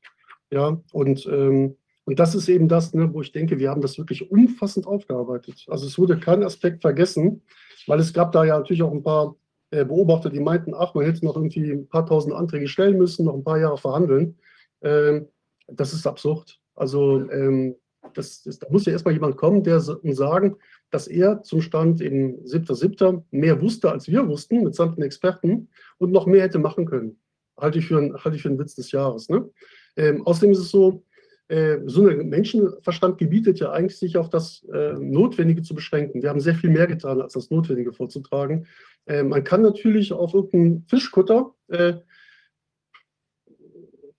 Ja, und, ähm, und das ist eben das, ne, wo ich denke, wir haben das wirklich umfassend aufgearbeitet. Also es wurde kein Aspekt vergessen, weil es gab da ja natürlich auch ein paar äh, Beobachter, die meinten, ach, man hätte noch irgendwie ein paar tausend Anträge stellen müssen, noch ein paar Jahre verhandeln. Ähm, das ist absurd. Also ähm, das, das, da muss ja erstmal jemand kommen, der sagen, dass er zum Stand im 7.7. mehr wusste, als wir wussten, mitsamt den Experten, und noch mehr hätte machen können. Halte ich für, ein, halte ich für einen Witz des Jahres. Ne? Ähm, außerdem ist es so, äh, so ein Menschenverstand gebietet ja eigentlich, sich auf das äh, Notwendige zu beschränken. Wir haben sehr viel mehr getan, als das Notwendige vorzutragen. Äh, man kann natürlich auf irgendeinen Fischkutter äh,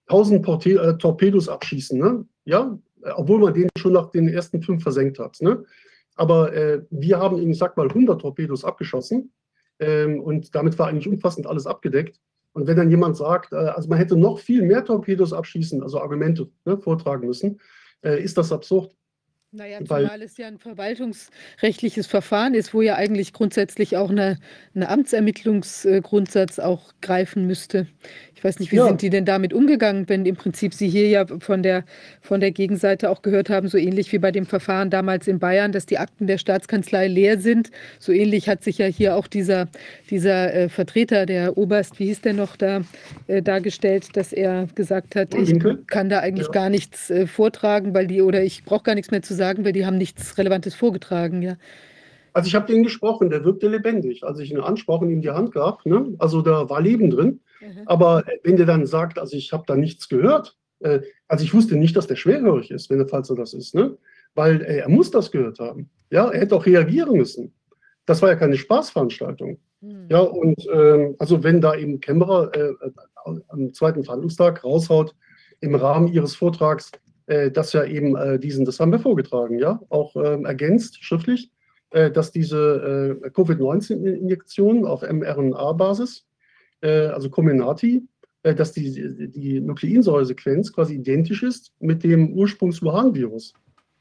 1000 äh, Torpedos abschießen. Ne? Ja, obwohl man den schon nach den ersten fünf versenkt hat. Ne? Aber äh, wir haben, ich sag mal, 100 Torpedos abgeschossen ähm, und damit war eigentlich umfassend alles abgedeckt. Und wenn dann jemand sagt, äh, also man hätte noch viel mehr Torpedos abschießen, also Argumente ne, vortragen müssen, äh, ist das absurd. Naja, zumal es ja ein verwaltungsrechtliches Verfahren ist, wo ja eigentlich grundsätzlich auch eine, eine Amtsermittlungsgrundsatz auch greifen müsste. Ich weiß nicht, wie ja. sind die denn damit umgegangen, wenn im Prinzip Sie hier ja von der, von der Gegenseite auch gehört haben, so ähnlich wie bei dem Verfahren damals in Bayern, dass die Akten der Staatskanzlei leer sind. So ähnlich hat sich ja hier auch dieser, dieser äh, Vertreter, der Oberst, wie hieß der noch da, äh, dargestellt, dass er gesagt hat, ich kann da eigentlich ja. gar nichts äh, vortragen, weil die, oder ich brauche gar nichts mehr zu sagen, weil die haben nichts Relevantes vorgetragen, ja. Also ich habe den gesprochen, der wirkte lebendig. Als ich ihn ansprach und ihm die Hand gab, ne? also da war Leben drin. Mhm. Aber wenn der dann sagt, also ich habe da nichts gehört, äh, also ich wusste nicht, dass der schwerhörig ist, wenn der Fall so das ist, ne? weil äh, er muss das gehört haben. Ja, er hätte auch reagieren müssen. Das war ja keine Spaßveranstaltung. Mhm. Ja, und äh, also wenn da eben Kämmerer äh, am zweiten Verhandlungstag raushaut im Rahmen ihres Vortrags, äh, dass ja eben äh, diesen, das haben wir vorgetragen, ja, auch ähm, ergänzt schriftlich, dass diese Covid-19-Injektionen auf mRNA-Basis äh, also Comenati, äh, dass die, die Nukleinsäuresequenz quasi identisch ist mit dem Ursprungs-Wuhan-Virus.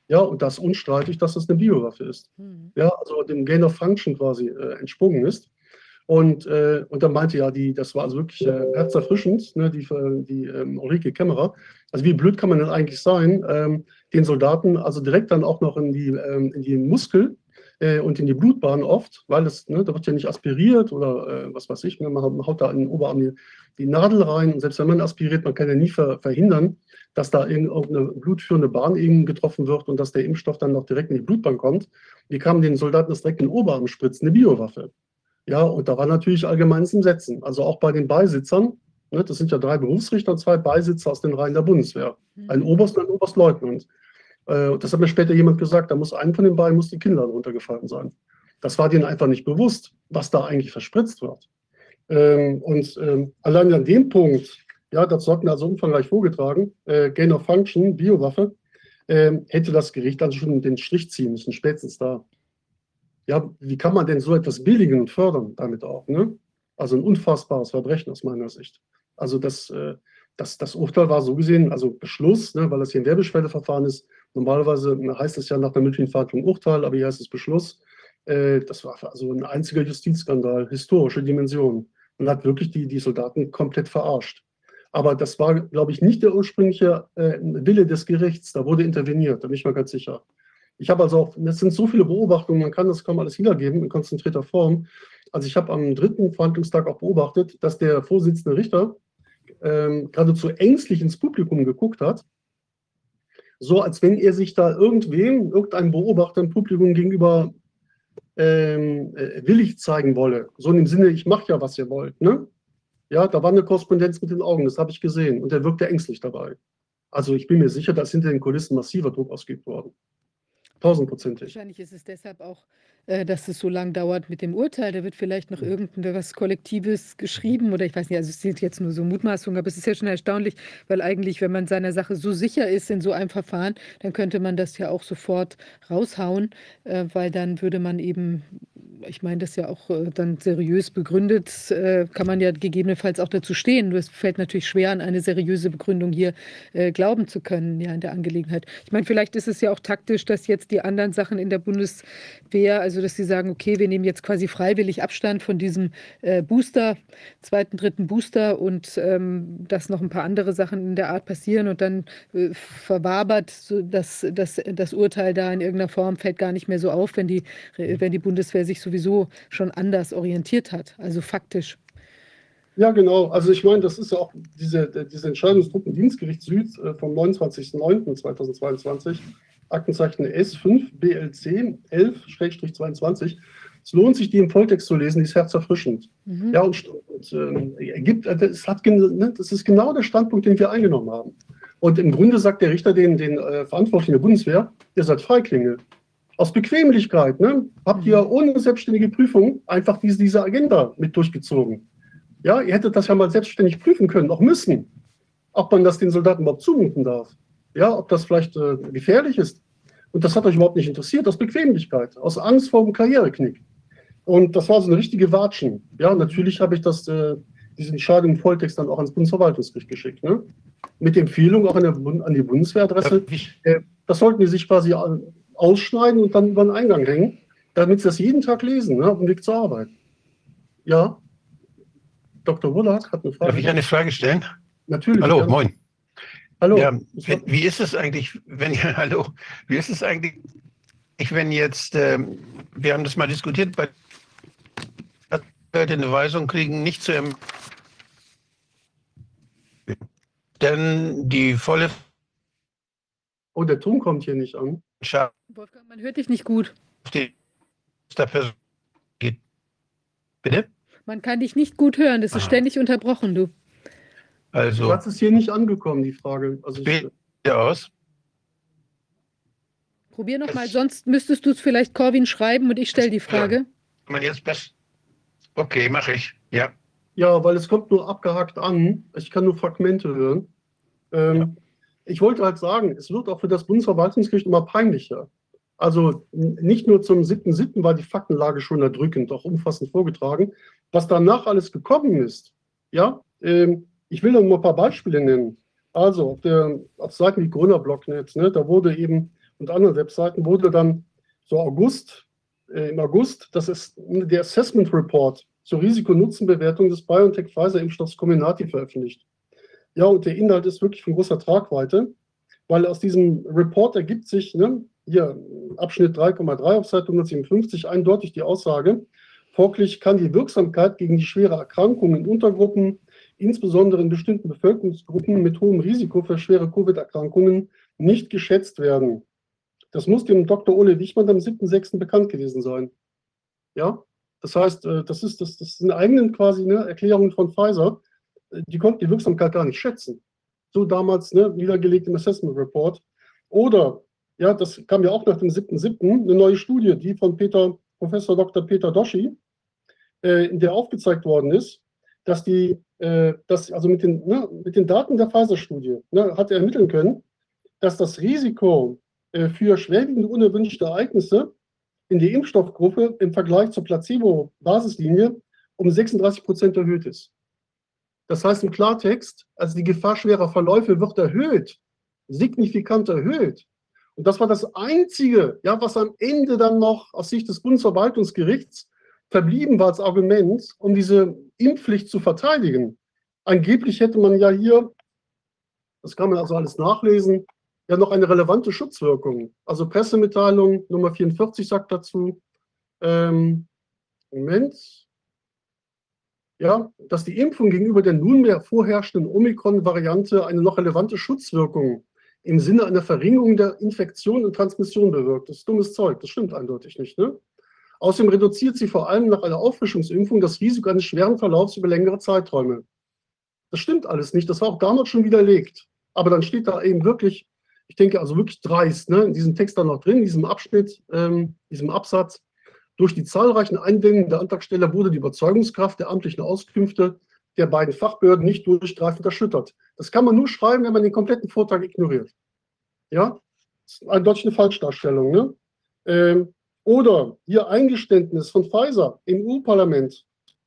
Ja, und das unstreitig, dass das eine Biowaffe ist. Mhm. Ja, also dem Gain of Function quasi äh, entsprungen ist. Und, äh, und dann meinte ja, die, das war also wirklich äh, herzerfrischend, ne, die, die ähm, Ulrike Kämmerer. Also wie blöd kann man denn eigentlich sein, ähm, den Soldaten also direkt dann auch noch in die, ähm, in die Muskel äh, und in die Blutbahn oft, weil das, ne, da wird ja nicht aspiriert oder äh, was weiß ich, ne, man haut da in den Oberarm die, die, Nadel rein und selbst wenn man aspiriert, man kann ja nie ver, verhindern, dass da irgendeine blutführende Bahn eben getroffen wird und dass der Impfstoff dann noch direkt in die Blutbahn kommt. Die kamen den Soldaten das direkt in den Oberarm spritzen, eine Biowaffe. Ja, und da war natürlich allgemeines im Setzen. Also auch bei den Beisitzern, ne, das sind ja drei Berufsrichter und zwei Beisitzer aus den Reihen der Bundeswehr. Ein mhm. Oberst und ein Oberstleutnant. Äh, das hat mir später jemand gesagt, da muss ein von den beiden muss die Kinder runtergefallen sein. Das war denen einfach nicht bewusst, was da eigentlich verspritzt wird. Ähm, und ähm, allein an dem Punkt, ja, das hatten wir also umfangreich vorgetragen, äh, Gain of Function, Biowaffe, äh, hätte das Gericht also schon den Strich ziehen müssen, spätestens da. Ja, wie kann man denn so etwas billigen und fördern damit auch? Ne? Also ein unfassbares Verbrechen aus meiner Sicht. Also das, äh, das, das Urteil war so gesehen, also Beschluss, ne, weil das hier ein Werbeschwelleverfahren ist, Normalerweise heißt es ja nach der mündlichen Verhandlung Urteil, aber hier heißt es Beschluss. Äh, das war also ein einziger Justizskandal, historische Dimension. Und hat wirklich die, die Soldaten komplett verarscht. Aber das war, glaube ich, nicht der ursprüngliche äh, Wille des Gerichts. Da wurde interveniert, da bin ich mal ganz sicher. Ich habe also auch, es sind so viele Beobachtungen, man kann das kaum alles wiedergeben in konzentrierter Form. Also ich habe am dritten Verhandlungstag auch beobachtet, dass der Vorsitzende Richter ähm, geradezu ängstlich ins Publikum geguckt hat so als wenn er sich da irgendwem, irgendeinem Beobachter im Publikum gegenüber ähm, äh, willig zeigen wolle. So in dem Sinne, ich mache ja, was ihr wollt. Ne? Ja, da war eine Korrespondenz mit den Augen, das habe ich gesehen. Und er wirkte ängstlich dabei. Also ich bin mir sicher, dass hinter den Kulissen massiver Druck ausgeübt worden. Tausendprozentig. Wahrscheinlich ist es deshalb auch, äh, dass es so lang dauert mit dem Urteil. Da wird vielleicht noch irgendwas Kollektives geschrieben oder ich weiß nicht, also es sind jetzt nur so Mutmaßungen, aber es ist ja schon erstaunlich, weil eigentlich, wenn man seiner Sache so sicher ist in so einem Verfahren, dann könnte man das ja auch sofort raushauen, äh, weil dann würde man eben ich meine das ja auch äh, dann seriös begründet, äh, kann man ja gegebenenfalls auch dazu stehen. Es fällt natürlich schwer, an eine seriöse Begründung hier äh, glauben zu können, ja, in der Angelegenheit. Ich meine, vielleicht ist es ja auch taktisch, dass jetzt die anderen Sachen in der Bundeswehr, also dass sie sagen, okay, wir nehmen jetzt quasi freiwillig Abstand von diesem Booster, zweiten, dritten Booster und ähm, dass noch ein paar andere Sachen in der Art passieren und dann verwabert so das, das, das Urteil da in irgendeiner Form fällt gar nicht mehr so auf, wenn die, wenn die Bundeswehr sich sowieso schon anders orientiert hat, also faktisch. Ja, genau. Also ich meine, das ist ja auch diese, diese Entscheidung des Truppendienstgerichts Süd äh, vom 29.09.2022, Aktenzeichen S5 BLC 11-22. Es lohnt sich, die im Volltext zu lesen, die ist herzerfrischend. Mhm. Ja, und, und äh, gibt, äh, das, hat, ne, das ist genau der Standpunkt, den wir eingenommen haben. Und im Grunde sagt der Richter den, den äh, Verantwortlichen der Bundeswehr, ihr seid Freiklinge. Aus Bequemlichkeit ne, habt ihr mhm. ohne selbstständige Prüfung einfach diese, diese Agenda mit durchgezogen. Ja, ihr hättet das ja mal selbstständig prüfen können, auch müssen, ob man das den Soldaten überhaupt zumuten darf. Ja, ob das vielleicht äh, gefährlich ist. Und das hat euch überhaupt nicht interessiert, aus Bequemlichkeit, aus Angst vor dem Karriereknick. Und das war so eine richtige Watschen. Ja, natürlich habe ich das, äh, diese Entscheidung im Volltext dann auch ans Bundesverwaltungsgericht geschickt. Ne? Mit Empfehlung auch an, der, an die Bundeswehradresse. Äh, das sollten die sich quasi ausschneiden und dann über den Eingang hängen, damit sie das jeden Tag lesen, ne, auf dem Weg zur Arbeit. Ja. Dr. Wullack hat eine Frage. Darf ich eine Frage stellen? Natürlich. Hallo, ja. moin. Hallo. Ja, wie ist es eigentlich, wenn ja, hallo, wie ist es eigentlich, wenn jetzt, ähm, wir haben das mal diskutiert, bei Leute eine Weisung kriegen, nicht zu erm denn die volle Oh, der Ton kommt hier nicht an. Wolfgang, man hört dich nicht gut. Bitte? Man kann dich nicht gut hören, das ist ah. ständig unterbrochen, du. Also. Was ist hier nicht angekommen, die Frage? Also ich, aus. Probier nochmal, sonst müsstest du es vielleicht Corwin schreiben und ich stelle die Frage. Ja. Man jetzt best. Okay, mache ich. Ja. Ja, weil es kommt nur abgehakt an. Ich kann nur Fragmente hören. Ähm, ja ich wollte halt sagen, es wird auch für das Bundesverwaltungsgericht immer peinlicher. Also nicht nur zum 7.7. war die Faktenlage schon erdrückend, auch umfassend vorgetragen. Was danach alles gekommen ist, ja, ähm, ich will mal ein paar Beispiele nennen. Also auf, der, auf Seiten wie Grüner-Blocknet, ne, da wurde eben, und anderen Webseiten wurde dann so August, äh, im August, das ist der Assessment Report zur Risiko-Nutzen-Bewertung des BioNTech-Pfizer-Impfstoffs Comirnaty veröffentlicht. Ja, und der Inhalt ist wirklich von großer Tragweite, weil aus diesem Report ergibt sich, ne, hier Abschnitt 3,3 auf Seite 157, eindeutig die Aussage, folglich kann die Wirksamkeit gegen die schwere Erkrankung in Untergruppen, insbesondere in bestimmten Bevölkerungsgruppen mit hohem Risiko für schwere Covid-Erkrankungen, nicht geschätzt werden. Das muss dem Dr. Ole Wichmann am 7.6. bekannt gewesen sein. Ja, das heißt, äh, das, ist, das, das sind eigenen quasi ne, Erklärungen von Pfizer die konnten die Wirksamkeit gar nicht schätzen. So damals ne, niedergelegt im Assessment Report. Oder, ja, das kam ja auch nach dem 7.7., eine neue Studie, die von Peter, Professor Dr. Peter Doschi, äh, in der aufgezeigt worden ist, dass die, äh, dass, also mit den, ne, mit den Daten der Pfizer-Studie ne, hat er ermitteln können, dass das Risiko äh, für schwerwiegende unerwünschte Ereignisse in der Impfstoffgruppe im Vergleich zur Placebo-Basislinie um 36 Prozent erhöht ist. Das heißt im Klartext, also die Gefahr schwerer Verläufe wird erhöht, signifikant erhöht. Und das war das Einzige, ja, was am Ende dann noch aus Sicht des Bundesverwaltungsgerichts verblieben war als Argument, um diese Impfpflicht zu verteidigen. Angeblich hätte man ja hier, das kann man also alles nachlesen, ja noch eine relevante Schutzwirkung. Also Pressemitteilung Nummer 44 sagt dazu, ähm, Moment, ja, dass die Impfung gegenüber der nunmehr vorherrschenden Omikron-Variante eine noch relevante Schutzwirkung im Sinne einer Verringerung der Infektion und Transmission bewirkt. Das ist dummes Zeug, das stimmt eindeutig nicht. Ne? Außerdem reduziert sie vor allem nach einer Auffrischungsimpfung das Risiko eines schweren Verlaufs über längere Zeiträume. Das stimmt alles nicht, das war auch damals schon widerlegt. Aber dann steht da eben wirklich Ich denke also wirklich dreist, ne? in diesem Text dann noch drin, in diesem Abschnitt, ähm, diesem Absatz. Durch die zahlreichen Einwendungen der Antragsteller wurde die Überzeugungskraft der amtlichen Auskünfte der beiden Fachbehörden nicht durchgreifend erschüttert. Das kann man nur schreiben, wenn man den kompletten Vortrag ignoriert. Ja, das ist eindeutig eine Falschdarstellung. Ne? Ähm, oder hier Eingeständnis von Pfizer im EU-Parlament.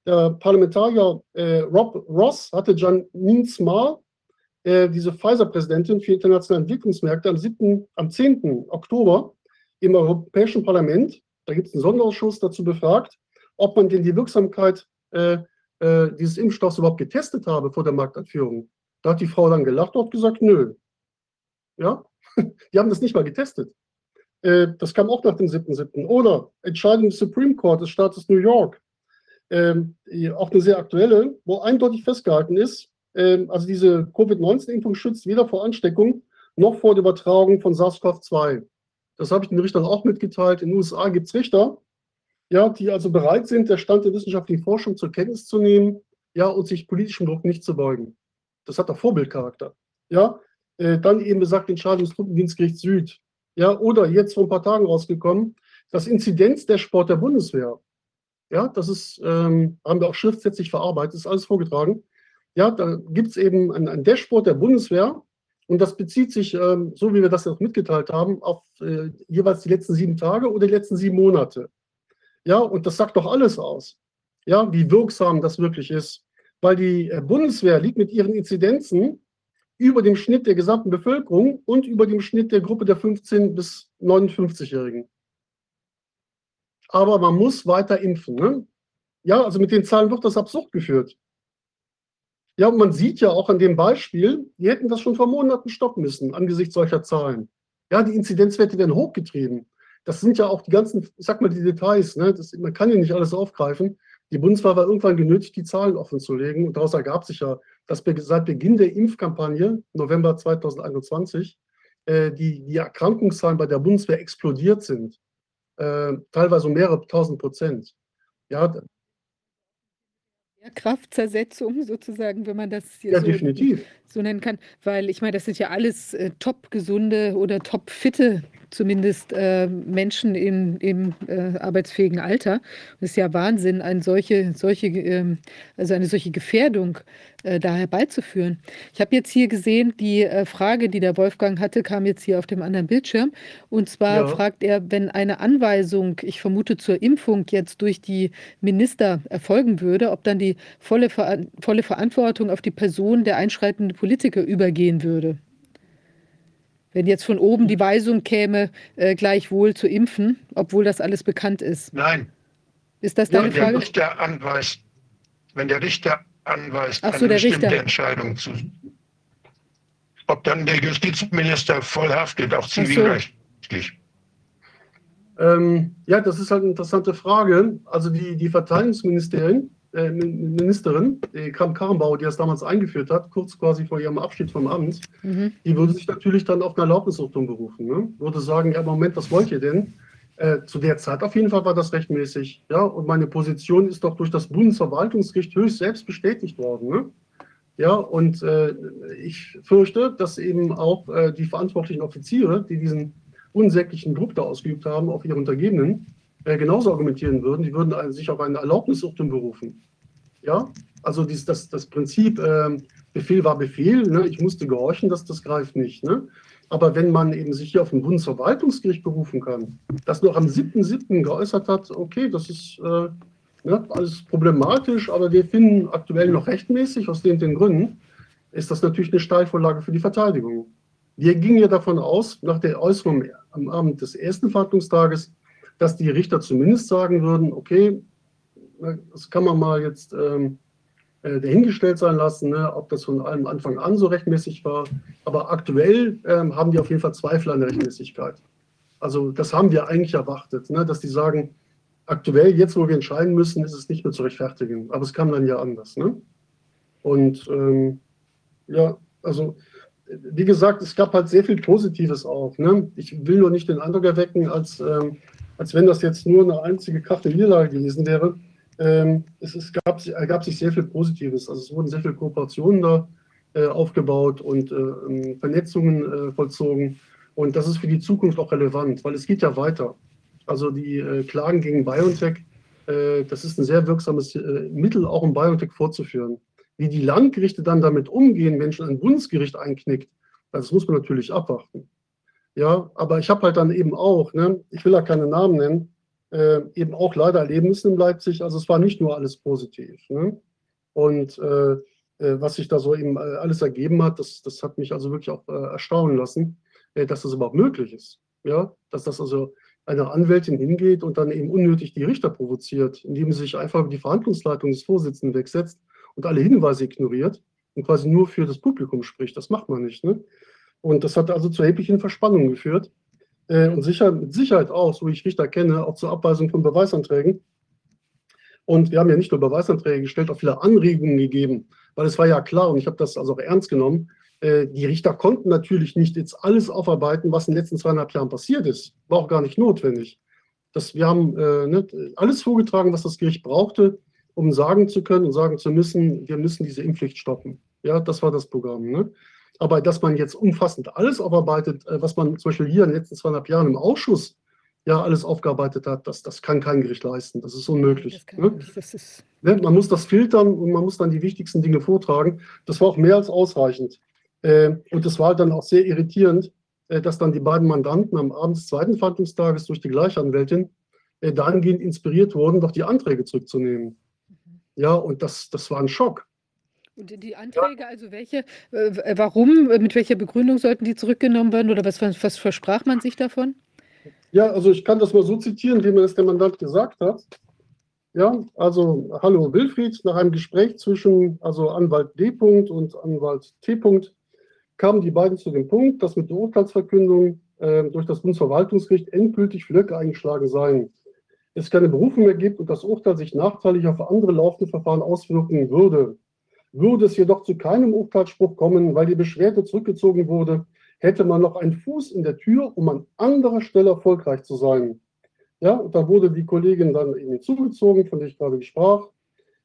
Der Parlamentarier äh, Rob Ross hatte Janine Small, äh, diese Pfizer-Präsidentin für internationale Entwicklungsmärkte, am, 7., am 10. Oktober im Europäischen Parlament, da gibt es einen Sonderausschuss dazu befragt, ob man denn die Wirksamkeit äh, äh, dieses Impfstoffs überhaupt getestet habe vor der Markteinführung. Da hat die Frau dann gelacht und hat gesagt, nö. Ja, die haben das nicht mal getestet. Äh, das kam auch nach dem 7.7. Oder Entscheidung des Supreme Court des Staates New York. Ähm, auch eine sehr aktuelle, wo eindeutig festgehalten ist, ähm, also diese Covid-19-Impfung schützt weder vor Ansteckung noch vor der Übertragung von SARS-CoV-2. Das habe ich den Richtern auch mitgeteilt. In den USA gibt es Richter, ja, die also bereit sind, der Stand der wissenschaftlichen Forschung zur Kenntnis zu nehmen, ja, und sich politischem Druck nicht zu beugen. Das hat auch Vorbildcharakter. Ja, äh, dann eben besagt Entscheidung des Truppendienstgerichts Süd. Ja, oder jetzt vor ein paar Tagen rausgekommen, das Inzidenz der Sport der Bundeswehr. Ja, das ist, ähm, haben wir auch schriftsätzlich verarbeitet, ist alles vorgetragen. Ja, da gibt es eben ein, ein Dashboard der Bundeswehr und das bezieht sich, ähm, so wie wir das jetzt mitgeteilt haben, auf äh, jeweils die letzten sieben Tage oder die letzten sieben Monate. Ja, und das sagt doch alles aus, ja, wie wirksam das wirklich ist. Weil die äh, Bundeswehr liegt mit ihren Inzidenzen über dem Schnitt der gesamten Bevölkerung und über dem Schnitt der Gruppe der 15- bis 59-Jährigen. Aber man muss weiter impfen. Ne? Ja, also mit den Zahlen wird das absurd geführt. Ja, und man sieht ja auch an dem Beispiel, die hätten das schon vor Monaten stoppen müssen angesichts solcher Zahlen. Ja, die Inzidenzwerte werden hochgetrieben das sind ja auch die ganzen, ich sag mal, die Details. Ne? Das, man kann ja nicht alles aufgreifen. Die Bundeswehr war irgendwann genötigt, die Zahlen offen zu legen. Und daraus ergab sich ja, dass seit Beginn der Impfkampagne, November 2021, äh, die, die Erkrankungszahlen bei der Bundeswehr explodiert sind. Äh, teilweise um mehrere tausend Prozent. Ja, Kraftzersetzung sozusagen, wenn man das ja, so, definitiv. so nennen kann. Weil ich meine, das sind ja alles äh, top gesunde oder top fitte zumindest äh, Menschen im, im äh, arbeitsfähigen Alter. Es ist ja Wahnsinn, eine solche, solche, äh, also eine solche Gefährdung äh, da herbeizuführen. Ich habe jetzt hier gesehen, die äh, Frage, die der Wolfgang hatte, kam jetzt hier auf dem anderen Bildschirm. Und zwar ja. fragt er, wenn eine Anweisung, ich vermute zur Impfung jetzt durch die Minister erfolgen würde, ob dann die volle, Ver volle Verantwortung auf die Person der einschreitenden Politiker übergehen würde. Wenn jetzt von oben die Weisung käme, äh, gleichwohl zu impfen, obwohl das alles bekannt ist. Nein. Ist das deine ja, Frage? Der Richter anweist, wenn der Richter anweist, Ach so, eine bestimmte Richter. Entscheidung zu. Ob dann der Justizminister voll haftet, auch zivilrechtlich. Ähm, ja, das ist halt eine interessante Frage. Also die, die Verteidigungsministerien äh, Ministerin, die Kram Karrenbauer, die das damals eingeführt hat, kurz quasi vor ihrem Abschied vom Amt, mhm. die würde sich natürlich dann auf eine Erlaubnisurteilung berufen. Ne? Würde sagen, ja, Moment, was wollt ihr denn? Äh, zu der Zeit auf jeden Fall war das rechtmäßig. Ja, und meine Position ist doch durch das Bundesverwaltungsgericht höchst selbst bestätigt worden. Ne? Ja, und äh, ich fürchte, dass eben auch äh, die verantwortlichen Offiziere, die diesen unsäglichen Druck da ausgeübt haben auf ihre Untergebenen, äh, genauso argumentieren würden. Die würden sich auf eine Erlaubnisurteilung berufen. Ja, also dies, das, das Prinzip, äh, Befehl war Befehl, ne? ich musste gehorchen, das, das greift nicht. Ne? Aber wenn man eben sich hier auf ein Bundesverwaltungsgericht berufen kann, das noch am 7.7. geäußert hat, okay, das ist äh, ne, alles problematisch, aber wir finden aktuell noch rechtmäßig, aus den, den Gründen, ist das natürlich eine Steilvorlage für die Verteidigung. Wir gingen ja davon aus, nach der Äußerung am Abend des ersten Verhandlungstages, dass die Richter zumindest sagen würden, okay, das kann man mal jetzt ähm, äh, dahingestellt sein lassen, ne, ob das von allem Anfang an so rechtmäßig war. Aber aktuell ähm, haben die auf jeden Fall Zweifel an der Rechtmäßigkeit. Also das haben wir eigentlich erwartet, ne, dass die sagen, aktuell, jetzt wo wir entscheiden müssen, ist es nicht mehr zu rechtfertigen. Aber es kam dann ja anders. Ne? Und ähm, ja, also wie gesagt, es gab halt sehr viel Positives auch. Ne? Ich will nur nicht den Eindruck erwecken, als ähm, als wenn das jetzt nur eine einzige Karte Niederlage gewesen wäre. Ähm, es, es gab, ergab sich sehr viel Positives. Also es wurden sehr viele Kooperationen da äh, aufgebaut und äh, ähm, Vernetzungen äh, vollzogen. Und das ist für die Zukunft auch relevant, weil es geht ja weiter. Also die äh, Klagen gegen BioNTech, äh, das ist ein sehr wirksames äh, Mittel, auch um BioNTech vorzuführen. Wie die Landgerichte dann damit umgehen, wenn schon ein Bundesgericht einknickt, das muss man natürlich abwarten. Ja, aber ich habe halt dann eben auch, ne, ich will da keine Namen nennen, äh, eben auch leider erleben müssen in Leipzig. Also es war nicht nur alles positiv. Ne? Und äh, äh was sich da so eben äh, alles ergeben hat, das, das hat mich also wirklich auch äh, erstaunen lassen, dass das überhaupt möglich ist. Ja, dass das also eine Anwältin hingeht und dann eben unnötig die Richter provoziert, indem sie sich einfach die Verhandlungsleitung des Vorsitzenden wegsetzt und alle Hinweise ignoriert und quasi nur für das Publikum spricht. Das macht man nicht. Ne? Und das hat also zu erheblichen Verspannungen geführt. Äh, und sicher, mit Sicherheit auch, so wie ich Richter kenne, auch zur Abweisung von Beweisanträgen. Und wir haben ja nicht nur Beweisanträge gestellt, auch viele Anregungen gegeben, weil es war ja klar, und ich habe das also auch ernst genommen, äh, die Richter konnten natürlich nicht jetzt alles aufarbeiten, was in den letzten zweieinhalb Jahren passiert ist. War auch gar nicht notwendig. Das, wir haben äh, ne, alles vorgetragen, was das Gericht brauchte, um sagen zu können und sagen zu müssen, wir müssen diese Impfpflicht stoppen. Ja, das war das Programm. Ne? Aber dass man jetzt umfassend alles aufarbeitet, äh, was man zum Beispiel hier in den letzten zweieinhalb Jahren im Ausschuss ja alles aufgearbeitet hat, das, das kann kein Gericht leisten. Das ist unmöglich. Das ne? das ist ne? Man muss das filtern und man muss dann die wichtigsten Dinge vortragen. Das war auch mehr als ausreichend. Äh, und das war dann auch sehr irritierend, äh, dass dann die beiden Mandanten am Abend des zweiten Verhandlungstages durch die gleiche Anwältin dahingehend inspiriert wurden, doch die Anträge zurückzunehmen. Mhm. Ja, und das, das war ein Schock. Und die Anträge, also welche, äh, warum, mit welcher Begründung sollten die zurückgenommen werden oder was, was versprach man sich davon? Ja, also ich kann das mal so zitieren, wie mir das der Mandant gesagt hat. Ja, also hallo Wilfried, nach einem Gespräch zwischen also Anwalt D. und Anwalt T. kamen die beiden zu dem Punkt, dass mit der Urteilsverkündung äh, durch das Bundesverwaltungsgericht endgültig Flöcke eingeschlagen seien. Es keine Berufung mehr gibt und das Urteil sich nachteilig auf andere laufende Verfahren auswirken würde. Würde es jedoch zu keinem Urteilsspruch kommen, weil die Beschwerde zurückgezogen wurde, hätte man noch einen Fuß in der Tür, um an anderer Stelle erfolgreich zu sein. Ja, und da wurde die Kollegin dann eben hinzugezogen, von der ich gerade sprach.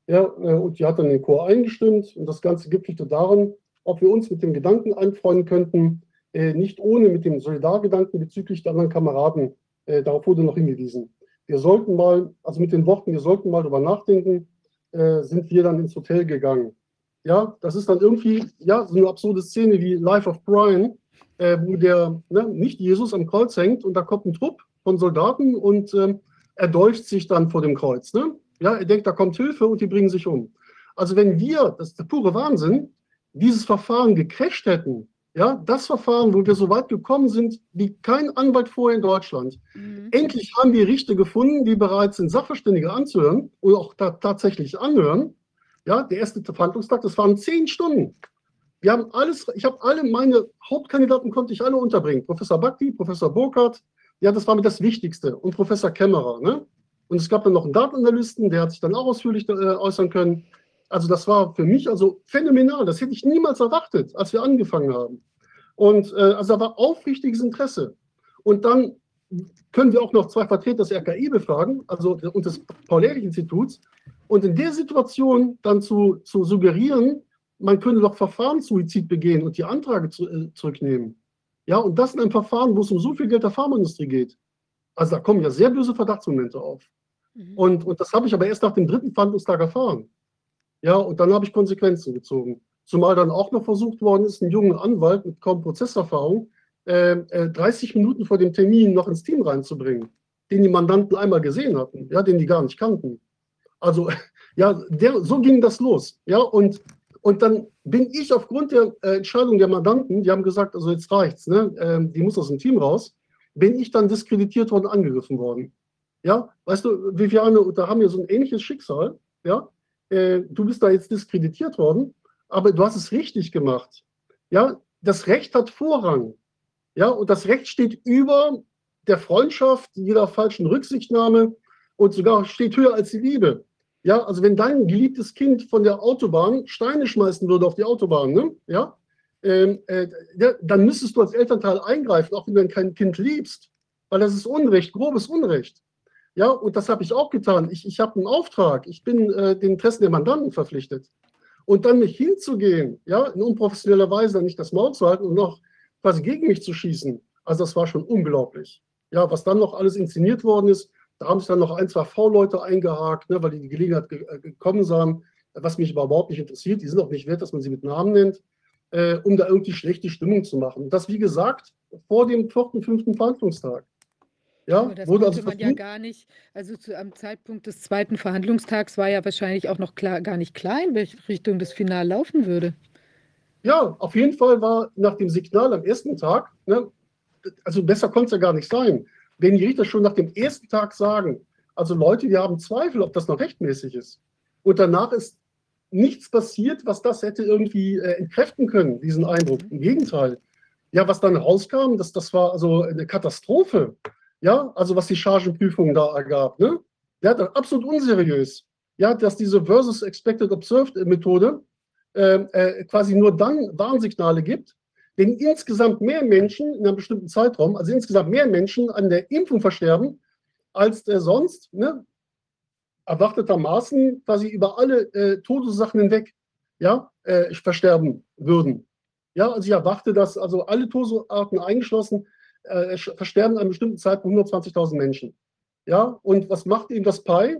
Ja, äh, und die hat dann den Chor eingestimmt. Und das Ganze gipfelte darin, ob wir uns mit dem Gedanken anfreunden könnten, äh, nicht ohne mit dem Solidargedanken bezüglich der anderen Kameraden. Äh, darauf wurde noch hingewiesen. Wir sollten mal, also mit den Worten, wir sollten mal darüber nachdenken, sind wir dann ins Hotel gegangen. Ja, das ist dann irgendwie ja, so eine absurde Szene wie Life of Brian, äh, wo der ne, nicht Jesus am Kreuz hängt und da kommt ein Trupp von Soldaten und äh, er dolcht sich dann vor dem Kreuz. Ne? Ja, er denkt, da kommt Hilfe und die bringen sich um. Also wenn wir, das ist der pure Wahnsinn, dieses Verfahren gecrasht hätten, ja, das Verfahren, wo wir so weit gekommen sind wie kein Anwalt vorher in Deutschland. Mhm. Endlich haben wir Richter gefunden, die bereit sind, Sachverständige anzuhören oder auch tatsächlich anhören ja, der erste Verhandlungstag, das waren zehn Stunden. Wir haben alles, ich habe alle meine Hauptkandidaten konnte ich alle unterbringen. Professor Bakti, Professor Burkhardt, ja, das war mir das Wichtigste. Und Professor Kämmerer, ne? Und es gab dann noch einen Datenanalysten, der hat sich dann auch ausführlich äh, äußern können. Also das war für mich also phänomenal. Das hätte ich niemals erwartet, als wir angefangen haben. Und äh, also da war aufrichtiges Interesse. Und dann können wir auch noch zwei Vertreter des RKI befragen, also und des Paul-Ehrlich-Instituts. Und in der Situation dann zu, zu suggerieren, man könne doch Verfahrenssuizid begehen und die Anträge zu, äh, zurücknehmen. Ja, und das in einem Verfahren, wo es um so viel Geld der Pharmaindustrie geht. Also da kommen ja sehr böse Verdachtsmomente auf. Mhm. Und, und das habe ich aber erst nach dem dritten Verhandlungstag erfahren. Ja, und dann habe ich Konsequenzen gezogen. Zumal dann auch noch versucht worden ist, einen jungen Anwalt mit kaum Prozesserfahrung äh, äh, 30 Minuten vor dem Termin noch ins Team reinzubringen, den die Mandanten einmal gesehen hatten, ja, den die gar nicht kannten. Also, ja, der, so ging das los. Ja, und, und dann bin ich aufgrund der äh, Entscheidung der Mandanten, die haben gesagt, also jetzt reicht's, ne, äh, die muss aus dem Team raus, bin ich dann diskreditiert worden, angegriffen worden. Ja, weißt du, Viviane, da haben wir so ein ähnliches Schicksal. Ja, äh, du bist da jetzt diskreditiert worden, aber du hast es richtig gemacht. Ja, das Recht hat Vorrang. Ja, und das Recht steht über der Freundschaft, jeder falschen Rücksichtnahme und sogar steht höher als die Liebe. Ja, also wenn dein geliebtes Kind von der Autobahn Steine schmeißen würde auf die Autobahn, ne? ja, ähm, äh, ja, dann müsstest du als Elternteil eingreifen, auch wenn du kein Kind liebst, weil das ist Unrecht, grobes Unrecht. Ja, und das habe ich auch getan. Ich, ich habe einen Auftrag, ich bin äh, den Interessen der Mandanten verpflichtet. Und dann mich hinzugehen, ja, in unprofessioneller Weise dann nicht das Maul zu halten und noch quasi gegen mich zu schießen, also das war schon unglaublich. Ja, was dann noch alles inszeniert worden ist, da haben sich dann noch ein, zwei V-Leute eingehakt, ne, weil die die Gelegenheit ge äh, gekommen sahen, was mich überhaupt nicht interessiert. Die sind auch nicht wert, dass man sie mit Namen nennt, äh, um da irgendwie schlechte Stimmung zu machen. Das, wie gesagt, vor dem vierten, fünften Verhandlungstag. Ja, Aber das wurde also man ja gar nicht, also zu, am Zeitpunkt des zweiten Verhandlungstags war ja wahrscheinlich auch noch klar, gar nicht klar, in welche Richtung das Final laufen würde. Ja, auf jeden Fall war nach dem Signal am ersten Tag, ne, also besser konnte es ja gar nicht sein, wenn die Richter schon nach dem ersten Tag sagen, also Leute, wir haben Zweifel, ob das noch rechtmäßig ist. Und danach ist nichts passiert, was das hätte irgendwie äh, entkräften können, diesen Eindruck. Im Gegenteil. Ja, was dann rauskam, das, das war also eine Katastrophe. Ja, also was die Chargenprüfung da ergab. Ne? Ja, absolut unseriös. Ja, dass diese Versus Expected Observed Methode äh, äh, quasi nur dann Warnsignale gibt, wenn insgesamt mehr Menschen in einem bestimmten Zeitraum, also insgesamt mehr Menschen an der Impfung versterben, als äh, sonst, ne, erwartetermaßen quasi über alle äh, Todesursachen hinweg ja, äh, versterben würden. Ja, also ich erwarte, dass also alle Todesarten eingeschlossen äh, versterben an einem bestimmten Zeitpunkt 120.000 Menschen. Ja, und was macht eben das PI?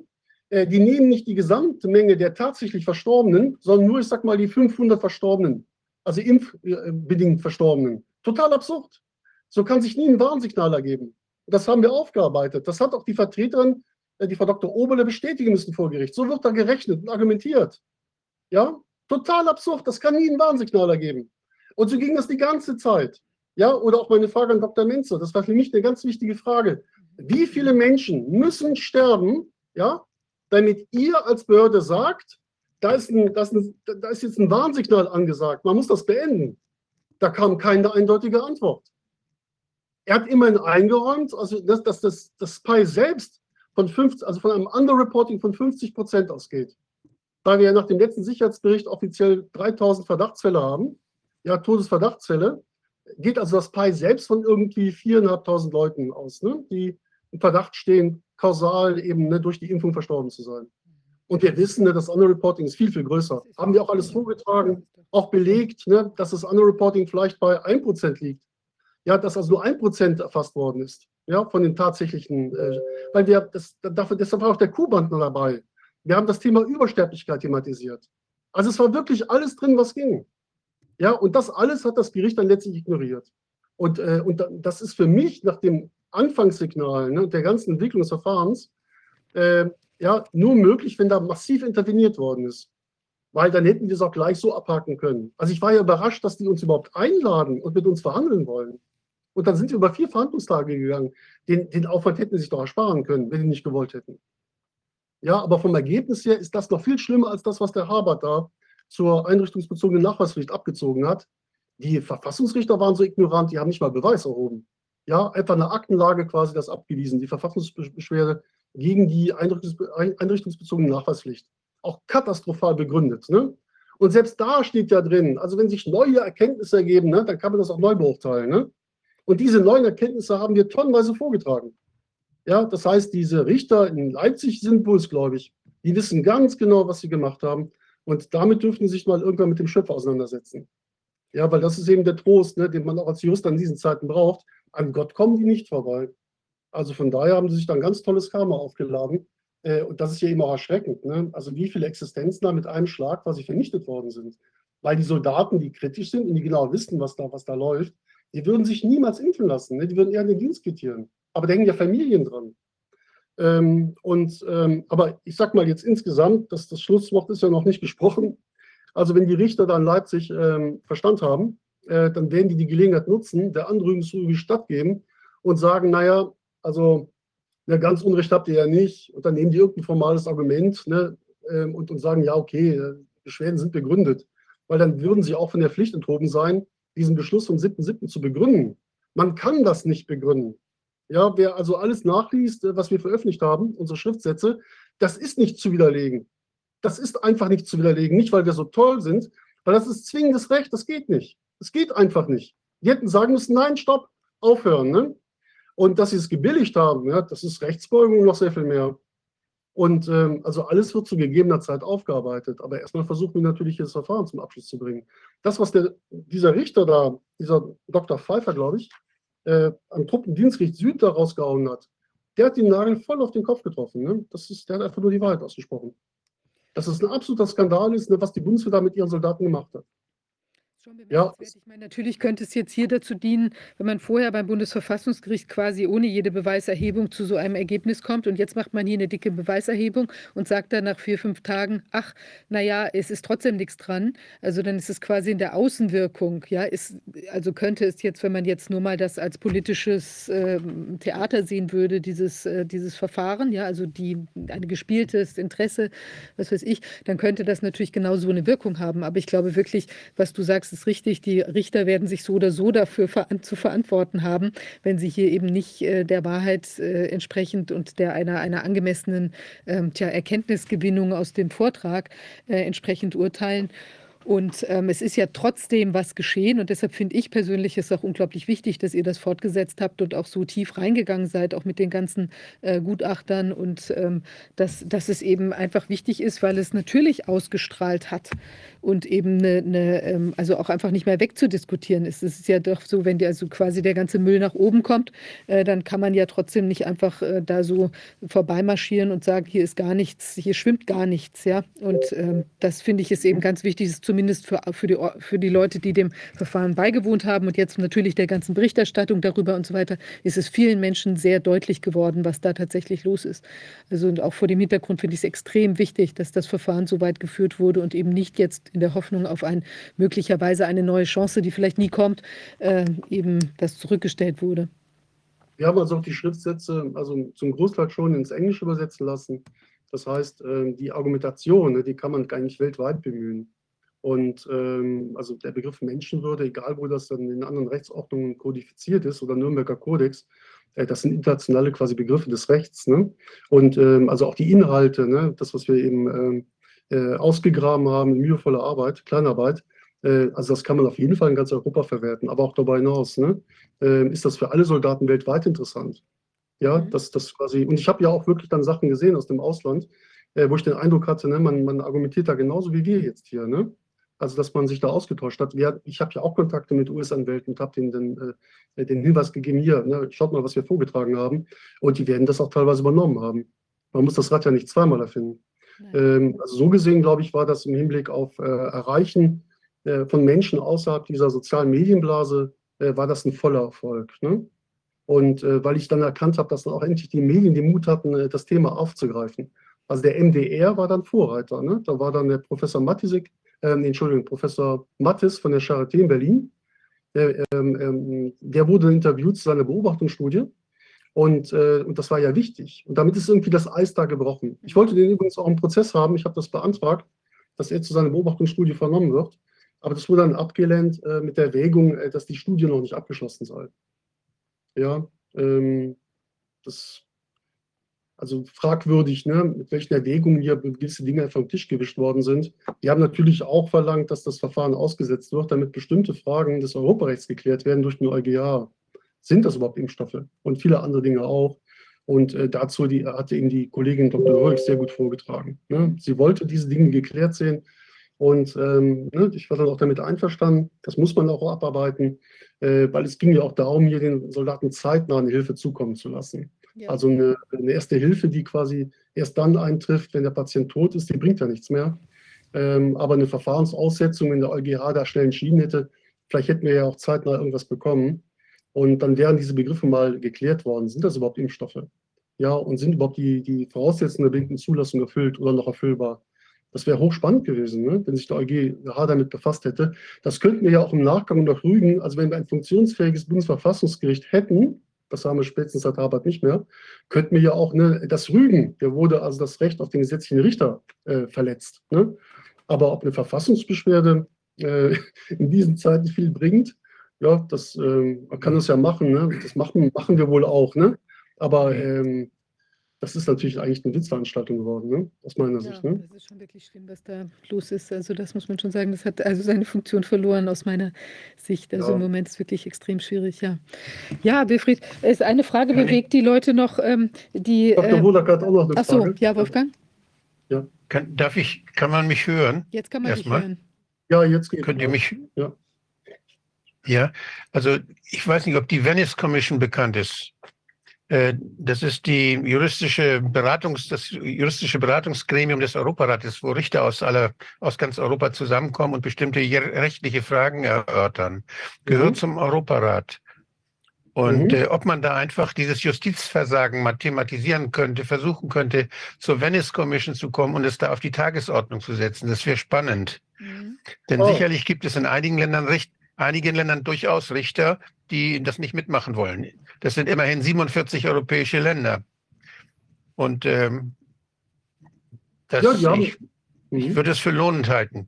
Äh, die nehmen nicht die gesamte Menge der tatsächlich Verstorbenen, sondern nur, ich sag mal, die 500 Verstorbenen also impfbedingt Verstorbenen. Total absurd. So kann sich nie ein Warnsignal ergeben. Das haben wir aufgearbeitet. Das hat auch die Vertreterin, äh, die Frau Dr. Oberle, bestätigen müssen vor Gericht. So wird da gerechnet und argumentiert. Ja, total absurd. Das kann nie ein Warnsignal ergeben. Und so ging das die ganze Zeit. Ja, oder auch meine Frage an Dr. Menzer. Das war für mich eine ganz wichtige Frage. Wie viele Menschen müssen sterben, ja, damit ihr als Behörde sagt, da ist, ein, das ein, da ist jetzt ein Warnsignal angesagt, man muss das beenden. Da kam keine eindeutige Antwort. Er hat immerhin eingeräumt, also dass, dass das, das SPY selbst von 50, also von einem Underreporting von 50 Prozent ausgeht. Da wir ja nach dem letzten Sicherheitsbericht offiziell 3000 Verdachtsfälle haben, ja, Todesverdachtsfälle, geht also das SPY selbst von irgendwie 4.500 Leuten aus, ne, die im Verdacht stehen, kausal eben ne, durch die Impfung verstorben zu sein. Und wir wissen, ne, das Underreporting ist viel, viel größer. Haben wir auch alles vorgetragen, auch belegt, ne, dass das Underreporting vielleicht bei 1% liegt. Ja, dass also nur 1% erfasst worden ist. Ja, von den tatsächlichen, äh, weil wir, das, dafür, deshalb war auch der Kuhband noch dabei. Wir haben das Thema Übersterblichkeit thematisiert. Also es war wirklich alles drin, was ging. Ja, und das alles hat das Gericht dann letztlich ignoriert. Und, äh, und das ist für mich nach dem Anfangssignal ne, der ganzen Entwicklung des Verfahrens äh, ja, nur möglich, wenn da massiv interveniert worden ist. Weil dann hätten wir es auch gleich so abhaken können. Also ich war ja überrascht, dass die uns überhaupt einladen und mit uns verhandeln wollen. Und dann sind wir über vier Verhandlungstage gegangen. Den, den Aufwand hätten sie sich doch ersparen können, wenn sie nicht gewollt hätten. Ja, aber vom Ergebnis her ist das noch viel schlimmer als das, was der Habert da zur einrichtungsbezogenen Nachweispflicht abgezogen hat. Die Verfassungsrichter waren so ignorant, die haben nicht mal Beweis erhoben. Ja, einfach eine Aktenlage quasi das abgewiesen. Die Verfassungsbeschwerde gegen die einrichtungsbezogene Nachweispflicht. Auch katastrophal begründet. Ne? Und selbst da steht ja drin, also wenn sich neue Erkenntnisse ergeben, ne, dann kann man das auch neu beurteilen. Ne? Und diese neuen Erkenntnisse haben wir tonnenweise vorgetragen. Ja, das heißt, diese Richter in Leipzig sind bösgläubig. Die wissen ganz genau, was sie gemacht haben. Und damit dürften sie sich mal irgendwann mit dem Schöpfer auseinandersetzen. Ja, weil das ist eben der Trost, ne, den man auch als Jurist an diesen Zeiten braucht. An Gott kommen die nicht vorbei. Also von daher haben sie sich dann ganz tolles Karma aufgeladen. Äh, und das ist ja eben auch erschreckend. Ne? Also wie viele Existenzen da mit einem Schlag quasi vernichtet worden sind. Weil die Soldaten, die kritisch sind und die genau wissen, was da, was da läuft, die würden sich niemals impfen lassen. Ne? Die würden eher in den Dienst quittieren. Aber da hängen ja Familien dran. Ähm, und, ähm, aber ich sag mal jetzt insgesamt, dass das Schlusswort ist ja noch nicht gesprochen. Also wenn die Richter da in Leipzig ähm, Verstand haben, äh, dann werden die die Gelegenheit nutzen, der Anrühmungsruhe stattgeben und sagen, naja, also ja, ganz Unrecht habt ihr ja nicht. Und dann nehmen die irgendein formales Argument ne, ähm, und, und sagen, ja, okay, äh, Beschwerden sind begründet. Weil dann würden sie auch von der Pflicht enthoben sein, diesen Beschluss vom 7.7. zu begründen. Man kann das nicht begründen. Ja, wer also alles nachliest, äh, was wir veröffentlicht haben, unsere Schriftsätze, das ist nicht zu widerlegen. Das ist einfach nicht zu widerlegen. Nicht, weil wir so toll sind, weil das ist zwingendes Recht. Das geht nicht. Das geht einfach nicht. Die hätten sagen müssen, nein, stopp, aufhören. Ne? Und dass sie es gebilligt haben, ja, das ist Rechtsbeugung noch sehr viel mehr. Und ähm, also alles wird zu gegebener Zeit aufgearbeitet. Aber erstmal versuchen wir natürlich, das Verfahren zum Abschluss zu bringen. Das, was der, dieser Richter da, dieser Dr. Pfeiffer, glaube ich, äh, am Truppendienstgericht Süd da rausgehauen hat, der hat den Nagel voll auf den Kopf getroffen. Ne? Das ist, der hat einfach nur die Wahrheit ausgesprochen. Dass es ein absoluter Skandal ist, ne, was die Bundeswehr da mit ihren Soldaten gemacht hat. Schon bemerkenswert. Ja. Ich meine, natürlich könnte es jetzt hier dazu dienen, wenn man vorher beim Bundesverfassungsgericht quasi ohne jede Beweiserhebung zu so einem Ergebnis kommt und jetzt macht man hier eine dicke Beweiserhebung und sagt dann nach vier, fünf Tagen, ach, naja, es ist trotzdem nichts dran. Also dann ist es quasi in der Außenwirkung. Ja, ist, also könnte es jetzt, wenn man jetzt nur mal das als politisches äh, Theater sehen würde, dieses, äh, dieses Verfahren, ja, also die, ein gespieltes Interesse, was weiß ich, dann könnte das natürlich genauso eine Wirkung haben. Aber ich glaube wirklich, was du sagst, ist richtig. Die Richter werden sich so oder so dafür zu verantworten haben, wenn sie hier eben nicht äh, der Wahrheit äh, entsprechend und der einer, einer angemessenen ähm, tja, Erkenntnisgewinnung aus dem Vortrag äh, entsprechend urteilen. Und ähm, es ist ja trotzdem was geschehen und deshalb finde ich persönlich es auch unglaublich wichtig, dass ihr das fortgesetzt habt und auch so tief reingegangen seid, auch mit den ganzen äh, Gutachtern und ähm, dass, dass es eben einfach wichtig ist, weil es natürlich ausgestrahlt hat und eben eine, eine ähm, also auch einfach nicht mehr wegzudiskutieren ist. Es ist ja doch so, wenn die also quasi der ganze Müll nach oben kommt, äh, dann kann man ja trotzdem nicht einfach äh, da so vorbeimarschieren und sagen, hier ist gar nichts, hier schwimmt gar nichts, ja. Und ähm, das finde ich ist eben ganz wichtig, es zumindest für, für, die, für die Leute, die dem Verfahren beigewohnt haben und jetzt natürlich der ganzen Berichterstattung darüber und so weiter, ist es vielen Menschen sehr deutlich geworden, was da tatsächlich los ist. Also und auch vor dem Hintergrund finde ich es extrem wichtig, dass das Verfahren so weit geführt wurde und eben nicht jetzt in der Hoffnung auf ein möglicherweise eine neue Chance, die vielleicht nie kommt, äh, eben das zurückgestellt wurde. Wir haben also auch die Schriftsätze, also zum Großteil schon ins Englische übersetzen lassen. Das heißt, äh, die Argumentation, ne, die kann man eigentlich weltweit bemühen. Und ähm, also der Begriff Menschenwürde, egal wo das dann in anderen Rechtsordnungen kodifiziert ist oder Nürnberger Kodex, äh, das sind internationale quasi Begriffe des Rechts. Ne? Und ähm, also auch die Inhalte, ne? das, was wir eben ähm, äh, ausgegraben haben, mühevolle Arbeit, Kleinarbeit. Äh, also das kann man auf jeden Fall in ganz Europa verwerten, aber auch darüber hinaus ne, äh, ist das für alle Soldaten weltweit interessant. Ja, mhm. das, das quasi, und ich habe ja auch wirklich dann Sachen gesehen aus dem Ausland, äh, wo ich den Eindruck hatte, ne, man, man argumentiert da genauso wie wir jetzt hier. Ne? Also, dass man sich da ausgetauscht hat. Wir, ich habe ja auch Kontakte mit US-Anwälten und habe denen den, äh, den Hinweis gegeben, hier, ne, schaut mal, was wir vorgetragen haben. Und die werden das auch teilweise übernommen haben. Man muss das Rad ja nicht zweimal erfinden. Ähm, also so gesehen, glaube ich, war das im Hinblick auf äh, Erreichen äh, von Menschen außerhalb dieser sozialen Medienblase, äh, war das ein voller Erfolg. Ne? Und äh, weil ich dann erkannt habe, dass dann auch endlich die Medien den Mut hatten, äh, das Thema aufzugreifen. Also der MDR war dann Vorreiter. Ne? Da war dann der Professor Matisik, ähm, Entschuldigung, Professor Mattis von der Charité in Berlin. Der, ähm, ähm, der wurde interviewt zu seiner Beobachtungsstudie und, äh, und das war ja wichtig. Und damit ist irgendwie das Eis da gebrochen. Ich wollte den übrigens auch im Prozess haben. Ich habe das beantragt, dass er zu seiner Beobachtungsstudie vernommen wird. Aber das wurde dann abgelehnt äh, mit der Erwägung, äh, dass die Studie noch nicht abgeschlossen sei. Ja, ähm, das also fragwürdig, ne, mit welchen Erwägungen hier gewisse Dinge vom Tisch gewischt worden sind. Wir haben natürlich auch verlangt, dass das Verfahren ausgesetzt wird, damit bestimmte Fragen des Europarechts geklärt werden durch den EuGH sind das überhaupt Impfstoffe und viele andere Dinge auch. Und äh, dazu die, hatte eben die Kollegin Dr. Röhrig sehr gut vorgetragen. Ne? Sie wollte diese Dinge geklärt sehen und ähm, ne, ich war dann auch damit einverstanden. Das muss man auch abarbeiten, äh, weil es ging ja auch darum, hier den Soldaten zeitnah eine Hilfe zukommen zu lassen. Ja. Also eine, eine, erste Hilfe, die quasi erst dann eintrifft, wenn der Patient tot ist, die bringt ja nichts mehr. Ähm, aber eine Verfahrensaussetzung, wenn der EuGH da schnell entschieden hätte, vielleicht hätten wir ja auch zeitnah irgendwas bekommen. Und dann wären diese Begriffe mal geklärt worden. Sind das überhaupt Impfstoffe? Ja, und sind überhaupt die, die Voraussetzungen der bedingten Zulassung erfüllt oder noch erfüllbar? Das wäre hochspannend gewesen, ne? wenn sich der EuGH damit befasst hätte. Das könnten wir ja auch im Nachgang noch rügen. Also wenn wir ein funktionsfähiges Bundesverfassungsgericht hätten, das haben wir spätestens seit Arbeit nicht mehr, könnten wir ja auch ne, das rügen. Da wurde also das Recht auf den gesetzlichen Richter äh, verletzt. Ne? Aber ob eine Verfassungsbeschwerde äh, in diesen Zeiten viel bringt, ja, das, äh, man kann das ja machen, ne? das machen, machen wir wohl auch, ne? aber ähm, das ist natürlich eigentlich eine Witzveranstaltung geworden, ne? aus meiner Ja, Sicht. Ne? das ist schon wirklich schlimm, was da los ist. Also das muss man schon sagen. Das hat also seine Funktion verloren aus meiner Sicht. Also Ja. im Moment ist wirklich extrem schwierig, ja. Ja, Wilfried, es eine Frage bewegt die Leute noch, ähm, die. Dr. Äh, Wodak hat auch noch eine ach so, Frage. ja, Wolfgang, Kann, darf ich, kann man mich hören? jetzt kann man Erstmal. hören. Ja, jetzt geht Könnt ihr mich? Ja. Ja, also ich weiß nicht, ob die Venice Commission bekannt ist. Äh, Das ist die juristische Beratungs, das juristische Beratungsgremium des Europarates, wo Richter aus aller, aus ganz Europa zusammenkommen und bestimmte rechtliche Fragen erörtern. Gehört Mhm. zum Europarat. Und Mhm. äh, ob man da einfach dieses Justizversagen mal thematisieren könnte, versuchen könnte, zur Venice Commission zu kommen und es da auf die Tagesordnung zu setzen, das wäre spannend. Mhm. Denn Oh. sicherlich gibt es in einigen Ländern Richt, einigen Ländern durchaus Richter, die das nicht mitmachen wollen. Das sind immerhin 47 europäische Länder. Und ähm, das, Ja, haben- ich, ich Mhm. würde es für lohnend halten.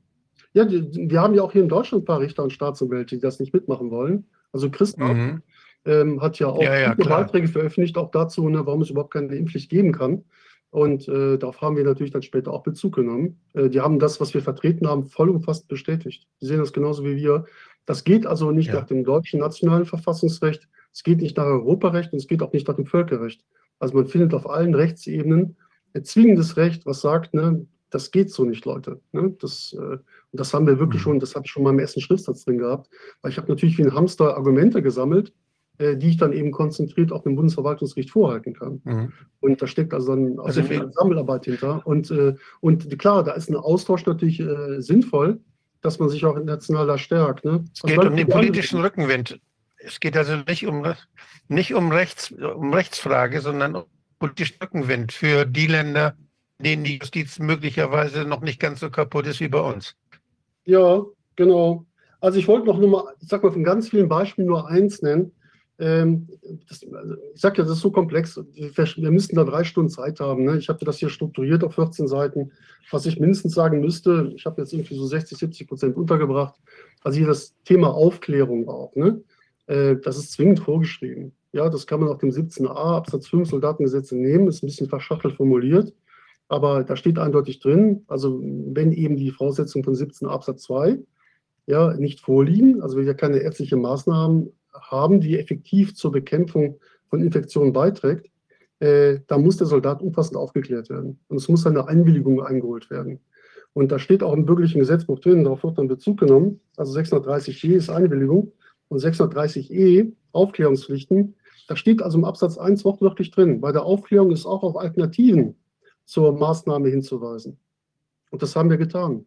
Ja, die, wir haben ja auch hier in Deutschland ein paar Richter und Staatsanwälte, die das nicht mitmachen wollen. Also Christoph Mhm. ähm, hat ja auch Ja, ja, klar. Beiträge veröffentlicht, auch dazu, ne, warum es überhaupt keine Impfpflicht geben kann. Und äh, darauf haben wir natürlich dann später auch Bezug genommen. Äh, die haben das, was wir vertreten haben, vollumfassend bestätigt. Die sehen das genauso wie wir. Das geht also nicht Ja. nach dem deutschen nationalen Verfassungsrecht, es geht nicht nach Europarecht und es geht auch nicht nach dem Völkerrecht. Also man findet auf allen Rechtsebenen ein zwingendes Recht, was sagt, ne, das geht so nicht, Leute. Ne? Das, äh, und das haben wir wirklich Mhm. schon, das habe ich schon mal im ersten Schriftsatz drin gehabt, weil ich habe natürlich wie ein Hamster Argumente gesammelt, äh, die ich dann eben konzentriert auch dem Bundesverwaltungsgericht vorhalten kann. Mhm. Und da steckt also dann Also also wir- eine Sammelarbeit hinter. Und, äh, und klar, da ist ein Austausch natürlich äh, sinnvoll, dass man sich auch international da stärkt. Ne? Es geht um den politischen Rückenwind. Es geht also nicht um, nicht um, Rechts, um Rechtsfrage, sondern um politischen Rückenwind für die Länder, denen die Justiz möglicherweise noch nicht ganz so kaputt ist wie bei uns. Ja, genau. Also ich wollte noch nur mal, ich sag mal von ganz vielen Beispielen nur eins nennen. Ähm, das, also ich sag ja, das ist so komplex. Wir, wir müssten da drei Stunden Zeit haben. Ne? Ich habe das hier strukturiert auf 14 Seiten. Was ich mindestens sagen müsste, ich habe jetzt irgendwie so 60, 70 Prozent untergebracht. Also hier das Thema Aufklärung auch. Ne? Äh, das ist zwingend vorgeschrieben. Ja, das kann man auch dem 17a Absatz 5 Soldatengesetz nehmen. Ist ein bisschen verschachtelt formuliert. Aber da steht eindeutig drin, also wenn eben die Voraussetzungen von 17 Absatz 2 ja, nicht vorliegen, also wir ja keine ärztliche Maßnahmen haben, die effektiv zur Bekämpfung von Infektionen beiträgt, äh, da muss der Soldat umfassend aufgeklärt werden. Und es muss eine Einwilligung eingeholt werden. Und da steht auch im bürgerlichen Gesetzbuch drin, darauf wird dann Bezug genommen, also 630g ist Einwilligung und 630e Aufklärungspflichten. Da steht also im Absatz 1 wortwörtlich drin, bei der Aufklärung ist auch auf Alternativen zur Maßnahme hinzuweisen. Und das haben wir getan.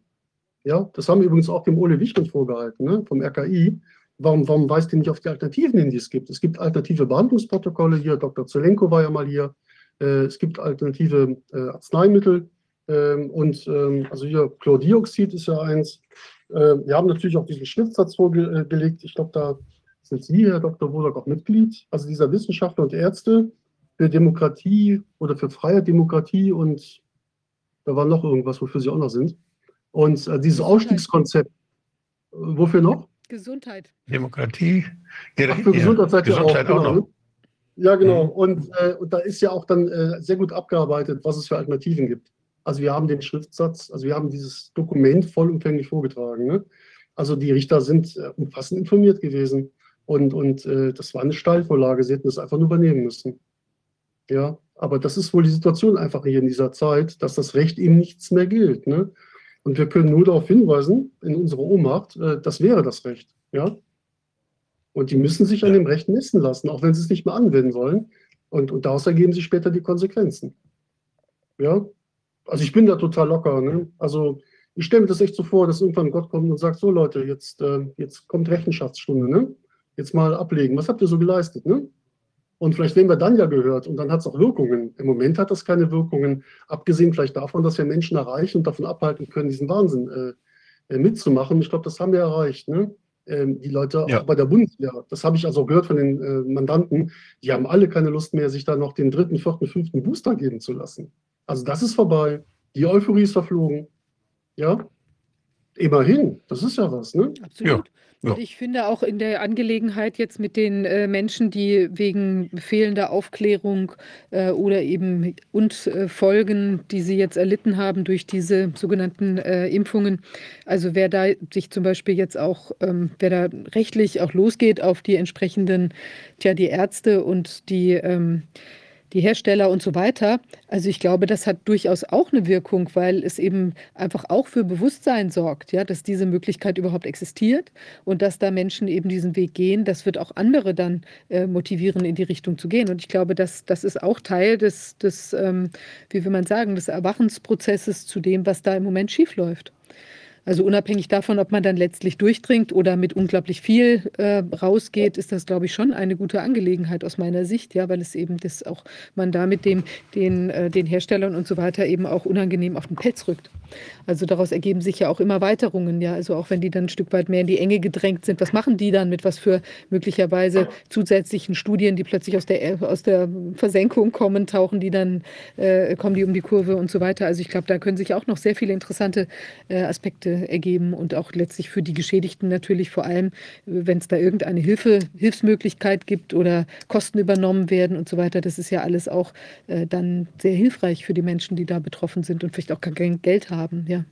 Ja, das haben wir übrigens auch dem Ole Wichtel vorgehalten, ne, vom RKI. Warum, warum weist ihr nicht auf die Alternativen hin, die es gibt? Es gibt alternative Behandlungsprotokolle hier, Dr. Zelenko war ja mal hier. Äh, es gibt alternative äh, Arzneimittel. Ähm, und ähm, also hier Chlordioxid ist ja eins. Äh, wir haben natürlich auch diesen Schriftsatz vorgelegt. Ich glaube, da sind Sie, Herr Dr. Wodak, auch Mitglied. Also dieser Wissenschaftler und Ärzte für Demokratie oder für freie Demokratie und da war noch irgendwas, wofür Sie auch noch sind. Und äh, dieses Gesundheit. Ausstiegskonzept, äh, wofür noch? Gesundheit. Demokratie, Ach, für Gesundheit seid ihr Gesundheit auch, auch genau, noch. ne? Ja, genau. Mhm. Und, äh, und da ist ja auch dann äh, sehr gut abgearbeitet, was es für Alternativen gibt. Also wir haben den Schriftsatz, also wir haben dieses Dokument vollumfänglich vorgetragen. Ne? Also die Richter sind äh, umfassend informiert gewesen. Und, und äh, das war eine Steilvorlage, sie hätten das einfach nur übernehmen müssen. Ja, aber das ist wohl die Situation einfach hier in dieser Zeit, dass das Recht eben nichts mehr gilt. Ne? Und wir können nur darauf hinweisen, in unserer Ohnmacht, äh, das wäre das Recht. Ja? Und die müssen sich an dem Recht messen lassen, auch wenn sie es nicht mehr anwenden wollen. Und, und daraus ergeben sich später die Konsequenzen. Ja, also ich bin da total locker. Ne? Also ich stelle mir das echt so vor, dass irgendwann Gott kommt und sagt, so Leute, jetzt, äh, jetzt kommt Rechenschaftsstunde, ne? Jetzt mal ablegen. Was habt ihr so geleistet, ne? Und vielleicht werden wir dann ja gehört und dann hat es auch Wirkungen. Im Moment hat das keine Wirkungen, abgesehen vielleicht davon, dass wir Menschen erreichen und davon abhalten können, diesen Wahnsinn äh, äh, mitzumachen. Ich glaube, das haben wir erreicht. Ne? Ähm, die Leute Ja. auch bei der Bundeswehr, das habe ich also gehört von den äh, Mandanten, die haben alle keine Lust mehr, sich da noch den dritten, vierten, fünften Booster geben zu lassen. Also das ist vorbei. Die Euphorie ist verflogen. Ja? Immerhin, das ist ja was, ne? Absolut. Ja. Und ich finde auch in der Angelegenheit jetzt mit den äh, Menschen, die wegen fehlender Aufklärung äh, oder eben und äh, Folgen, die sie jetzt erlitten haben durch diese sogenannten äh, Impfungen, also wer da sich zum Beispiel jetzt auch, ähm, wer da rechtlich auch losgeht auf die entsprechenden, tja, die Ärzte und die ähm, die Hersteller und so weiter. Also ich glaube, das hat durchaus auch eine Wirkung, weil es eben einfach auch für Bewusstsein sorgt, ja, dass diese Möglichkeit überhaupt existiert und dass da Menschen eben diesen Weg gehen. Das wird auch andere dann äh, motivieren, in die Richtung zu gehen. Und ich glaube, das, das ist auch Teil des, des ähm, wie will man sagen, des Erwachensprozesses zu dem, was da im Moment schiefläuft. Also unabhängig davon, ob man dann letztlich durchdringt oder mit unglaublich viel äh, rausgeht, ist das, glaube ich, schon eine gute Angelegenheit aus meiner Sicht, ja, weil es eben das auch man da mit dem, den, äh, den Herstellern und so weiter eben auch unangenehm auf den Pelz rückt. Also daraus ergeben sich ja auch immer Weiterungen, ja. Also auch wenn die dann ein Stück weit mehr in die Enge gedrängt sind, was machen die dann mit was für möglicherweise zusätzlichen Studien, die plötzlich aus der, aus der Versenkung kommen, tauchen die dann, äh, kommen die um die Kurve und so weiter. Also ich glaube, da können sich auch noch sehr viele interessante äh, Aspekte ergeben und auch letztlich für die Geschädigten natürlich vor allem, wenn es da irgendeine Hilfe, Hilfsmöglichkeit gibt oder Kosten übernommen werden und so weiter. Das ist ja alles auch äh, dann sehr hilfreich für die Menschen, die da betroffen sind und vielleicht auch kein Geld haben ja.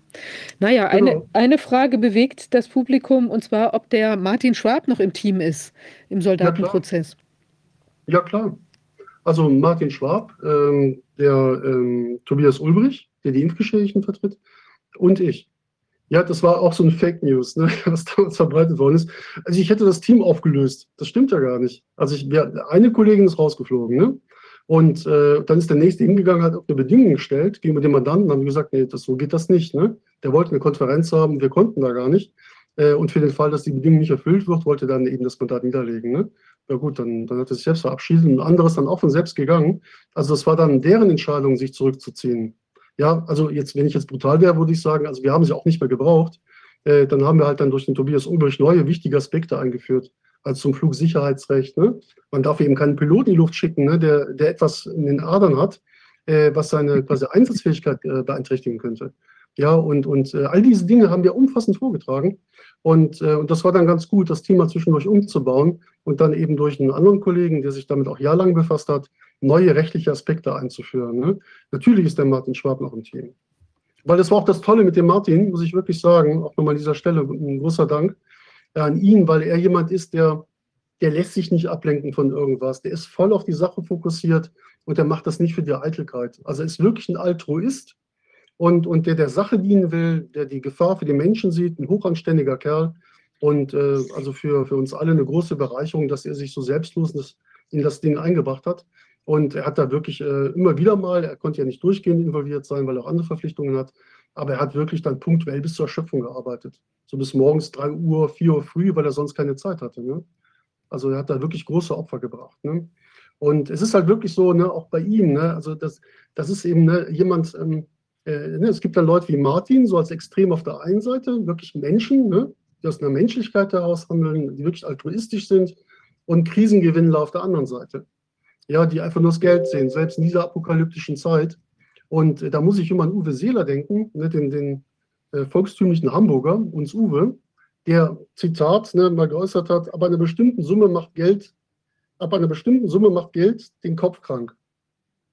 Naja, eine, Genau. eine Frage bewegt das Publikum und zwar, ob der Martin Schwab noch im Team ist, im Soldatenprozess. Ja, klar. Also Martin Schwab, ähm, der ähm, Tobias Ulbrich, der die Impfgeschädigten vertritt, und ich. Ja, das war auch so ein Fake News, ne, was damals verbreitet worden ist. Also ich hätte das Team aufgelöst. Das stimmt ja gar nicht. Also ich, eine Kollegin ist rausgeflogen, ne? Und äh, dann ist der nächste hingegangen, hat eine Bedingung gestellt gegenüber dem Mandanten, haben gesagt, nee, das, so geht das nicht. Ne? Der wollte eine Konferenz haben, wir konnten da gar nicht. Äh, und für den Fall, dass die Bedingung nicht erfüllt wird, wollte er dann eben das Mandat niederlegen. Ne? Ja gut, dann, dann hat er sich selbst verabschiedet und ein anderes dann auch von selbst gegangen. Also das war dann deren Entscheidung, sich zurückzuziehen. Ja, also jetzt, wenn ich jetzt brutal wäre, würde ich sagen, also wir haben sie auch nicht mehr gebraucht. Äh, dann haben wir halt dann durch den Tobias Ulbrich neue wichtige Aspekte eingeführt, also zum Flugsicherheitsrecht. Ne? Man darf eben keinen Piloten in die Luft schicken, ne? der, der etwas in den Adern hat, äh, was seine quasi Einsatzfähigkeit äh, beeinträchtigen könnte. Ja, und, und äh, all diese Dinge haben wir umfassend vorgetragen. Und, äh, und das war dann ganz gut, das Thema zwischendurch umzubauen und dann eben durch einen anderen Kollegen, der sich damit auch jahrelang befasst hat, neue rechtliche Aspekte einzuführen. Ne? Natürlich ist der Martin Schwab noch im Team. Weil das war auch das Tolle mit dem Martin, muss ich wirklich sagen, auch nochmal an dieser Stelle ein großer Dank äh, an ihn, weil er jemand ist, der, der lässt sich nicht ablenken von irgendwas. Der ist voll auf die Sache fokussiert und der macht das nicht für die Eitelkeit. Also ist wirklich ein Altruist und, und der der Sache dienen will, der die Gefahr für die Menschen sieht, ein hochanständiger Kerl. Und äh, also für, für uns alle eine große Bereicherung, dass er sich so selbstlos in das, in das Ding eingebracht hat. Und er hat da wirklich äh, immer wieder mal, er konnte ja nicht durchgehend involviert sein, weil er auch andere Verpflichtungen hat, aber er hat wirklich dann punktuell bis zur Erschöpfung gearbeitet. So bis morgens 3 Uhr, 4 Uhr früh, weil er sonst keine Zeit hatte. Ne? Also er hat da wirklich große Opfer gebracht. Ne? Und es ist halt wirklich so, ne, auch bei ihm, ne, also das, das ist eben ne, jemand, ähm, äh, ne, es gibt dann Leute wie Martin, so als extrem auf der einen Seite, wirklich Menschen, ne, die aus einer Menschlichkeit heraus handeln, die wirklich altruistisch sind und Krisengewinnler auf der anderen Seite. Ja, die einfach nur das Geld sehen, selbst in dieser apokalyptischen Zeit. Und äh, da muss ich immer an Uwe Seeler denken, ne, den, den äh, volkstümlichen Hamburger, uns Uwe, der, Zitat, ne, mal geäußert hat, ab einer bestimmten Summe macht Geld, ab einer bestimmten Summe macht Geld den Kopf krank.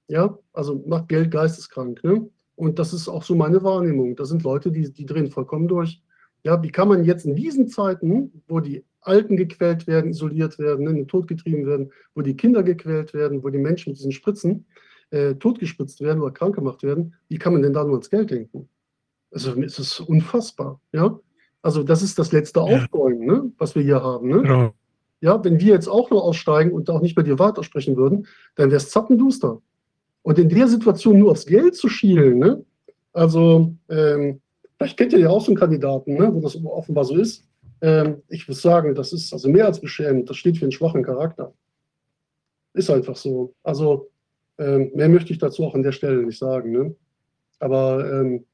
Ja, also macht Geld geisteskrank. Ne? Und das ist auch so meine Wahrnehmung. Da sind Leute, die, die drehen vollkommen durch. Ja, wie kann man jetzt in diesen Zeiten, wo die Alten gequält werden, isoliert werden, ne, in den Tod getrieben werden, wo die Kinder gequält werden, wo die Menschen mit diesen Spritzen äh, totgespritzt werden oder krank gemacht werden, wie kann man denn da nur ans Geld denken? Also es ist unfassbar. Ja, also das ist das letzte Ja. Aufbäumen, ne, was wir hier haben. Ne? Genau. Ja, wenn wir jetzt auch noch aussteigen und auch nicht mehr die Wahrheit aussprechen würden, dann wäre es zappenduster. Und in der Situation nur aufs Geld zu schielen, ne? also ähm, vielleicht kennt ihr ja auch so einen Kandidaten, ne? wo das offenbar so ist. Ähm, ich muss sagen, das ist also mehr als beschämend. Das steht für einen schwachen Charakter. Ist einfach so. Also ähm, mehr möchte ich dazu auch an der Stelle nicht sagen. Ne? Aber ähm,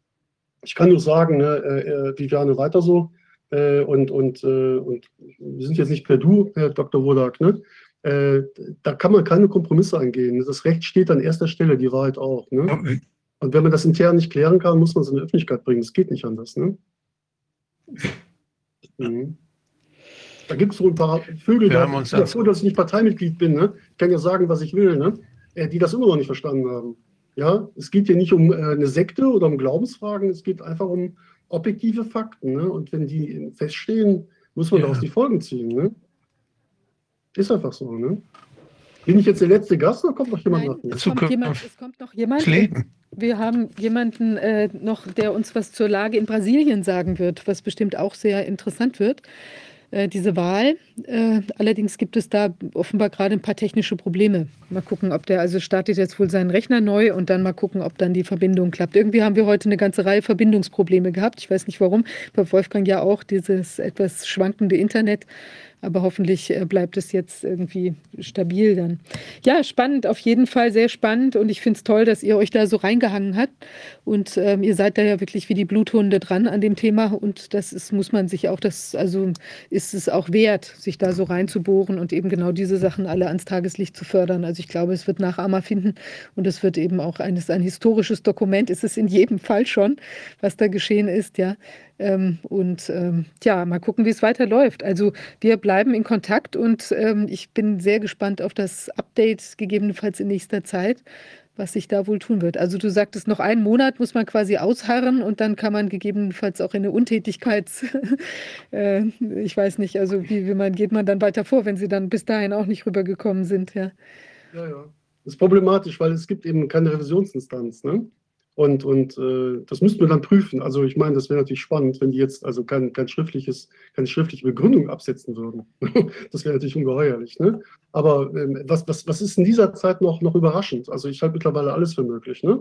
ich kann nur sagen, ne, äh, äh, Viviane weiter so. Äh, und, und, äh, und wir sind jetzt nicht per Du, Herr Dr. Wodak, ne? Äh, da kann man keine Kompromisse eingehen. Das Recht steht an erster Stelle, die Wahrheit auch. Ne? Und wenn man das intern nicht klären kann, muss man es in die Öffentlichkeit bringen. Das geht nicht anders. Ne? Mhm. Da gibt es so ein paar Vögel, Wir da, haben uns ja, als- froh, dass ich nicht Parteimitglied bin, ne? Ich kann ja sagen, was ich will, ne? Äh, die das immer noch nicht verstanden haben. Ja, es geht hier nicht um äh, eine Sekte oder um Glaubensfragen, es geht einfach um objektive Fakten, ne? Und wenn die feststehen, muss man Ja. daraus die Folgen ziehen, ne? Ist einfach so, ne? Bin ich jetzt der letzte Gast oder kommt noch jemand Nein, nach mir? es kommt, jemand, es kommt noch jemand. Leben. Wir haben jemanden äh, noch, der uns was zur Lage in Brasilien sagen wird, was bestimmt auch sehr interessant wird. Äh, diese Wahl. Äh, allerdings gibt es da offenbar gerade ein paar technische Probleme. Mal gucken, ob der, also startet jetzt wohl seinen Rechner neu und dann mal gucken, ob dann die Verbindung klappt. Irgendwie haben wir heute eine ganze Reihe Verbindungsprobleme gehabt. Ich weiß nicht warum. Bei Wolfgang ja auch dieses etwas schwankende Internet. Aber hoffentlich äh, bleibt es jetzt irgendwie stabil dann. Ja, spannend, auf jeden Fall sehr spannend. Und ich finde es toll, dass ihr euch da so reingehangen habt. Und ähm, ihr seid da ja wirklich wie die Bluthunde dran an dem Thema. Und das ist, muss man sich auch, das, also ist es auch wert, sich da so reinzubohren und eben genau diese Sachen alle ans Tageslicht zu fördern. Also ich glaube, es wird Nachahmer finden und es wird eben auch ein, es ist ein historisches Dokument, ist es in jedem Fall schon, was da geschehen ist, ja. Ähm, und ähm, ja, mal gucken, wie es weiterläuft. Also wir bleiben in Kontakt und ähm, ich bin sehr gespannt auf das Update, gegebenenfalls in nächster Zeit, was sich da wohl tun wird. Also du sagtest, noch einen Monat muss man quasi ausharren und dann kann man gegebenenfalls auch in eine Untätigkeits... äh, ich weiß nicht, also wie, wie man, geht man dann weiter vor, wenn sie dann bis dahin auch nicht rübergekommen sind, ja. Ja, ja. Das ist problematisch, weil es gibt eben keine Revisionsinstanz, ne? Und, und äh, das müssten wir dann prüfen. Also ich meine, das wäre natürlich spannend, wenn die jetzt also kein, kein schriftliches, keine schriftliche Begründung absetzen würden. das wäre natürlich ungeheuerlich. Ne? Aber ähm, was, was, was ist in dieser Zeit noch, noch überraschend? Also ich halte mittlerweile alles für möglich. Ne?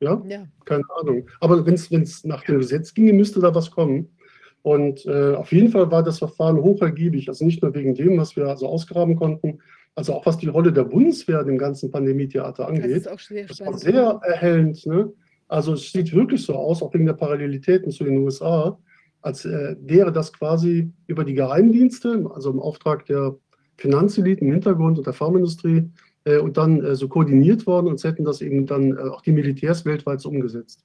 Ja, Ja, keine Ahnung. Aber wenn es nach dem Gesetz ginge, müsste da was kommen. Und äh, auf jeden Fall war das Verfahren hochergiebig. Also nicht nur wegen dem, was wir also ausgraben konnten, also auch was die Rolle der Bundeswehr in dem ganzen Pandemietheater das angeht. ist auch sehr Das war sehr erhellend. Ne? Also es sieht wirklich so aus, auch wegen der Parallelitäten zu den USA, als äh, wäre das quasi über die Geheimdienste, also im Auftrag der Finanzeliten im Hintergrund und der Pharmaindustrie, äh, und dann äh, so koordiniert worden und hätten das eben dann auch die Militärs weltweit so umgesetzt.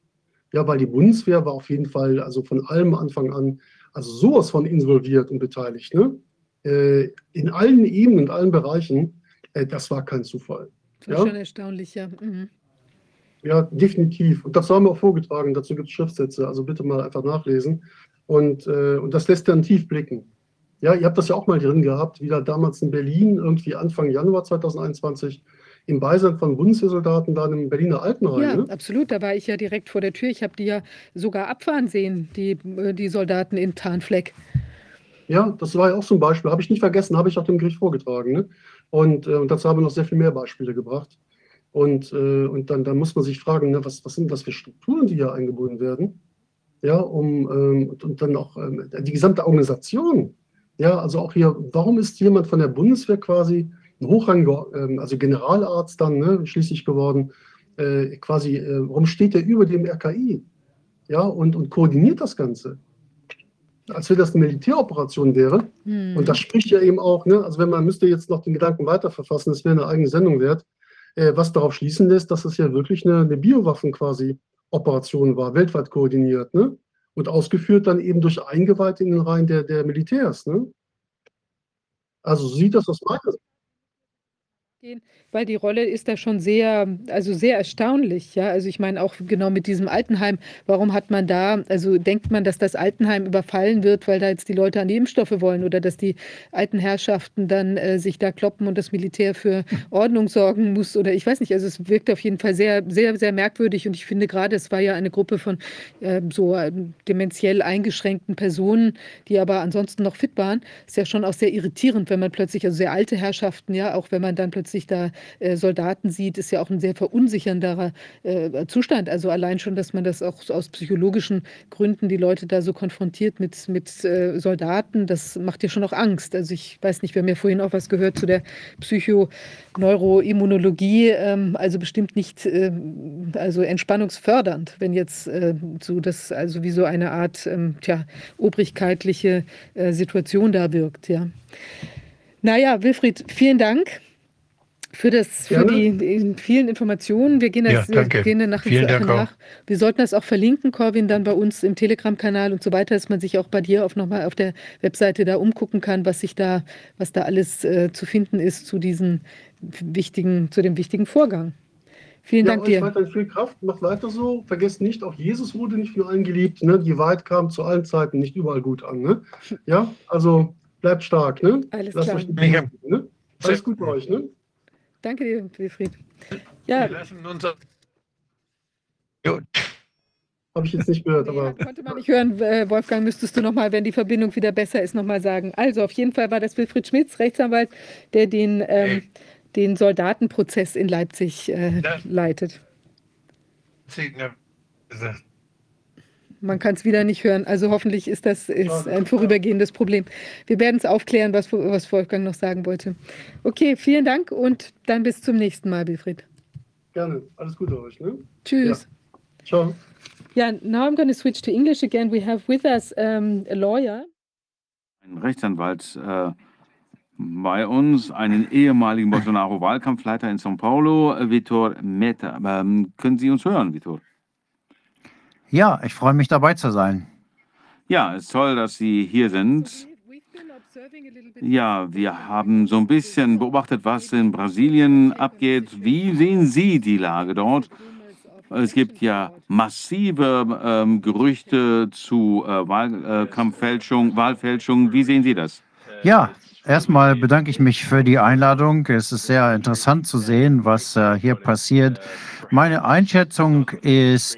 Ja, weil die Bundeswehr war auf jeden Fall, also von allem Anfang an, also sowas von involviert und beteiligt. Ne? In allen Ebenen, in allen Bereichen, das war kein Zufall. Das Ja. schon erstaunlich, ja. Mhm. Ja, definitiv. Und das haben wir auch vorgetragen. Dazu gibt es Schriftsätze. Also bitte mal einfach nachlesen. Und, äh, und das lässt dann tief blicken. Ja, ihr habt das ja auch mal drin gehabt, wieder damals in Berlin, irgendwie Anfang Januar 2021, im Beisein von Bundeswehrsoldaten da im Berliner Altenheim. Ja, Ne? absolut. Da war ich ja direkt vor der Tür. Ich habe die ja sogar abfahren sehen, die, äh, die Soldaten in Tarnfleck. Ja, das war ja auch so ein Beispiel. Habe ich nicht vergessen, habe ich auch dem Gericht vorgetragen. Ne? Und, äh, und dazu haben wir noch sehr viel mehr Beispiele gebracht. Und, äh, und dann, dann muss man sich fragen, ne, was, was sind das für Strukturen, die hier eingebunden werden? Ja, um, ähm, und, und dann auch ähm, die gesamte Organisation. Ja, also auch hier, warum ist jemand von der Bundeswehr quasi ein hochrangiger, ähm, also Generalarzt dann ne, schließlich geworden, äh, quasi, äh, warum steht der über dem RKI? Ja, und, und koordiniert das Ganze. Als wenn das eine Militäroperation wäre. Hm. Und das spricht ja eben auch, ne, also wenn man müsste jetzt noch den Gedanken weiterverfassen, das wäre eine eigene Sendung wert, was darauf schließen lässt, dass es ja wirklich eine, eine Biowaffen quasi Operation war, weltweit koordiniert, ne? Und ausgeführt dann eben durch Eingeweihte in den Reihen der, der Militärs, ne? Also so sieht das aus meiner Sicht. Weil die Rolle ist da schon sehr, also sehr erstaunlich, ja. Also ich meine auch genau mit diesem Altenheim, warum hat man da, also denkt man, dass das Altenheim überfallen wird, weil da jetzt die Leute an Nebenstoffe wollen oder dass die alten Herrschaften dann äh, sich da kloppen und das Militär für Ordnung sorgen muss oder ich weiß nicht, also es wirkt auf jeden Fall sehr, sehr, sehr merkwürdig und ich finde gerade, es war ja eine Gruppe von äh, so äh, dementiell eingeschränkten Personen, die aber ansonsten noch fit waren, ist ja schon auch sehr irritierend, wenn man plötzlich, also sehr alte Herrschaften, ja, auch wenn man dann plötzlich da äh, Soldaten sieht, ist ja auch ein sehr verunsichernderer äh, Zustand. Also allein schon, dass man das auch aus psychologischen Gründen die Leute da so konfrontiert mit, mit äh, Soldaten, das macht ja schon auch Angst. Also ich weiß nicht, wir haben ja vorhin auch was gehört zu der Psychoneuroimmunologie, ähm, also bestimmt nicht ähm, also entspannungsfördernd, wenn jetzt äh, so das, also wie so eine Art ähm, tja, obrigkeitliche äh, Situation da wirkt, ja. Naja, Wilfried, vielen Dank für, das, für die, die vielen Informationen. Wir gehen, das, ja, danke. gehen der nachher Vielen Dank nach. Wir sollten das auch verlinken, Corwin, dann bei uns im Telegram-Kanal und so weiter, dass man sich auch bei dir auf nochmal auf der Webseite da umgucken kann, was sich da, was da alles äh, zu finden ist zu diesem wichtigen, zu dem wichtigen Vorgang. Vielen ja, Dank euch dir. weiterhin viel Kraft, macht weiter so. Vergesst nicht, auch Jesus wurde nicht von allen geliebt. Ne? Die Wahrheit kam zu allen Zeiten nicht überall gut an. Ne? Ja, also bleibt stark. Ne? Alles Lasst klar. euch nicht ne? Alles gut bei euch. Ne? Danke dir, Wilfried. Ja, Wir lassen unser. Jo, Habe ich jetzt nicht gehört, Nee, aber konnte man nicht hören. Äh, Wolfgang, müsstest du nochmal, wenn die Verbindung wieder besser ist, nochmal sagen. Also auf jeden Fall war das Wilfried Schmitz, Rechtsanwalt, der den, ähm, den Soldatenprozess in Leipzig äh, Ja. leitet. ne, Man kann es wieder nicht hören. Also hoffentlich ist das ist ein vorübergehendes Problem. Wir werden es aufklären, was, was Wolfgang noch sagen wollte. Okay, vielen Dank und dann bis zum nächsten Mal, Wilfried. gerne. Alles Gute euch. Ne? Tschüss. Ciao. Yeah, now I'm going to switch to English again. We have with us um, a lawyer. Ein Rechtsanwalt äh, bei uns, einen ehemaligen Bolsonaro-Wahlkampfleiter in São Paulo, Vitor Meta. Ähm, können Sie uns hören, Vitor? Ja, ich freue mich dabei zu sein. Ja, es ist toll, dass Sie hier sind. Ja, wir haben so ein bisschen beobachtet, was in Brasilien abgeht. Wie sehen Sie die Lage dort? Es gibt ja massive ähm, Gerüchte zu äh, Wahlkampffälschung, Wahlfälschung. Wie sehen Sie das? Ja, erstmal bedanke ich mich für die Einladung. Es ist sehr interessant zu sehen, was äh, hier passiert. Meine Einschätzung ist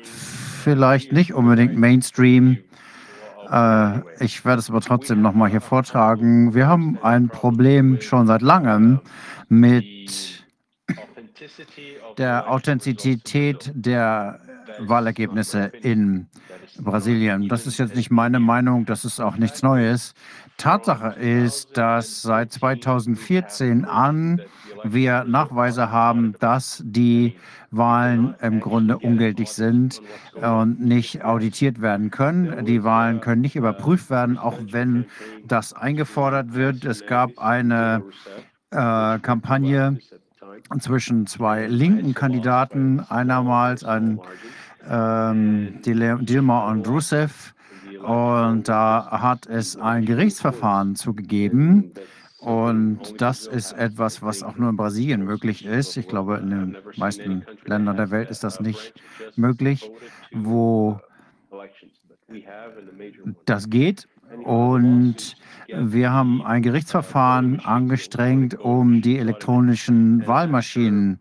vielleicht nicht unbedingt Mainstream. Äh, ich werde es aber trotzdem nochmal hier vortragen. Wir haben ein Problem schon seit langem mit der Authentizität der Wahlergebnisse in Brasilien. Das ist jetzt nicht meine Meinung, das ist auch nichts Neues. Tatsache ist, dass seit 2014 an wir Nachweise haben, dass die Wahlen im Grunde ungültig sind und nicht auditiert werden können. Die Wahlen können nicht überprüft werden, auch wenn das eingefordert wird. Es gab eine äh, Kampagne zwischen zwei linken Kandidaten, einermals ein ähm, Dilma und Rousseff. Und da hat es ein Gerichtsverfahren zugegeben. Und das ist etwas, was auch nur in Brasilien möglich ist. Ich glaube, in den meisten Ländern der Welt ist das nicht möglich, wo das geht. Und wir haben ein Gerichtsverfahren angestrengt, um die elektronischen Wahlmaschinen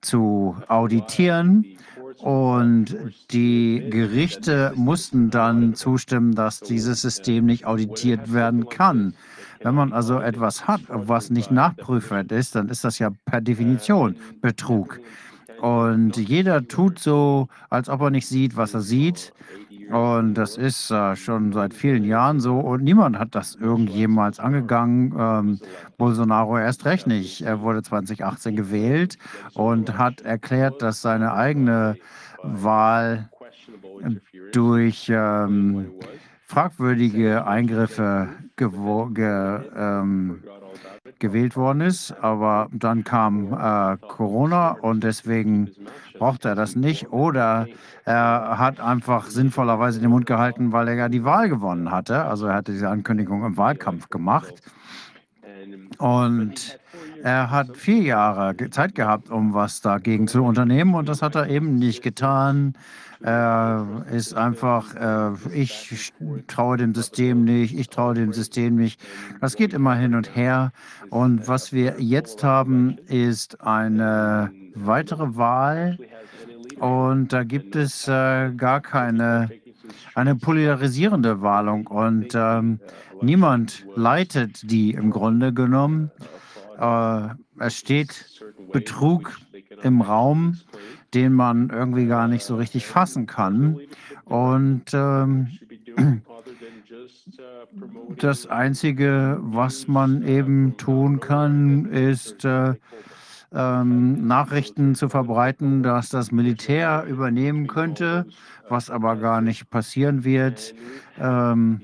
zu auditieren. Und die Gerichte mussten dann zustimmen, dass dieses System nicht auditiert werden kann. Wenn man also etwas hat, was nicht nachprüfbar ist, dann ist das ja per Definition Betrug. Und jeder tut so, als ob er nicht sieht, was er sieht. Und das ist äh, schon seit vielen Jahren so. Und niemand hat das irgendjemals angegangen. Ähm, Bolsonaro erst recht nicht. Er wurde 2018 gewählt und hat erklärt, dass seine eigene Wahl durch ähm, fragwürdige Eingriffe ge, ähm, gewählt worden ist. Aber dann kam äh, Corona und deswegen brauchte er das nicht. Oder er hat einfach sinnvollerweise den Mund gehalten, weil er ja die Wahl gewonnen hatte. Also er hatte diese Ankündigung im Wahlkampf gemacht. Und er hat vier Jahre Zeit gehabt, um was dagegen zu unternehmen und das hat er eben nicht getan. Er ist einfach, äh, ich traue dem System nicht, ich traue dem System nicht. Das geht immer hin und her. Und was wir jetzt haben, ist eine weitere Wahl. Und da gibt es äh, gar keine, eine polarisierende Wahlung. Und ähm, niemand leitet die im Grunde genommen. Äh, es steht Betrug im Raum, den man irgendwie gar nicht so richtig fassen kann. Und ähm, das Einzige, was man eben tun kann, ist äh, ähm, Nachrichten zu verbreiten, dass das Militär übernehmen könnte, was aber gar nicht passieren wird. Ähm,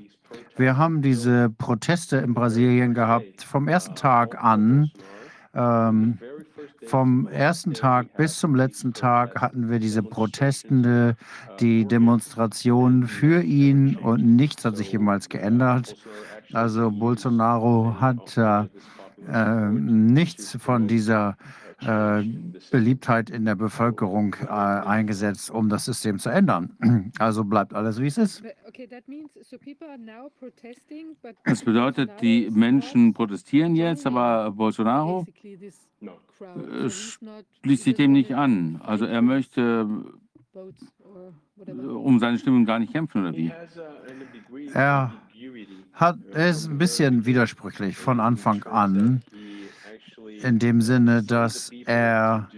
wir haben diese Proteste in Brasilien gehabt vom ersten Tag an. Ähm, vom ersten Tag bis zum letzten Tag hatten wir diese Protestende, die Demonstrationen für ihn und nichts hat sich jemals geändert. Also Bolsonaro hat äh, äh, nichts von dieser äh, Beliebtheit in der Bevölkerung äh, eingesetzt, um das System zu ändern. Also bleibt alles, wie es ist. Das bedeutet, die Menschen protestieren jetzt, aber Bolsonaro äh, schließt sich dem nicht an. Also er möchte äh, um seine Stimmung gar nicht kämpfen, oder wie? Er, hat, er ist ein bisschen widersprüchlich von Anfang an, in dem Sinne, dass er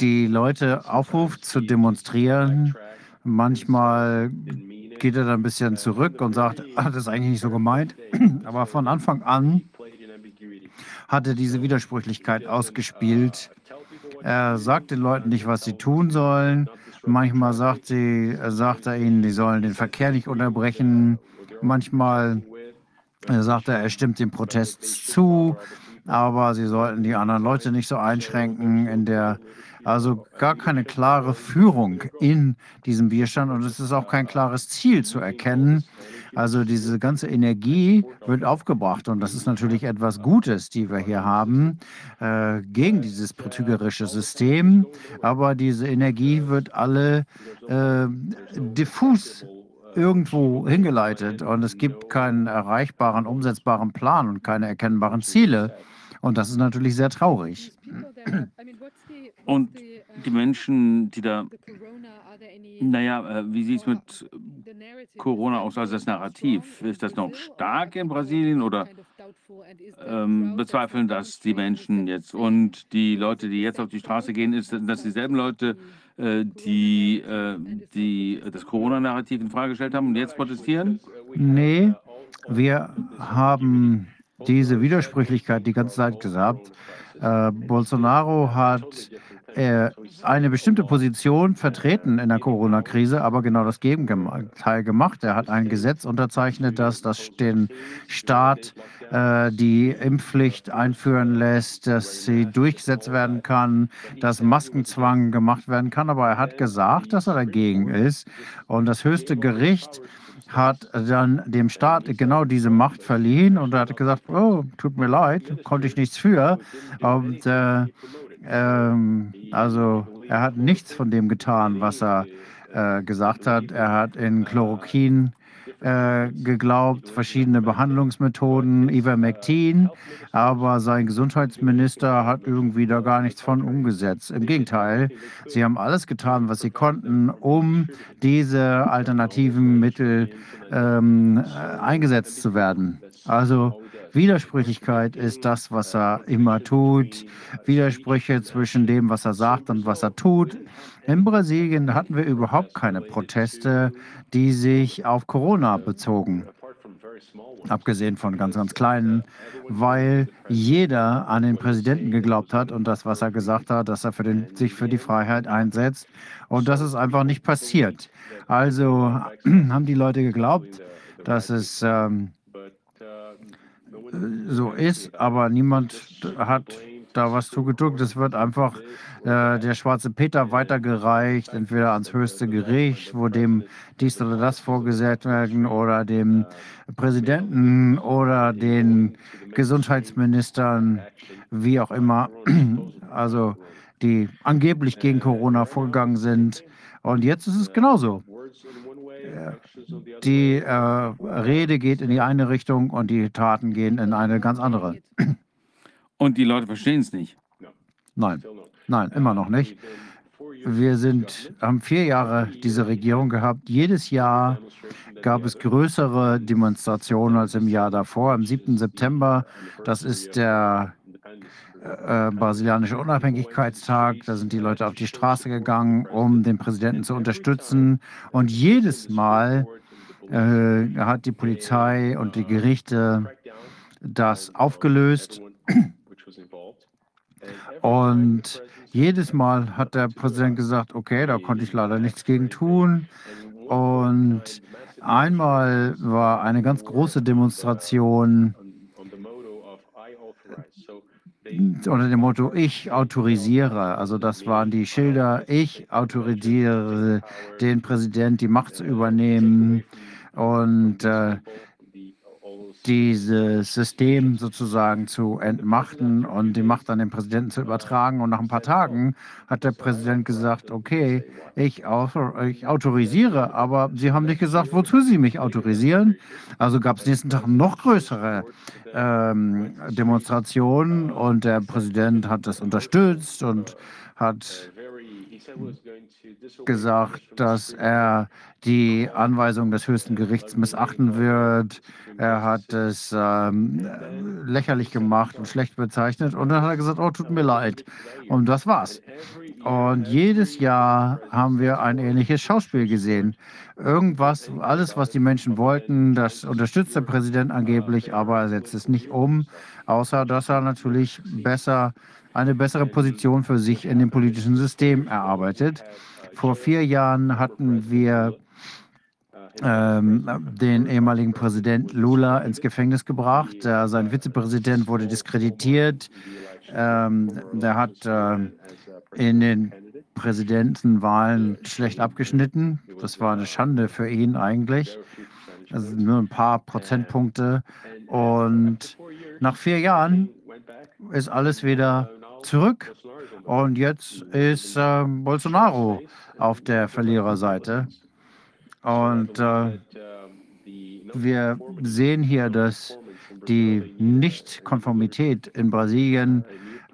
die Leute aufruft zu demonstrieren. Manchmal geht er dann ein bisschen zurück und sagt, ah, das ist eigentlich nicht so gemeint. Aber von Anfang an hat er diese Widersprüchlichkeit ausgespielt. Er sagt den Leuten nicht, was sie tun sollen. Manchmal sagt, sie, sagt er ihnen, die sollen den Verkehr nicht unterbrechen. Manchmal sagt er, er stimmt dem Protest zu, aber sie sollten die anderen Leute nicht so einschränken in der also gar keine klare Führung in diesem Widerstand und es ist auch kein klares Ziel zu erkennen. Also diese ganze Energie wird aufgebracht und das ist natürlich etwas Gutes, die wir hier haben äh, gegen dieses betrügerische System. Aber diese Energie wird alle äh, diffus irgendwo hingeleitet und es gibt keinen erreichbaren, umsetzbaren Plan und keine erkennbaren Ziele. Und das ist natürlich sehr traurig. Und die Menschen, die da, naja, äh, wie sieht es mit Corona aus, also das Narrativ? Ist das noch stark in Brasilien oder ähm, bezweifeln das die Menschen jetzt? Und die Leute, die jetzt auf die Straße gehen, ist das dieselben Leute, äh, die, äh, die das Corona-Narrativ in Frage gestellt haben und jetzt protestieren? Nee, wir haben diese Widersprüchlichkeit die ganze Zeit gesagt. Äh, Bolsonaro hat äh, eine bestimmte Position vertreten in der Corona-Krise, aber genau das Gegenteil gemacht. Er hat ein Gesetz unterzeichnet, das, das den Staat äh, die Impfpflicht einführen lässt, dass sie durchgesetzt werden kann, dass Maskenzwang gemacht werden kann. Aber er hat gesagt, dass er dagegen ist. Und das höchste Gericht hat dann dem Staat genau diese Macht verliehen und hat gesagt, oh, tut mir leid, konnte ich nichts für. Und äh, ähm, also er hat nichts von dem getan, was er äh, gesagt hat. Er hat in Chloroquin äh, geglaubt, verschiedene Behandlungsmethoden, Ivermectin, aber sein Gesundheitsminister hat irgendwie da gar nichts von umgesetzt. Im Gegenteil, sie haben alles getan, was sie konnten, um diese alternativen Mittel ähm, eingesetzt zu werden. Also Widersprüchlichkeit ist das, was er immer tut. Widersprüche zwischen dem, was er sagt und was er tut. In Brasilien hatten wir überhaupt keine Proteste, die sich auf Corona bezogen. Abgesehen von ganz, ganz kleinen, weil jeder an den Präsidenten geglaubt hat und das, was er gesagt hat, dass er für den, sich für die Freiheit einsetzt. Und das ist einfach nicht passiert. Also haben die Leute geglaubt, dass es ähm, so ist, aber niemand hat da was zugedrückt. Es wird einfach äh, der schwarze Peter weitergereicht, entweder ans höchste Gericht, wo dem dies oder das vorgesetzt werden, oder dem Präsidenten oder den Gesundheitsministern, wie auch immer, also die angeblich gegen Corona vorgegangen sind. Und jetzt ist es genauso. Die äh, Rede geht in die eine Richtung und die Taten gehen in eine ganz andere. Und die Leute verstehen es nicht. Nein, nein, immer noch nicht. Wir sind, haben vier Jahre diese Regierung gehabt. Jedes Jahr gab es größere Demonstrationen als im Jahr davor. Am 7. September, das ist der äh, brasilianische Unabhängigkeitstag. Da sind die Leute auf die Straße gegangen, um den Präsidenten zu unterstützen. Und jedes Mal äh, hat die Polizei und die Gerichte das aufgelöst. Und jedes Mal hat der Präsident gesagt, okay, da konnte ich leider nichts gegen tun. Und einmal war eine ganz große Demonstration unter dem Motto Ich autorisiere. Also das waren die Schilder, ich autorisiere den Präsident, die Macht zu übernehmen. Und äh, dieses System sozusagen zu entmachten und die Macht an den Präsidenten zu übertragen. Und nach ein paar Tagen hat der Präsident gesagt, okay, ich, ich autorisiere, aber Sie haben nicht gesagt, wozu Sie mich autorisieren. Also gab es nächsten Tag noch größere ähm, Demonstrationen und der Präsident hat das unterstützt und hat gesagt, dass er die Anweisung des höchsten Gerichts missachten wird. Er hat es ähm, lächerlich gemacht und schlecht bezeichnet. Und dann hat er gesagt, oh, tut mir leid. Und das war's. Und jedes Jahr haben wir ein ähnliches Schauspiel gesehen. Irgendwas, alles, was die Menschen wollten, das unterstützt der Präsident angeblich, aber er setzt es nicht um, außer dass er natürlich besser eine bessere Position für sich in dem politischen System erarbeitet. Vor vier Jahren hatten wir ähm, den ehemaligen Präsident Lula ins Gefängnis gebracht. Äh, sein Vizepräsident wurde diskreditiert. Ähm, der hat äh, in den Präsidentenwahlen schlecht abgeschnitten. Das war eine Schande für ihn eigentlich. Also nur ein paar Prozentpunkte. Und nach vier Jahren ist alles wieder zurück. Und jetzt ist äh, Bolsonaro auf der Verliererseite. Und äh, wir sehen hier, dass die Nichtkonformität in Brasilien,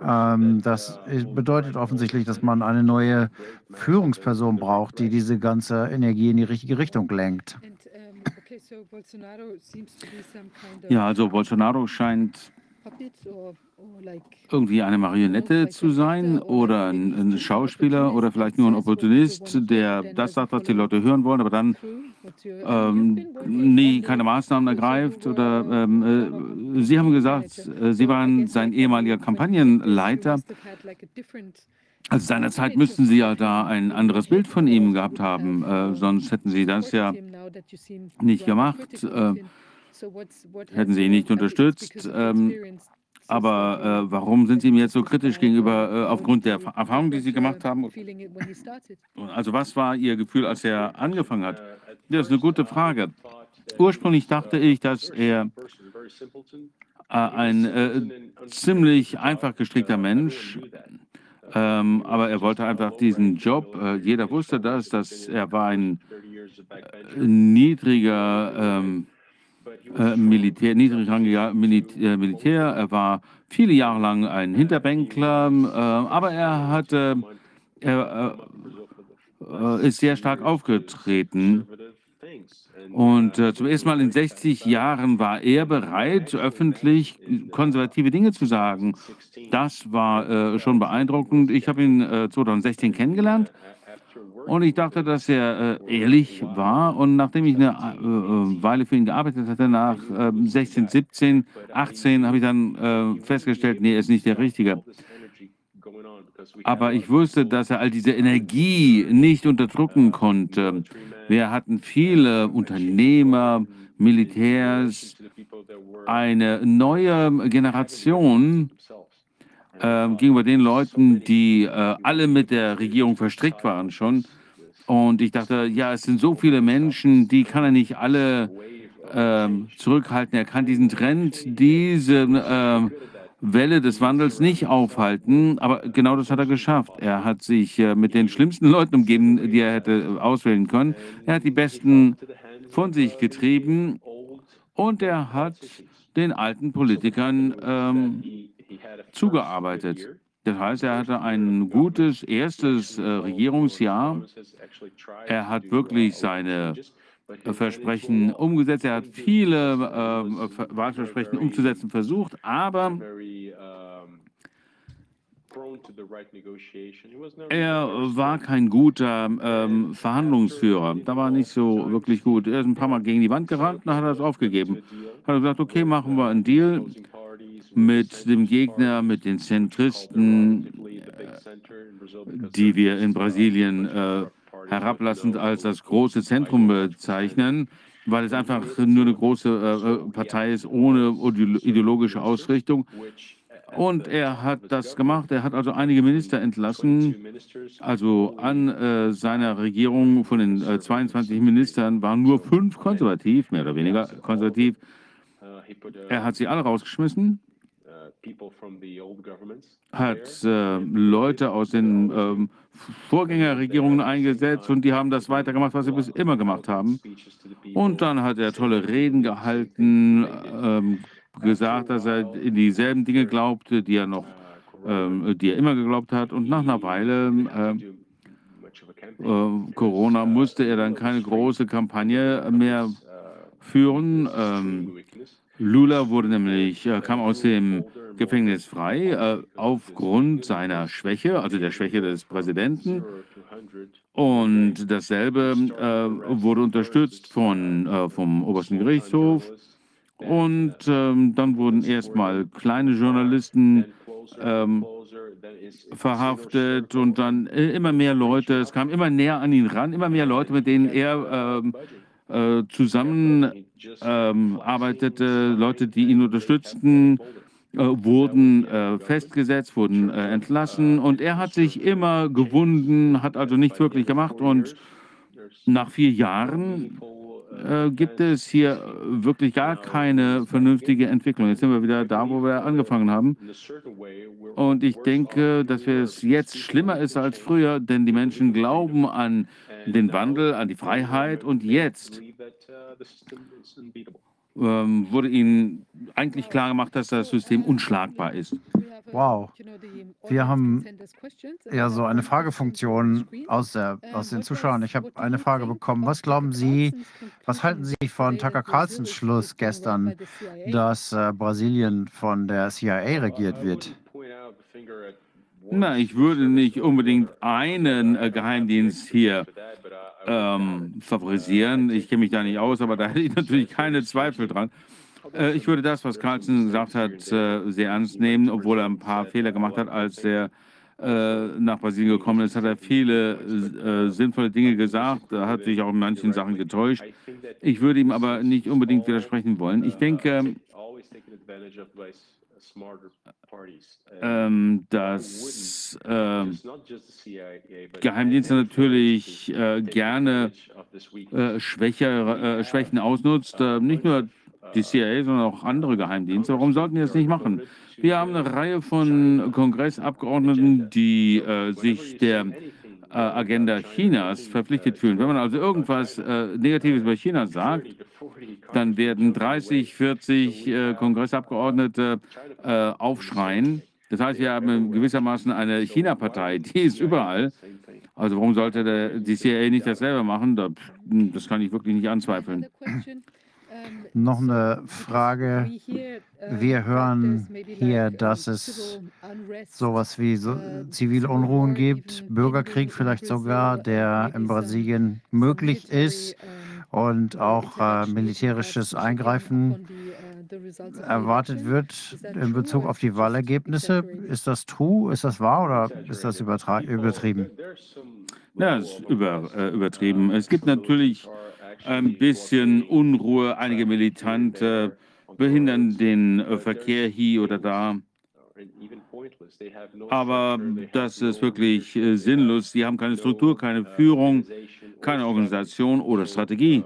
ähm, das bedeutet offensichtlich, dass man eine neue Führungsperson braucht, die diese ganze Energie in die richtige Richtung lenkt. Ja, also Bolsonaro scheint irgendwie eine Marionette zu sein oder ein, ein, Schauspieler oder vielleicht nur ein Opportunist, der das sagt, was die Leute hören wollen, aber dann ähm, nie keine Maßnahmen ergreift. Oder ähm, äh, Sie haben gesagt, äh, Sie waren sein ehemaliger Kampagnenleiter. Also seinerzeit müssten Sie ja da ein anderes Bild von ihm gehabt haben, äh, sonst hätten Sie das ja nicht gemacht. Hätten Sie ihn nicht unterstützt. Ähm, aber äh, warum sind Sie mir jetzt so kritisch gegenüber, äh, aufgrund der Erfahrungen, die Sie gemacht haben? Also was war Ihr Gefühl, als er angefangen hat? Das ist eine gute Frage. Ursprünglich dachte ich, dass er äh, ein äh, ziemlich einfach gestrickter Mensch, ähm, aber er wollte einfach diesen Job. Äh, jeder wusste das, dass er war ein äh, niedriger ähm, äh, Militär, niedrigrangiger Militär, äh, Militär. Er war viele Jahre lang ein Hinterbänkler, äh, aber er hatte, er äh, ist sehr stark aufgetreten. Und äh, zum ersten Mal in 60 Jahren war er bereit, öffentlich konservative Dinge zu sagen. Das war äh, schon beeindruckend. Ich habe ihn 2016 kennengelernt und ich dachte, dass er äh, ehrlich war. Und nachdem ich eine äh, Weile für ihn gearbeitet hatte, nach äh, 16, 17, 18, habe ich dann äh, festgestellt, nee, er ist nicht der Richtige. Aber ich wusste, dass er all diese Energie nicht unterdrücken konnte. Wir hatten viele Unternehmer, Militärs, eine neue Generation, äh, gegenüber den Leuten, die äh, alle mit der Regierung verstrickt waren schon. Und ich dachte, ja, es sind so viele Menschen, die kann er nicht alle ähm, zurückhalten. Er kann diesen Trend, diese ähm, Welle des Wandels nicht aufhalten. Aber genau das hat er geschafft. Er hat sich äh, mit den schlimmsten Leuten umgeben, die er hätte auswählen können. Er hat die Besten von sich getrieben und er hat den alten Politikern ähm, zugearbeitet. Das heißt, er hatte ein gutes erstes äh, Regierungsjahr. Er hat wirklich seine Versprechen umgesetzt. Er hat viele äh, Wahlversprechen umzusetzen versucht, aber er war kein guter ähm, Verhandlungsführer. Da war nicht so wirklich gut. Er ist ein paar Mal gegen die Wand gerannt, dann hat er es aufgegeben. Hat gesagt, okay, machen wir einen Deal mit dem Gegner, mit den Zentristen, die wir in Brasilien äh, herablassend als das große Zentrum bezeichnen, weil es einfach nur eine große äh, Partei ist ohne ideologische Ausrichtung. Und er hat das gemacht. Er hat also einige Minister entlassen. Also an äh, seiner Regierung von den äh, 22 Ministern waren nur fünf konservativ, mehr oder weniger konservativ. Er hat sie alle rausgeschmissen, hat äh, Leute aus den ähm, Vorgängerregierungen eingesetzt und die haben das weitergemacht, was sie bis immer gemacht haben. Und dann hat er tolle Reden gehalten, ähm, gesagt, dass er in dieselben Dinge glaubte, die er noch, ähm, die er immer geglaubt hat. Und nach einer Weile äh, äh, Corona musste er dann keine große Kampagne mehr führen. Ähm, Lula wurde nämlich, äh, kam aus dem Gefängnis frei äh, aufgrund seiner Schwäche, also der Schwäche des Präsidenten. Und dasselbe äh, wurde unterstützt von, äh, vom obersten Gerichtshof. Und ähm, dann wurden erstmal kleine Journalisten ähm, verhaftet und dann äh, immer mehr Leute, es kam immer näher an ihn ran, immer mehr Leute, mit denen er ähm, äh, zusammen ähm, Leute, die ihn unterstützten, äh, wurden äh, festgesetzt, wurden äh, entlassen und er hat sich immer gewunden, hat also nichts wirklich gemacht und nach vier Jahren äh, gibt es hier wirklich gar keine vernünftige Entwicklung. Jetzt sind wir wieder da, wo wir angefangen haben. Und ich denke, dass es jetzt schlimmer ist als früher, denn die Menschen glauben an den Wandel, an die Freiheit und jetzt ähm, wurde ihnen eigentlich klar gemacht, dass das System unschlagbar ist. Wow. Wir haben ja so eine Fragefunktion aus, der, aus den Zuschauern. Ich habe eine Frage bekommen. Was glauben Sie, was halten Sie von Tucker Carlsons Schluss gestern, dass äh, Brasilien von der CIA regiert wird? Na, ich würde nicht unbedingt einen äh, Geheimdienst hier ähm, favorisieren. Ich kenne mich da nicht aus, aber da hätte ich natürlich keine Zweifel dran. Äh, ich würde das, was Carlson gesagt hat, äh, sehr ernst nehmen, obwohl er ein paar Fehler gemacht hat, als er äh, nach Brasilien gekommen ist, hat er viele äh, sinnvolle Dinge gesagt, er hat sich auch in manchen Sachen getäuscht. Ich würde ihm aber nicht unbedingt widersprechen wollen. Ich denke, ähm, dass äh, Geheimdienste natürlich äh, gerne äh, Schwäche, äh, Schwächen ausnutzt, äh, nicht nur die CIA, sondern auch andere Geheimdienste. Warum sollten die das nicht machen? Wir haben eine Reihe von Kongressabgeordneten, die äh, sich der Agenda Chinas verpflichtet fühlen. Wenn man also irgendwas Negatives über China sagt, dann werden 30, 40 Kongressabgeordnete aufschreien das heißt, wir haben gewissermaßen eine China-Partei, die ist überall. Also warum sollte der, die CIA nicht dasselbe machen? Das kann ich wirklich nicht anzweifeln. Noch eine Frage. Wir hören hier, dass es sowas wie so zivile Unruhen gibt, Bürgerkrieg vielleicht sogar, der in Brasilien möglich ist und auch äh, militärisches Eingreifen erwartet wird in Bezug auf die Wahlergebnisse. Ist das true? Ist das wahr oder ist das übertrieben? Ja, es ist über, äh, übertrieben. Es gibt natürlich ein bisschen Unruhe. Einige Militante behindern den äh, Verkehr hier oder da. Aber das ist wirklich äh, sinnlos. Sie haben keine Struktur, keine Führung, keine Organisation oder Strategie.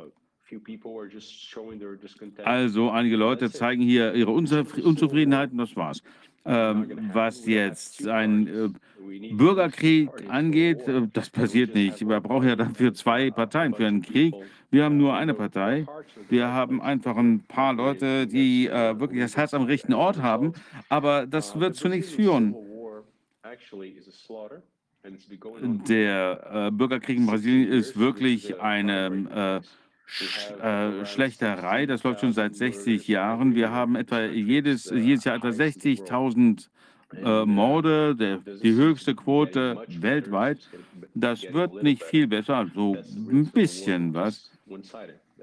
Also einige Leute zeigen hier ihre Unzufriedenheit und das war's. Ähm, was jetzt ein äh, Bürgerkrieg angeht, äh, das passiert nicht. Wir brauchen ja dafür zwei Parteien für einen Krieg. Wir haben nur eine Partei. Wir haben einfach ein paar Leute, die äh, wirklich das Herz am rechten Ort haben. Aber das wird zu nichts führen. Der äh, Bürgerkrieg in Brasilien ist wirklich eine äh, äh, Schlechterei. Das läuft schon seit 60 Jahren. Wir haben etwa jedes, jedes Jahr etwa 60.000 äh, Morde, der, die höchste Quote weltweit. Das wird nicht viel besser, also ein bisschen was.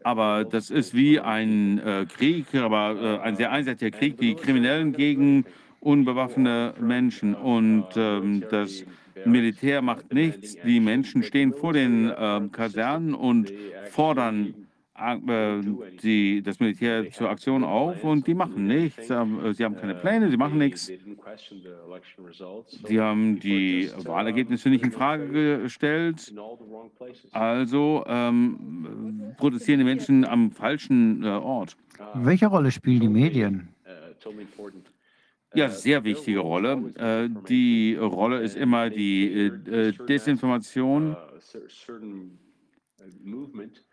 Aber das ist wie ein äh, Krieg, aber äh, ein sehr einseitiger Krieg, die Kriminellen gegen unbewaffnete Menschen. Und ähm, das Militär macht nichts. Die Menschen stehen vor den äh, Kasernen und fordern äh, die, das Militär zur Aktion auf und die machen nichts. Ähm, sie haben keine Pläne, sie machen nichts. Sie haben die Wahlergebnisse nicht in Frage gestellt. Also ähm, protestieren die Menschen am falschen äh, Ort. Welche Rolle spielen die Medien? Ja, sehr wichtige Rolle. Äh, die Rolle ist immer die äh, Desinformation.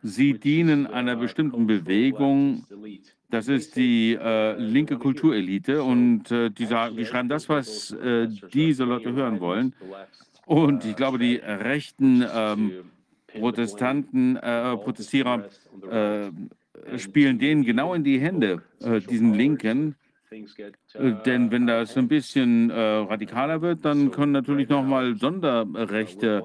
Sie dienen einer bestimmten Bewegung. Das ist die äh, linke Kulturelite und äh, die, die, schreiben das, was äh, diese Leute hören wollen. Und ich glaube, die rechten ähm, Protestanten, äh, Protestierer äh, spielen denen genau in die Hände, äh, diesen Linken. Denn wenn das ein bisschen radikaler wird, dann können natürlich nochmal Sonderrechte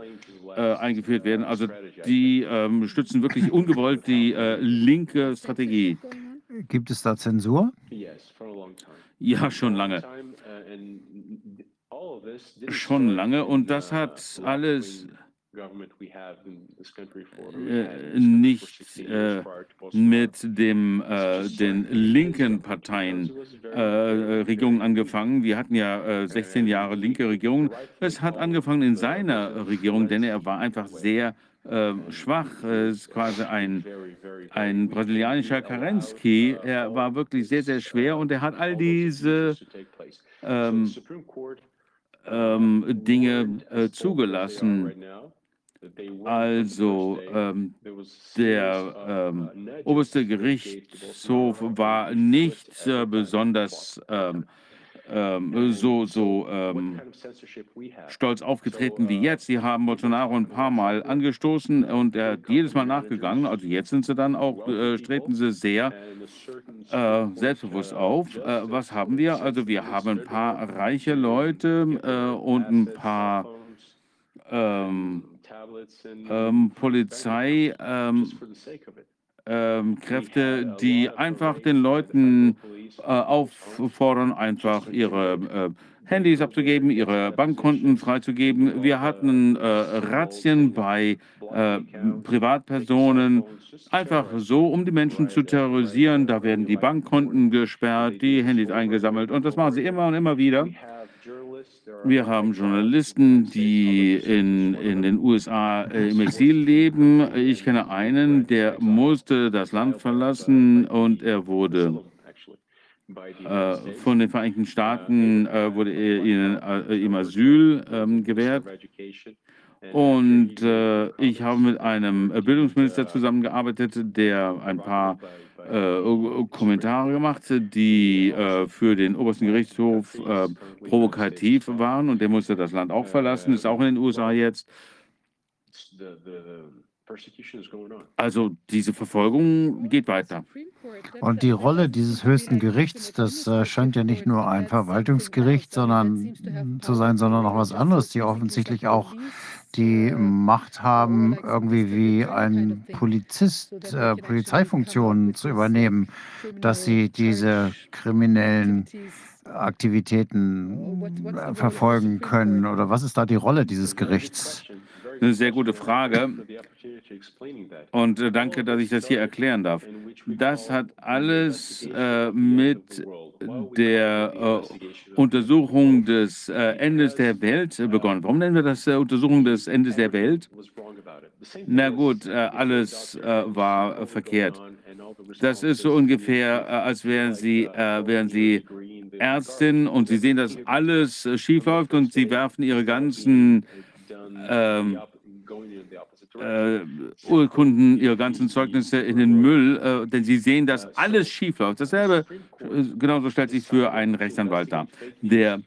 äh, eingeführt werden. Also die ähm, stützen wirklich ungewollt die äh, linke Strategie. Gibt es da Zensur? Ja, schon lange. Schon lange. Und das hat alles äh, nicht äh, mit dem, äh, den linken Parteien äh, Regierungen angefangen. Wir hatten ja 16 Jahre linke Regierung. Es hat angefangen in seiner Regierung, denn er war einfach sehr äh, schwach. Es ist quasi ein, ein brasilianischer Kerensky. Er war wirklich sehr, sehr schwer und er hat all diese ähm, ähm, Dinge äh, zugelassen. Also ähm, der ähm, oberste Gerichtshof war nicht äh, besonders ähm, ähm so, so ähm, stolz aufgetreten wie jetzt. Sie haben Bolsonaro ein paar Mal angestoßen und er hat jedes Mal nachgegangen. Also jetzt sind sie dann auch, äh, treten sie sehr äh, selbstbewusst auf. Äh, was haben wir? Also wir haben ein paar reiche Leute äh, und ein paar ähm, ähm, Polizei, ähm, ähm, Kräfte, die einfach den Leuten äh, auffordern, einfach ihre äh, Handys abzugeben, ihre Bankkonten freizugeben. Wir hatten äh, Razzien bei äh, Privatpersonen, einfach so, um die Menschen zu terrorisieren. Da werden die Bankkonten gesperrt, die Handys eingesammelt. und das machen sie immer und immer wieder. Wir haben Journalisten, die in, in den USA äh, im Exil leben. Ich kenne einen, der musste das Land verlassen und er wurde äh, von den Vereinigten Staaten äh, wurde ihnen, äh, ihm Asyl ähm, gewährt. Und ich habe mit einem Bildungsminister zusammengearbeitet, der ein paar äh, Kommentare gemacht, die äh, für den obersten Gerichtshof äh, provokativ waren und der musste das Land auch verlassen, ist auch in den USA jetzt. Also diese Verfolgung geht weiter. Und die Rolle dieses höchsten Gerichts, das äh, scheint ja nicht nur ein Verwaltungsgericht sondern, zu sein, sondern auch was anderes, die offensichtlich auch die Macht haben, irgendwie wie ein Polizist äh, Polizeifunktionen zu übernehmen, dass sie diese kriminellen Aktivitäten äh, verfolgen können? Oder was ist da die Rolle dieses Gerichts? Eine sehr gute Frage. Und äh, danke, dass ich das hier erklären darf. Das hat alles äh, mit der äh, Untersuchung des äh, Endes der Welt begonnen. Warum nennen wir das äh, Untersuchung des Endes der Welt? Na gut, äh, alles war verkehrt. Das ist so ungefähr, als wären Sie, wären Sie Ärztin und Sie sehen, dass alles schief läuft und Sie werfen Ihre ganzen ähm, äh, Urkunden, ihre ganzen Zeugnisse in den Müll, äh, denn sie sehen, dass alles schief läuft. Dasselbe, äh, genauso stellt sich für einen Rechtsanwalt dar. Der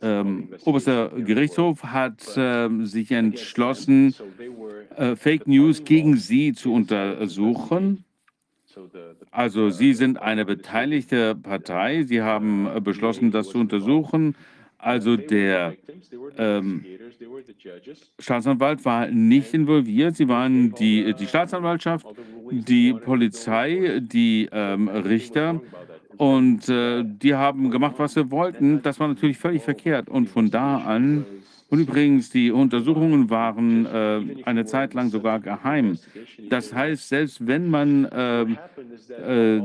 ähm, oberste Gerichtshof hat äh, sich entschlossen, äh, Fake News gegen sie zu untersuchen. Also Sie sind eine beteiligte Partei. Sie haben äh, beschlossen, das zu untersuchen. Also der ähm, Staatsanwalt war nicht involviert. Sie waren die, die Staatsanwaltschaft, die Polizei, die ähm, Richter. Und äh, die haben gemacht, was sie wollten. Das war natürlich völlig verkehrt. Und von da an Und übrigens, die Untersuchungen waren äh, eine Zeit lang sogar geheim. Das heißt, selbst wenn man äh, äh,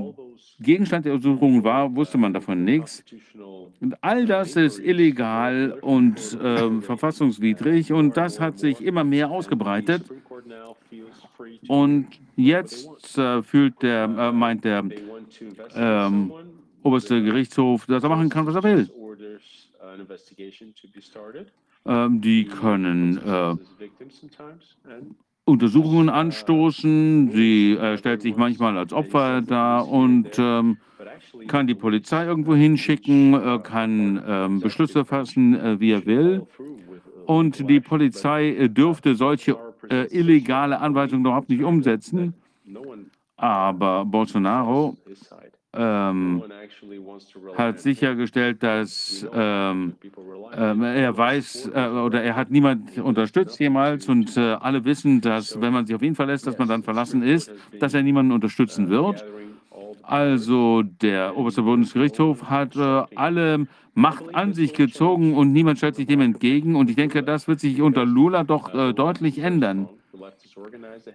Gegenstand der Untersuchungen war, wusste man davon nichts. Und all das ist illegal und äh, verfassungswidrig und das hat sich immer mehr ausgebreitet. Und jetzt äh, fühlt der, äh, meint der ähm, oberste Gerichtshof, dass er machen kann, was er will. Ähm, die können äh, Untersuchungen anstoßen. Sie äh, stellt sich manchmal als Opfer dar und ähm, kann die Polizei irgendwo hinschicken, äh, kann ähm, Beschlüsse fassen, äh, wie er will. Und die Polizei äh, dürfte solche äh, illegale Anweisungen überhaupt nicht umsetzen. Aber Bolsonaro ähm, hat sichergestellt, dass ähm, ähm, er weiß äh, oder er hat niemand unterstützt jemals und äh, alle wissen, dass wenn man sich auf ihn verlässt, dass man dann verlassen ist, dass er niemanden unterstützen wird. Also der oberste Bundesgerichtshof hat äh, alle Macht an sich gezogen und niemand stellt sich dem entgegen. Und ich denke, das wird sich unter Lula doch äh, deutlich ändern.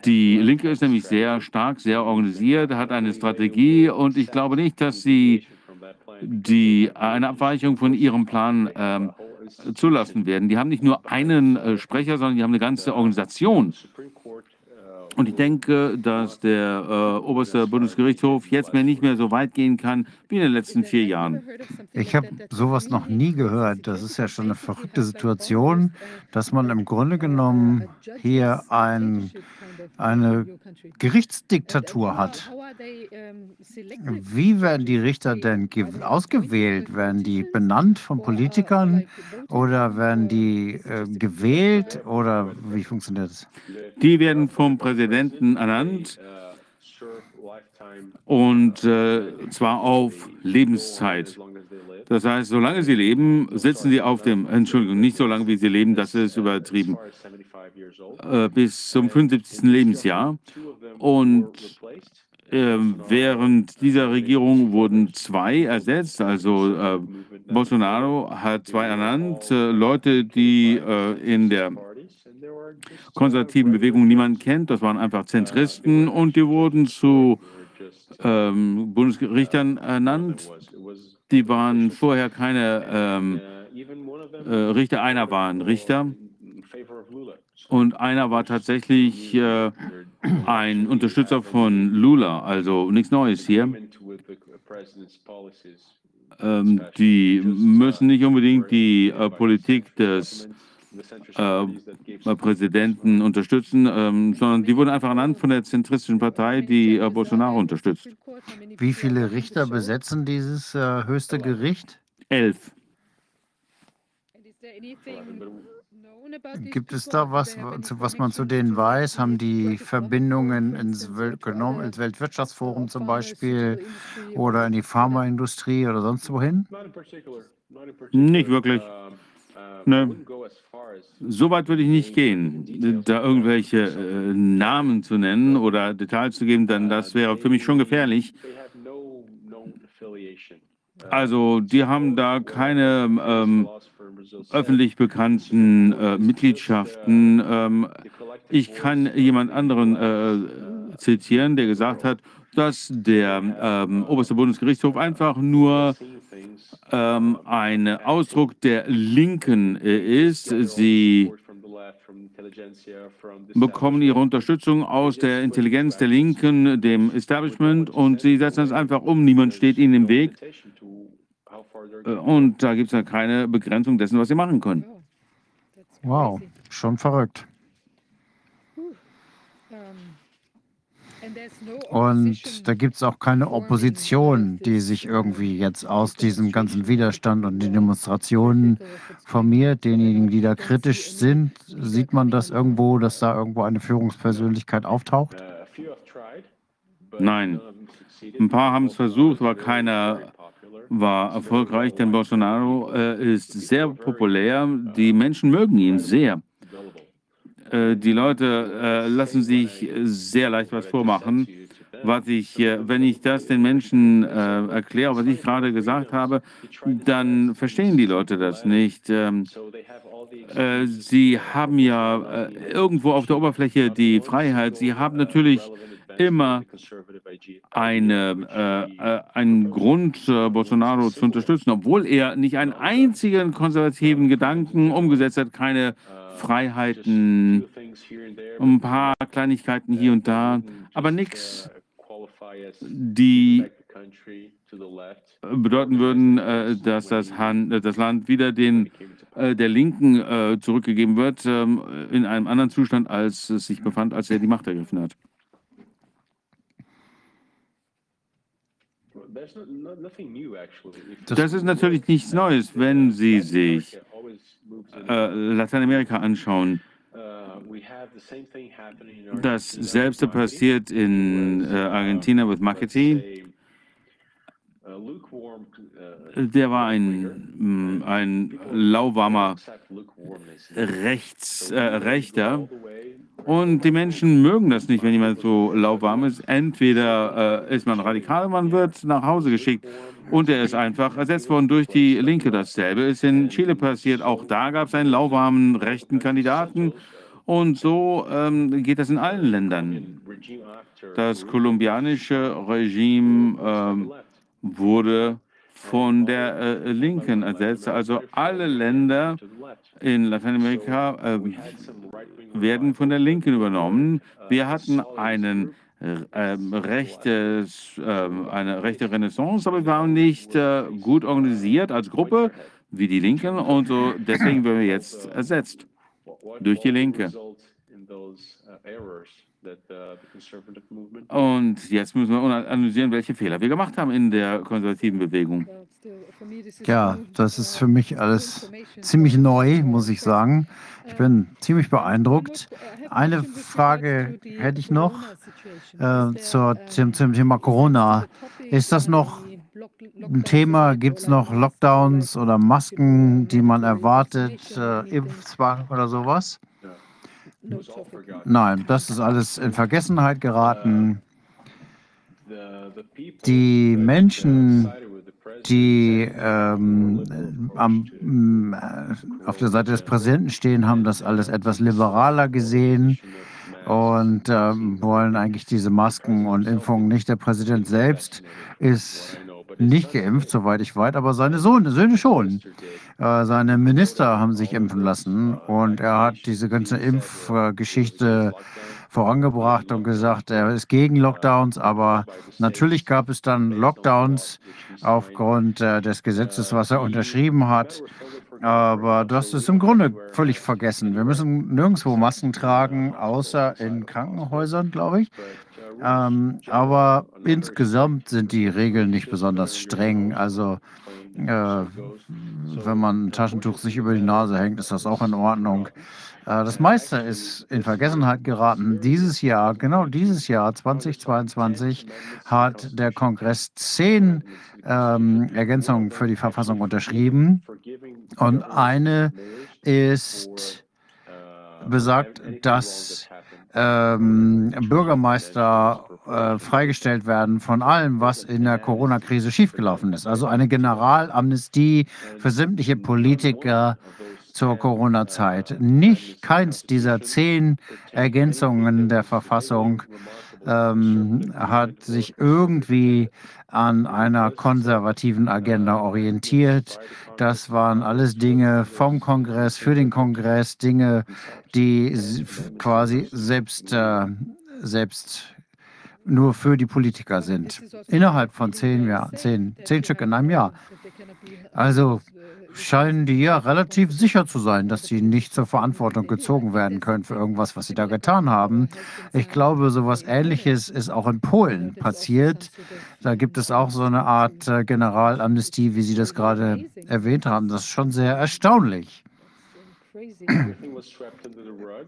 Die Linke ist nämlich sehr stark, sehr organisiert, hat eine Strategie und ich glaube nicht, dass sie die, eine Abweichung von ihrem Plan ähm, zulassen werden. Die haben nicht nur einen äh, Sprecher, sondern die haben eine ganze Organisation. Und ich denke, dass der äh, oberste Bundesgerichtshof jetzt mehr nicht mehr so weit gehen kann wie in den letzten vier Jahren. Ich habe sowas noch nie gehört. Das ist ja schon eine verrückte Situation, dass man im Grunde genommen hier ein, eine Gerichtsdiktatur hat. Wie werden die Richter denn ausgewählt? Werden die benannt von Politikern oder werden die äh, gewählt oder wie funktioniert das? Die werden vom Präsidenten ernannt und äh, zwar auf Lebenszeit. Das heißt, solange sie leben, sitzen sie auf dem, Entschuldigung, nicht so lange wie sie leben, das ist übertrieben, äh, bis zum 75. Lebensjahr. Und äh, während dieser Regierung wurden zwei ersetzt. Also äh, Bolsonaro hat zwei ernannt, äh, Leute, die äh, in der konservativen Bewegung niemand kennt. Das waren einfach Zentristen und die wurden zu ähm, Bundesrichtern ernannt. Die waren vorher keine ähm, äh, Richter, einer war ein Richter und einer war tatsächlich äh, ein Unterstützer von Lula, also nichts Neues hier. Ähm, die müssen nicht unbedingt die äh, Politik des äh, Präsidenten unterstützen, ähm, sondern die wurden einfach ernannt von der zentristischen Partei, die äh, Bolsonaro unterstützt. Wie viele Richter besetzen dieses äh, höchste Gericht? Elf. Gibt es da was, was man zu denen weiß? Haben die Verbindungen ins, Wel ins Weltwirtschaftsforum zum Beispiel oder in die Pharmaindustrie oder sonst wohin? Nicht wirklich. Ne. So weit würde ich nicht gehen, da irgendwelche äh, Namen zu nennen oder Details zu geben, denn das wäre für mich schon gefährlich. Also, die haben da keine ähm, öffentlich bekannten äh, Mitgliedschaften. Ähm, ich kann jemand anderen äh, zitieren, der gesagt hat, dass der ähm, oberste Bundesgerichtshof einfach nur ähm, ein Ausdruck der Linken äh, ist. Sie bekommen ihre Unterstützung aus der Intelligenz der Linken, dem Establishment und sie setzen es einfach um. Niemand steht ihnen im Weg. Und da gibt es ja keine Begrenzung dessen, was sie machen können. Wow, schon verrückt. Und da gibt es auch keine Opposition, die sich irgendwie jetzt aus diesem ganzen Widerstand und den Demonstrationen formiert. Denjenigen, die da kritisch sind, sieht man das irgendwo, dass da irgendwo eine Führungspersönlichkeit auftaucht? Nein. Ein paar haben es versucht, aber keiner war erfolgreich, denn Bolsonaro äh, ist sehr populär. Die Menschen mögen ihn sehr. Äh, die Leute äh, lassen sich sehr leicht was vormachen. Was ich, äh, wenn ich das den Menschen äh, erkläre, was ich gerade gesagt habe, dann verstehen die Leute das nicht. Ähm, äh, Sie haben ja äh, irgendwo auf der Oberfläche die Freiheit. Sie haben natürlich immer eine, äh, äh, einen Grund, äh, Bolsonaro zu unterstützen, obwohl er nicht einen einzigen konservativen Gedanken umgesetzt hat, keine Freiheiten, ein paar Kleinigkeiten hier und da, aber nichts, die bedeuten würden, äh, dass das, Han, das, Land wieder den, äh, der Linken äh, zurückgegeben wird, ähm, in einem anderen Zustand, als es sich befand, als er die Macht ergriffen hat. Das ist natürlich nichts Neues, wenn Sie sich äh, Lateinamerika anschauen. Das selbst passiert in äh, Argentinien mit Maketi. Der war ein, mm, ein lauwarmer Rechts, äh, Rechter. Und die Menschen mögen das nicht, wenn jemand so lauwarm ist. Entweder äh, ist man radikal, man wird nach Hause geschickt. Und er ist einfach ersetzt worden durch die Linke. Dasselbe ist in Chile passiert. Auch da gab es einen lauwarmen rechten Kandidaten. Und so ähm, geht das in allen Ländern. Das kolumbianische Regime ähm, wurde von der äh, Linken ersetzt. Also alle Länder in Lateinamerika äh, werden von der Linken übernommen. Wir hatten einen äh, rechtes, ähm, eine rechte Renaissance, aber wir waren nicht äh, gut organisiert als Gruppe wie die Linken und so deswegen werden wir jetzt ersetzt durch die Linke. Und jetzt müssen wir analysieren, welche Fehler wir gemacht haben in der konservativen Bewegung. Ja, das ist für mich alles ziemlich neu, muss ich sagen. Ich bin ziemlich beeindruckt. Eine Frage hätte ich noch äh, zur, zum, zum Thema Corona. Ist das noch ein Thema? Gibt es noch Lockdowns oder Masken, die man erwartet, äh, Impfzwang oder sowas? Nein, das ist alles in Vergessenheit geraten. Die Menschen, die ähm, am, äh, auf der Seite des Präsidenten stehen, haben das alles etwas liberaler gesehen und ähm, wollen eigentlich diese Masken und Impfungen nicht. Der Präsident selbst ist nicht geimpft, soweit ich weiß, aber seine Sohn, Söhne schon. Äh, seine Minister haben sich impfen lassen und er hat diese ganze Impfgeschichte vorangebracht und gesagt, er ist gegen Lockdowns, aber natürlich gab es dann Lockdowns aufgrund äh, des Gesetzes, was er unterschrieben hat. Aber das ist im Grunde völlig vergessen. Wir müssen nirgendwo Masken tragen, außer in Krankenhäusern, glaube ich. Ähm, aber insgesamt sind die Regeln nicht besonders streng. Also äh, wenn man ein Taschentuch sich über die Nase hängt, ist das auch in Ordnung. Äh, das meiste ist in Vergessenheit geraten. Dieses Jahr, genau dieses Jahr 2022, hat der Kongress zehn ähm, Ergänzungen für die Verfassung unterschrieben. Und eine ist besagt, dass ähm, Bürgermeister äh, freigestellt werden von allem, was in der Corona-Krise schiefgelaufen ist. Also eine Generalamnestie für sämtliche Politiker zur Corona-Zeit. Nicht keins dieser zehn Ergänzungen der Verfassung ähm, hat sich irgendwie an einer konservativen Agenda orientiert. Das waren alles Dinge vom Kongress, für den Kongress, Dinge, die quasi selbst, äh, selbst nur für die Politiker sind. Innerhalb von zehn Jahren, zehn, zehn Stück in einem Jahr. Also scheinen die ja relativ sicher zu sein, dass sie nicht zur Verantwortung gezogen werden können für irgendwas, was sie da getan haben. Ich glaube, so etwas Ähnliches ist auch in Polen passiert. Da gibt es auch so eine Art äh, Generalamnestie, wie Sie das gerade erwähnt haben. Das ist schon sehr erstaunlich.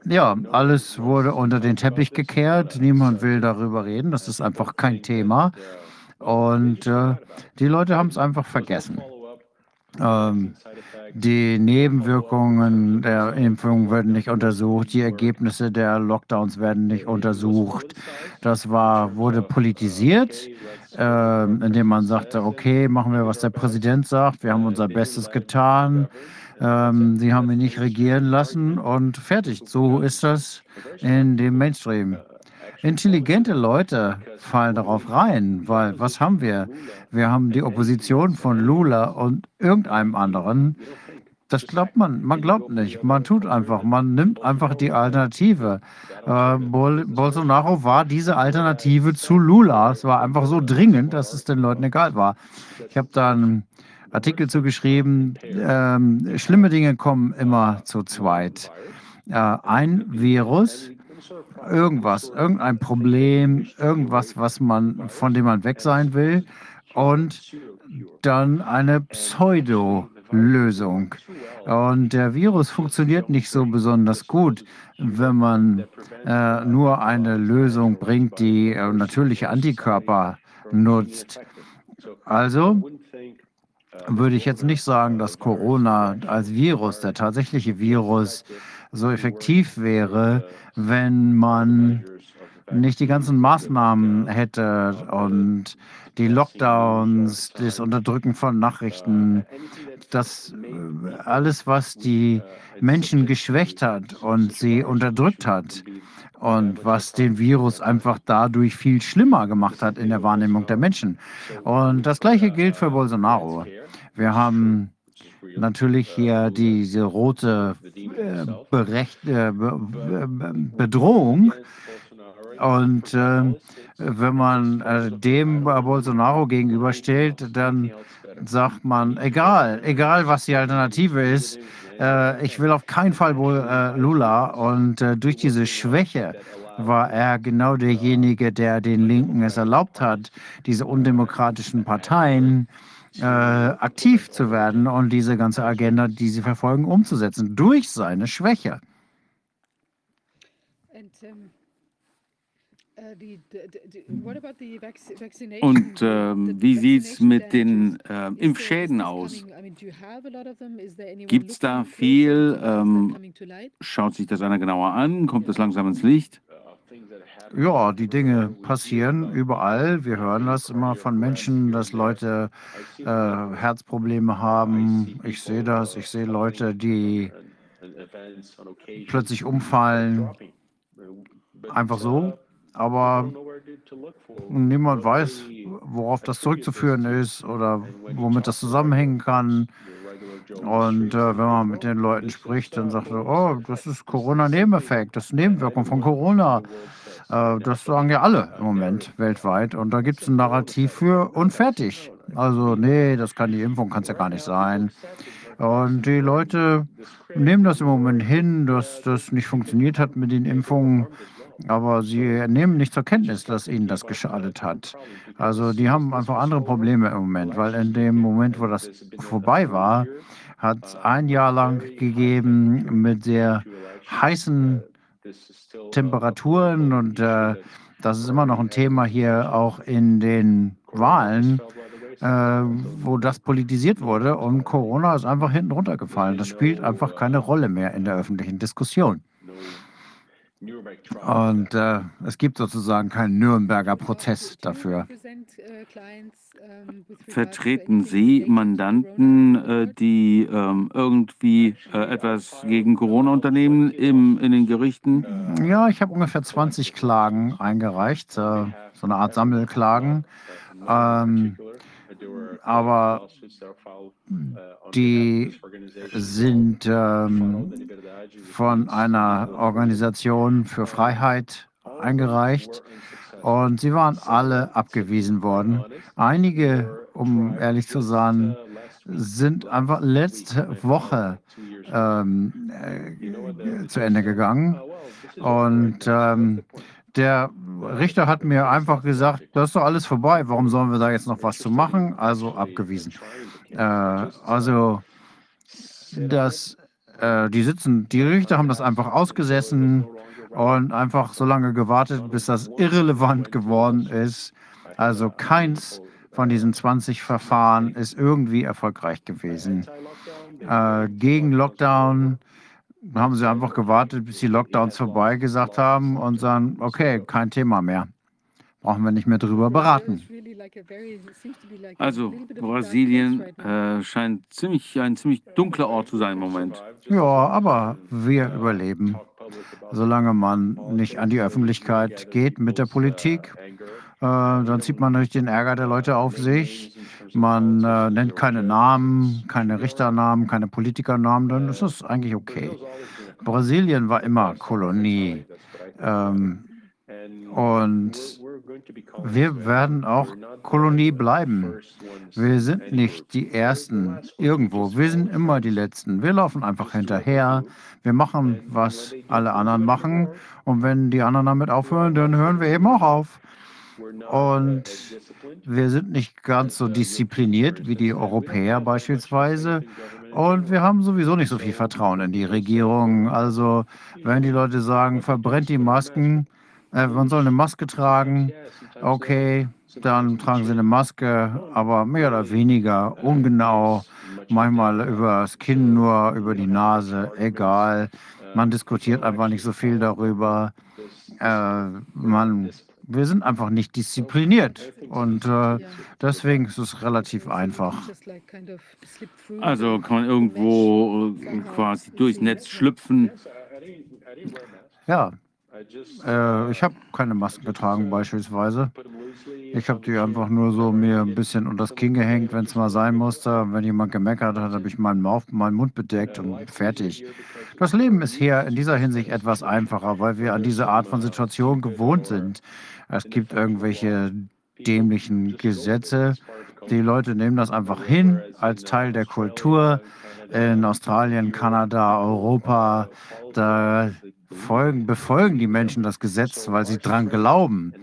Ja, alles wurde unter den Teppich gekehrt. Niemand will darüber reden. Das ist einfach kein Thema. Und äh, die Leute haben es einfach vergessen. Ähm, die Nebenwirkungen der Impfung werden nicht untersucht, die Ergebnisse der Lockdowns werden nicht untersucht. Das war, wurde politisiert, äh, indem man sagte, okay, machen wir, was der Präsident sagt, wir haben unser Bestes getan, Ähm, sie haben ihn nicht regieren lassen und fertig. So ist das in dem Mainstream. Intelligente Leute fallen darauf rein, weil was haben wir? Wir haben die Opposition von Lula und irgendeinem anderen. Das glaubt man. Man glaubt nicht. Man tut einfach. Man nimmt einfach die Alternative. Äh, Bol Bolsonaro war diese Alternative zu Lula. Es war einfach so dringend, dass es den Leuten egal war. Ich habe da einen Artikel zugeschrieben. Ähm, schlimme Dinge kommen immer zu zweit. Äh, ein Virus irgendwas, irgendein Problem, irgendwas, was man, von dem man weg sein will und dann eine Pseudo-Lösung. Und der Virus funktioniert nicht so besonders gut, wenn man äh, nur eine Lösung bringt, die äh, natürliche Antikörper nutzt. Also würde ich jetzt nicht sagen, dass Corona als Virus, der tatsächliche Virus, so effektiv wäre, wenn man nicht die ganzen Maßnahmen hätte und die Lockdowns, das Unterdrücken von Nachrichten, das äh, alles, was die Menschen geschwächt hat und sie unterdrückt hat und was den Virus einfach dadurch viel schlimmer gemacht hat in der Wahrnehmung der Menschen. Und das gleiche gilt für Bolsonaro. Wir haben natürlich hier diese rote äh, Berecht, äh, Bedrohung. Und äh, wenn man äh, dem Bolsonaro gegenüberstellt, dann sagt man, egal, egal was die Alternative ist, äh, ich will auf keinen Fall wohl äh, Lula. Und durch diese Schwäche war er genau derjenige, der den Linken es erlaubt hat, diese undemokratischen Parteien äh, aktiv zu werden und diese ganze Agenda, die sie verfolgen, umzusetzen durch seine Schwäche. Und äh, wie sieht es mit den äh, Impfschäden aus? Gibt es da viel? Ähm, schaut sich das einer genauer an? Kommt das langsam ins Licht? Ja, die Dinge passieren überall. Wir hören das immer von Menschen, dass Leute äh, Herzprobleme haben. Ich sehe das. Ich sehe Leute, die plötzlich umfallen. Einfach so. Aber niemand weiß, worauf das zurückzuführen ist oder womit das zusammenhängen kann. Und äh, wenn man mit den Leuten spricht, dann sagt er, oh, das ist Corona-Nebeneffekt, das ist Nebenwirkung von Corona. Äh, das sagen ja alle im Moment weltweit. Und da gibt es ein Narrativ für und fertig. Also, nee, das kann die Impfung, kann es ja gar nicht sein. Und die Leute nehmen das im Moment hin, dass das nicht funktioniert hat mit den Impfungen. Aber sie nehmen nicht zur Kenntnis, dass ihnen das geschadet hat. Also die haben einfach andere Probleme im Moment, weil in dem Moment, wo das vorbei war, hat es ein Jahr lang gegeben mit sehr heißen Temperaturen und äh, das ist immer noch ein Thema hier auch in den Wahlen, äh, wo das politisiert wurde und Corona ist einfach hinten runtergefallen. Das spielt einfach keine Rolle mehr in der öffentlichen Diskussion. Und äh, es gibt sozusagen keinen Nürnberger Prozess dafür. Vertreten Sie Mandanten, äh, die ähm, irgendwie äh, etwas gegen Corona unternehmen im, in den Gerichten? Ja, ich habe ungefähr 20 Klagen eingereicht, äh, so eine Art Sammelklagen. Ähm, aber die sind ähm, von einer Organisation für Freiheit eingereicht und sie waren alle abgewiesen worden. Einige, um ehrlich zu sein, sind einfach letzte Woche ähm, äh, zu Ende gegangen. Und ähm, der Richter hat mir einfach gesagt, das ist doch alles vorbei, warum sollen wir da jetzt noch was zu machen? Also abgewiesen. Äh, also das, äh, die sitzen, die Richter haben das einfach ausgesessen und einfach so lange gewartet, bis das irrelevant geworden ist. Also keins von diesen 20 Verfahren ist irgendwie erfolgreich gewesen. Äh, gegen Lockdown haben sie einfach gewartet, bis die Lockdowns vorbei gesagt haben und sagen, okay, kein Thema mehr. brauchen wir nicht mehr drüber beraten. Also Brasilien äh, scheint ziemlich, ein ziemlich dunkler Ort zu sein im Moment. Ja, aber wir überleben. Solange man nicht an die Öffentlichkeit geht mit der Politik, äh, dann zieht man natürlich den Ärger der Leute auf sich. Man äh, nennt keine Namen, keine Richternamen, keine Politikernamen, dann ist das eigentlich okay. Brasilien war immer Kolonie. Ähm, und wir werden auch Kolonie bleiben. Wir sind nicht die Ersten irgendwo. Wir sind immer die Letzten. Wir laufen einfach hinterher. Wir machen, was alle anderen machen. Und wenn die anderen damit aufhören, dann hören wir eben auch auf. Und wir sind nicht ganz so diszipliniert wie die Europäer beispielsweise. Und wir haben sowieso nicht so viel Vertrauen in die Regierung. Also wenn die Leute sagen, verbrennt die Masken, äh, man soll eine Maske tragen, okay, dann tragen sie eine Maske, aber mehr oder weniger ungenau, manchmal übers Kinn nur, über die Nase, egal. Man diskutiert einfach nicht so viel darüber. Äh, man wir sind einfach nicht diszipliniert. Und äh, deswegen ist es relativ einfach. Also kann man irgendwo äh, quasi durchs Netz schlüpfen. Ja. Äh, ich habe keine Masken getragen beispielsweise. Ich habe die einfach nur so mir ein bisschen unter das Kinn gehängt, wenn es mal sein musste. Wenn jemand gemeckert hat, habe ich meinen, Mauf, meinen Mund bedeckt und fertig. Das Leben ist hier in dieser Hinsicht etwas einfacher, weil wir an diese Art von Situation gewohnt sind. Es gibt irgendwelche dämlichen Gesetze. Die Leute nehmen das einfach hin als Teil der Kultur. In Australien, Kanada, Europa, da folgen, befolgen die Menschen das Gesetz, weil sie dran glauben.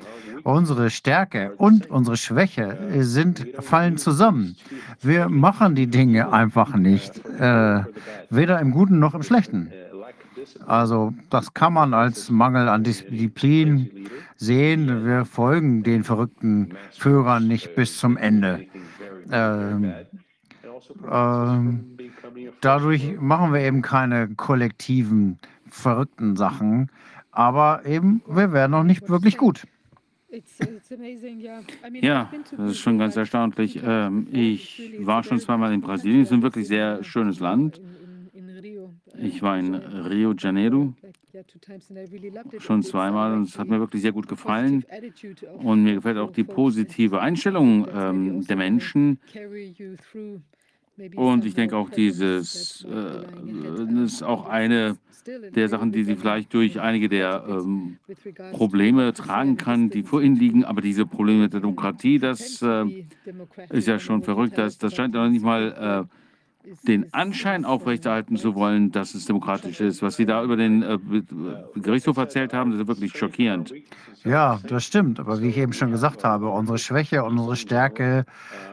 Unsere Stärke und unsere Schwäche sind, fallen zusammen. Wir machen die Dinge einfach nicht, äh, weder im Guten noch im Schlechten. Also das kann man als Mangel an Disziplin sehen. Wir folgen den verrückten Führern nicht bis zum Ende. Ähm, ähm, dadurch machen wir eben keine kollektiven verrückten Sachen, aber eben wir werden noch nicht wirklich gut. Ja, das ist schon ganz erstaunlich. Ähm, ich war schon zweimal in Brasilien. Es ist ein wirklich sehr schönes Land. Ich war in Rio de Janeiro schon zweimal und es hat mir wirklich sehr gut gefallen. Und mir gefällt auch die positive Einstellung ähm, der Menschen. Und ich denke auch, dieses äh, ist auch eine der Sachen, die sie vielleicht durch einige der ähm, Probleme tragen kann, die vor ihnen liegen. Aber diese Probleme der Demokratie, das äh, ist ja schon verrückt. Das, das scheint noch nicht mal äh, den Anschein aufrechterhalten zu wollen, dass es demokratisch ist. Was Sie da über den äh, Gerichtshof erzählt haben, das ist wirklich schockierend. Ja, das stimmt. Aber wie ich eben schon gesagt habe, unsere Schwäche und unsere Stärke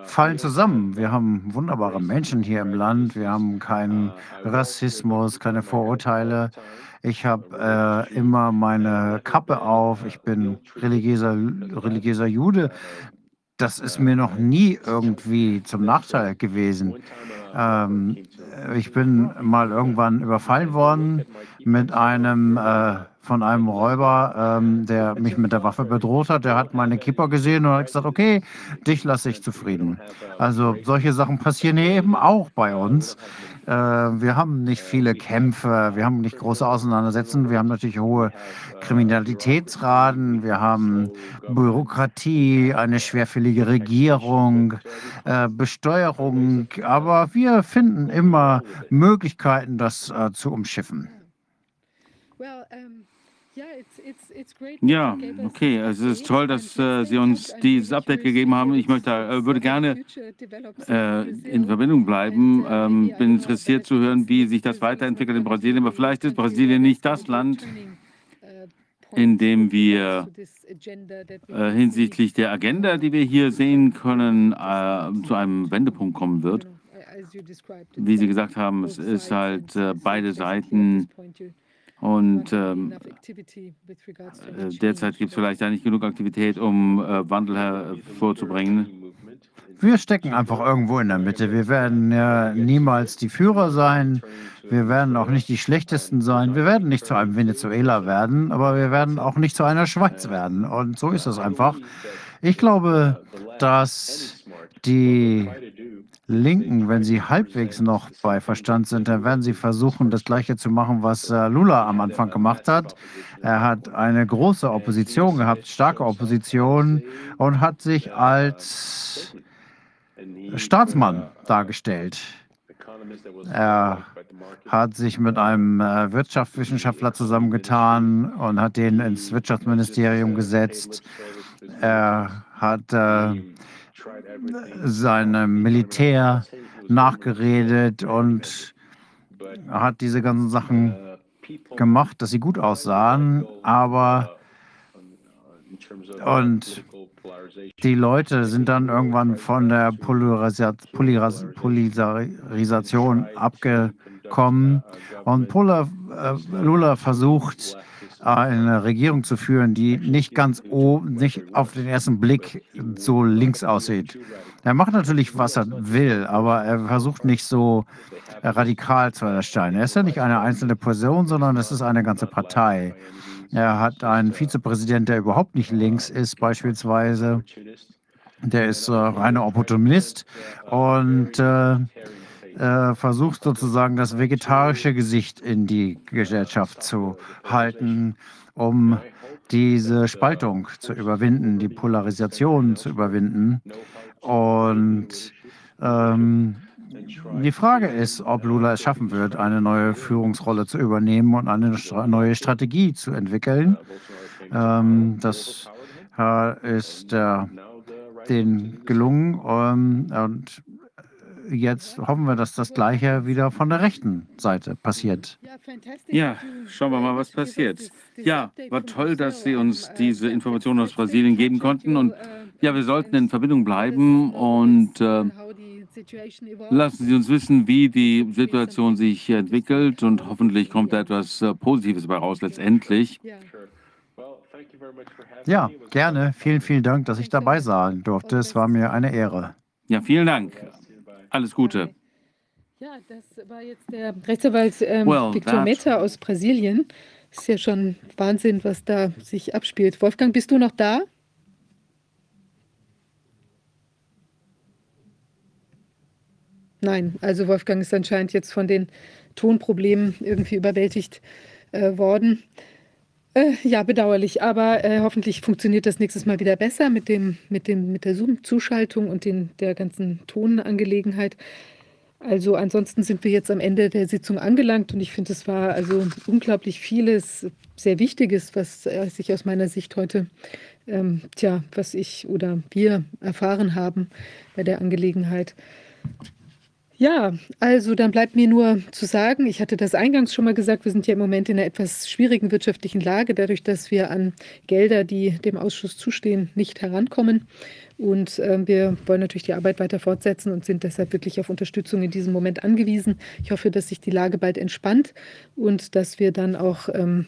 fallen zusammen. Wir haben wunderbare Menschen hier im Land. Wir haben keinen Rassismus, keine Vorurteile. Ich habe äh, immer meine Kappe auf. Ich bin religiöser, religiöser Jude. Das ist mir noch nie irgendwie zum Nachteil gewesen. Ähm, ich bin mal irgendwann überfallen worden mit einem äh, von einem Räuber, ähm, der mich mit der Waffe bedroht hat. Der hat meine Kipper gesehen und hat gesagt, okay, dich lasse ich zufrieden. Also solche Sachen passieren eben auch bei uns. Äh, wir haben nicht viele Kämpfe, wir haben nicht große Auseinandersetzungen, wir haben natürlich hohe Kriminalitätsraten, wir haben Bürokratie, eine schwerfällige Regierung, äh, Besteuerung, aber wir finden immer Möglichkeiten, das äh, zu umschiffen. Well, um ja, okay. Also es ist toll, dass äh, Sie uns dieses Update gegeben haben. Ich möchte, äh, würde gerne äh, in Verbindung bleiben. Ähm, bin interessiert zu hören, wie sich das weiterentwickelt in Brasilien. Aber vielleicht ist Brasilien nicht das Land, in dem wir äh, hinsichtlich der Agenda, die wir hier sehen können, äh, zu einem Wendepunkt kommen wird. Wie Sie gesagt haben, es ist halt äh, beide Seiten und ähm, äh, derzeit gibt es vielleicht da nicht genug Aktivität, um äh, Wandel hervorzubringen. wir stecken einfach irgendwo in der Mitte. Wir werden ja niemals die Führer sein. Wir werden auch nicht die Schlechtesten sein. Wir werden nicht zu einem Venezuela werden, aber wir werden auch nicht zu einer Schweiz werden. Und so ist es einfach. Ich glaube, dass die Linken, wenn sie halbwegs noch bei Verstand sind, dann werden sie versuchen, das Gleiche zu machen, was äh, Lula am Anfang gemacht hat. Er hat eine große Opposition gehabt, starke Opposition und hat sich als Staatsmann dargestellt. Er hat sich mit einem äh, Wirtschaftswissenschaftler zusammengetan und hat den ins Wirtschaftsministerium gesetzt. Er hat äh, seinem Militär nachgeredet und hat diese ganzen Sachen gemacht, dass sie gut aussahen, aber und die Leute sind dann irgendwann von der Polarisa Polaris Polarisation abgekommen und Polar, äh, Lula versucht, eine Regierung zu führen, die nicht ganz oben, nicht auf den ersten Blick so links aussieht. Er macht natürlich, was er will, aber er versucht nicht so radikal zu erscheinen. Er ist ja nicht eine einzelne Person, sondern es ist eine ganze Partei. Er hat einen Vizepräsident, der überhaupt nicht links ist, beispielsweise. Der ist äh, reiner Opportunist und äh, äh, versucht sozusagen das vegetarische Gesicht in die Gesellschaft zu halten, um diese Spaltung zu überwinden, die Polarisation zu überwinden. Und ähm, die Frage ist, ob Lula es schaffen wird, eine neue Führungsrolle zu übernehmen und eine neue Strategie zu entwickeln. Ähm, das äh, ist äh, denen gelungen. Ähm, und jetzt hoffen wir, dass das Gleiche wieder von der rechten Seite passiert. Ja, schauen wir mal, was passiert. Ja, war toll, dass Sie uns diese Informationen aus Brasilien geben konnten. Und ja, wir sollten in Verbindung bleiben und äh, lassen Sie uns wissen, wie die Situation sich entwickelt. Und hoffentlich kommt da etwas äh, Positives bei raus letztendlich. Ja, gerne. Vielen, vielen Dank, dass ich dabei sein durfte. Es war mir eine Ehre. Ja, vielen Dank. Alles Gute. Ja, das war jetzt der Rechtsanwalt ähm, Well, Victor Meta aus Brasilien. Ist ja schon Wahnsinn, was da sich abspielt. Wolfgang, bist du noch da? Nein, also Wolfgang ist anscheinend jetzt von den Tonproblemen irgendwie überwältigt äh, worden. Äh, ja, bedauerlich, aber äh, hoffentlich funktioniert das nächstes Mal wieder besser mit dem, mit dem, mit der Zoom-Zuschaltung und den, der ganzen Tonangelegenheit. Also ansonsten sind wir jetzt am Ende der Sitzung angelangt und ich finde, es war also unglaublich vieles sehr Wichtiges, was äh, sich aus meiner Sicht heute, ähm, tja, was ich oder wir erfahren haben bei der Angelegenheit. Ja, also dann bleibt mir nur zu sagen, ich hatte das eingangs schon mal gesagt, wir sind ja im Moment in einer etwas schwierigen wirtschaftlichen Lage, dadurch, dass wir an Gelder, die dem Ausschuss zustehen, nicht herankommen. Und äh, wir wollen natürlich die Arbeit weiter fortsetzen und sind deshalb wirklich auf Unterstützung in diesem Moment angewiesen. Ich hoffe, dass sich die Lage bald entspannt und dass wir dann auch ähm,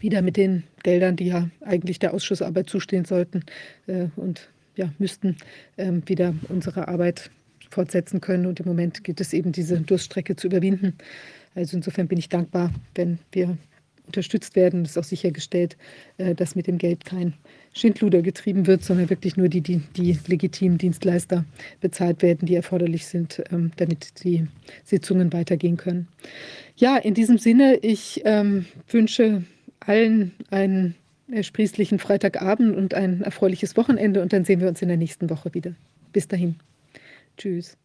wieder mit den Geldern, die ja eigentlich der Ausschussarbeit zustehen sollten äh, und ja, müssten, ähm, wieder unsere Arbeit fortsetzen können. Und im Moment gilt es eben, diese Durststrecke zu überwinden. Also insofern bin ich dankbar, wenn wir unterstützt werden. Es ist auch sichergestellt, äh, dass mit dem Geld kein Schindluder getrieben wird, sondern wirklich nur die, die, die legitimen Dienstleister bezahlt werden, die erforderlich sind, ähm, damit die Sitzungen weitergehen können. Ja, in diesem Sinne, ich ähm, wünsche allen einen ersprießlichen Freitagabend und ein erfreuliches Wochenende und dann sehen wir uns in der nächsten Woche wieder. Bis dahin. Tschüss.